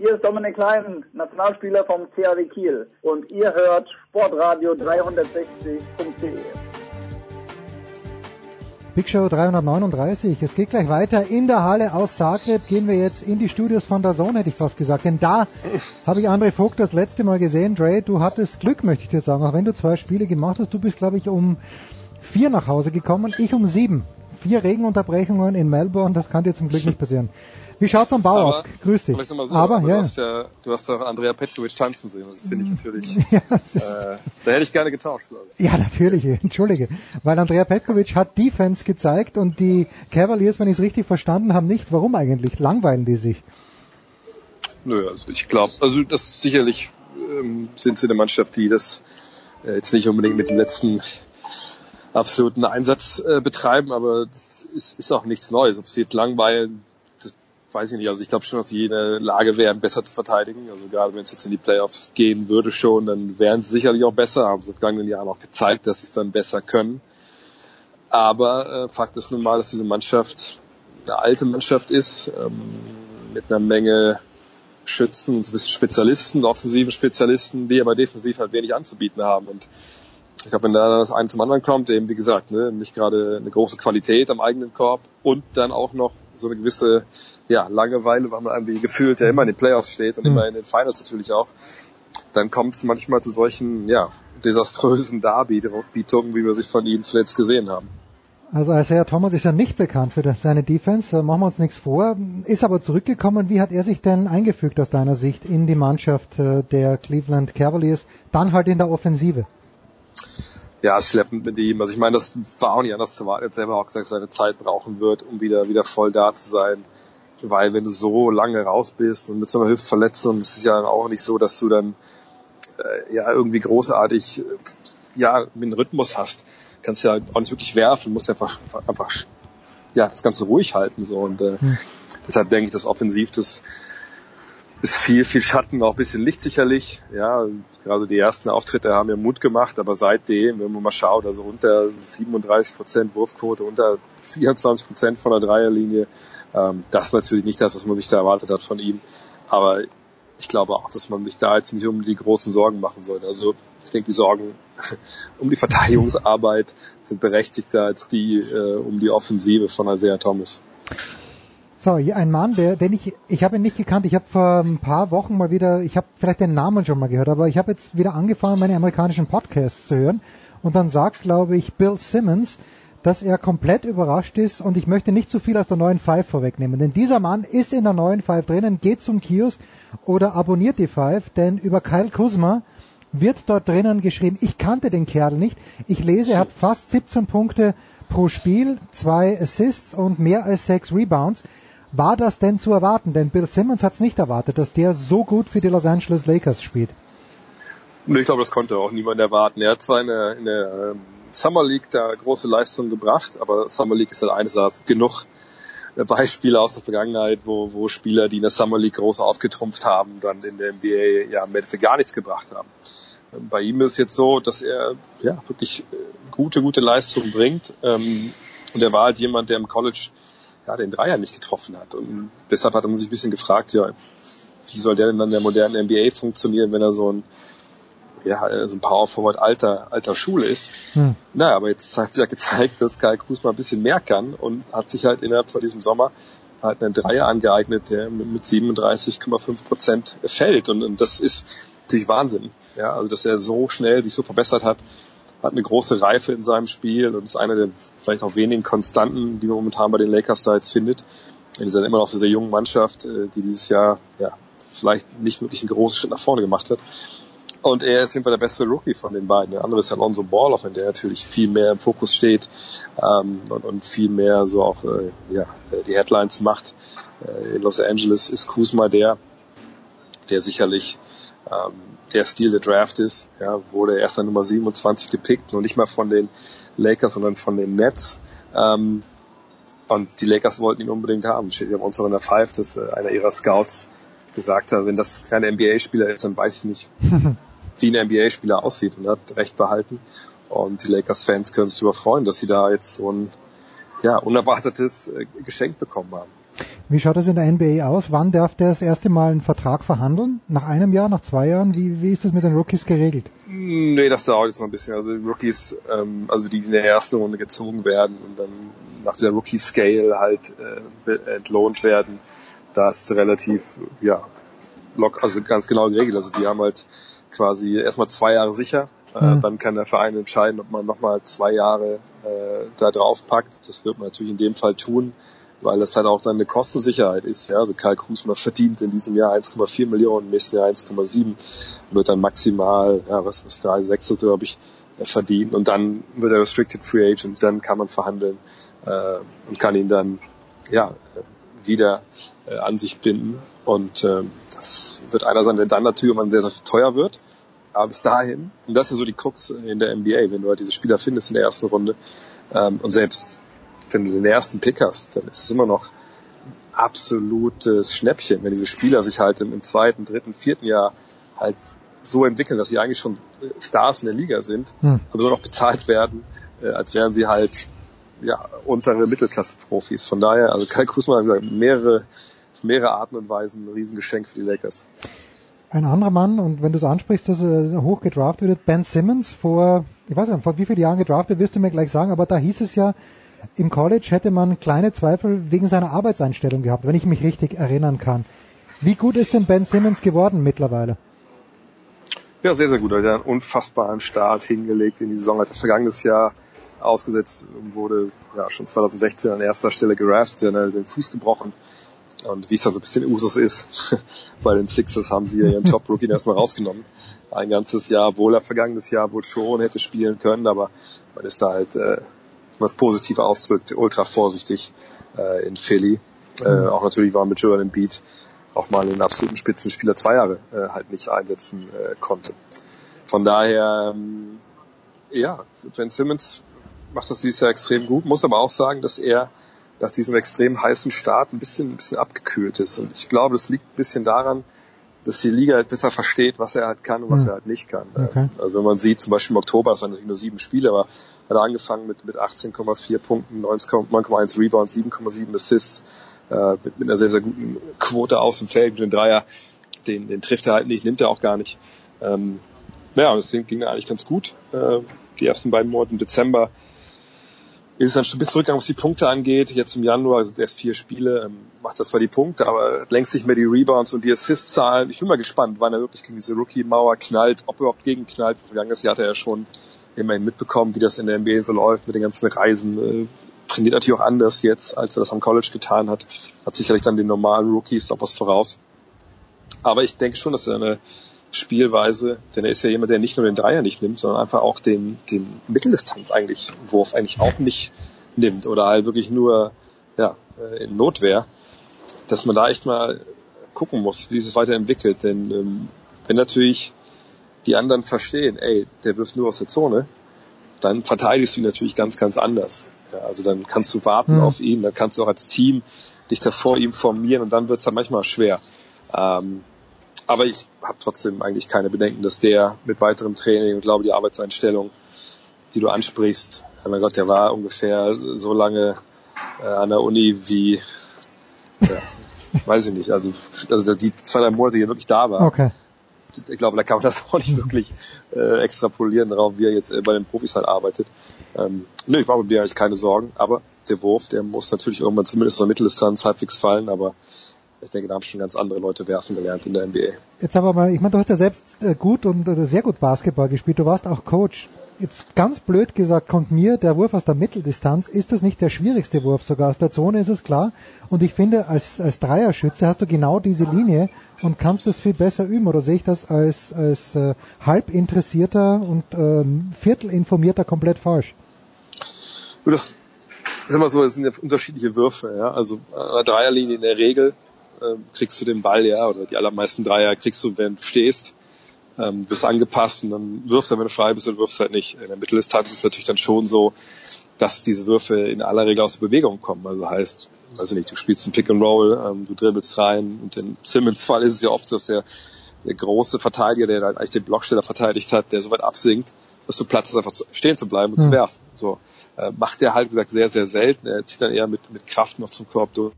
Hier ist Dominik Klein, Nationalspieler vom CAW Kiel. Und ihr hört Sportradio 360.de. Big Show 339. Es geht gleich weiter. In der Halle aus Zagreb gehen wir jetzt in die Studios von der Zone, hätte ich fast gesagt. Denn da habe ich André Vogt das letzte Mal gesehen. Dre, du hattest Glück, möchte ich dir sagen. Auch wenn du zwei Spiele gemacht hast, du bist, glaube ich, um vier nach Hause gekommen, ich um sieben. Vier Regenunterbrechungen in Melbourne, das kann dir zum Glück nicht passieren. Wie schaut's am Bau Aber- aus? Grüß dich. Aber, ich sag mal so, aber, aber ja. du hast ja, du hast doch Andrea Petkovic tanzen sehen. Das finde ich natürlich, (laughs) Ja, das ist- äh, da hätte ich gerne getauscht, glaube ich. Ja, natürlich, (laughs) entschuldige. Weil Andrea Petkovic hat Defense gezeigt und die Cavaliers, wenn ich es richtig verstanden habe, nicht. Warum eigentlich? Langweilen die sich? Nö, also ich glaube, also das sicherlich ähm, sind sie eine Mannschaft, die das äh, jetzt nicht unbedingt mit dem letzten absoluten Einsatz äh, betreiben, aber das ist, ist auch nichts Neues. Ob sie jetzt langweilen, weiß ich nicht. Also ich glaube schon, dass sie in der Lage wären, besser zu verteidigen. Also gerade wenn es jetzt in die Playoffs gehen würde schon, dann wären sie sicherlich auch besser. Haben sie den vergangenen Jahren auch gezeigt, dass sie es dann besser können. Aber äh, Fakt ist nun mal, dass diese Mannschaft eine alte Mannschaft ist, ähm, mit einer Menge Schützen, so ein bisschen Spezialisten, offensiven Spezialisten, die aber defensiv halt wenig anzubieten haben. Und ich glaube, wenn da das eine zum anderen kommt, eben wie gesagt, ne, nicht gerade eine große Qualität am eigenen Korb und dann auch noch so eine gewisse ja, Langeweile, weil man irgendwie gefühlt ja immer in den Playoffs steht und Mhm. immer in den Finals natürlich auch, dann kommt es manchmal zu solchen ja, desaströsen Darbietungen, wie wir sie von ihnen zuletzt gesehen haben. Also Isaiah Thomas ist ja nicht bekannt für seine Defense, da machen wir uns nichts vor, ist aber zurückgekommen. Wie hat er sich denn eingefügt aus deiner Sicht in die Mannschaft äh, der Cleveland Cavaliers, dann halt in der Offensive? Ja, schleppend mit ihm. Also ich meine, das war auch nicht anders zu warten. Er hat selber auch gesagt, dass seine Zeit brauchen wird, um wieder, wieder voll da zu sein. Weil wenn du so lange raus bist und mit so einer Hüftverletzung, ist es ja auch nicht so, dass du dann äh, ja irgendwie großartig ja einen Rhythmus hast kannst ja auch nicht wirklich werfen, musst einfach, einfach ja, das Ganze ruhig halten. So. Und äh, hm. deshalb denke ich, dass offensiv das ist viel, viel Schatten, auch ein bisschen Licht sicherlich. Ja, gerade die ersten Auftritte haben mir Mut gemacht, aber seitdem, wenn man mal schaut, also unter 37 Prozent Wurfquote, unter 24 Prozent von der Dreierlinie, ähm, das ist natürlich nicht das, was man sich da erwartet hat von ihm. Aber ich glaube auch, dass man sich da jetzt nicht um die großen Sorgen machen sollte. Also ich denke, die Sorgen (laughs) um die Verteidigungsarbeit sind berechtigter als die äh, um die Offensive von Isaiah Thomas. So, ein Mann, der, den ich, ich habe ihn nicht gekannt. Ich habe vor ein paar Wochen mal wieder, ich habe vielleicht den Namen schon mal gehört, aber ich habe jetzt wieder angefangen, meine amerikanischen Podcasts zu hören. Und dann sagt, glaube ich, Bill Simmons, dass er komplett überrascht ist und ich möchte nicht zu viel aus der neuen Five vorwegnehmen, denn dieser Mann ist in der neuen Five drinnen, geht zum Kiosk oder abonniert die Five, denn über Kyle Kuzma wird dort drinnen geschrieben, ich kannte den Kerl nicht, ich lese, er hat fast 17 Punkte pro Spiel, zwei Assists und mehr als sechs Rebounds. War das denn zu erwarten? Denn Bill Simmons hat es nicht erwartet, dass der so gut für die Los Angeles Lakers spielt. Ich glaube, das konnte auch niemand erwarten. Er hat zwar in der, in der ähm, Summer League da große Leistungen gebracht, aber Summer League ist halt eines Sache genug Beispiele aus der Vergangenheit, wo, wo Spieler, die in der Summer League groß aufgetrumpft haben, dann in der NBA ja im Endeffekt gar nichts gebracht haben. Bei ihm ist jetzt so, dass er ja wirklich äh, gute, gute Leistungen bringt. Ähm, und er war halt jemand, der im College ja, den Dreier nicht getroffen hat. Und deshalb hat er sich ein bisschen gefragt, ja, wie soll der denn dann der modernen NBA funktionieren, wenn er so ein ja, so ein Power Forward alter, alter Schule ist. Hm. Naja, aber jetzt hat sich ja gezeigt, dass Kai Kusma ein bisschen mehr kann und hat sich halt innerhalb von diesem Sommer halt einen Dreier angeeignet, der mit 37,5 Prozent fällt. Und, und das ist natürlich Wahnsinn. Ja, also dass er so schnell sich so verbessert hat, hat eine große Reife in seinem Spiel und ist einer der vielleicht auch wenigen Konstanten, die man momentan bei den Lakers da jetzt findet. In dieser immer noch sehr, sehr jungen Mannschaft, äh, die dieses Jahr ja vielleicht nicht wirklich einen großen Schritt nach vorne gemacht hat. Und er ist jedenfalls der beste Rookie von den beiden. Der andere ist Alonso Ball, auf der natürlich viel mehr im Fokus steht ähm, und, und viel mehr so auch äh, ja, die Headlines macht. Äh, in Los Angeles ist Kuzma der, der sicherlich ähm, der Stil der Draft ist. Ja, wurde erst an Nummer 27 gepickt, nur nicht mal von den Lakers, sondern von den Nets. Ähm, und die Lakers wollten ihn unbedingt haben. Steht ja bei uns noch in der Five, dass äh, einer ihrer Scouts gesagt hat, wenn das keine NBA-Spieler ist, dann weiß ich nicht, (laughs) wie ein NBA-Spieler aussieht und hat recht behalten. Und die Lakers-Fans können sich darüber freuen, dass sie da jetzt so ein ja, unerwartetes äh, Geschenk bekommen haben. Wie schaut das in der NBA aus? Wann darf der das erste Mal einen Vertrag verhandeln? Nach einem Jahr, nach zwei Jahren? Wie, wie ist das mit den Rookies geregelt? Nee, das dauert jetzt noch ein bisschen. Also die Rookies, ähm, also die in der ersten Runde gezogen werden und dann nach dieser Rookie-Scale halt äh, entlohnt werden, da ist relativ, ja, lock, also ganz genau geregelt. Also die haben halt quasi erstmal zwei Jahre sicher. Mhm. Dann kann der Verein entscheiden, ob man nochmal zwei Jahre äh, da drauf packt. Das wird man natürlich in dem Fall tun, weil das halt auch dann eine Kostensicherheit ist. Ja? Also Karl Krusmer verdient in diesem Jahr 1,4 Millionen, im nächsten Jahr 1,7, wird dann maximal, ja, was, was drei Sechstel, glaube ich, äh, verdienen. Und dann wird er Restricted Free Agent, dann kann man verhandeln äh, und kann ihn dann ja wieder äh, an sich binden. Und äh, das wird einer sein, der dann natürlich irgendwann sehr, sehr teuer wird. Aber bis dahin, und das ist ja so die Krux in der NBA, wenn du halt diese Spieler findest in der ersten Runde, ähm, und selbst wenn du den ersten Pick hast, dann ist es immer noch absolutes Schnäppchen, wenn diese Spieler sich halt im, im zweiten, dritten, vierten Jahr halt so entwickeln, dass sie eigentlich schon Stars in der Liga sind, hm. aber nur noch bezahlt werden, äh, als wären sie halt ja, untere Mittelklasse-Profis. Von daher, also Kai Kusma hat mehrere, mehrere Arten und Weisen ein Riesengeschenk für die Lakers. Ein anderer Mann, und wenn du es ansprichst, dass er hoch gedraftet wird, Ben Simmons vor, ich weiß nicht, vor wie vielen Jahren gedraftet, wirst du mir gleich sagen, aber da hieß es ja, im College hätte man kleine Zweifel wegen seiner Arbeitseinstellung gehabt, wenn ich mich richtig erinnern kann. Wie gut ist denn Ben Simmons geworden mittlerweile? Ja, sehr, sehr gut. Er hat einen unfassbaren Start hingelegt in die Saison. Hat das vergangenes Jahr ausgesetzt, wurde ja schon 2016 an erster Stelle geraftet, den Fuß gebrochen. Und wie es dann so ein bisschen Usus ist, (laughs) bei den Sixers haben sie ihren (laughs) Top-Rookie erstmal rausgenommen. Ein ganzes Jahr, obwohl er vergangenes Jahr wohl schon hätte spielen können, aber man ist da halt, äh, was positiv ausdrückt, ultra vorsichtig äh, in Philly. Äh, auch natürlich war mit Joel Embiid auch mal einen absoluten Spitzenspieler zwei Jahre äh, halt nicht einsetzen äh, konnte. Von daher, ähm, ja, Ben Simmons macht das dieses Jahr extrem gut, muss aber auch sagen, dass er nach diesem extrem heißen Start ein bisschen, ein bisschen abgekühlt ist. Und ich glaube, das liegt ein bisschen daran, dass die Liga halt besser versteht, was er halt kann und was hm. er halt nicht kann. Okay. Also wenn man sieht, zum Beispiel im Oktober, es waren natürlich nur sieben Spiele, aber hat er angefangen mit, mit 18,4 Punkten, 9,1 Rebounds, 7,7 Assists, äh, mit, mit einer sehr, sehr guten Quote aus dem Feld, mit dem Dreier, den, den trifft er halt nicht, nimmt er auch gar nicht. Ähm, ja, und deswegen ging er eigentlich ganz gut. Äh, die ersten beiden Monate im Dezember ist dann schon ein bisschen zurückgegangen, was die Punkte angeht. Jetzt im Januar sind erst vier Spiele, ähm, macht er zwar die Punkte, aber längst nicht mehr die Rebounds und die Assist-Zahlen. Ich bin mal gespannt, wann er wirklich gegen diese Rookie-Mauer knallt, ob er überhaupt gegen knallt. Vergangenes Jahr hat er ja schon immerhin mitbekommen, wie das in der NBA so läuft mit den ganzen Reisen. Äh, trainiert natürlich auch anders jetzt, als er das am College getan hat. Hat sicherlich dann den normalen Rookies noch was voraus. Aber ich denke schon, dass er eine Spielweise, denn er ist ja jemand, der nicht nur den Dreier nicht nimmt, sondern einfach auch den, den Mitteldistanz eigentlich, Wurf eigentlich auch nicht nimmt oder halt wirklich nur ja, äh, in Notwehr, dass man da echt mal gucken muss, wie sich es weiterentwickelt. Denn ähm, wenn natürlich die anderen verstehen, ey, der wirft nur aus der Zone, dann verteidigst du ihn natürlich ganz, ganz anders. Ja, also dann kannst du warten mhm. auf ihn, dann kannst du auch als Team dich da vor ihm formieren und dann wird es halt manchmal schwer. Ähm, aber ich habe trotzdem eigentlich keine Bedenken, dass der mit weiterem Training und glaube die Arbeitseinstellung, die du ansprichst, oh mein Gott, der war ungefähr so lange äh, an der Uni wie, ja, (laughs) weiß ich nicht, also, also die zwei, drei Monate hier wirklich da war. Okay. Ich glaube, da kann man das auch nicht wirklich äh, extrapolieren darauf, wie er jetzt äh, bei den Profis halt arbeitet. Ähm, nö, ich mache mir eigentlich keine Sorgen, aber der Wurf, der muss natürlich irgendwann zumindest in der Mitteldistanz halbwegs fallen, aber ich denke, da haben schon ganz andere Leute werfen gelernt in der NBA. Jetzt aber mal, ich meine, du hast ja selbst äh, gut und sehr gut Basketball gespielt. Du warst auch Coach. Jetzt ganz blöd gesagt kommt mir der Wurf aus der Mitteldistanz. Ist das nicht der schwierigste Wurf sogar? Aus der Zone ist es klar. Und ich finde, als, als Dreierschütze hast du genau diese Linie und kannst das viel besser üben. Oder sehe ich das als, als äh, halb interessierter und ähm, viertelinformierter komplett falsch? Das ist immer so, es sind ja unterschiedliche Würfe. Ja? Also äh, Dreierlinie in der Regel ähm, kriegst du den Ball, ja, oder die allermeisten Dreier kriegst du, wenn du stehst, ähm, bist angepasst und dann wirfst du, wenn du frei bist, oder wirfst halt nicht. In der Mitteldistanz ist es natürlich dann schon so, dass diese Würfe in aller Regel aus der Bewegung kommen. Also heißt, also nicht, du spielst ein Pick and Roll, ähm, du dribbelst rein und in Simmons Fall ist es ja oft, dass der, der große Verteidiger, der halt eigentlich den Blocksteller verteidigt hat, der so weit absinkt, dass du Platz hast, einfach zu, stehen zu bleiben und mhm. zu werfen. So äh, macht er halt wie gesagt sehr, sehr selten. Er zieht dann eher mit, mit Kraft noch zum Korb durch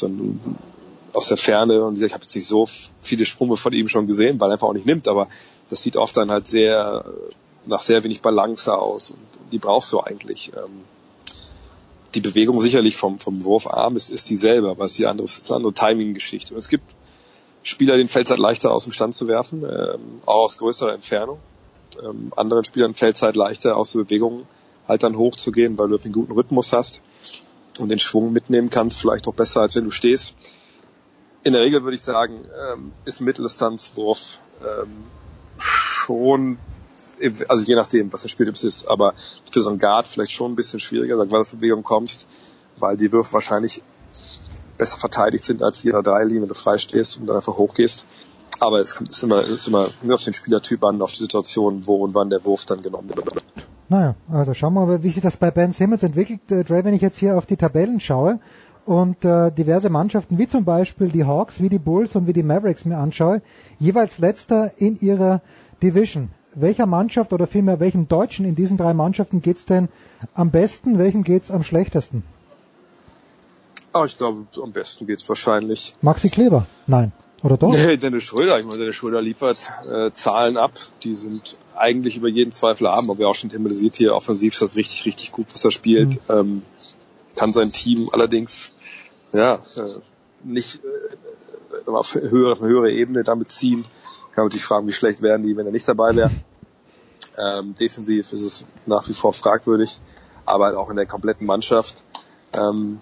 dann aus der Ferne und ich habe jetzt nicht so viele Sprünge von ihm schon gesehen, weil er einfach auch nicht nimmt, aber das sieht oft dann halt sehr nach sehr wenig Balance aus und die brauchst du eigentlich. Ähm, die Bewegung sicherlich vom, vom Wurfarm ist, ist dieselbe, aber es ist die andere, ist eine andere Timing-Geschichte. Und es gibt Spieler, denen fällt es halt leichter aus dem Stand zu werfen, ähm, auch aus größerer Entfernung. Ähm, anderen Spielern fällt es halt leichter aus der Bewegung halt dann hochzugehen, weil du einen guten Rhythmus hast und den Schwung mitnehmen kannst, vielleicht auch besser, als wenn du stehst. In der Regel würde ich sagen, ähm, ist Mitteldistanzwurf ähm, schon, also je nachdem, was der Spieltyp ist, aber für so einen Guard vielleicht schon ein bisschen schwieriger, weil du aus Bewegung kommst, weil die Würfe wahrscheinlich besser verteidigt sind als jeder Dreilinie, wenn du frei stehst und dann einfach hochgehst. Aber es kommt ist immer, ist immer nur auf den Spielertyp an, auf die Situation, wo und wann der Wurf dann genommen wird. Naja, also schauen wir mal, wie sich das bei Ben Simmons entwickelt. Äh, Dre, wenn ich jetzt hier auf die Tabellen schaue und äh, diverse Mannschaften, wie zum Beispiel die Hawks, wie die Bulls und wie die Mavericks mir anschaue, jeweils letzter in ihrer Division. Welcher Mannschaft oder vielmehr welchem Deutschen in diesen drei Mannschaften geht's denn am besten, welchem geht's am schlechtesten? Ah, ich glaube, am besten geht's wahrscheinlich. Maxi Kleber? Nein. Oder doch? Nee, Dennis Schröder. Ich meine, Dennis Schröder liefert äh, Zahlen ab, die sind eigentlich über jeden Zweifel haben, aber wir auch schon thematisiert hier, offensiv ist das richtig, richtig gut, was er spielt. Mhm. Ähm, kann sein Team allerdings ja äh, nicht äh, auf höhere, höhere Ebene damit ziehen. Kann man sich fragen, wie schlecht wären die, wenn er nicht dabei wäre. Ähm, defensiv ist es nach wie vor fragwürdig, aber halt auch in der kompletten Mannschaft. Ähm,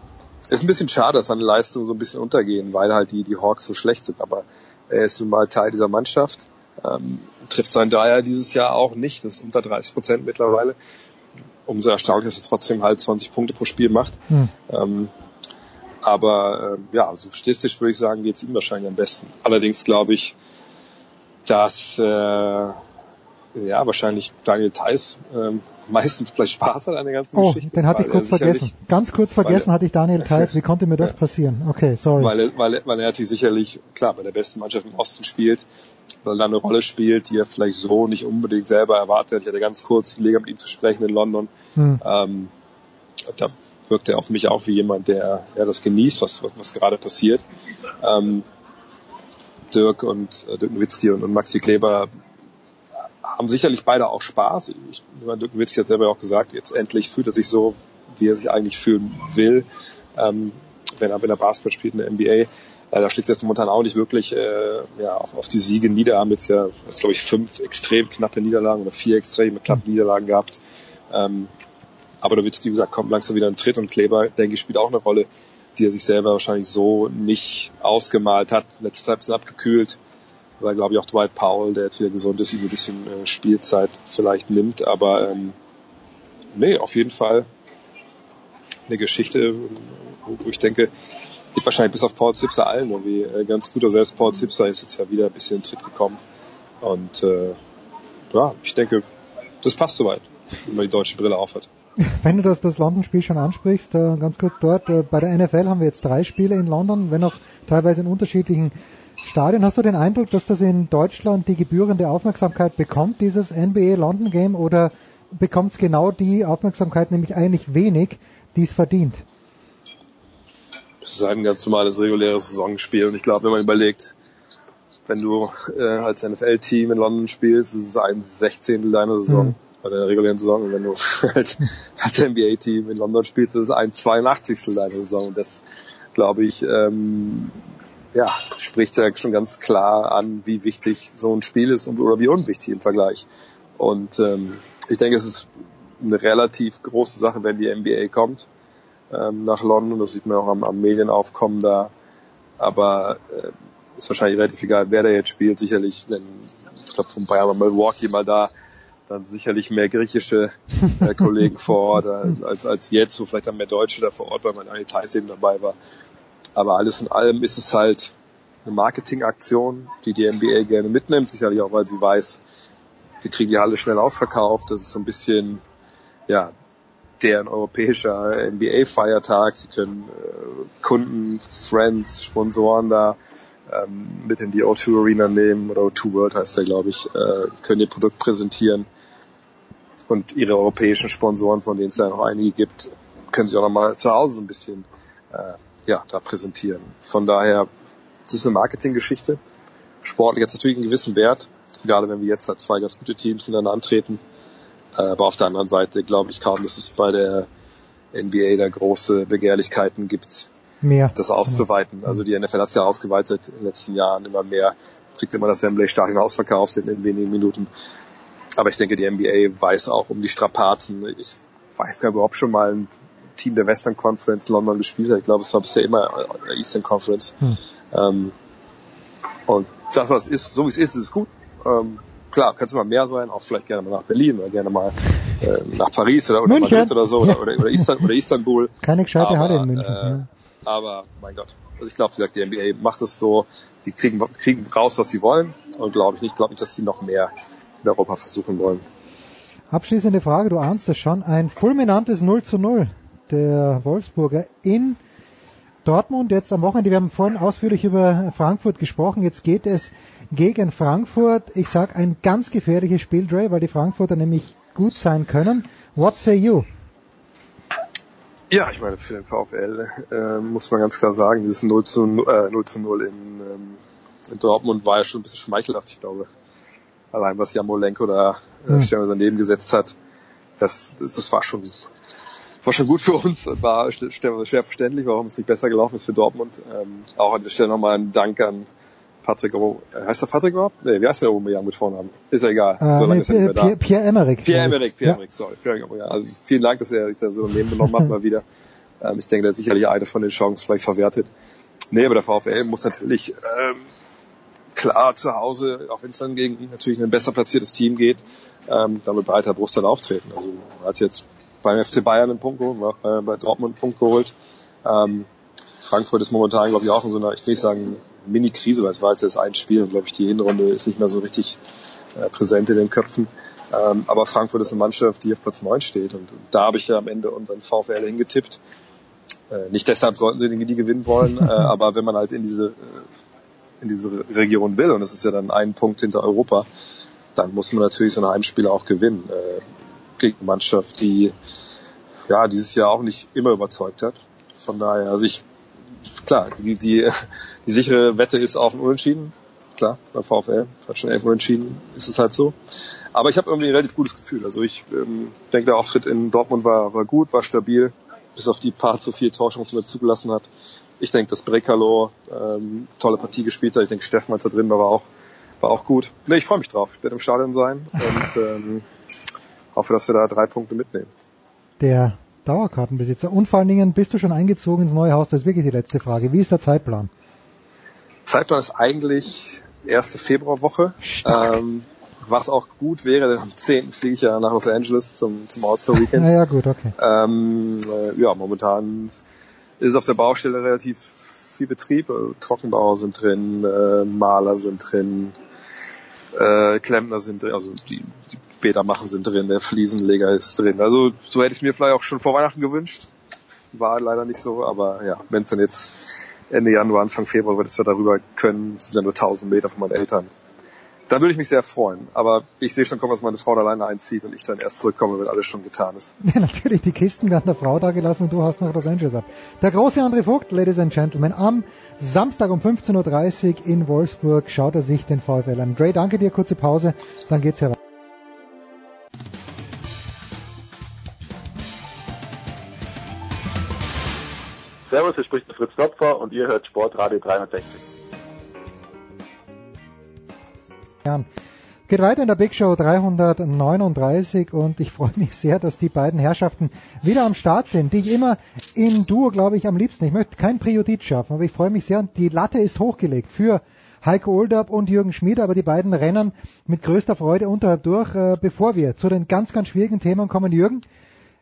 ist ein bisschen schade, dass seine Leistungen so ein bisschen untergehen, weil halt die, die Hawks so schlecht sind, aber er ist nun mal Teil dieser Mannschaft. Ähm, trifft sein Dreier dieses Jahr auch nicht, das ist unter 30 Prozent mittlerweile. Umso erstaunlicher, dass er trotzdem halt 20 Punkte pro Spiel macht. Hm. Ähm, aber äh, ja, also statistisch würde ich sagen, geht es ihm wahrscheinlich am besten. Allerdings glaube ich, dass äh, ja wahrscheinlich Daniel Theiss ähm, meistens vielleicht Spaß hat an der ganzen Oh, Geschichte. den hatte ich kurz vergessen. Ganz kurz vergessen er- hatte ich Daniel (laughs) Theiss. Wie konnte mir das passieren? Okay, sorry. Weil er, weil, er, weil er natürlich sicherlich, klar, bei der besten Mannschaft im Osten spielt, weil er eine Rolle spielt, die er vielleicht so nicht unbedingt selber erwartet. Ich hatte ganz kurz die Gelegenheit, mit ihm zu sprechen in London. Hm. Ähm, da wirkt er auf mich auch wie jemand, der ja, das genießt, was, was, was gerade passiert. Ähm, Dirk und äh, Dirk Nowitzki und, und Maxi Kleber haben sicherlich beide auch Spaß. Ich, Dirk Nowitzki hat selber auch gesagt, jetzt endlich fühlt er sich so, wie er sich eigentlich fühlen will, ähm, wenn er, wenn er Basketball spielt in der NBA. Äh, da schlägt es jetzt momentan auch nicht wirklich äh, ja, auf, auf die Siege nieder. Haben jetzt ja, glaube ich, fünf extrem knappe Niederlagen oder vier extrem knappe Niederlagen gehabt. Ähm, aber Nowitzki, wie gesagt, kommt langsam wieder in den Tritt und Kleber, denke ich, spielt auch eine Rolle, die er sich selber wahrscheinlich so nicht ausgemalt hat. Letzte Zeit ein bisschen abgekühlt, weil, glaube ich, auch Dwight Powell, der jetzt wieder gesund ist, ihm ein bisschen äh, Spielzeit vielleicht nimmt. Aber ähm, nee, auf jeden Fall eine Geschichte, wo ich denke, geht wahrscheinlich bis auf Paul Zipser allen irgendwie äh, ganz gut. Aber selbst Paul Zipser ist jetzt ja wieder ein bisschen in den Tritt gekommen. Und äh, ja, ich denke, das passt soweit, wenn man die deutsche Brille aufhat. (laughs) Wenn du das, das London-Spiel schon ansprichst, äh, ganz kurz dort, äh, bei der NFL haben wir jetzt drei Spiele in London, wenn auch teilweise in unterschiedlichen Stadien. Hast du den Eindruck, dass das in Deutschland die gebührende Aufmerksamkeit bekommt, dieses NBA London Game, oder bekommt es genau die Aufmerksamkeit, nämlich eigentlich wenig, die es verdient? Es ist ein ganz normales reguläres Saisonspiel und ich glaube, wenn man überlegt, wenn du äh, als NFL-Team in London spielst, ist es ein Sechzehntel deiner Saison, Mhm. bei der regulären Saison. Und wenn du (laughs) halt als NBA-Team in London spielst, ist es ein 82. deiner Saison. Und das, glaube ich, ähm, ja, spricht ja schon ganz klar an, wie wichtig so ein Spiel ist und, oder wie unwichtig im Vergleich. Und ähm, ich denke, es ist eine relativ große Sache, wenn die NBA kommt ähm, nach London. Das sieht man auch am, am Medienaufkommen da. Aber äh, ist wahrscheinlich relativ egal, wer da jetzt spielt. Sicherlich, wenn, ich glaube, von Bayern war Milwaukee mal da, dann sicherlich mehr griechische äh, Kollegen (laughs) vor Ort als, als, als jetzt, wo vielleicht dann mehr Deutsche da vor Ort, weil man Daniel Theiss eben dabei war. Aber alles in allem ist es halt eine Marketingaktion, die die NBA gerne mitnimmt, sicherlich auch, weil sie weiß, sie kriegen die Halle schnell ausverkauft. Das ist so ein bisschen, ja, deren europäischer NBA-Feiertag. Sie können äh, Kunden, Friends, Sponsoren da ähm, mit in die O2 Arena nehmen oder O2 World heißt der, glaube ich, äh, können ihr Produkt präsentieren und ihre europäischen Sponsoren, von denen es ja noch einige gibt, können sie auch nochmal zu Hause so ein bisschen äh, ja, da präsentieren. Von daher, es ist eine Marketinggeschichte. Sportlich hat es natürlich einen gewissen Wert, gerade wenn wir jetzt halt zwei ganz gute Teams miteinander antreten. Äh, aber auf der anderen Seite glaube ich kaum, dass es bei der NBA da große Begehrlichkeiten gibt, Mehr. das auszuweiten. Also die NFL hat es ja ausgeweitet in den letzten Jahren immer mehr, kriegt immer das Wembley Stadion ausverkauft in, in wenigen Minuten. Aber ich denke, die NBA weiß auch um die Strapazen. Ich weiß gar überhaupt schon mal ein Team der Western Conference London gespielt hat. Ich glaube, es war bisher immer der Eastern Conference. Hm. Ähm, und das, was ist, so wie es ist, ist gut. Ähm, klar, kann es immer mehr sein, auch vielleicht gerne mal nach Berlin oder gerne mal äh, nach Paris oder, oder München. Madrid oder so oder, oder, oder, Istan, oder Istanbul. Keine gescheite Halle in München. Äh, ja. aber mein Gott, also ich glaube, wie gesagt, die NBA macht es so, die kriegen, kriegen raus, was sie wollen und glaube ich nicht, glaube nicht, dass sie noch mehr in Europa versuchen wollen. Abschließende Frage, du ahnst es schon. Ein fulminantes 0 zu 0 der Wolfsburger in Dortmund jetzt am Wochenende. Wir haben vorhin ausführlich über Frankfurt gesprochen. Jetzt geht es gegen Frankfurt. Ich sag ein ganz gefährliches Spiel, Dre, weil die Frankfurter nämlich gut sein können. What say you? Ja, ich meine, für den VfL äh, muss man ganz klar sagen, dieses 0 zu, äh, 0, zu 0 in, ähm, in Dortmund war ja schon ein bisschen schmeichelhaft, ich glaube. Allein was Jamolenko da äh, Hm. daneben gesetzt hat, das, das, das war schon war schon gut für uns, war stellenweise schwer verständlich, warum es nicht besser gelaufen ist für Dortmund. Ähm, auch an dieser Stelle nochmal ein Dank an Patrick, oh, heißt er Patrick überhaupt? Nee, wie heißt der Aubameyang mit Vornamen? Ist ja egal. Äh, so lange nee, ist er nicht mehr da. Pierre, Pierre Emerick. Pierre Emerick, Pierre Ja. Emerick, sorry. Pierre Emerick, also vielen Dank, dass er sich da so ein Leben genommen hat (laughs) mal wieder. Ähm, ich denke, der hat sicherlich eine von den Chancen vielleicht verwertet. Nee, aber der VfL muss natürlich ähm, klar zu Hause, auch wenn es dann gegen natürlich ein besser platziertes Team geht, ähm, dann mit breiter Brust dann auftreten. Also hat jetzt beim FC Bayern einen Punkt geholt, auch bei, Dortmund einen Punkt geholt. Ähm, Frankfurt ist momentan, glaube ich, auch in so einer, ich will nicht sagen, Mini-Krise, weil es war jetzt erst ein Spiel und, glaube ich, die Hinrunde ist nicht mehr so richtig äh, präsent in den Köpfen. Ähm, aber Frankfurt ist eine Mannschaft, die auf Platz 9 steht. Und, und da habe ich ja am Ende unseren VfL hingetippt. Äh, nicht deshalb sollten sie die gewinnen wollen, äh, (laughs) aber wenn man halt in diese, äh, in diese Region will, und das ist ja dann ein Punkt hinter Europa, dann muss man natürlich so ein Heimspiel auch gewinnen. Mannschaft, die ja dieses Jahr auch nicht immer überzeugt hat. Von daher, also ich, klar, die, die, die sichere Wette ist auf ein Unentschieden. Klar, beim VfL hat schon elf Unentschieden, ist es halt so. Aber ich habe irgendwie ein relativ gutes Gefühl. Also ich ähm, denke, der Auftritt in Dortmund war, war gut, war stabil, bis auf die paar zu viel Torchancen, die er zugelassen hat. Ich denke, dass Brekalo ähm, tolle Partie gespielt hat. Ich denke, Steffen, als er drin war, war auch, war auch gut. Nee, ich freue mich drauf. Ich werde im Stadion sein und ähm, hoffe, dass wir da drei Punkte mitnehmen. Der Dauerkartenbesitzer. Und vor allen Dingen, bist du schon eingezogen ins neue Haus? Das ist wirklich die letzte Frage. Wie ist der Zeitplan? Zeitplan ist eigentlich erste Februarwoche. Ähm, was auch gut wäre, denn am 10. fliege ich ja nach Los Angeles zum, zum All-Star Weekend. Ja, ja, gut, okay. Ähm, äh, ja, momentan ist auf der Baustelle relativ viel Betrieb. Äh, Trockenbauer sind drin, äh, Maler sind drin, äh, Klempner sind drin, also die, die Bäder machen sind drin, der Fliesenleger ist drin. Also so hätte ich mir vielleicht auch schon vor Weihnachten gewünscht. War leider nicht so, aber ja, wenn es dann jetzt Ende Januar, Anfang Februar wird, dass wir darüber können, sind dann nur 1000 Meter von meinen Eltern. Da würde ich mich sehr freuen. Aber ich sehe schon kommen, dass meine Frau da alleine einzieht und ich dann erst zurückkomme, wenn alles schon getan ist. Ja, natürlich, die Kisten werden der Frau da gelassen und du hast noch Los Angeles ab. Der große André Vogt, Ladies and Gentlemen, am Samstag um 15.30 Uhr in Wolfsburg schaut er sich den VfL an. Dre, danke dir, kurze Pause, dann geht's heran. Servus, hier spricht der Fritz Topfer und ihr hört Sportradio 360. Jahren. Geht weiter in der Big Show 339 und ich freue mich sehr, dass die beiden Herrschaften wieder am Start sind, die ich immer im Duo, glaube ich, am liebsten. Ich möchte kein Priorit schaffen, aber ich freue mich sehr und die Latte ist hochgelegt für Heiko Olderb und Jürgen Schmid, aber die beiden rennen mit größter Freude unterhalb durch. Äh, bevor wir zu den ganz, ganz schwierigen Themen kommen, Jürgen,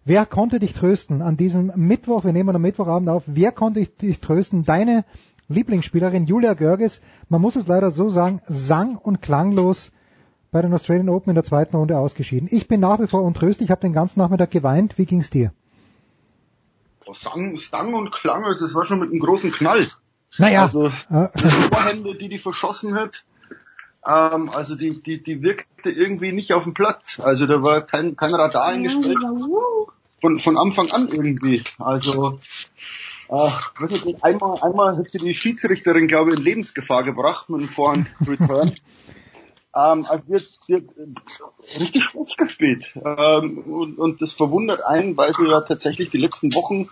wer konnte dich trösten an diesem Mittwoch, wir nehmen am Mittwochabend auf, wer konnte dich trösten? Deine Lieblingsspielerin Julia Görges, man muss es leider so sagen, sang und klanglos bei den Australian Open in der zweiten Runde ausgeschieden. Ich bin nach wie vor untröstlich, ich habe den ganzen Nachmittag geweint. Wie ging's dir? Boah, sang, sang und klang, also das war schon mit einem großen Knall. Naja, Also äh, die Vorhände, die die verschossen hat, ähm, also die, die, die wirkte irgendwie nicht auf dem Platz. Also da war kein, kein Radar eingestellt. Von, von Anfang an irgendwie. Also äh, weiß nicht, einmal, einmal hat sie die Schiedsrichterin, glaube ich, in Lebensgefahr gebracht mit einem Vorhand-Return. (laughs) Ähm, also wird, wird richtig schlecht gespielt. Ähm, und, und das verwundert einen, weil sie ja tatsächlich die letzten Wochen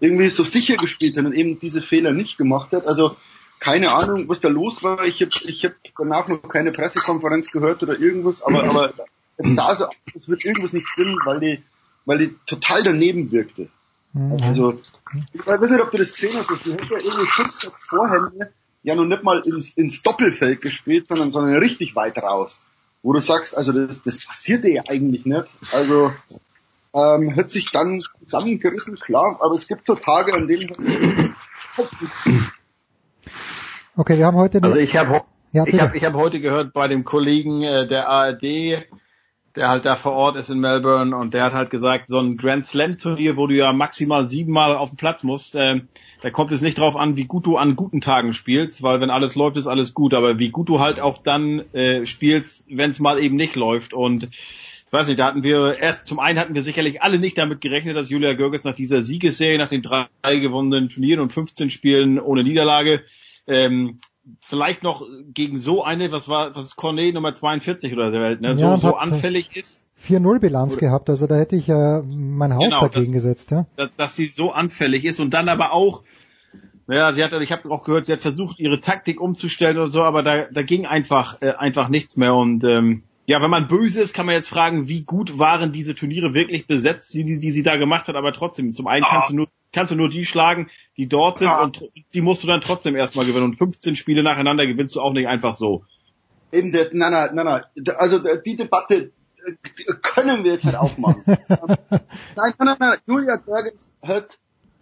irgendwie so sicher gespielt hat und eben diese Fehler nicht gemacht hat. Also keine Ahnung, was da los war. Ich habe ich hab danach noch keine Pressekonferenz gehört oder irgendwas, aber, aber es sah so aus, es wird irgendwas nicht stimmen, weil die, weil die total daneben wirkte. Also, ich weiß nicht, ob du das gesehen hast, die hat ja irgendwie fünf, sechs Vorhände ja noch nicht mal ins, ins Doppelfeld gespielt, sondern, sondern richtig weit raus. Wo du sagst, also das, das passierte ja eigentlich nicht. Also ähm, hat sich dann zusammengerissen, klar, aber es gibt so Tage, an denen okay, wir haben heute... Also ich habe Ja, ich hab, ich hab heute gehört bei dem Kollegen äh, der ARD, der halt da vor Ort ist in Melbourne und der hat halt gesagt, so ein Grand Slam Turnier, wo du ja maximal siebenmal auf den Platz musst, äh, da kommt es nicht drauf an, wie gut du an guten Tagen spielst, weil wenn alles läuft, ist alles gut, aber wie gut du halt auch dann äh, spielst, wenn es mal eben nicht läuft. Und ich weiß nicht, da hatten wir erst zum einen hatten wir sicherlich alle nicht damit gerechnet, dass Julia Görges nach dieser Siegesserie, nach den drei gewonnenen Turnieren und 15 Spielen ohne Niederlage, ähm, vielleicht noch gegen so eine, was war, was ist Cornet Nummer 42 oder der Welt, ne, Ja, so, so anfällig ist, 4-0 Bilanz gehabt, also da hätte ich äh, mein Haus Genau, dagegen gesetzt, ja. dass, dass sie so anfällig ist und dann aber auch Ja, sie hat, ich habe auch gehört, sie hat versucht, ihre Taktik umzustellen oder so, aber da, da ging einfach, äh, einfach nichts mehr. Und ähm, ja, wenn man böse ist, kann man jetzt fragen, wie gut waren diese Turniere wirklich besetzt, die, die, die sie da gemacht hat, aber trotzdem, zum einen kannst du nur, kannst du nur die schlagen, die dort sind und die musst du dann trotzdem erstmal gewinnen. Und 15 Spiele nacheinander gewinnst du auch nicht einfach so. Eben, der, nein, nein, nein, nein. Also die Debatte äh, können wir jetzt nicht aufmachen. (laughs) nein, nein, nein, nein. Julia Görgens hat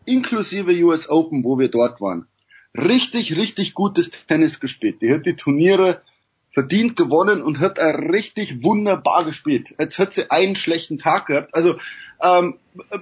inklusive US Open, wo wir dort waren, richtig, richtig gutes Tennis gespielt. Die hat die Turniere verdient gewonnen und hat er richtig wunderbar gespielt. Jetzt hat sie einen schlechten Tag gehabt. Also ähm, äh, äh,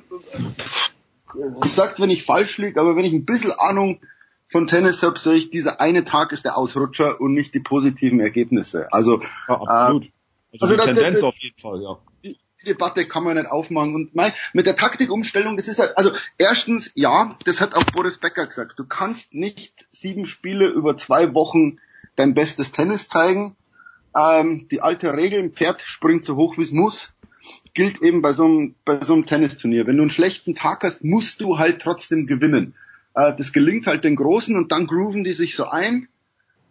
sagt, wenn ich falsch liege, aber wenn ich ein bisschen Ahnung von Tennis habe, sehe ich, dieser eine Tag ist der Ausrutscher und nicht die positiven Ergebnisse. Also, ja, absolut. Also, also die Tendenz da, auf jeden Fall, ja. Die, die Debatte kann man nicht aufmachen. Und mein, mit der Taktikumstellung, das ist halt, also erstens, ja, das hat auch Boris Becker gesagt. Du kannst nicht sieben Spiele über zwei Wochen dein bestes Tennis zeigen. Ähm, die alte Regel, ein Pferd springt so hoch wie es muss, gilt eben bei so einem, bei so einem Tennisturnier. Wenn du einen schlechten Tag hast, musst du halt trotzdem gewinnen. Äh, das gelingt halt den Großen und dann grooven die sich so ein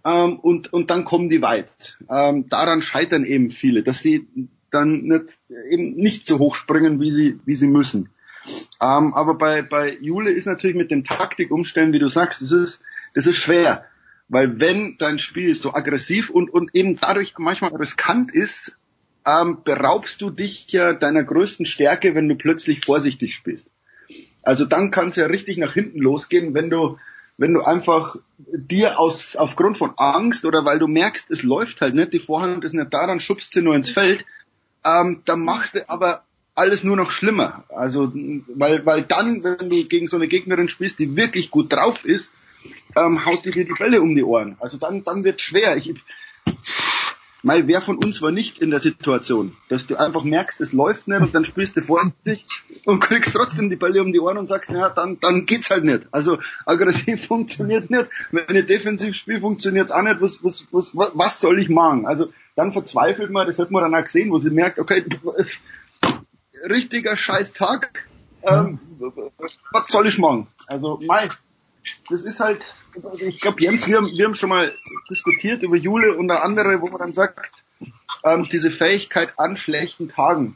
ähm, und, und dann kommen die weit. Ähm, daran scheitern eben viele, dass sie dann nicht, eben nicht so hoch springen, wie sie, wie sie müssen. Ähm, aber bei, bei Jule ist natürlich mit dem Taktik umstellen, wie du sagst, das ist, das ist schwer. Weil wenn dein Spiel so aggressiv und, und eben dadurch manchmal riskant ist, ähm, beraubst du dich ja deiner größten Stärke, wenn du plötzlich vorsichtig spielst. Also dann kann es ja richtig nach hinten losgehen, wenn du, wenn du einfach dir aus, aufgrund von Angst oder weil du merkst, es läuft halt nicht, die Vorhand ist nicht da, dann schubst sie nur ins Feld, ähm, dann machst du aber alles nur noch schlimmer. Also, weil, weil dann, wenn du gegen so eine Gegnerin spielst, die wirklich gut drauf ist, ähm, haust du dir die Bälle um die Ohren. Also dann, dann wird schwer. Ich, Mal, wer von uns war nicht in der Situation, dass du einfach merkst, es läuft nicht und dann spielst du vorsichtig und kriegst trotzdem die Bälle um die Ohren und sagst, ja, dann, dann geht's halt nicht. Also aggressiv (laughs) funktioniert nicht. Wenn ich defensiv spiele, funktioniert's auch nicht. Was, was, was, was soll ich machen? Also dann verzweifelt man, das hat man dann auch gesehen, wo sie merkt, okay, richtiger scheiß Tag, ähm, was soll ich machen? Also, Mai, das ist halt, ich glaube, Jens, wir, wir haben schon mal diskutiert über Jule und andere, wo man dann sagt, ähm, diese Fähigkeit an schlechten Tagen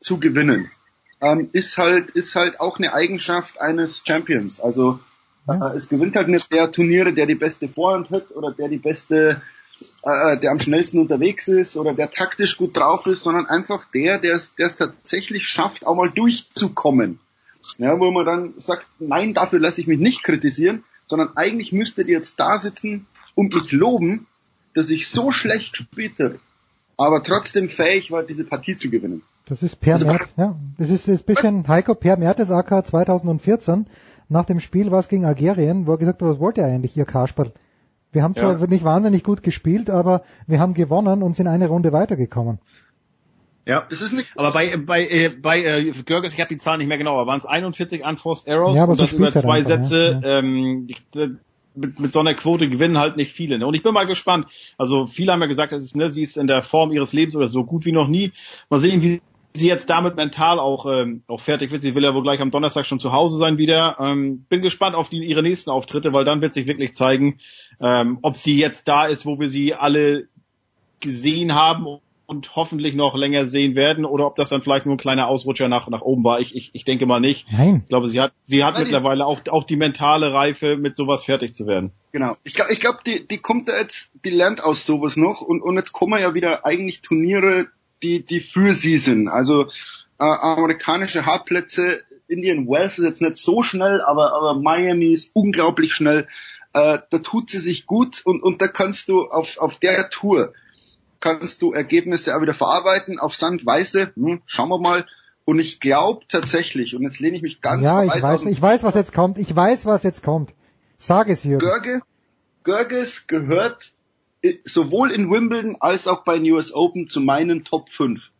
zu gewinnen, ähm, ist halt, ist halt auch eine Eigenschaft eines Champions. Also, äh, es gewinnt halt nicht der Turniere, der die beste Vorhand hat oder der die beste, äh, der am schnellsten unterwegs ist oder der taktisch gut drauf ist, sondern einfach der, der es, der es tatsächlich schafft, auch mal durchzukommen. Ja, wo man dann sagt, nein, dafür lasse ich mich nicht kritisieren, sondern eigentlich müsstet ihr jetzt da sitzen und mich loben, dass ich so schlecht gespielt habe, aber trotzdem fähig war, diese Partie zu gewinnen. Das ist Per also, Mert, ja. Das ist, ist ein bisschen Heiko Per Mertesacker 2014. Nach dem Spiel war es gegen Algerien, wo er gesagt hat, was wollt ihr eigentlich, ihr Kasperl? Wir haben zwar ja. nicht wahnsinnig gut gespielt, aber wir haben gewonnen und sind eine Runde weitergekommen. Ja, das ist nicht. Aber bei bei äh, bei äh, Görges, ich habe die Zahlen nicht mehr genau, aber waren es 41 Unforced Arrows ja, aber und so das über zwei einfach, Sätze. Ja. Ähm, mit, mit so einer Quote gewinnen halt nicht viele. Ne? Und ich bin mal gespannt. Also viele haben ja gesagt, dass ist, ne, sie ist in der Form ihres Lebens oder so gut wie noch nie. Mal sehen, wie sie jetzt damit mental auch ähm, auch fertig wird. Sie will ja wohl gleich am Donnerstag schon zu Hause sein wieder. Ähm, bin gespannt auf die, ihre nächsten Auftritte, weil dann wird sich wirklich zeigen, ähm, ob sie jetzt da ist, wo wir sie alle gesehen haben und hoffentlich noch länger sehen werden oder ob das dann vielleicht nur ein kleiner Ausrutscher nach, nach oben war. Ich, ich, ich denke mal nicht. Nein. Ich glaube, sie hat, sie hat mittlerweile auch, auch die mentale Reife, mit sowas fertig zu werden. Genau. Ich glaube, ich glaub, die, die kommt da jetzt, die lernt aus sowas noch und, und jetzt kommen ja wieder eigentlich Turniere, die, die für sie sind. Also äh, amerikanische Hartplätze, Indian Wells ist jetzt nicht so schnell, aber, aber Miami ist unglaublich schnell. Äh, da tut sie sich gut und, und da kannst du auf, auf der Tour kannst du Ergebnisse auch wieder verarbeiten auf Sand, Weiße, hm, schauen wir mal. Und ich glaube tatsächlich, und jetzt lehne ich mich ganz Ja, ich weiß, ich weiß, was jetzt kommt. Ich weiß, was jetzt kommt. Sag es hier. Görge, Görges gehört sowohl in Wimbledon als auch bei den US Open zu meinen Top 5.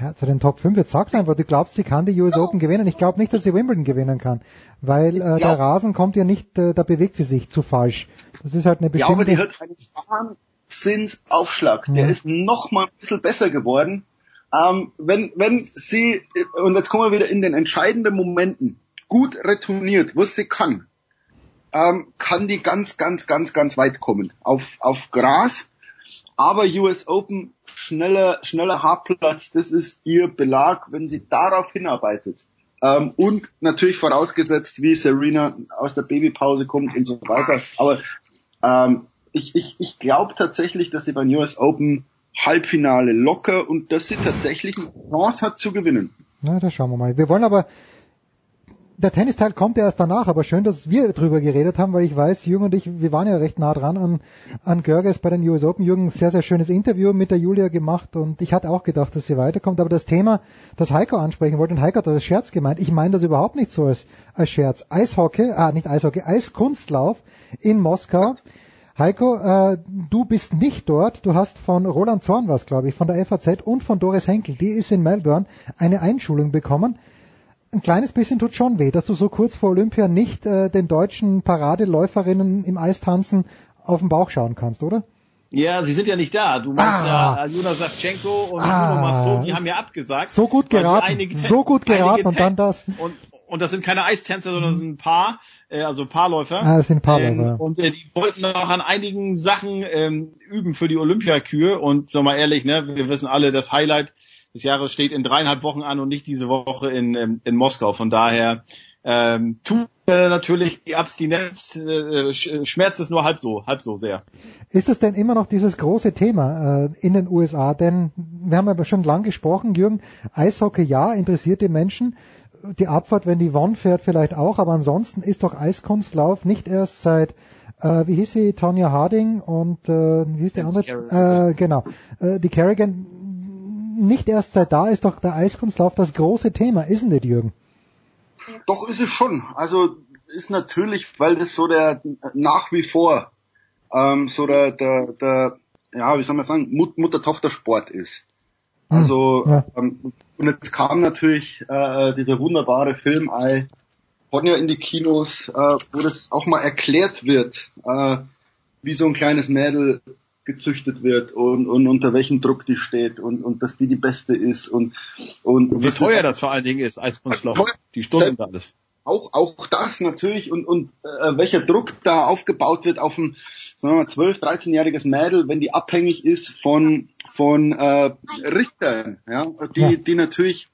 Ja, zu den Top 5. Jetzt sag's einfach, du glaubst, sie kann die US Open gewinnen. Ich glaube nicht, dass sie Wimbledon gewinnen kann. Weil äh, der Rasen kommt ja nicht, äh, da bewegt sie sich zu falsch. Das ist halt eine bestimmte... Ja, aber die hat einen Zinsaufschlag. Ja. Der ist noch mal ein bisschen besser geworden. Ähm, wenn, wenn sie, und jetzt kommen wir wieder in den entscheidenden Momenten, gut retourniert, was sie kann, ähm, kann die ganz, ganz, ganz, ganz weit kommen. Auf, auf Gras, aber US Open schneller, schneller Hartplatz, das ist ihr Belag, wenn sie darauf hinarbeitet. Ähm, und natürlich vorausgesetzt, wie Serena aus der Babypause kommt und so weiter. Aber ähm, ich, ich, ich glaube tatsächlich, dass sie beim US Open Halbfinale locker und dass sie tatsächlich eine Chance hat zu gewinnen. Na, da schauen wir mal. Wir wollen aber der Tennisteil kommt ja erst danach, aber schön, dass wir drüber geredet haben, weil ich weiß, Jürgen und ich, wir waren ja recht nah dran an, an Görges bei den US Open. Jürgen, sehr, sehr schönes Interview mit der Julia gemacht und ich hatte auch gedacht, dass sie weiterkommt. Aber das Thema, das Heiko ansprechen wollte, und Heiko hat das als Scherz gemeint, ich meine das überhaupt nicht so als, als Scherz. Eishockey, ah, nicht Eishockey, Eiskunstlauf in Moskau. Heiko, äh, du bist nicht dort. Du hast von Roland Zorn was, glaube ich, von der FAZ und von Doris Henkel, die ist in Melbourne, eine Einschulung bekommen ein kleines bisschen tut schon weh, dass du so kurz vor Olympia nicht äh, den deutschen Paradeläuferinnen im Eistanzen auf den Bauch schauen kannst, oder? Ja, sie sind ja nicht da. Du meinst Ah. ja Aljona Savchenko und Ah. Bruno die haben ja abgesagt. So gut sie geraten, einige- so gut (laughs) geraten und dann das. Und, und das sind keine Eistänzer, sondern das sind ein Paar, äh, also Paarläufer. Ah, das sind Paarläufer, Ähm, ja. und äh, die wollten auch an einigen Sachen ähm, üben für die Olympiakür. Und sag mal ehrlich, ne, wir wissen alle, das Highlight des Jahres steht in dreieinhalb Wochen an und nicht diese Woche in, ähm, in Moskau. Von daher ähm, tut natürlich die Abstinenz, äh, sch- schmerzt es nur halb so, halb so sehr. Ist es denn immer noch dieses große Thema äh, in den USA? Denn wir haben aber schon lang gesprochen, Jürgen, Eishockey ja, interessiert die Menschen. Die Abfahrt, wenn die One fährt, vielleicht auch, aber ansonsten ist doch Eiskunstlauf nicht erst seit äh, wie hieß sie, Tonya Harding und äh, wie hieß die andere? Äh, genau, äh, die Kerrigan. Nicht erst seit da ist doch der Eiskunstlauf das große Thema, isn't it, Jürgen? Doch ist es schon. Also ist natürlich, weil das so der nach wie vor ähm, so der, der, der ja, wie soll man sagen, Mut- Mutter-Tochter-Sport ist. Also Ja. ähm, und jetzt kam natürlich äh, dieser wunderbare Film I kommen ja in die Kinos, äh, wo das auch mal erklärt wird, äh, wie so ein kleines Mädel gezüchtet wird und, und unter welchem Druck die steht und, und dass die die Beste ist und und Und wie teuer das vor allen Dingen ist, Eiskunstlauf. Die Stunden alles. auch auch das natürlich und und äh, welcher Druck da aufgebaut wird auf ein sagen wir mal 12 13-jähriges Mädel wenn die abhängig ist von von äh, Richtern ja die Ja. die natürlich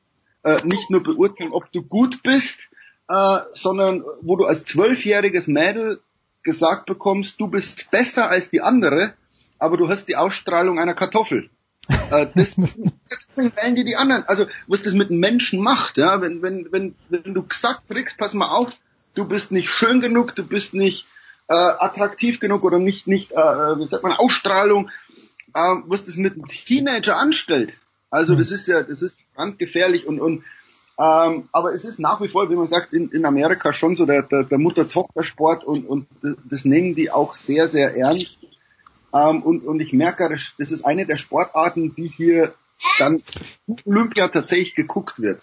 äh, nicht nur beurteilen ob du gut bist äh, sondern wo du als zwölfjähriges Mädel gesagt bekommst du bist besser als die andere aber du hast die Ausstrahlung einer Kartoffel äh, (laughs) das, deswegen wählen die die anderen. Also was das mit Menschen macht, ja, wenn wenn wenn wenn du gesagt kriegst, pass mal auf, du bist nicht schön genug, du bist nicht äh, attraktiv genug oder nicht nicht äh, wie sagt man Ausstrahlung, äh, was das mit einem Teenager anstellt. Also das ist ja das ist brandgefährlich und und ähm, aber es ist nach wie vor, wie man sagt, in, in Amerika schon so der, der, der Mutter-Tochter-Sport und, und das nehmen die auch sehr, sehr ernst. Ähm, und, und ich merke, das das ist eine der Sportarten, die hier dann Olympia tatsächlich geguckt wird.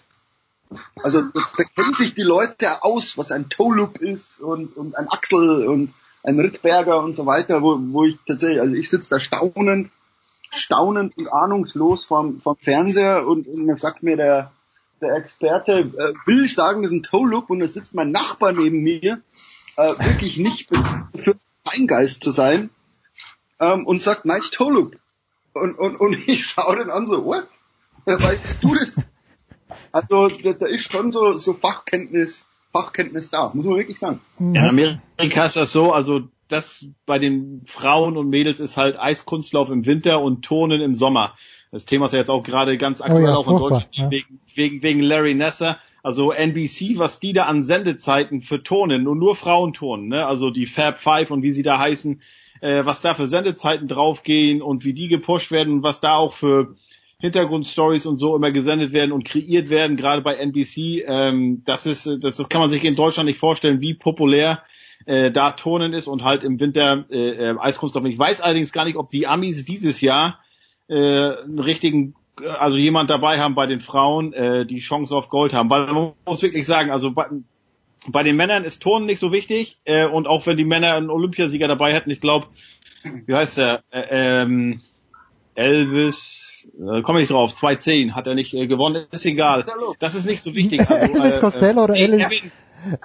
Also da, kennen sich die Leute aus, was ein Toe-Loop ist und, und ein Axel und ein Rittberger und so weiter, wo, wo ich tatsächlich, also ich sitze da staunend, staunend und ahnungslos vom, vom Fernseher und, und dann sagt mir der, der Experte, äh, will ich sagen, das ist ein Toe-Loop und da sitzt mein Nachbar neben mir, äh, wirklich nicht für Feingeist zu sein ähm, und sagt, nice toe loop. Und, und, und (laughs) ich schaue den an so, what? Ja, weißt du das? Also da, da ist schon so, so Fachkenntnis, Fachkenntnis da, muss man wirklich sagen. Ja, in Amerika ist das so, also das bei den Frauen und Mädels ist halt Eiskunstlauf im Winter und Turnen im Sommer. Das Thema ist ja jetzt auch gerade ganz aktuell ja, auch in Deutschland ja. wegen, wegen, wegen Larry Nasser. Also NBC, was die da an Sendezeiten für Turnen und nur Frauenturnen, ne? also die Fab Five und wie sie da heißen, äh, was da für Sendezeiten draufgehen und wie die gepusht werden und was da auch für Hintergrundstories und so immer gesendet werden und kreiert werden, gerade bei NBC. Ähm, das ist, das, das kann man sich in Deutschland nicht vorstellen, wie populär äh, da Turnen ist und halt im Winter äh, äh, Eiskunstlauf. Ich weiß allerdings gar nicht, ob die Amis dieses Jahr äh, einen richtigen, äh, also jemand dabei haben bei den Frauen, äh, die Chance auf Gold haben. Weil man muss wirklich sagen, also bei, bei den Männern ist Turnen nicht so wichtig äh, und auch wenn die Männer einen Olympiasieger dabei hätten, ich glaube, wie heißt der? Äh, ähm, Elvis, äh, komme ich drauf, 210 hat er nicht äh, gewonnen, ist egal. Das ist nicht so wichtig. Also, (laughs) Elvis Costello oder nee, Elvis-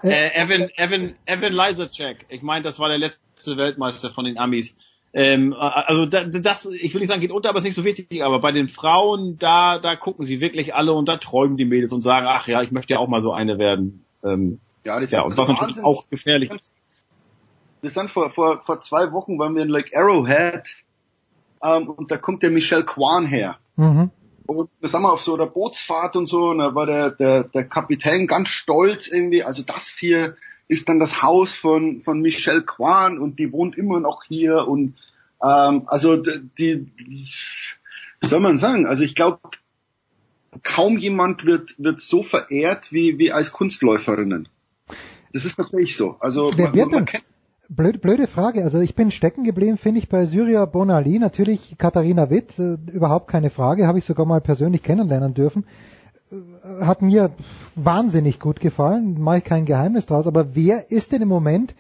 Äh, Evan, Evan, Evan Lysercheck. Ich meine, das war der letzte Weltmeister von den Amis. Ähm, also da, das, ich will nicht sagen, geht unter, aber ist nicht so wichtig. Aber bei den Frauen, da, da gucken sie wirklich alle und da träumen die Mädels und sagen, ach ja, ich möchte ja auch mal so eine werden. Ähm, Ja, das ja, ist und was natürlich auch gefährlich sind vor, vor, vor zwei Wochen, waren wir in Lake Arrowhead, ähm, und da kommt der Michel Kwan her. Mhm. Und da sind wir auf so einer Bootsfahrt und so, und da war der, der, der Kapitän ganz stolz irgendwie, also das hier ist dann das Haus von, von Michelle Kwan und die wohnt immer noch hier und ähm, also die, wie soll man sagen, also ich glaube, kaum jemand wird, wird so verehrt wie, wie als Kunstläuferinnen. Das ist natürlich so. Also Wer man, wird man denn? kennt Blöde, blöde Frage. Also ich bin stecken geblieben, finde ich, bei Syria Bonali. Natürlich Katharina Witt, äh, überhaupt keine Frage, habe ich sogar mal persönlich kennenlernen dürfen. Äh, Hat mir wahnsinnig gut gefallen, mache ich kein Geheimnis draus. Aber wer ist denn im Moment,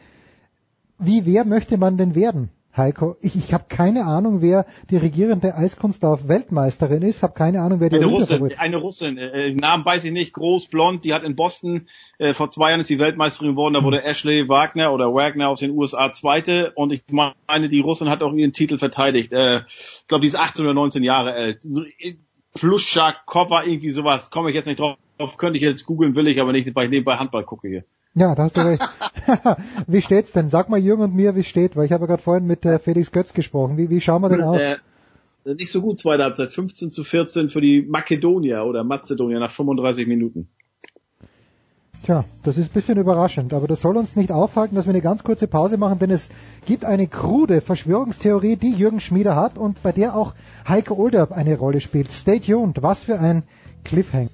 wie wer möchte man denn werden? Heiko, ich, ich habe keine Ahnung, wer die regierende Eiskunstlauf-Weltmeisterin ist, habe keine Ahnung, wer die Eine Russin, eine Russin, äh, äh, Namen weiß ich nicht, groß, blond, die hat in Boston, äh, vor zwei Jahren ist die Weltmeisterin geworden, da wurde Ashley Wagner oder Wagner aus den USA Zweite. Und ich meine, die Russin hat auch ihren Titel verteidigt. Äh, ich glaube, die ist 18 oder 19 Jahre alt. Äh, Pluschak-Koffer, irgendwie sowas, komme ich jetzt nicht drauf, könnte ich jetzt googeln, will ich aber nicht, weil ich nebenbei Handball gucke hier. Ja, da hast du recht. (laughs) wie steht's denn? Sag mal Jürgen und mir, wie es steht, weil ich habe ja gerade vorhin mit äh, Felix Götz gesprochen. Wie, wie schauen wir denn aus? Äh, nicht so gut, zweite Halbzeit, 15 zu 14 für die Makedonier oder Mazedonier nach 35 Minuten. Tja, das ist ein bisschen überraschend, aber das soll uns nicht aufhalten, dass wir eine ganz kurze Pause machen, denn es gibt eine krude Verschwörungstheorie, die Jürgen Schmieder hat und bei der auch Heiko Olderb eine Rolle spielt. Stay tuned, was für ein Cliffhanger.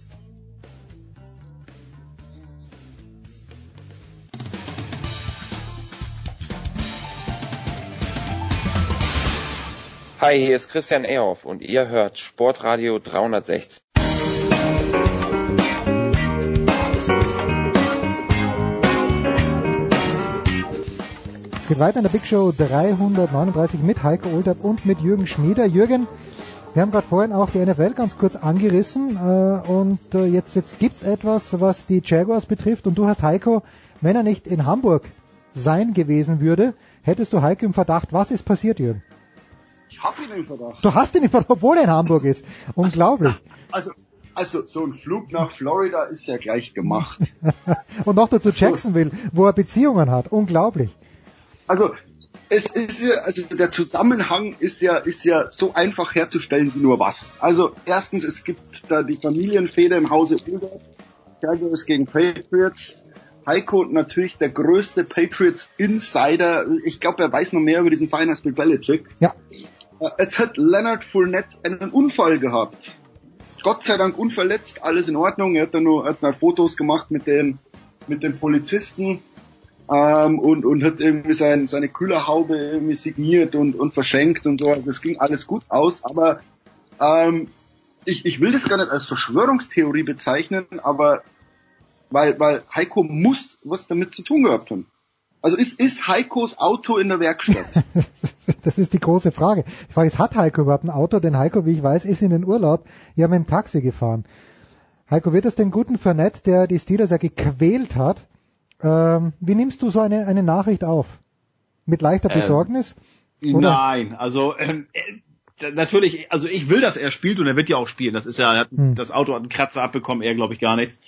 Hi, hier ist Christian Ehoff und ihr hört Sportradio 360. Es geht weiter in der Big Show 339 mit Heiko Olderb und mit Jürgen Schmieder. Jürgen, wir haben gerade vorhin auch die NFL ganz kurz angerissen äh, und äh, jetzt, jetzt gibt's etwas, was die Jaguars betrifft und du hast Heiko, wenn er nicht in Hamburg sein gewesen würde, hättest du Heiko im Verdacht. Was ist passiert, Jürgen? Ich hab ihn im Verdacht. Du hast ihn im Verdacht, obwohl er in Hamburg ist. Unglaublich. (laughs) Also, also so ein Flug nach Florida ist ja gleich gemacht. (laughs) Und noch dazu Jacksonville, wo er Beziehungen hat. Unglaublich. Also es ist ja, also der Zusammenhang ist ja, ist ja so einfach herzustellen wie nur was. Also erstens, es gibt da die Familienfehde im Hause Ulrich, Jaguars gegen Patriots. Heiko natürlich der größte Patriots Insider. Ich glaube, er weiß noch mehr über diesen Verein als Bill Belichick. Ja. Jetzt hat Leonard Fournette einen Unfall gehabt. Gott sei Dank unverletzt, alles in Ordnung. Er hat dann nur, hat dann Fotos gemacht mit den, mit den Polizisten ähm, und, und hat irgendwie sein, seine Kühlerhaube irgendwie signiert und, und verschenkt und so. Also das ging alles gut aus, aber ähm, ich, ich will das gar nicht als Verschwörungstheorie bezeichnen, aber weil, weil Heiko muss was damit zu tun gehabt haben. Also ist, ist Heikos Auto in der Werkstatt? (laughs) Das ist die große Frage. Die Frage ist, hat Heiko überhaupt ein Auto? Denn Heiko, wie ich weiß, ist in den Urlaub ja mit dem Taxi gefahren. Heiko, wird es den guten Fournette, der die Steelers ja gequält hat, ähm, wie nimmst du so eine, eine Nachricht auf? Mit leichter Ähm, Besorgnis? Oder? Nein, also ähm, äh, natürlich, also ich will, dass er spielt und er wird ja auch spielen. Das ist ja, er hat, Hm. das Auto hat einen Kratzer abbekommen, er glaube ich gar nichts.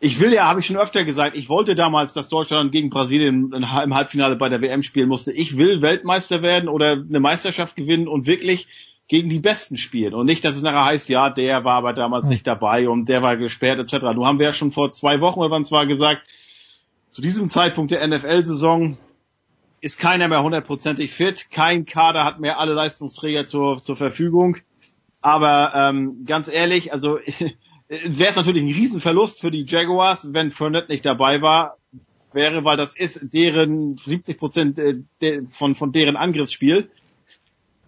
Ich will ja, habe ich schon öfter gesagt, ich wollte damals, dass Deutschland gegen Brasilien im Halbfinale bei der WM spielen musste. Ich will Weltmeister werden oder eine Meisterschaft gewinnen und wirklich gegen die Besten spielen. Und nicht, dass es nachher heißt, ja, der war aber damals nicht dabei und der war gesperrt etc. Nun haben wir ja schon vor zwei Wochen oder wann zwar gesagt, zu diesem Zeitpunkt der NFL-Saison ist keiner mehr hundertprozentig fit, kein Kader hat mehr alle Leistungsträger zur, zur Verfügung. Aber ähm, ganz ehrlich, also (laughs) wäre es natürlich ein Riesenverlust für die Jaguars, wenn Fournette nicht dabei war, wäre, weil das ist deren 70 Prozent äh, von, von deren Angriffsspiel.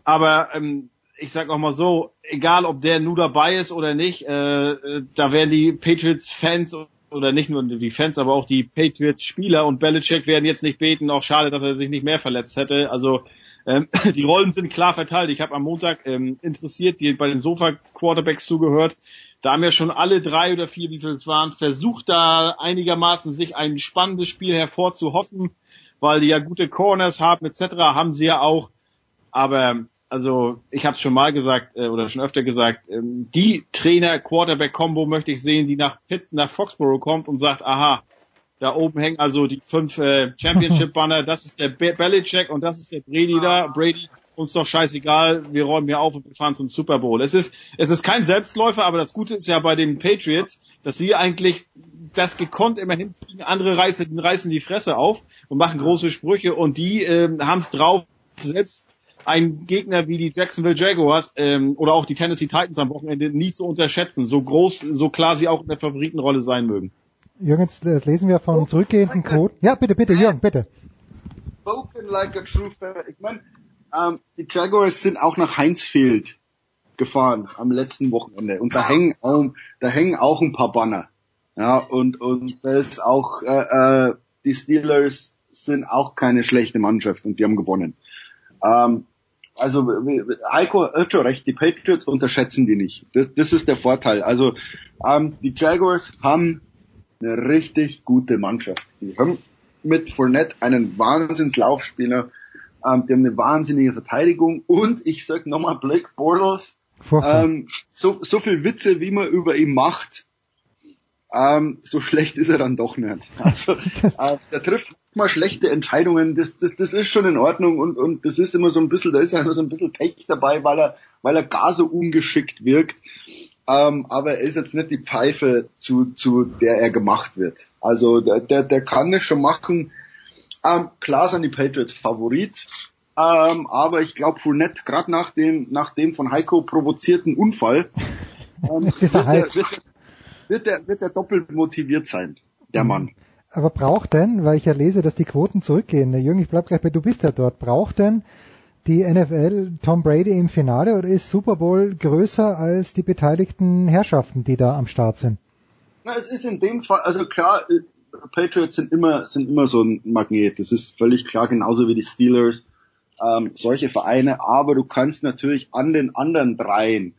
Aber ähm, ich sag auch mal so, egal ob der nur dabei ist oder nicht, äh, äh, da werden die Patriots-Fans oder nicht nur die Fans, aber auch die Patriots-Spieler und Belichick werden jetzt nicht beten. Auch schade, dass er sich nicht mehr verletzt hätte. Also ähm, (laughs) die Rollen sind klar verteilt. Ich habe am Montag ähm, interessiert die bei den Sofa-Quarterbacks zugehört. Da haben ja schon alle drei oder vier, wie viel es waren, versucht da einigermaßen sich ein spannendes Spiel hervorzuhoffen, weil die ja gute Corners haben etc. haben sie ja auch. Aber also ich habe es schon mal gesagt äh, oder schon öfter gesagt, ähm, die Trainer-Quarterback-Kombo möchte ich sehen, die nach Pitt, nach Foxborough kommt und sagt, aha, da oben hängen also die fünf äh, Championship-Banner, das ist der Be Belichick und das ist der Brady da. Brady, uns doch scheißegal, wir räumen hier auf und wir fahren zum Super Bowl. Es ist, es ist kein Selbstläufer, aber das Gute ist ja bei den Patriots, dass sie eigentlich das gekonnt immerhin kriegen, andere reißen, reißen die Fresse auf und machen große Sprüche und die äh, haben es drauf, selbst ein Gegner wie die Jacksonville Jaguars ähm, oder auch die Tennessee Titans am Wochenende nie zu unterschätzen, so groß, so klar sie auch in der Favoritenrolle sein mögen. Jürgen, jetzt das lesen wir von zurückgehenden Code. Ja, bitte, bitte, Jürgen, bitte. Spoken like a true fan. Ich meine, ähm, die Jaguars sind auch nach Heinzfield gefahren am letzten Wochenende und da hängen auch, da hängen auch ein paar Banner. Ja, und, und da ist auch, äh, äh, die Steelers sind auch keine schlechte Mannschaft und die haben gewonnen. Ähm, also Heiko hat schon recht, die Patriots unterschätzen die nicht. Das, das ist der Vorteil. Also ähm, die Jaguars haben eine richtig gute Mannschaft. Die haben mit Fournette einen Wahnsinnslaufspieler, ähm, die haben eine wahnsinnige Verteidigung und ich sag nochmal Blake Bortles, ähm, so, so viel Witze, wie man über ihn macht, ähm, so schlecht ist er dann doch nicht. (laughs) Also äh, der trifft mal schlechte Entscheidungen, das, das, das ist schon in Ordnung und, und das ist immer so ein bisschen, da ist ja immer so ein bisschen Pech dabei, weil er, weil er gar so ungeschickt wirkt. Ähm, aber er ist jetzt nicht die Pfeife, zu, zu der er gemacht wird. Also der, der, der kann das schon machen. Ähm, klar sind die Patriots Favorit, ähm, aber ich glaube Fournette, gerade nach dem, nach dem von Heiko provozierten Unfall, ähm, (laughs) wird, der, wird, wird, der, wird der doppelt motiviert sein, der Mann. Aber braucht denn, weil ich ja lese, dass die Quoten zurückgehen, Jürgen, ich bleib gleich bei, du bist ja dort, braucht denn die NFL Tom Brady im Finale oder ist Super Bowl größer als die beteiligten Herrschaften, die da am Start sind? Na, es ist in dem Fall, also klar, äh, Patriots sind immer, sind immer so ein Magnet. Das ist völlig klar, genauso wie die Steelers, ähm, solche Vereine. Aber du kannst natürlich an den anderen dreien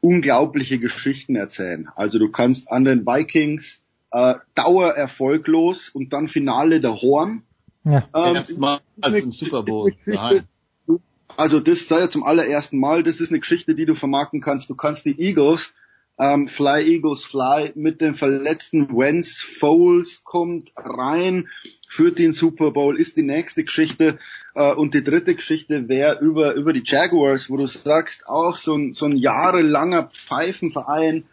unglaubliche Geschichten erzählen. Also du kannst an den Vikings äh, Dauer erfolglos und dann Finale der Horn. Ja, ähm, erstmal als im Super Bowl. Also das sei ja zum allerersten Mal, das ist eine Geschichte, die du vermarkten kannst. Du kannst die Eagles, ähm, Fly Eagles Fly, mit den verletzten Wentz, Foles kommt rein, führt den Super Bowl, ist die nächste Geschichte. Äh, und die dritte Geschichte wäre über, über die Jaguars, wo du sagst, auch so ein, so ein jahrelanger Pfeifenverein,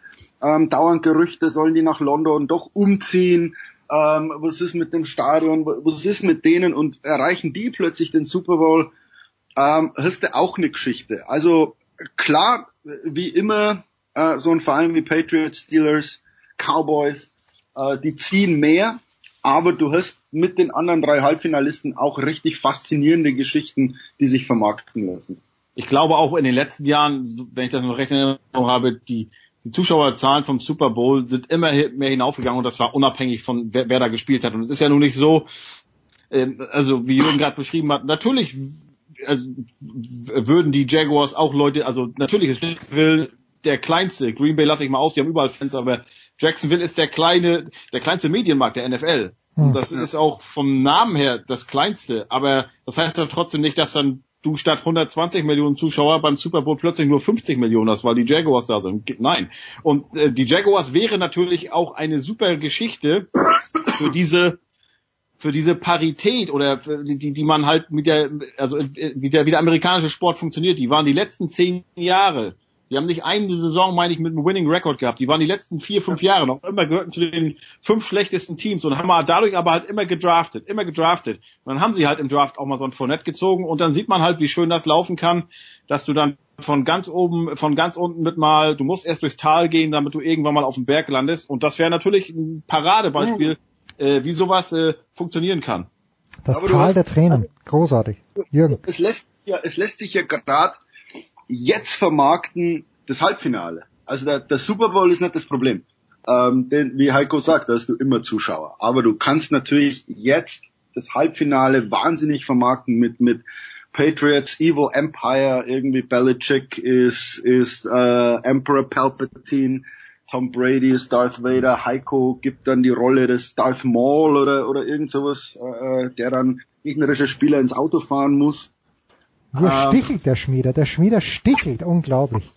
ähm, dauernd Gerüchte, sollen die nach London doch umziehen, ähm, was ist mit dem Stadion, was ist mit denen und erreichen die plötzlich den Super Bowl? ähm, hast du auch eine Geschichte. Also klar, wie immer, äh, so ein Verein wie Patriots, Steelers, Cowboys, äh, die ziehen mehr, aber du hast mit den anderen drei Halbfinalisten auch richtig faszinierende Geschichten, die sich vermarkten lassen. Ich glaube auch in den letzten Jahren, wenn ich das noch recht in Erinnerung habe, die, die Zuschauerzahlen vom Super Bowl sind immer mehr hinaufgegangen und das war unabhängig von wer, wer da gespielt hat. Und es ist ja nun nicht so, äh, also wie Jürgen gerade beschrieben hat, natürlich also, würden die Jaguars auch Leute, also natürlich ist Jacksonville der kleinste, Green Bay lasse ich mal aus, die haben überall Fans, aber Jacksonville ist der kleine, der kleinste Medienmarkt der NFL. Hm. das ist auch vom Namen her das kleinste, aber das heißt dann trotzdem nicht, dass dann du statt 120 Millionen Zuschauer beim Super Bowl plötzlich nur 50 Millionen hast, weil die Jaguars da sind. Nein. Und äh, die Jaguars wäre natürlich auch eine super Geschichte für diese für diese Parität oder die, die man halt mit der, also wie der, wie der amerikanische Sport funktioniert, die waren die letzten zehn Jahre, die haben nicht eine Saison, meine ich, mit einem Winning Record gehabt. Die waren die letzten vier, fünf Jahre noch immer gehörten zu den fünf schlechtesten Teams und haben dadurch aber halt immer gedraftet, immer gedraftet. Und dann haben sie halt im Draft auch mal so ein Fournette gezogen und dann sieht man halt, wie schön das laufen kann, dass du dann von ganz oben, von ganz unten mit mal, du musst erst durchs Tal gehen, damit du irgendwann mal auf dem Berg landest. Und das wäre natürlich ein Paradebeispiel. Mhm äh, wie sowas äh, funktionieren kann. Das Aber Tal der Tränen, großartig. Jürgen. Es lässt, ja, es lässt sich ja gerade jetzt vermarkten das Halbfinale. Also der, der Super Bowl ist nicht das Problem. Ähm, denn wie Heiko sagt, da hast du immer Zuschauer. Aber du kannst natürlich jetzt das Halbfinale wahnsinnig vermarkten mit mit Patriots, Evil Empire, irgendwie Belichick ist ist äh, Emperor Palpatine, Tom Brady ist Darth Vader, Heiko gibt dann die Rolle des Darth Maul oder, oder irgend sowas, äh, der dann gegnerische Spieler ins Auto fahren muss. Hier Ähm, stichelt der Schmieder. Der Schmieder stichelt. Unglaublich.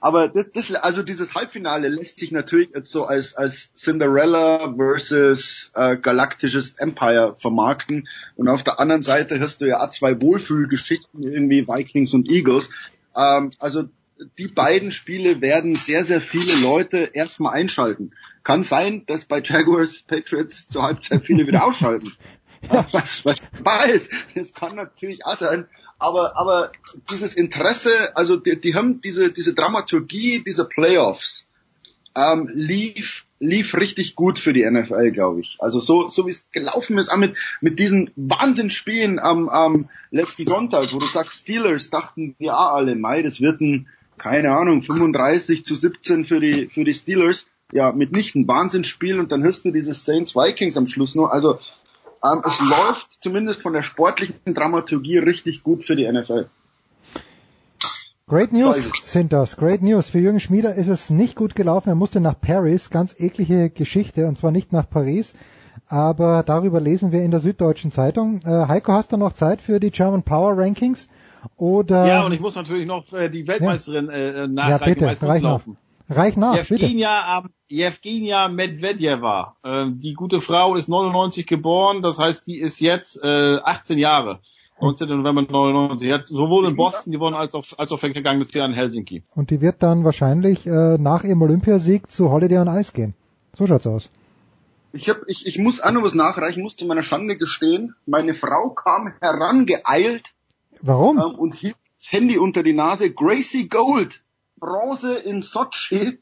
Aber das, das, also dieses Halbfinale lässt sich natürlich jetzt so als, als Cinderella versus äh, galaktisches Empire vermarkten. Und auf der anderen Seite hast du ja auch zwei Wohlfühlgeschichten, irgendwie Vikings und Eagles. Ähm, also die beiden Spiele werden sehr, sehr viele Leute erstmal einschalten. Kann sein, dass bei Jaguars Patriots zur Halbzeit viele wieder ausschalten. (laughs) (laughs) Was, was ich weiß, das kann natürlich auch sein. Aber, aber dieses Interesse, also die, die haben diese, diese Dramaturgie dieser Playoffs, ähm, lief, lief richtig gut für die NFL, glaube ich. Also so, so wie es gelaufen ist, auch mit, mit diesen Wahnsinnsspielen am, am letzten Sonntag, wo du sagst, Steelers dachten auch alle, Mai, das wird ein, keine Ahnung, 35 zu 17 für die, für die Steelers. Ja, mitnichten Wahnsinnsspiel und dann hörst du dieses Saints Vikings am Schluss nur. Also ähm, es läuft zumindest von der sportlichen Dramaturgie richtig gut für die NFL. Great News sind das. Great News. Für Jürgen Schmieder ist es nicht gut gelaufen. Er musste nach Paris. Ganz eklige Geschichte. Und zwar nicht nach Paris. Aber darüber lesen wir in der Süddeutschen Zeitung. Äh, Heiko, hast du noch Zeit für die German Power Rankings? Oder? Ja, und ich muss natürlich noch äh, die Weltmeisterin äh, ja nachreichen, bitte, weil es kurz reich nach. laufen. Reich nach, bitte. Jevgenia, ähm, Jevgenia Medvedeva. Ähm, die gute Frau ist 99 geboren, das heißt, die ist jetzt äh, 18 Jahre. 19. November 99. Die hat sowohl in Boston gewonnen als auch, als auch vergangenes Jahr in Helsinki. Und die wird dann wahrscheinlich äh, nach ihrem Olympiasieg zu Holiday on Ice gehen. So schaut's aus. Ich, hab, ich, ich muss auch noch was nachreichen, muss zu meiner Schande gestehen. Meine Frau kam herangeeilt Warum? ähm, und hielt das Handy unter die Nase. Gracie Gold, Bronze in Sochi,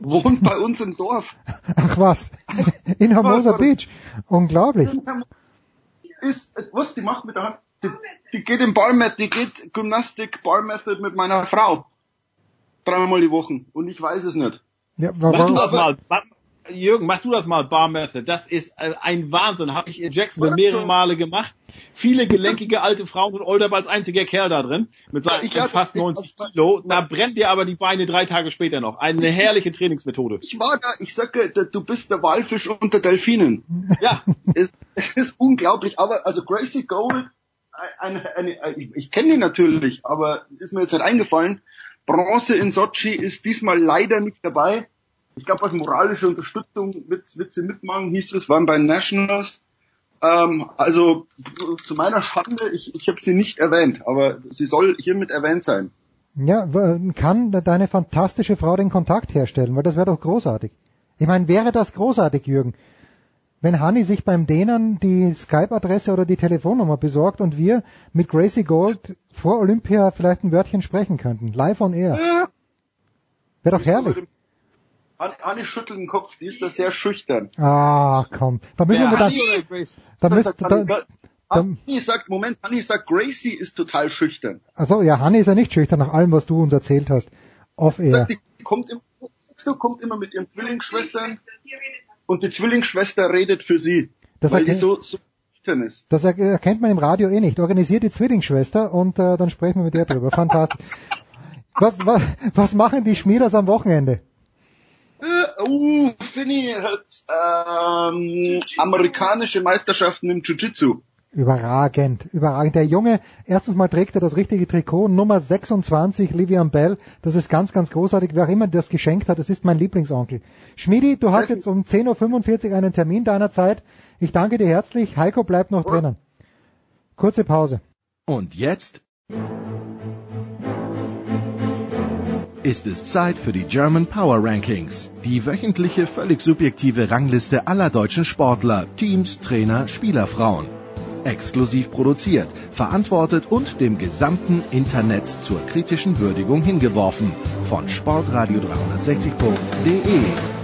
wohnt bei uns im Dorf. Ach was. (laughs) In Hermosa Beach. Unglaublich. Ist, was die macht mit der Hand? Die, die geht im Ballmethod, die geht Gymnastik, Ballmethod mit meiner Frau. Dreimal die Woche. Und ich weiß es nicht. Ja, Mach du warum? das mal. Jürgen, mach du das mal, Bar Method. Das ist äh, ein Wahnsinn. Habe ich in Jacksonville mehrere Male gemacht. Viele gelenkige alte Frauen und Older als einziger Kerl da drin. Mit seinen Ich fast 90 Kilo. Da brennt dir aber die Beine drei Tage später noch. Eine herrliche Trainingsmethode. Ich war da, ich sage, du bist der Walfisch unter Delfinen. Ja. (laughs) Es, es ist unglaublich, aber also Gracie Gold, eine, eine, ich, kenne die natürlich, aber ist mir jetzt nicht eingefallen. Bronze in Sochi ist diesmal leider nicht dabei. Ich glaube, als moralische Unterstützung wird, wird sie mitmachen, hieß es, waren bei den Nationals. Ähm, also zu meiner Schande, ich, ich habe sie nicht erwähnt, aber sie soll hiermit erwähnt sein. Ja, kann deine fantastische Frau den Kontakt herstellen? Weil das wäre doch großartig. Ich meine, wäre das großartig, Jürgen? Wenn Hanni sich beim Dänern die Skype-Adresse oder die Telefonnummer besorgt und wir mit Gracie Gold vor Olympia vielleicht ein Wörtchen sprechen könnten. Live on air. Ja. Wäre doch herrlich. Hanni, Hanni schüttelt den Kopf, die ist da sehr schüchtern. Ah, komm. Da müssen wir Ja, oder Grace? da Dann müsst, sagt da, Hanni, da, Hanni sagt, Moment, Hanni sagt, Gracie ist total schüchtern. also ja, Hanni ist ja nicht schüchtern nach allem, was du uns erzählt hast. Off air. Sagt, die kommt du, kommt immer mit ihren Zwillingsschwestern und die Zwillingsschwester redet für sie, Das weil die erkennt- so, so schüchtern ist. Das er- erkennt man im Radio eh nicht. Organisiert die Zwillingsschwester und äh, dann sprechen wir mit der drüber. Fantastisch. Was, was, was machen die Schmieders am Wochenende? Uh, Finny hat ähm, amerikanische Meisterschaften im Jiu-Jitsu. Überragend, überragend. Der Junge, erstens mal trägt er das richtige Trikot, Nummer 26, Livian Bell. Das ist ganz, ganz großartig. Wer auch immer das geschenkt hat, das ist mein Lieblingsonkel. Schmidi, du hast jetzt um 10.45 Uhr einen Termin deiner Zeit. Ich danke dir herzlich. Heiko bleibt noch drinnen. Kurze Pause. Und jetzt ist es Zeit für die German Power Rankings, die wöchentliche völlig subjektive Rangliste aller deutschen Sportler, Teams, Trainer, Spielerfrauen. Exklusiv produziert, verantwortet und dem gesamten Internet zur kritischen Würdigung hingeworfen von sportradio360.de.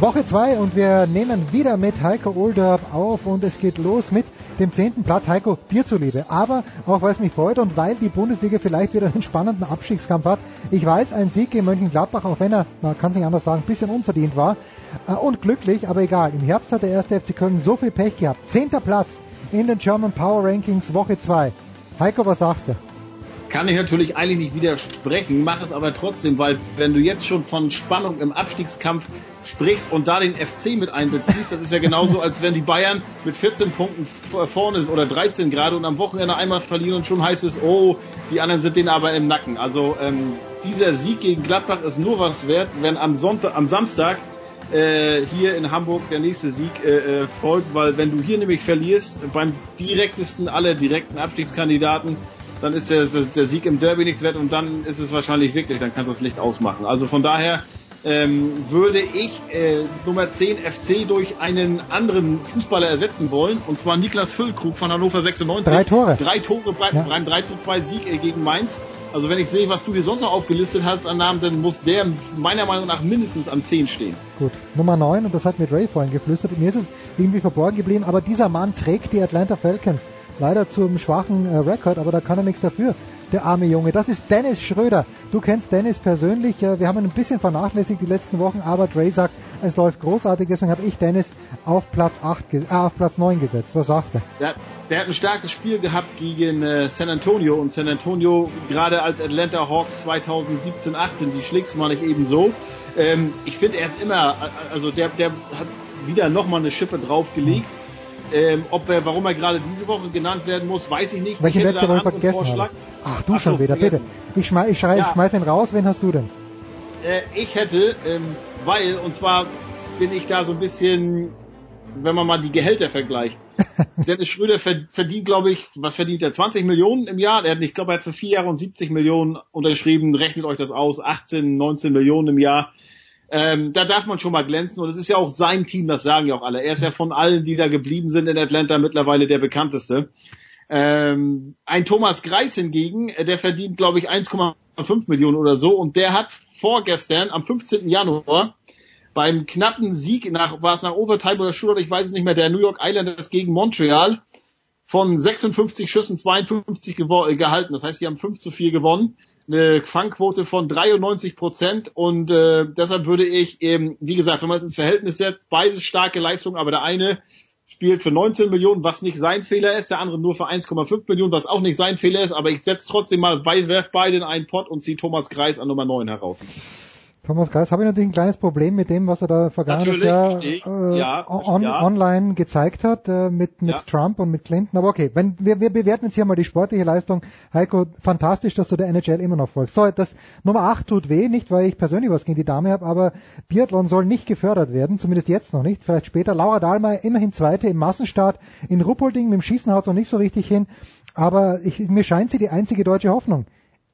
Woche 2 und wir nehmen wieder mit Heiko Olderb auf und es geht los mit dem zehnten Platz. Heiko, dir zuliebe. Aber auch weil es mich freut und weil die Bundesliga vielleicht wieder einen spannenden Abstiegskampf hat. Ich weiß, ein Sieg in Mönchengladbach, auch wenn er, man kann es nicht anders sagen, ein bisschen unverdient war äh, und glücklich, aber egal. Im Herbst hat der erste FC Köln so viel Pech gehabt. Zehnter Platz in den German Power Rankings Woche 2. Heiko, was sagst du? Kann ich natürlich eigentlich nicht widersprechen, mache es aber trotzdem, weil wenn du jetzt schon von Spannung im Abstiegskampf sprichst und da den FC mit einbeziehst, das ist ja genauso, als wenn die Bayern mit 14 Punkten vorne ist oder 13 gerade und am Wochenende einmal verlieren und schon heißt es, oh, die anderen sind denen aber im Nacken. Also ähm, dieser Sieg gegen Gladbach ist nur was wert, wenn am Sonntag, am Samstag äh, hier in Hamburg der nächste Sieg äh, äh, folgt, weil wenn du hier nämlich verlierst, beim direktesten aller direkten Abstiegskandidaten, dann ist der, der Sieg im Derby nichts wert und dann ist es wahrscheinlich wirklich, dann kannst du das Licht ausmachen. Also von daher ähm, würde ich äh, Nummer 10 FC durch einen anderen Fußballer ersetzen wollen, und zwar Niklas Füllkrug von Hannover 96. Drei Tore. Drei Tore beim, ja. beim 3 zu 2 Sieg äh, gegen Mainz. Also wenn ich sehe, was du dir sonst noch aufgelistet hast an Namen, dann muss der meiner Meinung nach mindestens an 10 stehen. Gut, Nummer 9, und das hat mir Ray vorhin geflüstert, mir ist es irgendwie verborgen geblieben, aber dieser Mann trägt die Atlanta Falcons. Leider zum schwachen äh, Rekord, aber da kann er nichts dafür der arme Junge. Das ist Dennis Schröder. Du kennst Dennis persönlich. Wir haben ihn ein bisschen vernachlässigt die letzten Wochen, aber Dre sagt, es läuft großartig. Deswegen habe ich Dennis auf Platz 8, äh, auf Platz 9 gesetzt. Was sagst du? Der, der hat ein starkes Spiel gehabt gegen äh, San Antonio und San Antonio gerade als Atlanta Hawks 2017, 18, die schlägst du mal nicht eben so. Ähm, ich finde, er ist immer, also der, der hat wieder nochmal eine Schippe draufgelegt. Ähm, ob er, warum er gerade diese Woche genannt werden muss, weiß ich nicht. Welche ich letzte Woche vergessen habe. Ach, du Ach schon so, wieder, vergessen. bitte. Ich, schmeiß, ich, schrei, ja. ich schmeiß ihn raus. Wen hast du denn? Äh, ich hätte, ähm, weil, und zwar bin ich da so ein bisschen, wenn man mal die Gehälter vergleicht. (laughs) Dennis Schröder verdient, glaube ich, was verdient er? 20 Millionen im Jahr? Er hat, ich glaube, er hat für vier Jahre und 70 Millionen unterschrieben. Rechnet euch das aus. 18, 19 Millionen im Jahr. Ähm, da darf man schon mal glänzen und es ist ja auch sein Team, das sagen ja auch alle. Er ist ja von allen, die da geblieben sind in Atlanta, mittlerweile der bekannteste. Ähm, ein Thomas Greis hingegen, äh, der verdient, glaube ich, 1,5 Millionen oder so und der hat vorgestern, am 15. Januar, beim knappen Sieg nach, war es nach Overtime oder Shootout, ich weiß es nicht mehr, der New York Islanders gegen Montreal, von 56 Schüssen 52 gehalten. Das heißt, die haben 5 zu 4 gewonnen eine Fangquote von 93 Prozent und äh, deshalb würde ich eben, wie gesagt, wenn man es ins Verhältnis setzt, beides starke Leistungen, aber der eine spielt für 19 Millionen, was nicht sein Fehler ist, der andere nur für 1,5 Millionen, was auch nicht sein Fehler ist, aber ich setze trotzdem mal, werf beide in einen Pot und ziehe Thomas Kreis an Nummer 9 heraus. Thomas Geis, habe ich natürlich ein kleines Problem mit dem, was er da vergangenes Jahr äh, ja, on, ja. online gezeigt hat äh, mit, mit ja. Trump und mit Clinton. Aber okay, wenn wir, wir bewerten jetzt hier mal die sportliche Leistung. Heiko, fantastisch, dass du der NHL immer noch folgst. So, das Nummer 8 tut weh, nicht weil ich persönlich was gegen die Dame habe, aber Biathlon soll nicht gefördert werden, zumindest jetzt noch nicht, vielleicht später. Laura Dahlmeier immerhin Zweite im Massenstart. In Ruppolding mit dem Schießen haut noch nicht so richtig hin, aber ich, mir scheint sie die einzige deutsche Hoffnung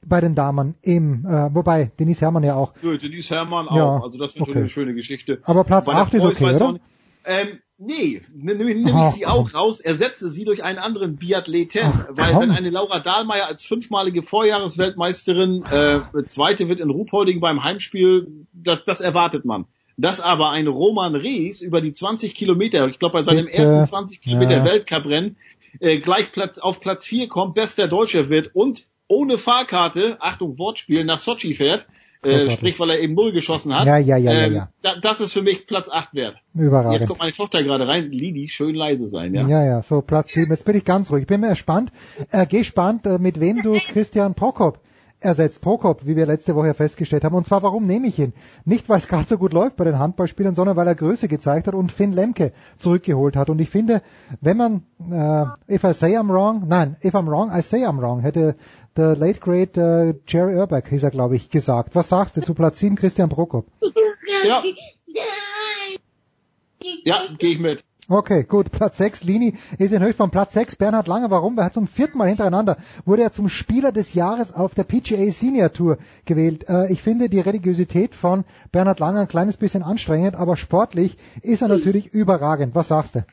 bei den Damen im, äh, wobei Denise Hermann ja auch. Ja, Denise Hermann auch, ja, also das ist natürlich okay. eine schöne Geschichte. Aber Platz 8 ist okay, oder? Ähm, nee, nehme nehm ich sie auch raus, ersetze sie durch einen anderen Biathleten, Ach, weil komm. wenn eine Laura Dahlmeier als fünfmalige Vorjahresweltmeisterin äh, Zweite wird in Ruhpolding beim Heimspiel, das, das erwartet man. Dass aber ein Roman Rees über die 20 Kilometer, ich glaube bei seinem Bitte. ersten 20 Kilometer ja. Weltcuprennen, äh, gleich Platz, auf Platz 4 kommt, bester Deutscher wird und ohne Fahrkarte, Achtung, Wortspiel, nach Sochi fährt, äh, sprich, weil er eben Null geschossen hat. Ja, ja, ja, ähm, ja, ja. das ist für mich Platz 8 wert. Überragend. Jetzt kommt meine Tochter gerade rein. Lidi, schön leise sein, ja. Ja, ja, so Platz 7. Jetzt bin ich ganz ruhig. Ich bin mir gespannt, äh, gespannt, äh, mit wem du Christian Prokop ersetzt Prokop, wie wir letzte Woche festgestellt haben. Und zwar, warum nehme ich ihn? Nicht, weil es gerade so gut läuft bei den Handballspielern, sondern weil er Größe gezeigt hat und Finn Lemke zurückgeholt hat. Und ich finde, wenn man, äh, if I say I'm wrong, nein, if I'm wrong, I say I'm wrong, hätte der late great äh, Jerry Urbach, hieß er, glaube ich, gesagt. Was sagst du zu Platz 7 Christian Prokop? Ja, ja gehe ich mit. Okay, gut. Platz 6, Lini ist in von Platz 6. Bernhard Langer, warum? Er hat zum vierten Mal hintereinander, wurde er zum Spieler des Jahres auf der PGA Senior Tour gewählt. Äh, ich finde die Religiosität von Bernhard Langer ein kleines bisschen anstrengend, aber sportlich ist er natürlich überragend. Was sagst du?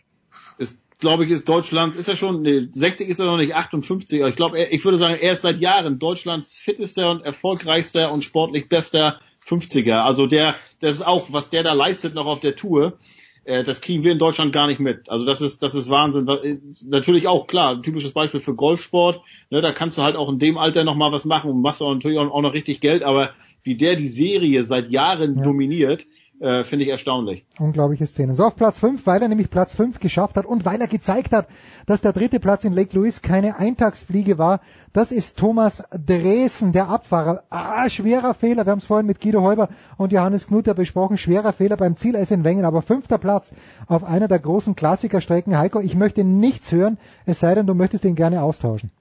Ist, glaube ich, ist Deutschland, ist er schon, nee, 60 ist er noch nicht, 58. Ich glaube, ich würde sagen, er ist seit Jahren Deutschlands fittester und erfolgreichster und sportlich bester 50er. Also der, das ist auch, was der da leistet noch auf der Tour äh, das kriegen wir in Deutschland gar nicht mit. Also das ist, das ist Wahnsinn. Äh, natürlich auch klar, ein typisches Beispiel für Golfsport. Ne, da kannst du halt auch in dem Alter noch mal was machen und machst auch natürlich auch, noch richtig Geld. Aber wie der die Serie seit Jahren ja. dominiert, Äh, Finde ich erstaunlich. Unglaubliche Szenen. So auf Platz 5, weil er nämlich Platz 5 geschafft hat und weil er gezeigt hat, dass der dritte Platz in Lake Louise keine Eintagsfliege war. Das ist Thomas Dresen, der Abfahrer. Ah, schwerer Fehler. Wir haben es vorhin mit Guido Heuber und Johannes Knutter besprochen. Schwerer Fehler beim Ziel in Wengen, aber fünfter Platz auf einer der großen Klassikerstrecken. Heiko, ich möchte nichts hören, es sei denn, du möchtest ihn gerne austauschen.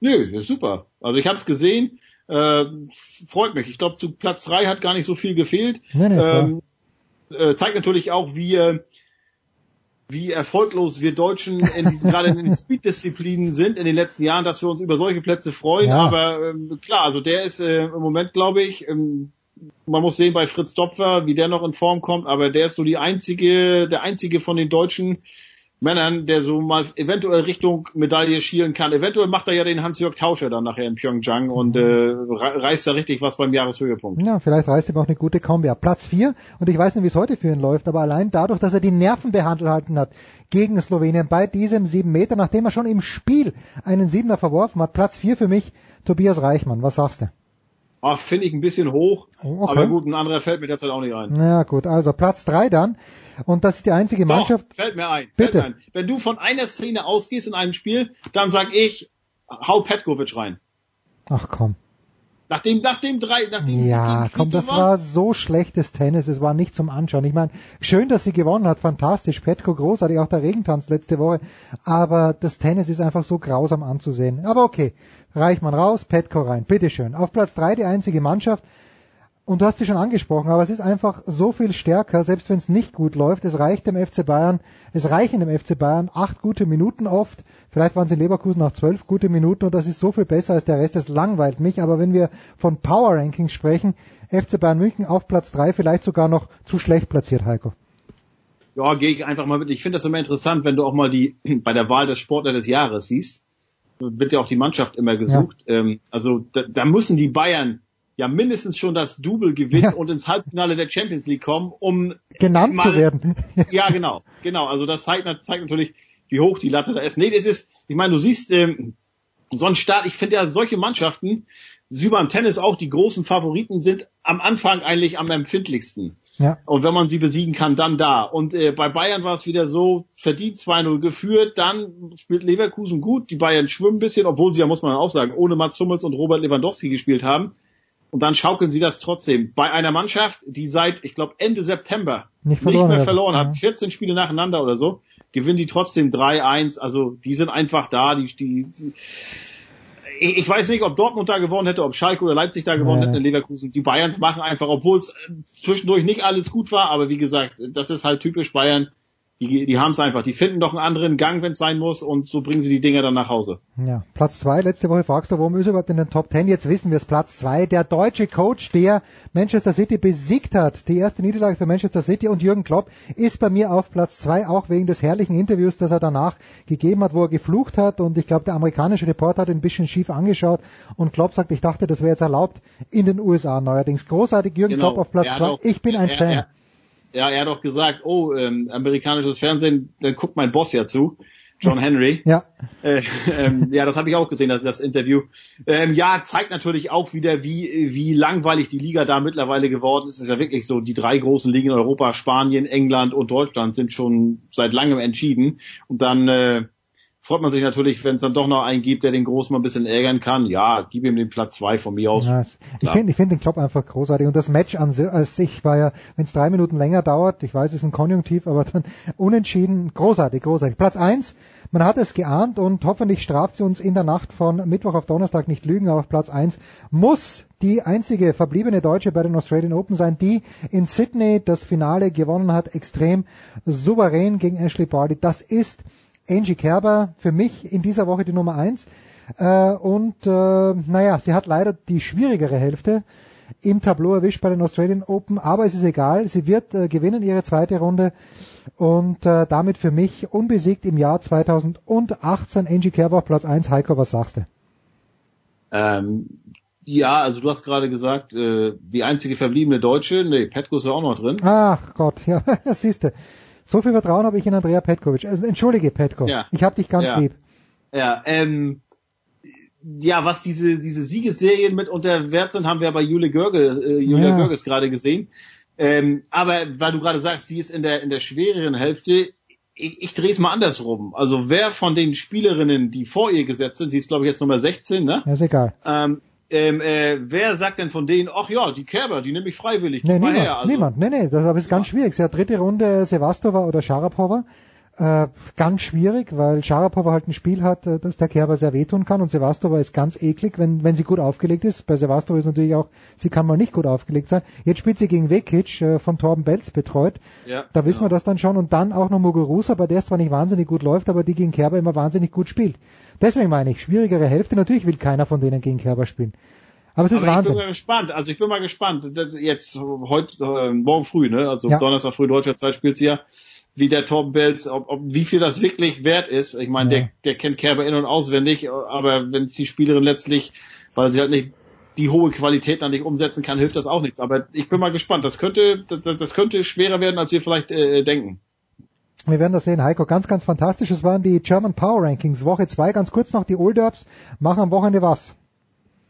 Nö, super. Also ich habe es gesehen. Äh, freut mich. Ich glaube, zu Platz drei hat gar nicht so viel gefehlt. Nee, ähm, äh, zeigt natürlich auch, wie, äh, wie erfolglos wir Deutschen in diesen, (laughs) gerade in den Speed-Disziplinen sind in den letzten Jahren, dass wir uns über solche Plätze freuen. Ja. Aber ähm, klar, also der ist äh, im Moment, glaube ich, ähm, man muss sehen bei Fritz Dopfer, wie der noch in Form kommt, aber der ist so die einzige, der einzige von den Deutschen Männern, der so mal eventuell Richtung Medaille schielen kann. Eventuell macht er ja den Hans-Jörg Tauscher dann nachher in Pyeongchang und äh, re- reißt da richtig was beim Jahreshöhepunkt. Ja, vielleicht reißt ihm auch eine gute Kombi ab. Platz 4, und ich weiß nicht, wie es heute für ihn läuft, aber allein dadurch, dass er die Nerven behalten hat gegen Slowenien bei diesem 7 Meter, nachdem er schon im Spiel einen Siebener verworfen hat, Platz 4 für mich, Tobias Reichmann. Was sagst du? Ah, Finde ich ein bisschen hoch, Oh, okay. aber gut, ein anderer fällt mir derzeit auch nicht ein. Ja gut, also Platz 3 dann. Und das ist die einzige Mannschaft. Doch, fällt mir ein. Bitte. Fällt mir ein. Wenn du von einer Szene ausgehst in einem Spiel, dann sag ich, hau Petkovic rein. Ach komm. Nachdem, nachdem drei, nachdem Ja, die komm, das Quito war so schlechtes Tennis, es war nicht zum Anschauen. Ich meine, schön, dass sie gewonnen hat, fantastisch, Petko großartig, auch der Regentanz letzte Woche, aber das Tennis ist einfach so grausam anzusehen. Aber okay, Reichmann raus, Petko rein, bitteschön. Auf Platz drei die einzige Mannschaft, und du hast sie schon angesprochen, aber es ist einfach so viel stärker, selbst wenn es nicht gut läuft. Es reicht dem FC Bayern, es reichen dem FC Bayern acht gute Minuten oft. Vielleicht waren sie in Leverkusen auch zwölf gute Minuten und das ist so viel besser als der Rest. Das langweilt mich. Aber wenn wir von Power Rankings sprechen, FC Bayern München auf Platz drei, vielleicht sogar noch zu schlecht platziert, Heiko. Ja, gehe ich einfach mal mit. Ich finde das immer interessant, wenn du auch mal die (clears throat) bei der Wahl des Sportler des Jahres siehst. Wird ja auch die Mannschaft immer gesucht. Ähm, also da, da müssen die Bayern ja mindestens schon das Double gewinnen Ja. und ins Halbfinale der Champions League kommen, um Genannt mal, zu werden. (laughs) Ja, genau, genau. Also das zeigt, zeigt natürlich, wie hoch die Latte da ist. Nee, das ist, ich meine, du siehst ähm, so ein Start. Ich finde ja solche Mannschaften, wie beim Tennis auch, die großen Favoriten sind am Anfang eigentlich am empfindlichsten. Ja. Und wenn man sie besiegen kann, dann da. Und äh, bei Bayern war es wieder so, verdient 2-0 geführt, dann spielt Leverkusen gut, die Bayern schwimmen ein bisschen, obwohl sie ja, muss man auch sagen, ohne Mats Hummels und Robert Lewandowski gespielt haben. Und dann schaukeln sie das trotzdem. Bei einer Mannschaft, die seit, ich glaube, Ende September Nicht verloren mehr hat. verloren Ja. hat, 14 Spiele nacheinander oder so, gewinnen die trotzdem 3-1. Also die sind einfach da. Die, die, die ich, weiß nicht, ob Dortmund da gewonnen hätte, ob Schalke oder Leipzig da gewonnen Nee. hätten in Leverkusen. Die Bayerns machen einfach, obwohl es äh, zwischendurch nicht alles gut war, aber wie gesagt, das ist halt typisch Bayern. Die, die haben es einfach. Die finden doch einen anderen Gang, wenn es sein muss, und so bringen sie die Dinger dann nach Hause. Ja, Platz zwei. Letzte Woche fragst du, warum ist er überhaupt in den Top Ten? Jetzt wissen wir es. Platz zwei. Der deutsche Coach, der Manchester City besiegt hat. Die erste Niederlage für Manchester City und Jürgen Klopp ist bei mir auf Platz zwei, auch wegen des herrlichen Interviews, das er danach gegeben hat, wo er geflucht hat. Und ich glaube, der amerikanische Reporter hat ihn ein bisschen schief angeschaut. Und Klopp sagt, ich dachte, das wäre jetzt erlaubt in den USA neuerdings. Großartig, Jürgen Genau. Klopp auf Platz zwei. auch- Ich bin ein er- Fan. er- Ja, er hat doch gesagt, oh, ähm, amerikanisches Fernsehen, dann guckt mein Boss ja zu, John Henry. Ja. Äh, ähm, ja, das habe ich auch gesehen, das, das Interview. Ähm, ja, zeigt natürlich auch wieder, wie, wie langweilig die Liga da mittlerweile geworden ist. Es ist ja wirklich so, die drei großen Ligen in Europa, Spanien, England und Deutschland sind schon seit langem entschieden. Und dann äh, freut man sich natürlich, wenn es dann doch noch einen gibt, der den Großen mal ein bisschen ärgern kann. Ja, gib ihm den Platz zwei von mir aus. Ja, ich finde ich finde den Klopp einfach großartig. Und das Match an sich war ja, wenn es drei Minuten länger dauert, ich weiß, es ist ein Konjunktiv, aber dann (laughs) unentschieden, großartig, großartig. Platz eins, man hat es geahnt und hoffentlich straft sie uns in der Nacht von Mittwoch auf Donnerstag nicht lügen, aber auf Platz eins muss die einzige verbliebene Deutsche bei den Australian Open sein, die in Sydney das Finale gewonnen hat, extrem souverän gegen Ashley Barty. Das ist Angie Kerber für mich in dieser Woche die Nummer eins. Äh, und äh, naja, sie hat leider die schwierigere Hälfte im Tableau erwischt bei den Australian Open, aber es ist egal, sie wird äh, gewinnen ihre zweite Runde und äh, damit für mich unbesiegt im Jahr 2018 Angie Kerber auf Platz 1. Heiko, was sagst du? Ähm, ja, also du hast gerade gesagt, äh, die einzige verbliebene Deutsche, nee, Petko ist ja auch noch drin. Ach Gott, ja, (laughs) das siehst du. So viel Vertrauen habe ich in Andrea Petkovic. Also, entschuldige Petko, Ja. ich habe dich ganz Ja. lieb. Ja, ähm, ja, was diese, diese Siegesserien mit unter Wert sind, haben wir bei Jule Görge, äh, Julia Ja. Görges gerade gesehen. Ähm, aber weil du gerade sagst, sie ist in der in der schwereren Hälfte, ich, ich drehe es mal andersrum. Also wer von den Spielerinnen, die vor ihr gesetzt sind, sie ist glaube ich jetzt Nummer 16, ne? Ja, ist egal. Ähm, ähm, äh, wer sagt denn von denen, ach ja, die Kerber, die nehme ich freiwillig, Nee, niemand, her. Also, niemand. Nee, nee, das ist ganz schwierig. Sie hat dritte Runde Sevastova oder Sharapova. Äh, ganz schwierig, weil Sharapova halt ein Spiel hat, äh, das der Kerber sehr wehtun kann und Sevastova ist ganz eklig, wenn, wenn sie gut aufgelegt ist. Bei Sevastova ist natürlich auch, sie kann mal nicht gut aufgelegt sein. Jetzt spielt sie gegen Vekic, äh, von Torben Belz betreut. Ja, da wissen wir das dann schon und dann auch noch Muguruza, bei der es zwar nicht wahnsinnig gut läuft, aber die gegen Kerber immer wahnsinnig gut spielt. Deswegen meine ich, schwierigere Hälfte, natürlich will keiner von denen gegen Kerber spielen. Aber es ist aber Wahnsinn. Ich bin mal gespannt. Also ich bin mal gespannt. Jetzt heute äh, morgen früh, ne? Also Ja. Donnerstag früh deutscher Zeit spielt sie ja. Wie der Torben Belz, ob, ob, wie viel das wirklich wert ist. Ich meine, Ja. der, der kennt Kerber in und auswendig, aber wenn die Spielerin letztlich, weil sie halt nicht die hohe Qualität dann nicht umsetzen kann, hilft das auch nichts. Aber ich bin mal gespannt. Das könnte, das, das könnte schwerer werden, als wir vielleicht äh, denken. Wir werden das sehen, Heiko. Ganz, ganz fantastisch. Es waren die German Power Rankings. Woche zwei. Ganz kurz noch die Old Ups. Machen am Wochenende was?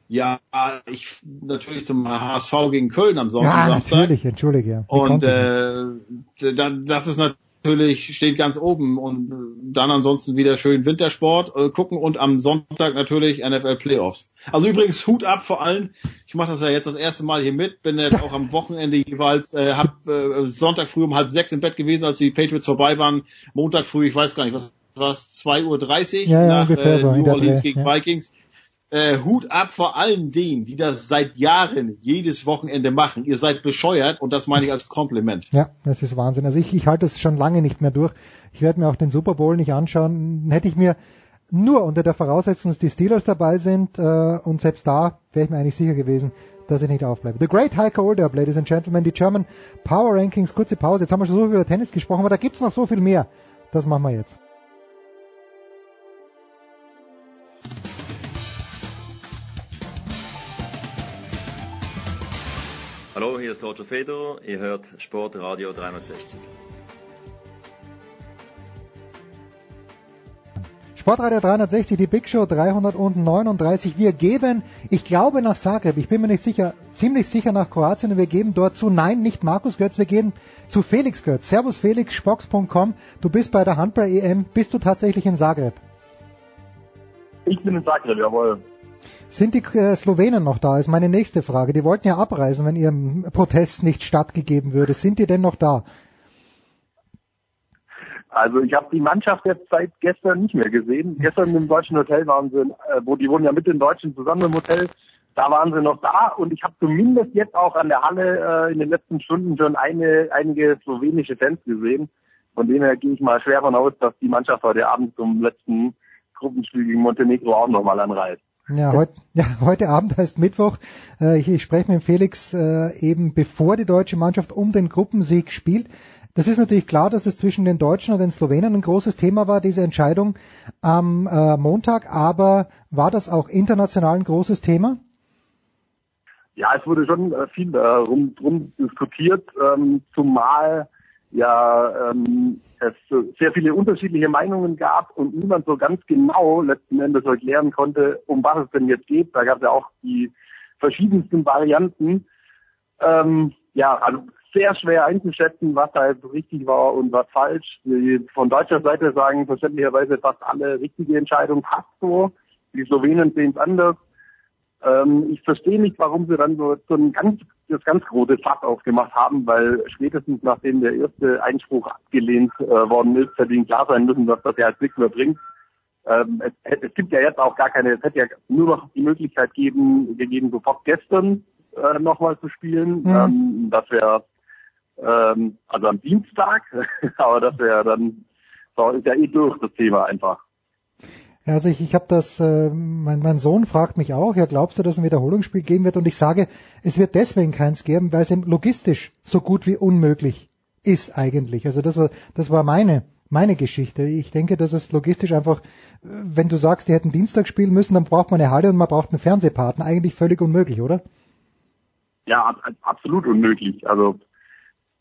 Ja, ich natürlich zum HSV gegen Köln am Sonntag. Ja, Samstag. natürlich. Entschuldige. ja. Wie Und äh, da- das ist natürlich, steht ganz oben. Und äh, dann ansonsten wieder schön Wintersport äh, gucken und am Sonntag natürlich NFL Playoffs. Also übrigens Hut ab vor allem. Ich mache das ja jetzt das erste Mal hier mit. Bin jetzt auch am Wochenende jeweils, äh, hab äh, Sonntag früh um halb sechs im Bett gewesen, als die Patriots vorbei waren. Montag früh, ich weiß gar nicht, was war es, 2.30 Uhr Ja, ja, nach äh, New Orleans gegen ja. Vikings. Äh, Hut ab vor allen denen, die das seit Jahren jedes Wochenende machen. Ihr seid bescheuert und das meine ich als Kompliment. Ja, das ist Wahnsinn. Also ich, ich halte es schon lange nicht mehr durch. Ich werde mir auch den Super Bowl nicht anschauen. Hätte ich mir nur unter der Voraussetzung, dass die Steelers dabei sind äh, und selbst da wäre ich mir eigentlich sicher gewesen, dass ich nicht aufbleibe. The Great Heiko Oldup, Ladies and Gentlemen, die German Power Rankings, kurze Pause. Jetzt haben wir schon so viel über Tennis gesprochen, aber da gibt's noch so viel mehr. Das machen wir jetzt. Hallo, hier ist Roger Federer. Ihr hört Sportradio 360. Sportradio 360, die Big Show 339. Wir geben, ich glaube nach Zagreb, ich bin mir nicht sicher, ziemlich sicher nach Kroatien und wir geben dort zu, nein, nicht Markus Götz, wir gehen zu Felix Götz. Servus Felix, spox.com. Du bist bei der Handball-EM. Bist du tatsächlich in Zagreb? Ich bin in Zagreb, jawohl. Sind die äh, Slowenen noch da? Ist meine nächste Frage. Die wollten ja abreisen, wenn ihrem Protest nicht stattgegeben würde. Sind die denn noch da? Also ich habe die Mannschaft jetzt seit gestern nicht mehr gesehen. (laughs) Gestern im deutschen Hotel waren sie, äh, wo die wohnen ja mit den Deutschen zusammen im Hotel. Da waren sie noch da und ich habe zumindest jetzt auch an der Halle äh, in den letzten Stunden schon eine, einige slowenische Fans gesehen. Von dem her gehe ich mal schwer von aus, dass die Mannschaft heute Abend zum letzten Gruppenspiel gegen Montenegro auch nochmal anreist. Ja, heut, (laughs) ja, heute Abend heißt Mittwoch. Äh, ich, ich spreche mit Felix äh, eben bevor die deutsche Mannschaft um den Gruppensieg spielt. Das ist natürlich klar, dass es zwischen den Deutschen und den Slowenen ein großes Thema war, diese Entscheidung am äh, Montag. Aber war das auch international ein großes Thema? Ja, es wurde schon äh, viel äh, rum, drum diskutiert, ähm, zumal ja ähm, es sehr viele unterschiedliche Meinungen gab und niemand so ganz genau letzten Endes erklären konnte, um was es denn jetzt geht. Da gab es ja auch die verschiedensten Varianten. Ähm, ja, also sehr schwer einzuschätzen, was da jetzt richtig war und was falsch. Die von deutscher Seite sagen verständlicherweise fast alle richtige Entscheidung passt so. Die Slowenen sehen es anders. Ähm, ich verstehe nicht, warum sie dann so, so ein ganz, das ganz große Fass aufgemacht haben, weil spätestens nachdem der erste Einspruch abgelehnt äh, worden ist, hätte ihnen klar sein müssen, dass das ja als nichts mehr bringt. Ähm, es, es gibt ja jetzt auch gar keine, es hätte ja nur noch die Möglichkeit geben, gegeben, sofort gestern äh, nochmal zu spielen. Mhm. Ähm, das wäre ähm, also am Dienstag, (laughs) aber das wäre dann so, ist ja eh durch das Thema einfach. Also ich, ich habe das, äh, mein, mein Sohn fragt mich auch, ja glaubst du, dass es ein Wiederholungsspiel geben wird? Und ich sage, es wird deswegen keins geben, weil es eben logistisch so gut wie unmöglich ist eigentlich. Also das war, das war meine, meine Geschichte. Ich denke, dass es logistisch einfach, äh, wenn du sagst, die hätten Dienstag spielen müssen, dann braucht man eine Halle und man braucht einen Fernsehpartner. Eigentlich völlig unmöglich, oder? Ja, ab, absolut unmöglich. Also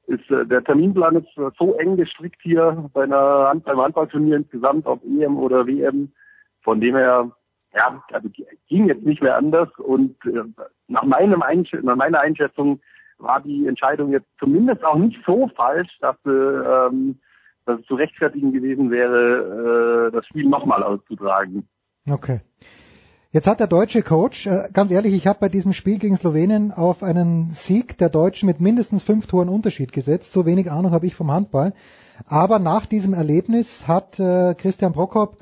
ist äh, der Terminplan ist äh, so eng gestrickt hier bei einer beim Handballturnier insgesamt, ob EM oder WM. Von dem her, ja, also ging jetzt nicht mehr anders und äh, nach meinem nach meiner Einschätzung war die Entscheidung jetzt zumindest auch nicht so falsch, dass, ähm, dass es zu rechtfertigen gewesen wäre, äh, das Spiel nochmal auszutragen. Okay. Jetzt hat der deutsche Coach, äh, ganz ehrlich, ich habe bei diesem Spiel gegen Slowenien auf einen Sieg der Deutschen mit mindestens fünf Toren Unterschied gesetzt. So wenig Ahnung habe ich vom Handball. Aber nach diesem Erlebnis hat äh, Christian Prokop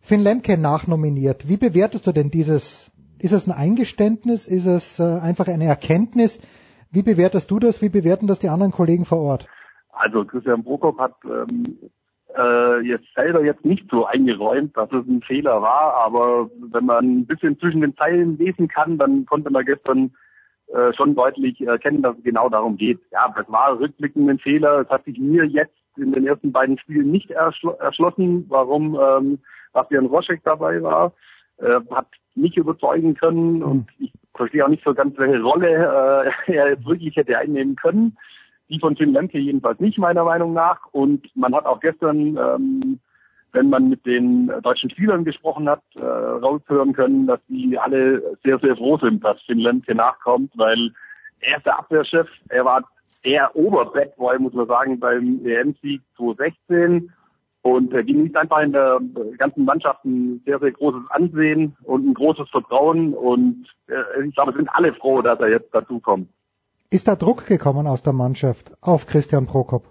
Finn Lemke nachnominiert. Wie bewertest du denn dieses? Ist es ein Eingeständnis? Ist es äh, einfach eine Erkenntnis? Wie bewertest du das? Wie bewerten das die anderen Kollegen vor Ort? Also Christian Prokop hat ähm, äh, jetzt selber jetzt nicht so eingeräumt, dass es ein Fehler war, aber wenn man ein bisschen zwischen den Zeilen lesen kann, dann konnte man gestern äh, schon deutlich erkennen, dass es genau darum geht. Ja, das war rückblickend ein Fehler. Es hat sich mir jetzt in den ersten beiden Spielen nicht erschl erschlossen, warum ähm, Bastian Roschek dabei war. Äh, hat nicht überzeugen können und ich verstehe auch nicht so ganz, welche Rolle äh, (laughs) er jetzt wirklich hätte einnehmen können. Die von Finn Lemke jedenfalls nicht, meiner Meinung nach. Und man hat auch gestern, ähm, wenn man mit den deutschen Spielern gesprochen hat, äh, raushören können, dass die alle sehr, sehr froh sind, dass Finn Lemke nachkommt, weil er ist der Abwehrchef. Er war der Oberbad muss man sagen, beim EM-Sieg 2016 und er genießt einfach in der ganzen Mannschaft ein sehr, sehr großes Ansehen und ein großes Vertrauen und äh, ich glaube, sind alle froh, dass er jetzt dazukommt. Ist da Druck gekommen aus der Mannschaft auf Christian Prokop?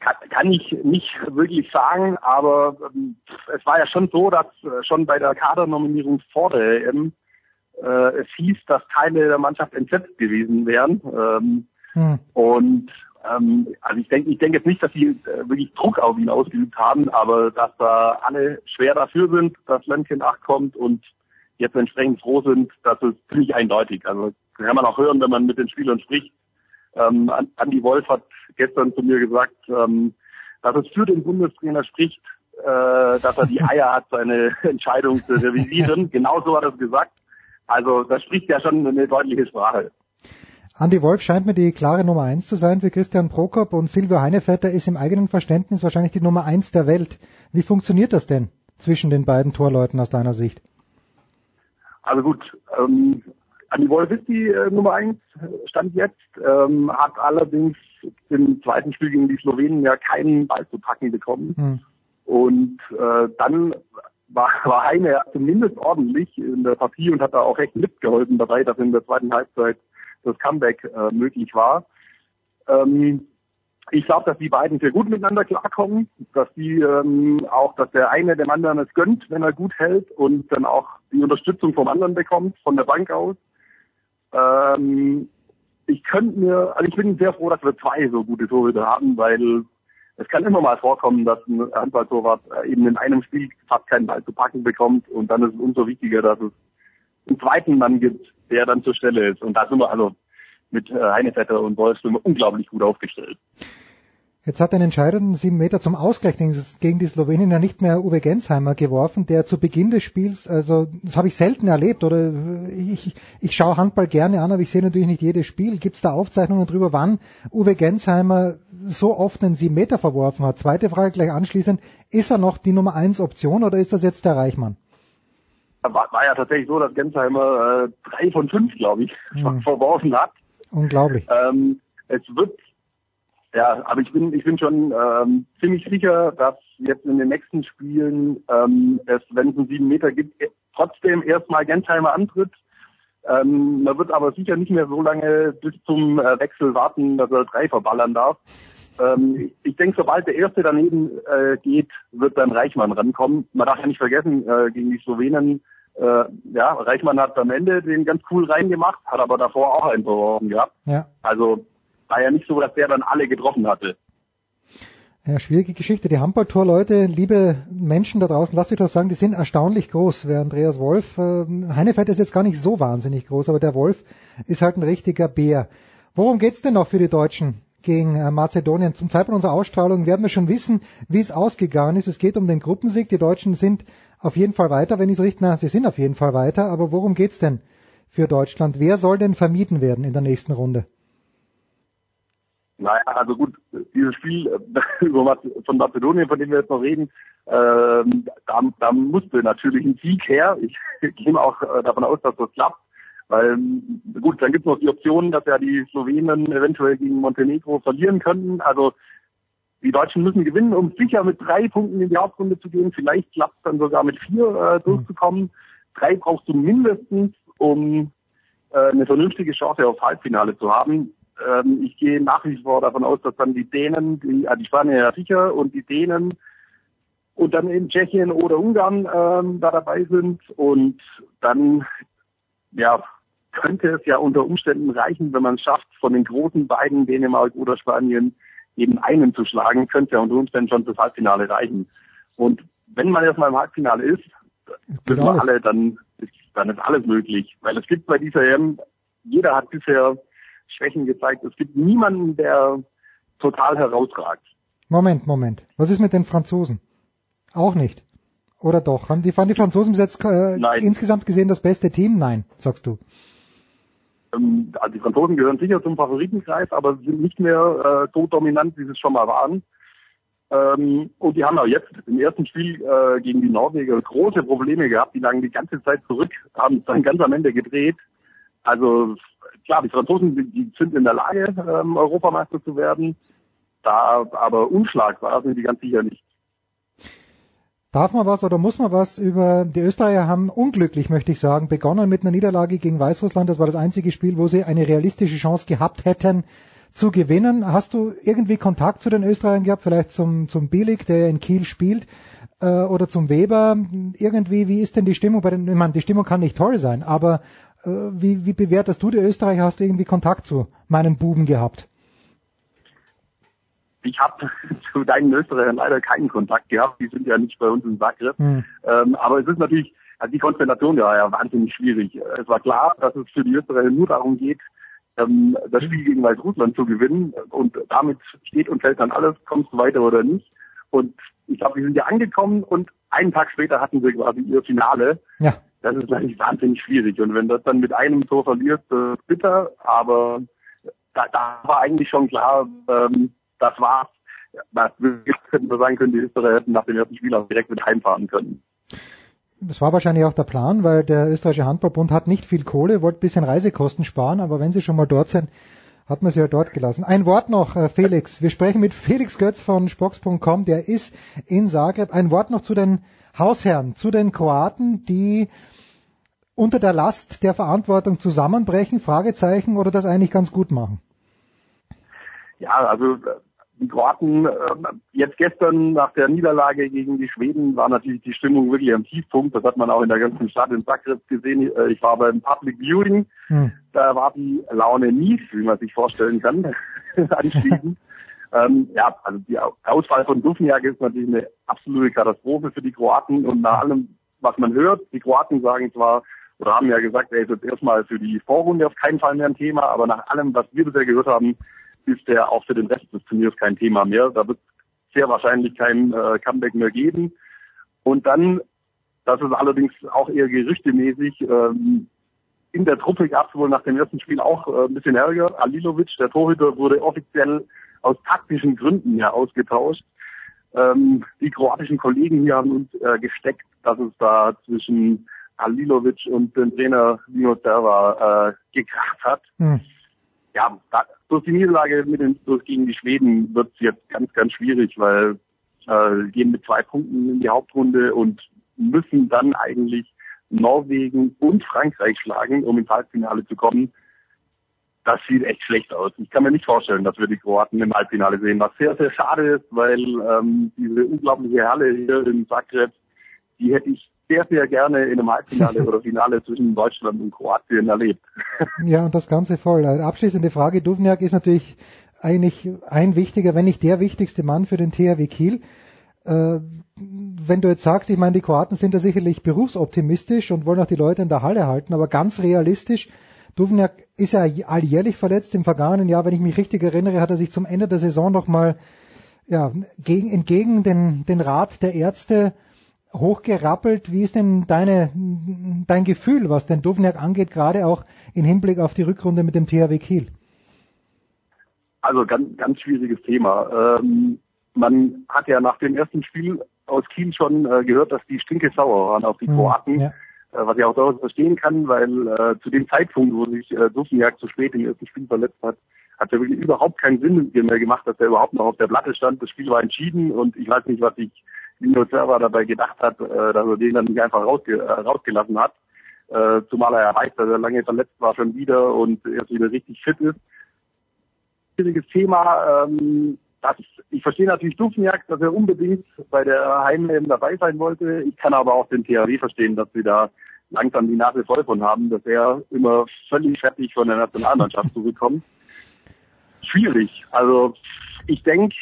Kann, kann ich nicht wirklich sagen, aber ähm, es war ja schon so, dass äh, schon bei der Kadernominierung vor der EM äh, es hieß, dass Teile der Mannschaft entsetzt gewesen wären. Ähm, hm. Und ähm, also ich denke, ich denke jetzt nicht, dass sie äh, wirklich Druck auf ihn ausgeübt haben, aber dass da alle schwer dafür sind, dass Lemke nachkommt und jetzt entsprechend froh sind, das ist ziemlich eindeutig. Also kann man auch hören, wenn man mit den Spielern spricht. Ähm, Andi Wolf hat gestern zu mir gesagt, ähm, dass es für den Bundestrainer spricht, äh, dass er die (laughs) Eier hat, seine Entscheidung zu revisieren. Genauso hat er es gesagt. Also das spricht ja schon eine deutliche Sprache. Andi Wolf scheint mir die klare Nummer eins zu sein für Christian Prokop und Silvio Heinevetter ist im eigenen Verständnis wahrscheinlich die Nummer eins der Welt. Wie funktioniert das denn zwischen den beiden Torleuten aus deiner Sicht? Also gut, ähm, Andi Wolf ist die äh, Nummer eins, stand jetzt, ähm, hat allerdings im zweiten Spiel gegen die Slowenen ja keinen Ball zu packen bekommen. Hm. Und äh, dann war, war Heine zumindest ordentlich in der Partie und hat da auch recht mitgeholfen dabei, dass in der zweiten Halbzeit das Comeback äh, möglich war. Ähm, ich glaube, dass die beiden sehr gut miteinander klarkommen, dass die ähm, auch, dass der eine dem anderen es gönnt, wenn er gut hält und dann auch die Unterstützung vom anderen bekommt, von der Bank aus. Ähm, ich könnte mir, also ich bin sehr froh, dass wir zwei so gute Torhüter haben, weil es kann immer mal vorkommen, dass ein Handballtorwart äh, eben in einem Spiel fast keinen Ball zu packen bekommt und dann ist es umso wichtiger, dass es einen zweiten Mann gibt, der dann zur Stelle ist. Und da sind wir also mit äh, Heinevetter und Wolf sind wir unglaublich gut aufgestellt. Jetzt hat den entscheidenden sieben Meter zum Ausgleich gegen die Slowenien ja nicht mehr Uwe Gensheimer geworfen, der zu Beginn des Spiels, also das habe ich selten erlebt oder ich, ich schaue Handball gerne an, aber ich sehe natürlich nicht jedes Spiel. Gibt es da Aufzeichnungen darüber, wann Uwe Gensheimer so oft einen sieben Meter verworfen hat? Zweite Frage gleich anschließend, ist er noch die Nummer eins Option oder ist das jetzt der Reichmann? War, war ja tatsächlich so, dass Gensheimer äh, drei von fünf, glaube ich, (laughs) hm. verworfen hat. Unglaublich. Ähm, es wird ja, aber ich bin, ich bin schon ähm, ziemlich sicher, dass jetzt in den nächsten Spielen ähm, es, wenn es einen sieben Meter gibt, trotzdem erstmal Gensheimer antritt. Ähm, man wird aber sicher nicht mehr so lange bis zum äh, Wechsel warten, dass er drei verballern darf. Ähm, ich denke, sobald der erste daneben äh, geht, wird dann Reichmann rankommen. Man darf ja nicht vergessen, äh, gegen die Slowenen, äh, ja, Reichmann hat am Ende den ganz cool reingemacht, hat aber davor auch einen verworfen gehabt. Ja. Also war ja nicht so, dass der dann alle getroffen hatte. Ja, schwierige Geschichte. Die Handballtorleute, liebe Menschen da draußen, lasst euch doch sagen, die sind erstaunlich groß. Wer Andreas Wolf, äh, Heinefeld ist jetzt gar nicht so wahnsinnig groß, aber der Wolf ist halt ein richtiger Bär. Worum geht's denn noch für die Deutschen gegen äh, Mazedonien? Zum Zeitpunkt unserer Ausstrahlung werden wir schon wissen, wie es ausgegangen ist. Es geht um den Gruppensieg. Die Deutschen sind auf jeden Fall weiter, wenn ich es richtig, na, sie sind auf jeden Fall weiter. Aber worum geht's denn für Deutschland? Wer soll denn vermieden werden in der nächsten Runde? Naja, also gut, dieses Spiel äh, (laughs) von Mazedonien, von dem wir jetzt noch reden, ähm, da, da musste natürlich ein Sieg her. Ich (laughs) gehe auch äh, davon aus, dass das klappt. Weil, gut, dann gibt es noch die Option, dass ja die Slowenen eventuell gegen Montenegro verlieren könnten. Also die Deutschen müssen gewinnen, um sicher mit drei Punkten in die Hauptrunde zu gehen. Vielleicht klappt es dann sogar mit vier äh, durchzukommen. Drei brauchst du mindestens, um äh, eine vernünftige Chance auf Halbfinale zu haben. Ähm, ich gehe nach wie vor davon aus, dass dann die Dänen, die, äh, die Spanier ja sicher und die Dänen und dann in Tschechien oder Ungarn ähm, da dabei sind und dann ja könnte es ja unter Umständen reichen, wenn man es schafft, von den großen beiden Dänemark oder Spanien eben einen zu schlagen, könnte ja unter Umständen schon fürs Halbfinale reichen. Und wenn man erstmal im Halbfinale ist, wissen wir alle, dann ist, dann ist alles möglich. Weil es gibt bei dieser EM, jeder hat bisher Schwächen gezeigt. Es gibt niemanden, der total herausragt. Moment, Moment. Was ist mit den Franzosen? Auch nicht. Oder doch? Haben die, fanden die Franzosen bis jetzt äh, insgesamt gesehen das beste Team? Nein, sagst du. Ähm, also die Franzosen gehören sicher zum Favoritenkreis, aber sind nicht mehr äh, so dominant, wie sie es schon mal waren. Ähm, und die haben auch jetzt im ersten Spiel äh, gegen die Norweger große Probleme gehabt. Die lagen die ganze Zeit zurück, haben es dann ganz am Ende gedreht. Also klar, die Franzosen die sind in der Lage, ähm, Europameister zu werden. Da aber unschlagbar sind die ganz sicher nicht. Darf man was oder muss man was über die Österreicher haben unglücklich, möchte ich sagen, begonnen mit einer Niederlage gegen Weißrussland. Das war das einzige Spiel, wo sie eine realistische Chance gehabt hätten zu gewinnen. Hast du irgendwie Kontakt zu den Österreichern gehabt, vielleicht zum, zum Bielig, der in Kiel spielt, äh, oder zum Weber? Irgendwie, wie ist denn die Stimmung bei den, ich meine, die Stimmung kann nicht toll sein, aber äh, wie, wie bewertest du die Österreicher? Hast du irgendwie Kontakt zu meinen Buben gehabt? Ich habe (laughs) zu deinen Österreichern leider keinen Kontakt gehabt. Die sind ja nicht bei uns in Zagreb. Hm. Ähm, aber es ist natürlich, also die Konstellation war ja wahnsinnig schwierig. Es war klar, dass es für die Österreicher nur darum geht, ähm, das Spiel gegen Weißrussland zu gewinnen. Und damit steht und fällt dann alles, kommst du weiter oder nicht. Und ich glaube, die sind ja angekommen und einen Tag später hatten sie quasi ihr Finale. Ja. Das ist natürlich wahnsinnig schwierig. Und wenn das dann mit einem Tor verlierst, äh, bitter. Aber da, da war eigentlich schon klar, ähm, das war's. Was hätten wir sagen können, die Österreicher hätten nach dem ersten Spiel auch direkt mit heimfahren können. Das war wahrscheinlich auch der Plan, weil der österreichische Handballbund hat nicht viel Kohle, wollte ein bisschen Reisekosten sparen, aber wenn sie schon mal dort sind, hat man sie ja dort gelassen. Ein Wort noch, äh, Felix. Wir sprechen mit Felix Götz von Spox.com, der ist in Zagreb. Ein Wort noch zu den Hausherren, zu den Kroaten, die unter der Last der Verantwortung zusammenbrechen, Fragezeichen, oder das eigentlich ganz gut machen? Ja, also die Kroaten, äh, jetzt gestern nach der Niederlage gegen die Schweden war natürlich die Stimmung wirklich am Tiefpunkt. Das hat man auch in der ganzen Stadt in Zagreb gesehen. Äh, ich war beim Public Viewing. Hm. Da war die Laune mies, wie man sich vorstellen kann, (laughs) anschließend. (laughs) ähm, ja, also die Auswahl von Dufniak ist natürlich eine absolute Katastrophe für die Kroaten und nach allem, was man hört, die Kroaten sagen zwar, oder haben ja gesagt, er ist jetzt erstmal für die Vorrunde auf keinen Fall mehr ein Thema, aber nach allem, was wir bisher gehört haben, ist der auch für den Rest des Turniers kein Thema mehr. Da wird sehr wahrscheinlich kein äh, Comeback mehr geben. Und dann, das ist allerdings auch eher gerüchtemäßig, ähm, in der Truppe gab es wohl nach dem ersten Spiel auch äh, ein bisschen Ärger. Alilovic, der Torhüter, wurde offiziell aus taktischen Gründen ja ausgetauscht. Ähm, die kroatischen Kollegen hier haben uns äh, gesteckt, dass es da zwischen Alilovic und dem Trainer Lino Serva äh, gekracht hat. Hm. Ja, da, durch die Niederlage mit den, durch gegen die Schweden wird es jetzt ganz, ganz schwierig, weil äh, gehen mit zwei Punkten in die Hauptrunde und müssen dann eigentlich Norwegen und Frankreich schlagen, um ins Halbfinale zu kommen. Das sieht echt schlecht aus. Ich kann mir nicht vorstellen, dass wir die Kroaten im Halbfinale sehen, was sehr, sehr schade ist, weil ähm, diese unglaubliche Halle hier in Zagreb, die hätte ich sehr, sehr gerne in einem Halbfinale oder Finale zwischen Deutschland und Kroatien erlebt. (laughs) Ja, und das Ganze voll. Abschließende Frage. Duvniak ist natürlich eigentlich ein wichtiger, wenn nicht der wichtigste Mann für den THW Kiel. Äh, wenn du jetzt sagst, ich meine, die Kroaten sind da sicherlich berufsoptimistisch und wollen auch die Leute in der Halle halten, aber ganz realistisch, Duvniak ist ja alljährlich verletzt. Im vergangenen Jahr, wenn ich mich richtig erinnere, hat er sich zum Ende der Saison nochmal ja, gegen, entgegen den, den Rat der Ärzte hochgerappelt. Wie ist denn deine, dein Gefühl, was den Duvniak angeht, gerade auch im Hinblick auf die Rückrunde mit dem THW Kiel? Also ganz, ganz schwieriges Thema. Ähm, man hat ja nach dem ersten Spiel aus Kiel schon äh, gehört, dass die stinke sauer waren auf die Hm, Kroaten. ja. äh, was ich auch durchaus verstehen kann, weil äh, zu dem Zeitpunkt, wo sich äh, Dufniak zu spät im ersten Spiel verletzt hat, hat er wirklich überhaupt keinen Sinn mehr gemacht, dass er überhaupt noch auf der Platte stand. Das Spiel war entschieden und ich weiß nicht, was sich Lino Serva dabei gedacht hat, äh, dass er den dann nicht einfach rausge äh, rausgelassen hat. Äh, zumal er erreicht, dass er lange verletzt war schon wieder und erst wieder richtig fit ist. Schwieriges Thema. Ähm, das, ich verstehe natürlich Dufniak, dass er unbedingt bei der Heim dabei sein wollte. Ich kann aber auch den THW verstehen, dass sie da langsam die Nase voll von haben, dass er immer völlig fertig von der Nationalmannschaft (laughs) zurückkommt. Schwierig. Also ich denke,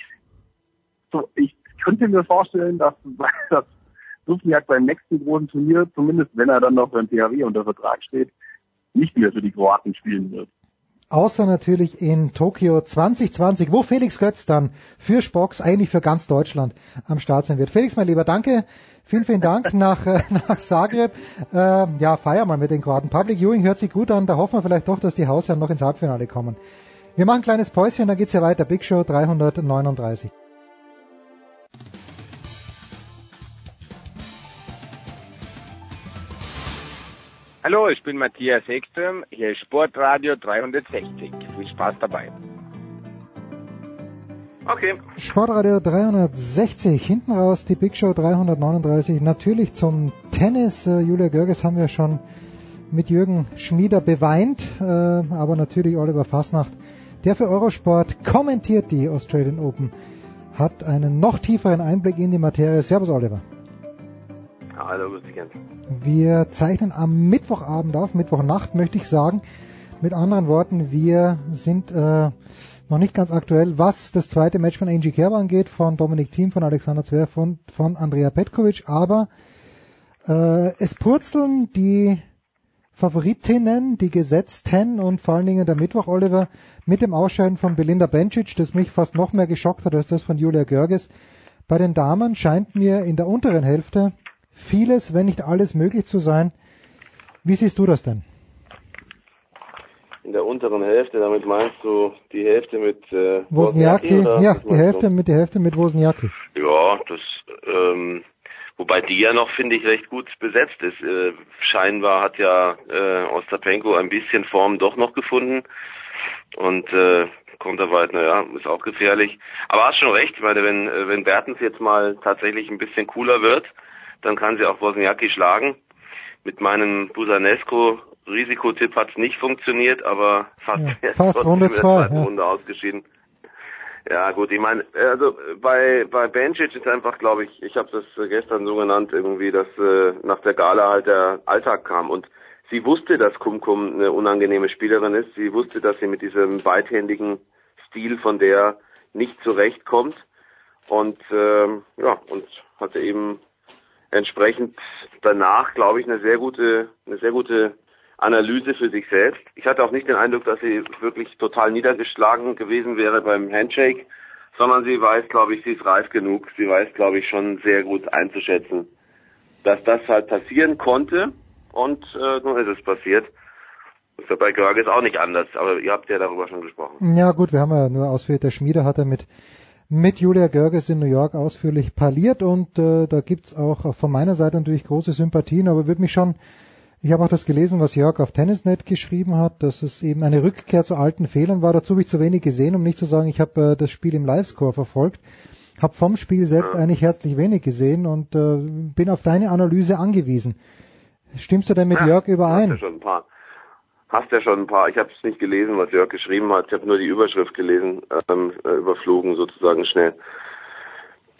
so, ich könnte mir vorstellen, dass, (laughs) dass Dufniak beim nächsten großen Turnier, zumindest wenn er dann noch beim THW unter Vertrag steht, nicht mehr für die Kroaten spielen wird. Außer natürlich in Tokio 2020, wo Felix Götz dann für Spox, eigentlich für ganz Deutschland am Start sein wird. Felix, mein Lieber, danke. Vielen, vielen Dank (laughs) nach, äh, nach Zagreb. Äh, ja, feier mal mit den Kroaten. Public Viewing hört sich gut an. Da hoffen wir vielleicht doch, dass die Hausherren noch ins Halbfinale kommen. Wir machen ein kleines Päuschen, dann geht's ja weiter. Big Show 339. Hallo, ich bin Matthias Ekström, hier ist Sportradio 360. Viel Spaß dabei. Okay. Sportradio 360, hinten raus die Big Show 339. Natürlich zum Tennis. Äh, Julia Görges haben wir schon mit Jürgen Schmieder beweint, äh, aber natürlich Oliver Fasnacht, der für Eurosport kommentiert die Australian Open, hat einen noch tieferen Einblick in die Materie. Servus Oliver. Hallo, grüß ganz. Wir zeichnen am Mittwochabend auf, Mittwochnacht möchte ich sagen. Mit anderen Worten, wir sind äh, noch nicht ganz aktuell, was das zweite Match von Angie Kerber angeht, von Dominik Thiem, von Alexander Zverev, von, von Andrea Petkovic, aber äh, es purzeln die Favoritinnen, die Gesetzten und vor allen Dingen der Mittwoch, Oliver, mit dem Ausscheiden von Belinda Bencic, das mich fast noch mehr geschockt hat als das von Julia Görges. Bei den Damen scheint mir in der unteren Hälfte vieles, wenn nicht alles möglich zu sein. Wie siehst du das denn? In der unteren Hälfte, damit meinst du die Hälfte mit äh, Wozniacki? Ja, die Hälfte mit die Hälfte mit Wozniacki. Ja, das ähm, wobei die ja noch finde ich recht gut besetzt ist. Äh, scheinbar hat ja äh, Ostapenko ein bisschen Form doch noch gefunden und äh, Konterweit, naja, ist auch gefährlich. Aber hast schon recht, ich meine, wenn äh, wenn Bertens jetzt mal tatsächlich ein bisschen cooler wird, dann kann sie auch Wozniacki schlagen. Mit meinem Busanesco Risikotipp hat es nicht funktioniert, aber fast, ja, fast Runde zwei, ja. Runde ausgeschieden. Ja gut, ich meine, also bei bei Bencic ist einfach, glaube ich, ich habe das gestern so genannt irgendwie, dass äh, nach der Gala halt der Alltag kam und sie wusste, dass Kumkum eine unangenehme Spielerin ist. Sie wusste, dass sie mit diesem beidhändigen Stil von der nicht zurechtkommt und ähm, ja und hatte eben entsprechend danach, glaube ich, eine sehr gute, eine sehr gute Analyse für sich selbst. Ich hatte auch nicht den Eindruck, dass sie wirklich total niedergeschlagen gewesen wäre beim Handshake, sondern sie weiß, glaube ich, sie ist reif genug. Sie weiß, glaube ich, schon sehr gut einzuschätzen, dass das halt passieren konnte und äh, nun ist es passiert. Das ist bei Görges auch nicht anders, aber ihr habt ja darüber schon gesprochen. Ja gut, wir haben ja nur ausführlich, der Schmiede hat er mit mit Julia Görges in New York ausführlich parliert und äh, da gibt's auch von meiner Seite natürlich große Sympathien, aber würde mich schon, ich habe auch das gelesen, was Jörg auf Tennisnet geschrieben hat, dass es eben eine Rückkehr zu alten Fehlern war. Dazu habe ich zu wenig gesehen, um nicht zu sagen, ich habe äh, das Spiel im Livescore verfolgt, habe vom Spiel selbst eigentlich herzlich wenig gesehen und äh, bin auf deine Analyse angewiesen. Stimmst du denn mit ja, Jörg überein? Hast ja schon ein paar, ich habe es nicht gelesen, was Jörg geschrieben hat, ich habe nur die Überschrift gelesen, ähm, äh, überflogen sozusagen schnell.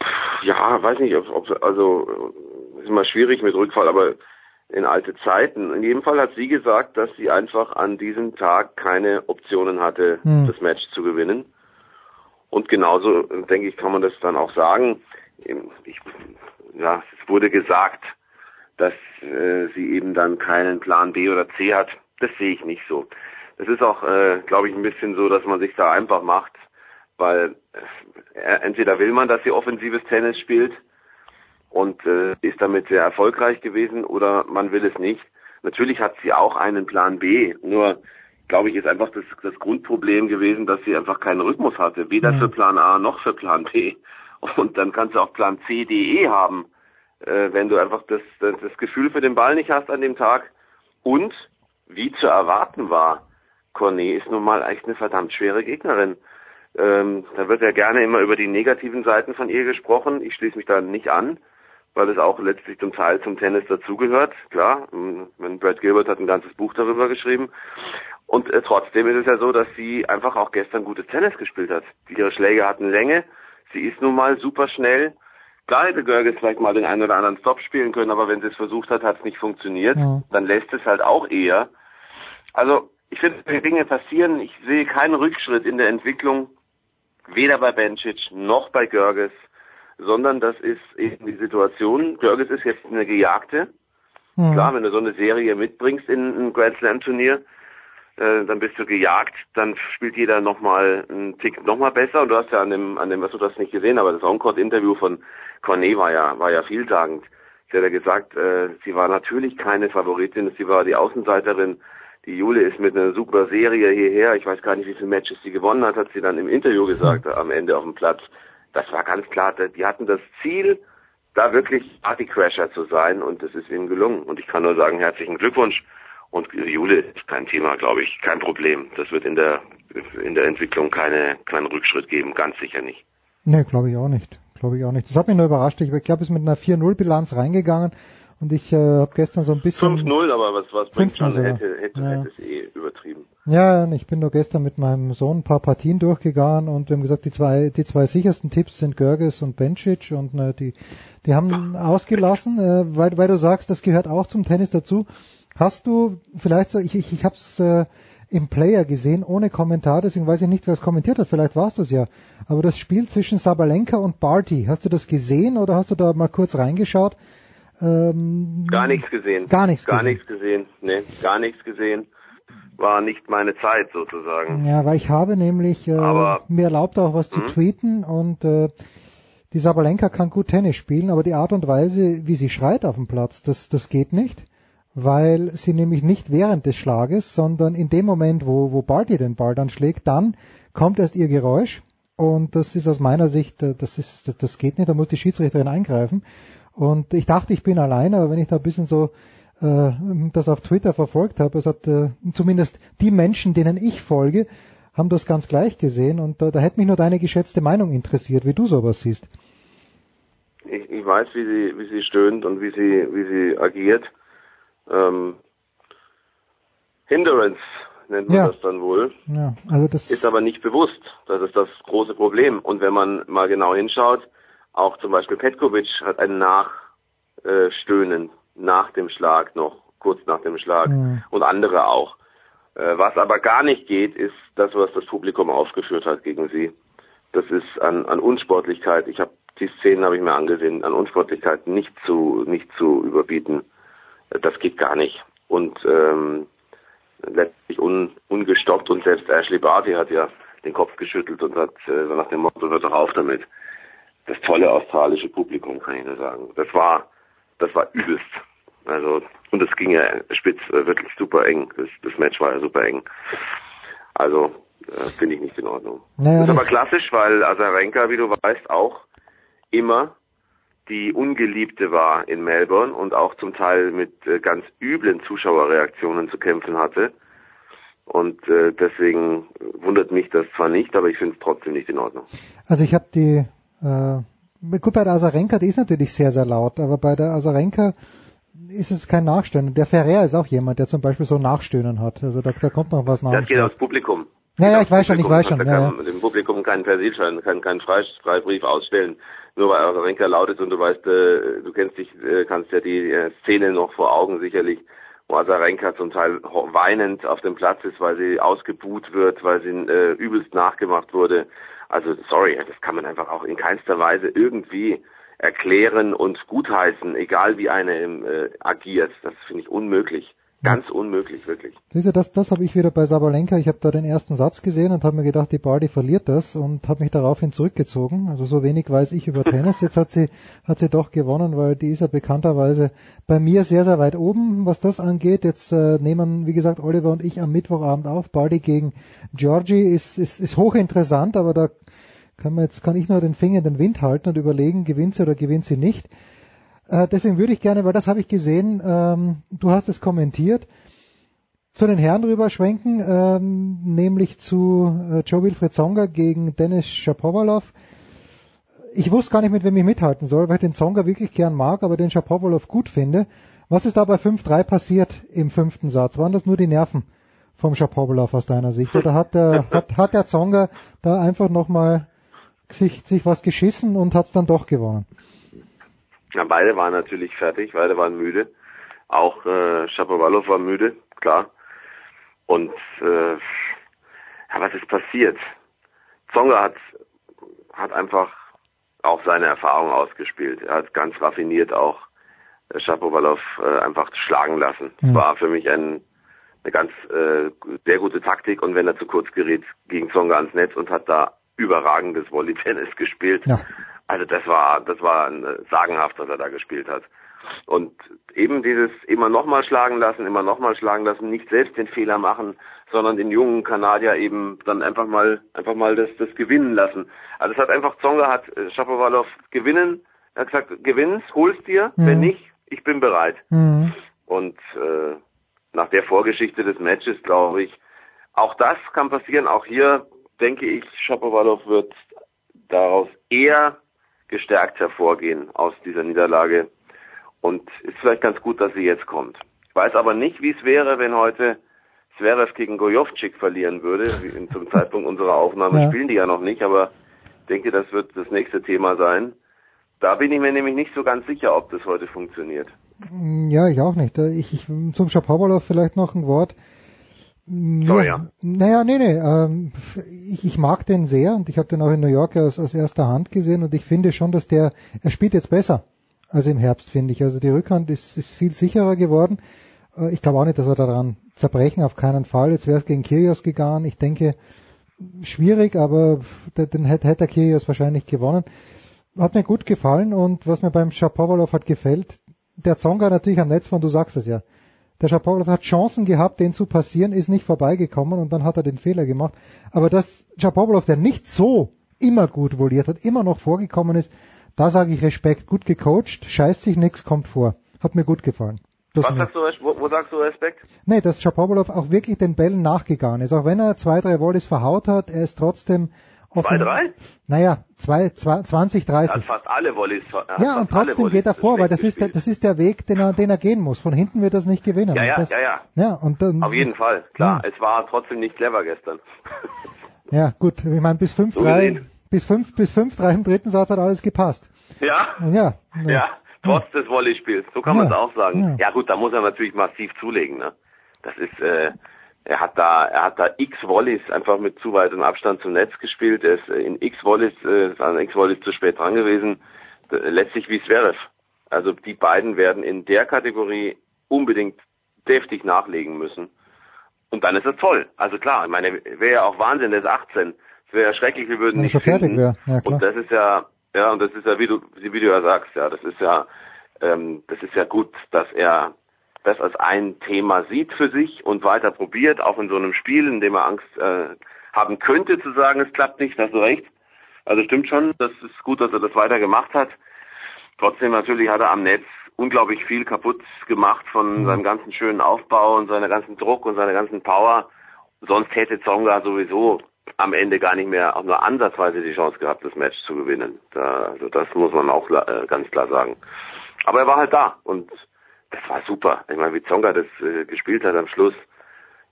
Pff, ja, weiß nicht, ob, ob also ist immer schwierig mit Rückfall, aber in alte Zeiten. In jedem Fall hat sie gesagt, dass sie einfach an diesem Tag keine Optionen hatte, hm. das Match zu gewinnen. Und genauso, denke ich, kann man das dann auch sagen. Ich, ja, es wurde gesagt, dass äh, sie eben dann keinen Plan B oder C hat das sehe ich nicht so. Das ist auch, äh, glaube ich, ein bisschen so, dass man sich da einfach macht, weil äh, entweder will man, dass sie offensives Tennis spielt und äh, ist damit sehr erfolgreich gewesen oder man will es nicht. Natürlich hat sie auch einen Plan B, nur glaube ich, ist einfach das, das Grundproblem gewesen, dass sie einfach keinen Rhythmus hatte, weder mhm. für Plan A noch für Plan B. Und dann kannst du auch Plan C, D, E haben. äh, wenn du einfach das, das, das Gefühl für den Ball nicht hast an dem Tag. Und wie zu erwarten war, Cornet ist nun mal echt eine verdammt schwere Gegnerin. Ähm, da wird ja gerne immer über die negativen Seiten von ihr gesprochen. Ich schließe mich da nicht an, weil es auch letztlich zum Teil zum Tennis dazugehört. Klar, ähm, Brad Gilbert hat ein ganzes Buch darüber geschrieben. Und äh, trotzdem ist es ja so, dass sie einfach auch gestern gutes Tennis gespielt hat. Ihre Schläge hatten Länge. Sie ist nun mal super schnell. Klar hätte Görges vielleicht mal den einen oder anderen Stop spielen können, aber wenn sie es versucht hat, hat es nicht funktioniert. Ja. Dann lässt es halt auch eher. Also ich finde, Dinge passieren, ich sehe keinen Rückschritt in der Entwicklung, weder bei Bencic noch bei Görges, sondern das ist eben die Situation. Görges ist jetzt eine Gejagte. Mhm. Klar, wenn du so eine Serie mitbringst in ein Grand Slam Turnier, äh, dann bist du gejagt, dann spielt jeder nochmal einen Tick nochmal besser und du hast ja an dem, an dem, was du das nicht gesehen, aber das Encore-Interview von Cornet war ja, war ja vielsagend. Sie hat ja gesagt, äh, sie war natürlich keine Favoritin, sie war die Außenseiterin. Die Jule ist mit einer super Serie hierher. Ich weiß gar nicht, wie viele Matches sie gewonnen hat, hat sie dann im Interview gesagt, am Ende auf dem Platz. Das war ganz klar, die hatten das Ziel, da wirklich Partycrasher zu sein und das ist ihnen gelungen. Und ich kann nur sagen, herzlichen Glückwunsch. Und Jule ist kein Thema, glaube ich, kein Problem. Das wird in der in der Entwicklung keine keinen Rückschritt geben, ganz sicher nicht. Nee, glaube ich auch nicht. Glaube ich auch nicht. Das hat mich nur überrascht. Ich glaube, es ist mit einer 4-0-Bilanz reingegangen und ich äh, habe gestern so ein bisschen 5-0, aber was was bringt 5-0 schon hätte hätte, Ja. hätte es eh übertrieben. Ja, ich bin nur gestern mit meinem Sohn ein paar Partien durchgegangen und wir haben gesagt, die zwei, die zwei sichersten Tipps sind Görges und Bencic und äh, die, die haben ausgelassen, äh, weil, weil du sagst, das gehört auch zum Tennis dazu. Hast du vielleicht so, ich, ich, ich habe es äh, im Player gesehen, ohne Kommentar, deswegen weiß ich nicht, wer es kommentiert hat, vielleicht warst du es ja. Aber das Spiel zwischen Sabalenka und Barty, hast du das gesehen oder hast du da mal kurz reingeschaut? Ähm, Gar nichts gesehen. Gar nichts Gar gesehen. nichts gesehen. Nee, gar nichts gesehen. War nicht meine Zeit sozusagen. Ja, weil ich habe nämlich äh, Aber- mir erlaubt auch was zu Mhm. tweeten und äh, die Sabalenka kann gut Tennis spielen, aber die Art und Weise, wie sie schreit auf dem Platz, das, das geht nicht, weil sie nämlich nicht während des Schlages, sondern in dem Moment, wo, wo Barty den Ball dann schlägt, dann kommt erst ihr Geräusch und das ist aus meiner Sicht, äh, das ist, das, das geht nicht, da muss die Schiedsrichterin eingreifen und ich dachte, ich bin allein, aber wenn ich da ein bisschen so äh, das auf Twitter verfolgt habe, es hat äh, zumindest die Menschen, denen ich folge, haben das ganz gleich gesehen und äh, da hätte mich nur deine geschätzte Meinung interessiert, wie du sowas siehst. Ich, ich weiß, wie sie, wie sie stöhnt und wie sie, wie sie agiert. Ähm, Hindrance nennt man Ja. das dann wohl. Ja, also das Ist aber nicht bewusst. Das ist das große Problem. Und wenn man mal genau hinschaut, auch zum Beispiel Petkovic hat ein Nachstöhnen nach dem Schlag noch, kurz nach dem Schlag. Mhm. Und andere auch. Äh, Was aber gar nicht geht, ist das, was das Publikum aufgeführt hat gegen sie. Das ist an, an Unsportlichkeit. Ich habe die Szenen habe ich mir angesehen, an Unsportlichkeit nicht zu nicht zu überbieten. Äh, Das geht gar nicht. Und ähm, letztlich un, ungestoppt und selbst Ashley Barty hat ja den Kopf geschüttelt und hat äh, nach dem Motto, hört doch auf damit. Das tolle australische Publikum, kann ich nur sagen. Das war, das war übelst. Also, und es ging ja spitz, äh, wirklich super eng. Das, das Match war ja super eng. Also, äh, finde ich nicht in Ordnung. Naja, ist aber klassisch, weil Azarenka, wie du weißt, auch immer die Ungeliebte war in Melbourne und auch zum Teil mit äh, ganz üblen Zuschauerreaktionen zu kämpfen hatte. Und äh, deswegen wundert mich das zwar nicht, aber ich finde es trotzdem nicht in Ordnung. Also ich habe die, äh, gut bei der Azarenka, die ist natürlich sehr, sehr laut, aber bei der Azarenka ist es kein Nachstöhnen. Der Ferrer ist auch jemand, der zum Beispiel so Nachstöhnen hat. Also da, da kommt noch was nach. Das geht aufs Publikum. Ja, ja, ich weiß schon, ich weiß schon. Ja, kann ja. dem Publikum keinen Persilschein, keinen, keinen Frei- Freibrief ausstellen. Nur weil Azarenka laut ist und du weißt, äh, du kennst dich, äh, kannst ja die äh, Szene noch vor Augen sicherlich, wo Azarenka zum Teil weinend auf dem Platz ist, weil sie ausgebuht wird, weil sie äh, übelst nachgemacht wurde. Also sorry, das kann man einfach auch in keinster Weise irgendwie erklären und gutheißen, egal wie eine äh, agiert. Das finde ich unmöglich. Ganz unmöglich, wirklich. Siehst du, das, das habe ich wieder bei Sabalenka. Ich habe da den ersten Satz gesehen und habe mir gedacht, die Barty verliert das und habe mich daraufhin zurückgezogen. Also so wenig weiß ich über Tennis. Jetzt hat sie, hat sie doch gewonnen, weil die ist ja bekannterweise bei mir sehr, sehr weit oben, was das angeht. Jetzt äh, nehmen, wie gesagt, Oliver und ich am Mittwochabend auf. Barty gegen Georgie ist, ist, ist hochinteressant, aber da kann man jetzt, kann ich nur den Finger in den Wind halten und überlegen, gewinnt sie oder gewinnt sie nicht. Äh, deswegen würde ich gerne, weil das habe ich gesehen, ähm, du hast es kommentiert, zu den Herren rüber schwenken, ähm, nämlich zu äh, Joe Wilfried Zonga gegen Dennis Shapovalov. Ich wusste gar nicht, mit wem ich mithalten soll, weil ich den Zonga wirklich gern mag, aber den Shapovalov gut finde. Was ist da bei 5-3 passiert im fünften Satz? Waren das nur die Nerven vom Shapovalov aus deiner Sicht? Oder hat der, (laughs) hat, hat der Zonga da einfach nochmal sich, sich was geschissen und hat es dann doch gewonnen? Ja, beide waren natürlich fertig, beide waren müde. Auch äh, Shapovalov war müde, klar. Und äh, ja, was ist passiert? Zonga hat, hat einfach auch seine Erfahrung ausgespielt. Er hat ganz raffiniert auch äh, Shapovalov äh, einfach schlagen lassen. Mhm. War für mich ein, eine ganz äh, sehr gute Taktik und wenn er zu kurz gerät, ging Zonga ans Netz und hat da überragendes Volley-Tennis gespielt. Ja. Also das war, das war äh, sagenhaft, was er da gespielt hat. Und eben dieses immer nochmal schlagen lassen, immer nochmal schlagen lassen, nicht selbst den Fehler machen, sondern den jungen Kanadier eben dann einfach mal, einfach mal das, das gewinnen lassen. Also es hat einfach Zonga hat äh, Shapovalov gewinnen, er hat gesagt, gewinnst, holst dir, mhm. wenn nicht, ich bin bereit. Mhm. Und äh, nach der Vorgeschichte des Matches glaube ich, auch das kann passieren. Auch hier denke ich, Shapovalov wird daraus eher gestärkt hervorgehen aus dieser Niederlage. Und ist vielleicht ganz gut, dass sie jetzt kommt. Ich weiß aber nicht, wie es wäre, wenn heute Zverev gegen Gojovcik verlieren würde. Zum Zeitpunkt unserer Aufnahme ja. spielen die ja noch nicht, aber ich denke, das wird das nächste Thema sein. Da bin ich mir nämlich nicht so ganz sicher, ob das heute funktioniert. Ja, ich auch nicht. Ich, ich, zum Shapovalov vielleicht noch ein Wort. Oh, ja. Naja, nee, nee. Ähm, ich, ich mag den sehr und ich habe den auch in New York aus, aus erster Hand gesehen und ich finde schon, dass der, er spielt jetzt besser als im Herbst, finde ich. Also die Rückhand ist, ist viel sicherer geworden. Äh, ich glaube auch nicht, dass er daran zerbrechen, auf keinen Fall. Jetzt wäre es gegen Kyrgios gegangen. Ich denke, schwierig, aber den hätte, hätte der Kyrgios wahrscheinlich gewonnen. Hat mir gut gefallen und was mir beim Shapovalov hat gefällt, der Zonga natürlich am Netz von, du sagst es ja, der Shapovalov hat Chancen gehabt, den zu passieren, ist nicht vorbeigekommen und dann hat er den Fehler gemacht. Aber dass Shapovalov, der nicht so immer gut voliert hat, immer noch vorgekommen ist, da sage ich Respekt, gut gecoacht, scheißt sich nix, kommt vor. Hat mir gut gefallen. Das Was sagst du, wo, wo sagst du Respekt? Nee, dass Shapovalov auch wirklich den Bällen nachgegangen ist. Auch wenn er zwei, drei Volleys verhaut hat, er ist trotzdem Zwei, drei? Naja, zwei, zwei, 20, 30. Hat fast alle Volleys. Ja, und trotzdem geht er vor, weil das ist, der, das ist der Weg, den er, den er gehen muss. Von hinten wird er es nicht gewinnen. Ja, ja, das, ja, ja. Ja, und dann, Auf jeden Fall, klar. Ja. Es war trotzdem nicht clever gestern. (laughs) ja, gut. Ich meine, bis 5, so 3, bis 5, bis 5, 3 im dritten Satz hat alles gepasst. Ja. Ja. Ja. Trotz des Volleyspiels. So kann man es auch sagen. Ja. ja gut, da muss er natürlich massiv zulegen, ne? Das ist, äh, er hat da, er hat da x Volleys einfach mit zu weitem Abstand zum Netz gespielt. Er ist in x Volleys, äh, an x Volleys zu spät dran gewesen. Letztlich wie Zverev. Also die beiden werden in der Kategorie unbedingt deftig nachlegen müssen. Und dann ist es toll. Also klar, ich meine, wäre ja auch Wahnsinn, der ist 18. Es wäre ja schrecklich, wir würden nicht fertig wäre. Ja, klar. Und das ist ja, ja, und das ist ja, wie du, wie du ja sagst, ja, das ist ja, ähm, das ist ja gut, dass er das als ein Thema sieht für sich und weiter probiert, auch in so einem Spiel, in dem er Angst äh, haben könnte zu sagen, es klappt nicht, hast du recht. Also stimmt schon, das ist gut, dass er das weiter gemacht hat. Trotzdem natürlich hat er am Netz unglaublich viel kaputt gemacht von mhm. seinem ganzen schönen Aufbau und seiner ganzen Druck und seiner ganzen Power. Sonst hätte Zonga sowieso am Ende gar nicht mehr auch nur ansatzweise die Chance gehabt, das Match zu gewinnen. Da, also das muss man auch äh, ganz klar sagen. Aber er war halt da und das war super. Ich meine, wie Zonga das äh, gespielt hat am Schluss,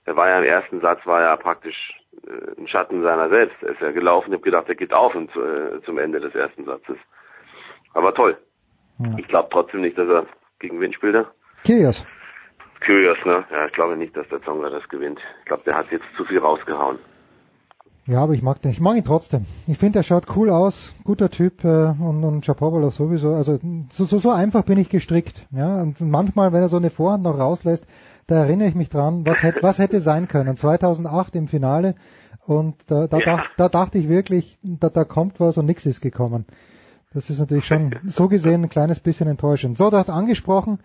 er war ja im ersten Satz, war ja praktisch äh, ein Schatten seiner selbst. Er ist ja gelaufen, ich habe gedacht, er geht auf und, äh, zum Ende des ersten Satzes. Aber toll. Ja. Ich glaube trotzdem nicht, dass er gegen wen spielt er? Kyrgios. Kyrgios, ne? Ja, ich glaube nicht, dass der Zonga das gewinnt. Ich glaube, der hat jetzt zu viel rausgehauen. Ja, aber ich mag den, ich mag ihn trotzdem. Ich finde, er schaut cool aus, guter Typ äh, und, und Shapovalov sowieso. Also so, so, so einfach bin ich gestrickt. Ja, und manchmal, wenn er so eine Vorhand noch rauslässt, da erinnere ich mich dran, was hätte, was hätte sein können. 2008 im Finale und da, da, ja. dacht, da dachte ich wirklich, da, da kommt was und nichts ist gekommen. Das ist natürlich schon (laughs) so gesehen ein kleines bisschen enttäuschend. So, du hast angesprochen,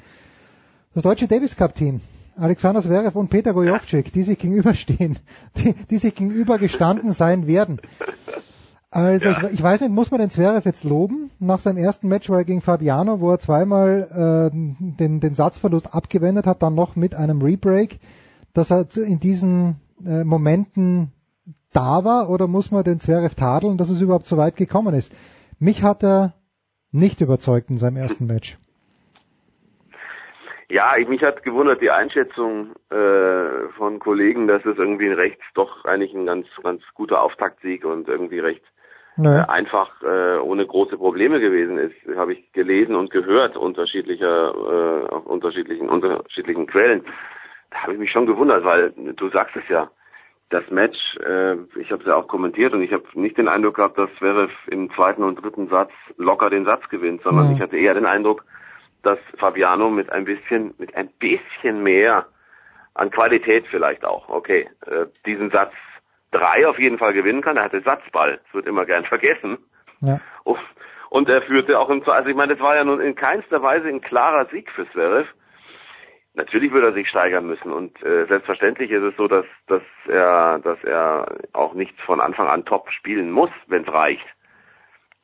das deutsche Davis Cup Team. Alexander Zverev und Peter Gojovcik, die sich gegenüberstehen, (laughs) die, die sich gegenübergestanden sein werden. Also ich, ich weiß nicht, muss man den Zverev jetzt loben? Nach seinem ersten Match war er gegen Fabiano, wo er zweimal äh, den, den Satzverlust abgewendet hat, dann noch mit einem Rebreak, dass er zu- in diesen äh, Momenten da war, oder muss man den Zverev tadeln, dass es überhaupt so weit gekommen ist? Mich hat er nicht überzeugt in seinem ersten Match. Ja, ich, mich hat gewundert die Einschätzung äh, von Kollegen, dass es irgendwie recht doch eigentlich ein ganz ganz guter Auftaktsieg und irgendwie recht äh, einfach äh, ohne große Probleme gewesen ist, habe ich gelesen und gehört unterschiedlicher äh, auf unterschiedlichen unterschiedlichen Quellen. Da habe ich mich schon gewundert, weil du sagst es ja, das Match, äh, ich habe es ja auch kommentiert und ich habe nicht den Eindruck gehabt, dass Zverev im zweiten und dritten Satz locker den Satz gewinnt, sondern Mhm. ich hatte eher den Eindruck, dass Fabiano mit ein bisschen mit ein bisschen mehr an Qualität vielleicht auch, okay, äh, diesen Satz drei auf jeden Fall gewinnen kann. Er hatte Satzball, das wird immer gern (laughs) vergessen. Ja. Und- Und er führte auch im, also ich meine, das war ja nun in keinster Weise ein klarer Sieg für Zverev. Natürlich würde er sich steigern müssen und äh, selbstverständlich ist es so, dass dass er dass er auch nicht von Anfang an top spielen muss, wenn es reicht.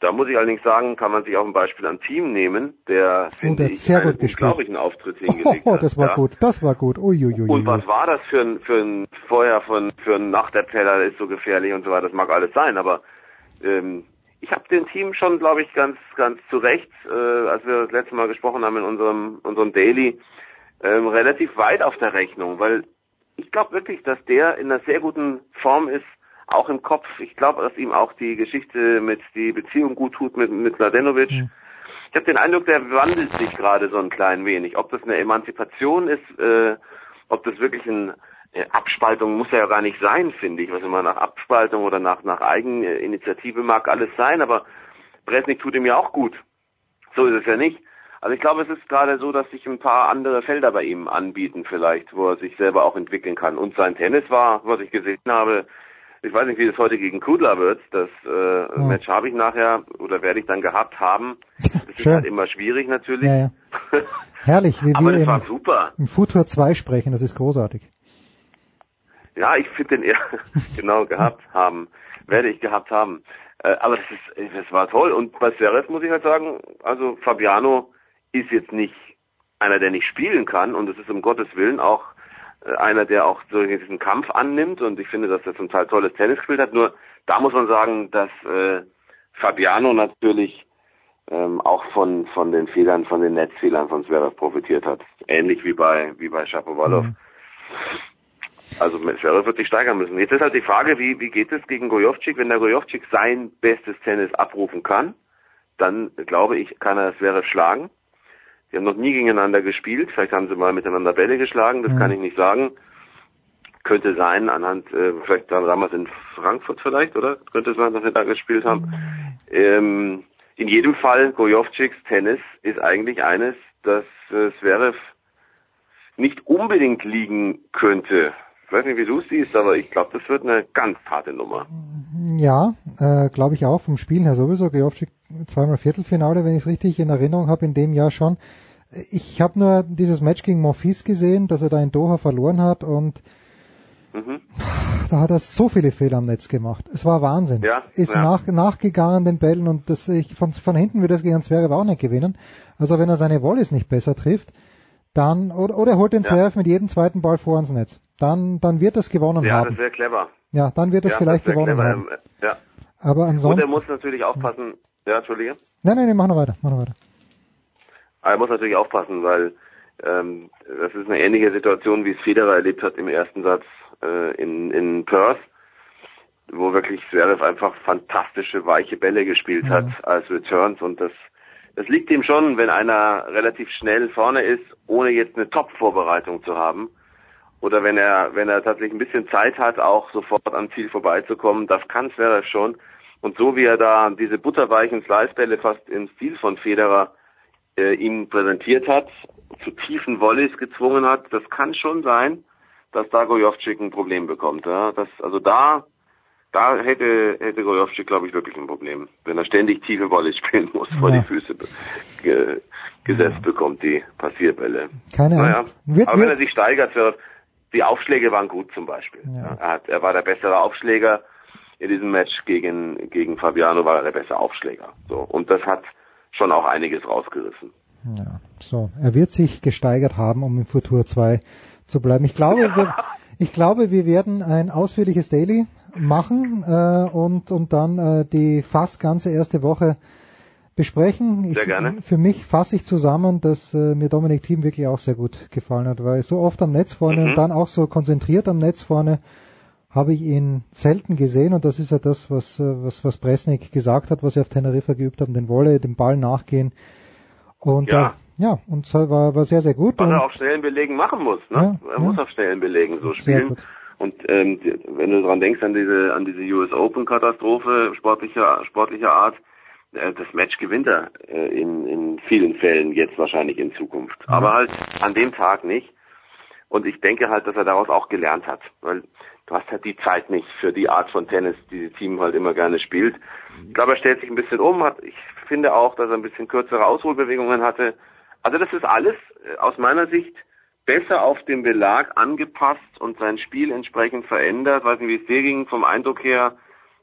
Da muss ich allerdings sagen, kann man sich auch ein Beispiel an Team nehmen, der Oh, finde der ich sehr einen gut gespielt. unglaublichen Auftritt (laughs) hingelegt Oh, hat. das war ja. gut, das war gut. Uiuiui. Und was war das für ein, für ein vorher von für ein Nachterzähler ist so gefährlich und so weiter, das mag alles sein, aber ähm, ich habe dem Team schon, glaube ich, ganz ganz zu Recht, äh, als wir das letzte Mal gesprochen haben in unserem unserem Daily, ähm, relativ weit auf der Rechnung, weil ich glaube wirklich, dass der in einer sehr guten Form ist, auch im Kopf. Ich glaube, dass ihm auch die Geschichte mit die Beziehung gut tut mit mit Mladenovic. Ich habe den Eindruck, der wandelt sich gerade so ein klein wenig. Ob das eine Emanzipation ist, äh, ob das wirklich ein äh, Abspaltung muss ja gar nicht sein, finde ich. Was immer nach Abspaltung oder nach nach Eigeninitiative mag alles sein, aber Bresnik tut ihm ja auch gut. So ist es ja nicht. Also ich glaube, es ist gerade so, dass sich ein paar andere Felder bei ihm anbieten vielleicht, wo er sich selber auch entwickeln kann. Und sein Tennis war, was ich gesehen habe, ich weiß nicht, wie das heute gegen Kudla wird. Das äh, Hm. Match habe ich nachher oder werde ich dann gehabt haben. (laughs) Das ist halt immer schwierig natürlich. Ja, ja. (laughs) Herrlich, wie Aber wir im, super. im Futur 2 sprechen, das ist großartig. Ja, ich finde den eher (laughs) genau gehabt haben. Werde ich gehabt haben. Äh, aber das ist, das war toll. Und bei Zverev muss ich halt sagen, also Fabiano ist jetzt nicht einer, der nicht spielen kann. Und es ist um Gottes Willen auch einer, der auch so diesen Kampf annimmt. Und ich finde, dass er zum Teil tolles Tennis gespielt hat. Nur da muss man sagen, dass äh, Fabiano natürlich ähm, auch von von den Fehlern, von den Netzfehlern von Zverev profitiert hat. Ähnlich wie bei wie bei Shapovalov. Also mit Zverev wird sich steigern müssen. Jetzt ist halt die Frage, wie, wie geht es gegen Gojovcik? Wenn der Gojovcik sein bestes Tennis abrufen kann, dann glaube ich, kann er Zverev schlagen. Die haben noch nie gegeneinander gespielt. Vielleicht haben sie mal miteinander Bälle geschlagen. Das Mhm. kann ich nicht sagen. Könnte sein, anhand, äh, vielleicht damals in Frankfurt vielleicht, oder? Könnte sein, dass sie da gespielt haben. Ähm, in jedem Fall, Gojovciks Tennis ist eigentlich eines, das äh, Zverev nicht unbedingt liegen könnte. Ich weiß nicht, wie du es siehst, aber ich glaube, das wird eine ganz harte Nummer. Ja, äh, glaube ich auch, vom Spielen her sowieso. Geovcik zweimal Viertelfinale, wenn ich es richtig in Erinnerung habe, in dem Jahr schon. Ich habe nur dieses Match gegen Monfils gesehen, dass er da in Doha verloren hat und Mhm. da hat er so viele Fehler am Netz gemacht. Es war Wahnsinn. Ja, Ist ja. nach, nachgegangen den Bällen und das, ich, von, von hinten wird das gegen Zverev auch nicht gewinnen. Also wenn er seine Volleys nicht besser trifft, dann, oder, oder er holt den Ja. Zverev mit jedem zweiten Ball vor ins Netz. Dann, dann wird das gewonnen Ja, haben. das wäre clever. Ja, dann wird es ja, vielleicht das gewonnen clever. haben. Ja. Aber Und er ansonsten. muss natürlich aufpassen. Ja, Entschuldige. Nein, nein, nein, mach noch weiter, mach noch weiter. Aber er muss natürlich aufpassen, weil ähm, das ist eine ähnliche Situation, wie es Federer erlebt hat im ersten Satz äh, in, in Perth, wo wirklich Zverev einfach fantastische weiche Bälle gespielt hat als Returns und das das liegt ihm schon, wenn einer relativ schnell vorne ist, ohne jetzt eine Top-Vorbereitung zu haben. Oder wenn er, wenn er tatsächlich ein bisschen Zeit hat, auch sofort am Ziel vorbeizukommen, das kann Zverev schon. Und so wie er da diese butterweichen Slicebälle fast im Stil von Federer äh, ihm präsentiert hat, zu tiefen Volleys gezwungen hat, das kann schon sein, dass da Gojovcik ein Problem bekommt. Ja? Das, also da, da hätte, hätte Gojovcik, glaube ich, wirklich ein Problem, wenn er ständig tiefe Volleys spielen muss, vor Ja. die Füße ge gesetzt bekommt, die Passierbälle. Keine naja, Ahnung. Wird- aber wenn wird- er sich steigert, wird, die Aufschläge waren gut zum Beispiel. Ja. Er, hat, er war der bessere Aufschläger. In diesem Match gegen, gegen Fabiano war er der beste Aufschläger. So. Und das hat schon auch einiges rausgerissen. Ja, so. Er wird sich gesteigert haben, um im Futur 2 zu bleiben. Ich glaube, wir, (laughs) ich glaube, wir werden ein ausführliches Daily machen äh, und, und dann äh, die fast ganze erste Woche besprechen. Ich, Sehr gerne. Für mich fasse ich zusammen, dass äh, mir Dominik Thiem wirklich auch sehr gut gefallen hat, weil so oft am Netz vorne Mhm. und dann auch so konzentriert am Netz vorne habe ich ihn selten gesehen und das ist ja das, was, äh, was, was Presnik gesagt hat, was sie auf Teneriffa geübt haben, den Wolle, dem Ball nachgehen. Und Ja. Äh, ja, und so war, war sehr, sehr gut. Was und, er auf schnellen Belegen machen muss. Ne? Ja, er ja. muss auf schnellen Belegen so spielen. Und ähm, wenn du dran denkst an diese an diese US Open Katastrophe sportlicher sportlicher Art, äh, das Match gewinnt er äh, in, in vielen Fällen jetzt wahrscheinlich in Zukunft. Aber halt an dem Tag nicht. Und ich denke halt, dass er daraus auch gelernt hat, weil du hast halt die Zeit nicht für die Art von Tennis, die das Team halt immer gerne spielt. Ich glaube, er stellt sich ein bisschen um, hat, ich finde auch, dass er ein bisschen kürzere Ausholbewegungen hatte. Also das ist alles äh, aus meiner Sicht besser auf den Belag angepasst und sein Spiel entsprechend verändert. Weiß nicht, wie es dir ging, vom Eindruck her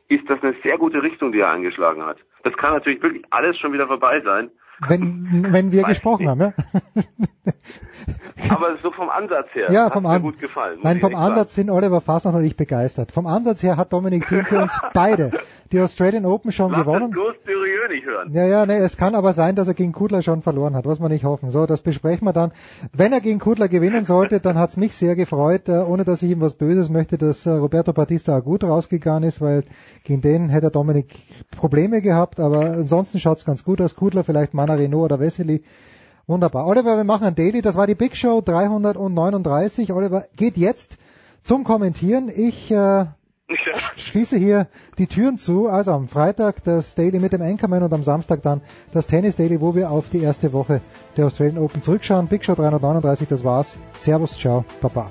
ist das eine sehr gute Richtung, die er eingeschlagen hat. Das kann natürlich wirklich alles schon wieder vorbei sein. Wenn, wenn wir gesprochen haben, ja. (laughs) Aber so vom Ansatz her Ja, vom mir An gut gefallen. Nein, vom echt sagen. Ansatz sind Oliver Fasnacht und ich begeistert. Vom Ansatz her hat Dominik Thiem für uns (laughs) beide die Australian Open schon Lass gewonnen. das bloß nicht hören. Ja, ja, nee, es kann aber sein, dass er gegen Kudler schon verloren hat, was wir nicht hoffen. So, das besprechen wir dann. Wenn er gegen Kudler gewinnen sollte, dann hat's mich sehr gefreut, äh, ohne dass ich ihm was Böses möchte, dass äh, Roberto Batista gut rausgegangen ist, weil gegen den hätte Dominik Probleme gehabt, aber ansonsten schaut's ganz gut aus. Kudler, vielleicht Mana Renault oder Vesely. Wunderbar. Oliver, wir machen ein Daily. Das war die Big Show 339. Oliver geht jetzt zum Kommentieren. Ich äh, schließe hier die Türen zu. Also am Freitag das Daily mit dem Anchorman und am Samstag dann das Tennis Daily, wo wir auf die erste Woche der Australian Open zurückschauen. Big Show 339, das war's. Servus, ciao, baba.